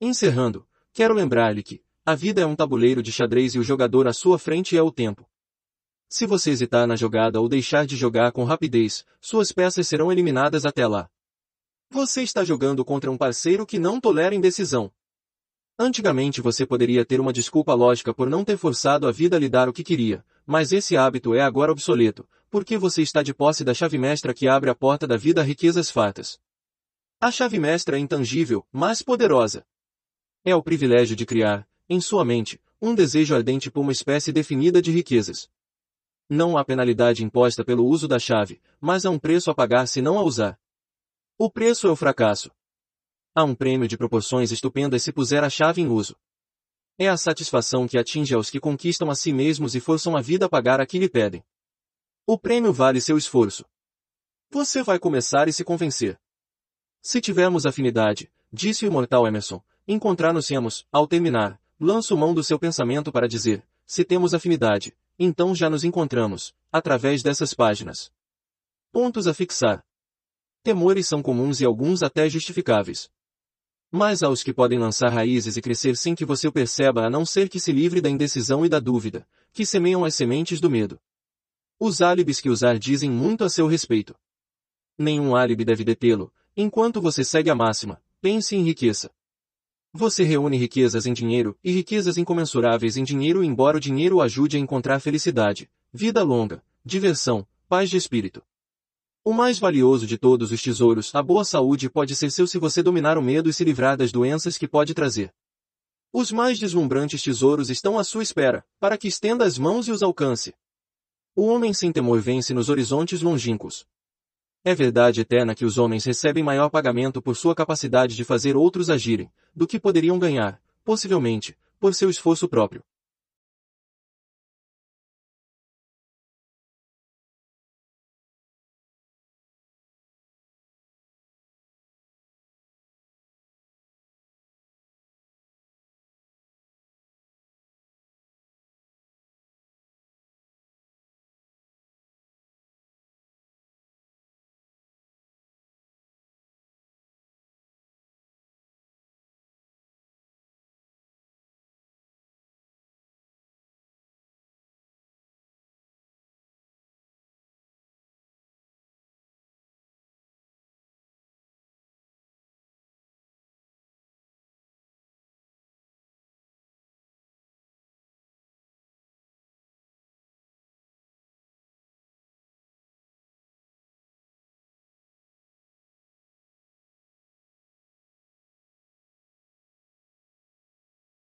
Encerrando, quero lembrar-lhe que, a vida é um tabuleiro de xadrez e o jogador à sua frente é o tempo. Se você hesitar na jogada ou deixar de jogar com rapidez, suas peças serão eliminadas até lá. Você está jogando contra um parceiro que não tolera indecisão. Antigamente você poderia ter uma desculpa lógica por não ter forçado a vida a lhe dar o que queria, mas esse hábito é agora obsoleto, porque você está de posse da chave mestra que abre a porta da vida a riquezas fartas. A chave mestra é intangível, mas poderosa. É o privilégio de criar, em sua mente, um desejo ardente por uma espécie definida de riquezas. Não há penalidade imposta pelo uso da chave, mas há um preço a pagar se não a usar. O preço é o fracasso. Há um prêmio de proporções estupendas se puser a chave em uso. É a satisfação que atinge aos que conquistam a si mesmos e forçam a vida a pagar a que lhe pedem. O prêmio vale seu esforço. Você vai começar e se convencer. Se tivermos afinidade, disse o imortal Emerson, encontrar-nos-emos, ao terminar, lanço mão do seu pensamento para dizer, se temos afinidade, então já nos encontramos, através dessas páginas. Pontos a fixar. Temores são comuns e alguns até justificáveis. Mas há os que podem lançar raízes e crescer sem que você o perceba a não ser que se livre da indecisão e da dúvida, que semeiam as sementes do medo. Os álibis que usar dizem muito a seu respeito. Nenhum álibi deve detê-lo, enquanto você segue a máxima, pense em riqueza. Você reúne riquezas em dinheiro e riquezas incomensuráveis em dinheiro embora o dinheiro o ajude a encontrar felicidade, vida longa, diversão, paz de espírito. O mais valioso de todos os tesouros, a boa saúde pode ser seu se você dominar o medo e se livrar das doenças que pode trazer. Os mais deslumbrantes tesouros estão à sua espera, para que estenda as mãos e os alcance. O homem sem temor vence nos horizontes longínquos. É verdade eterna que os homens recebem maior pagamento por sua capacidade de fazer outros agirem, do que poderiam ganhar, possivelmente, por seu esforço próprio.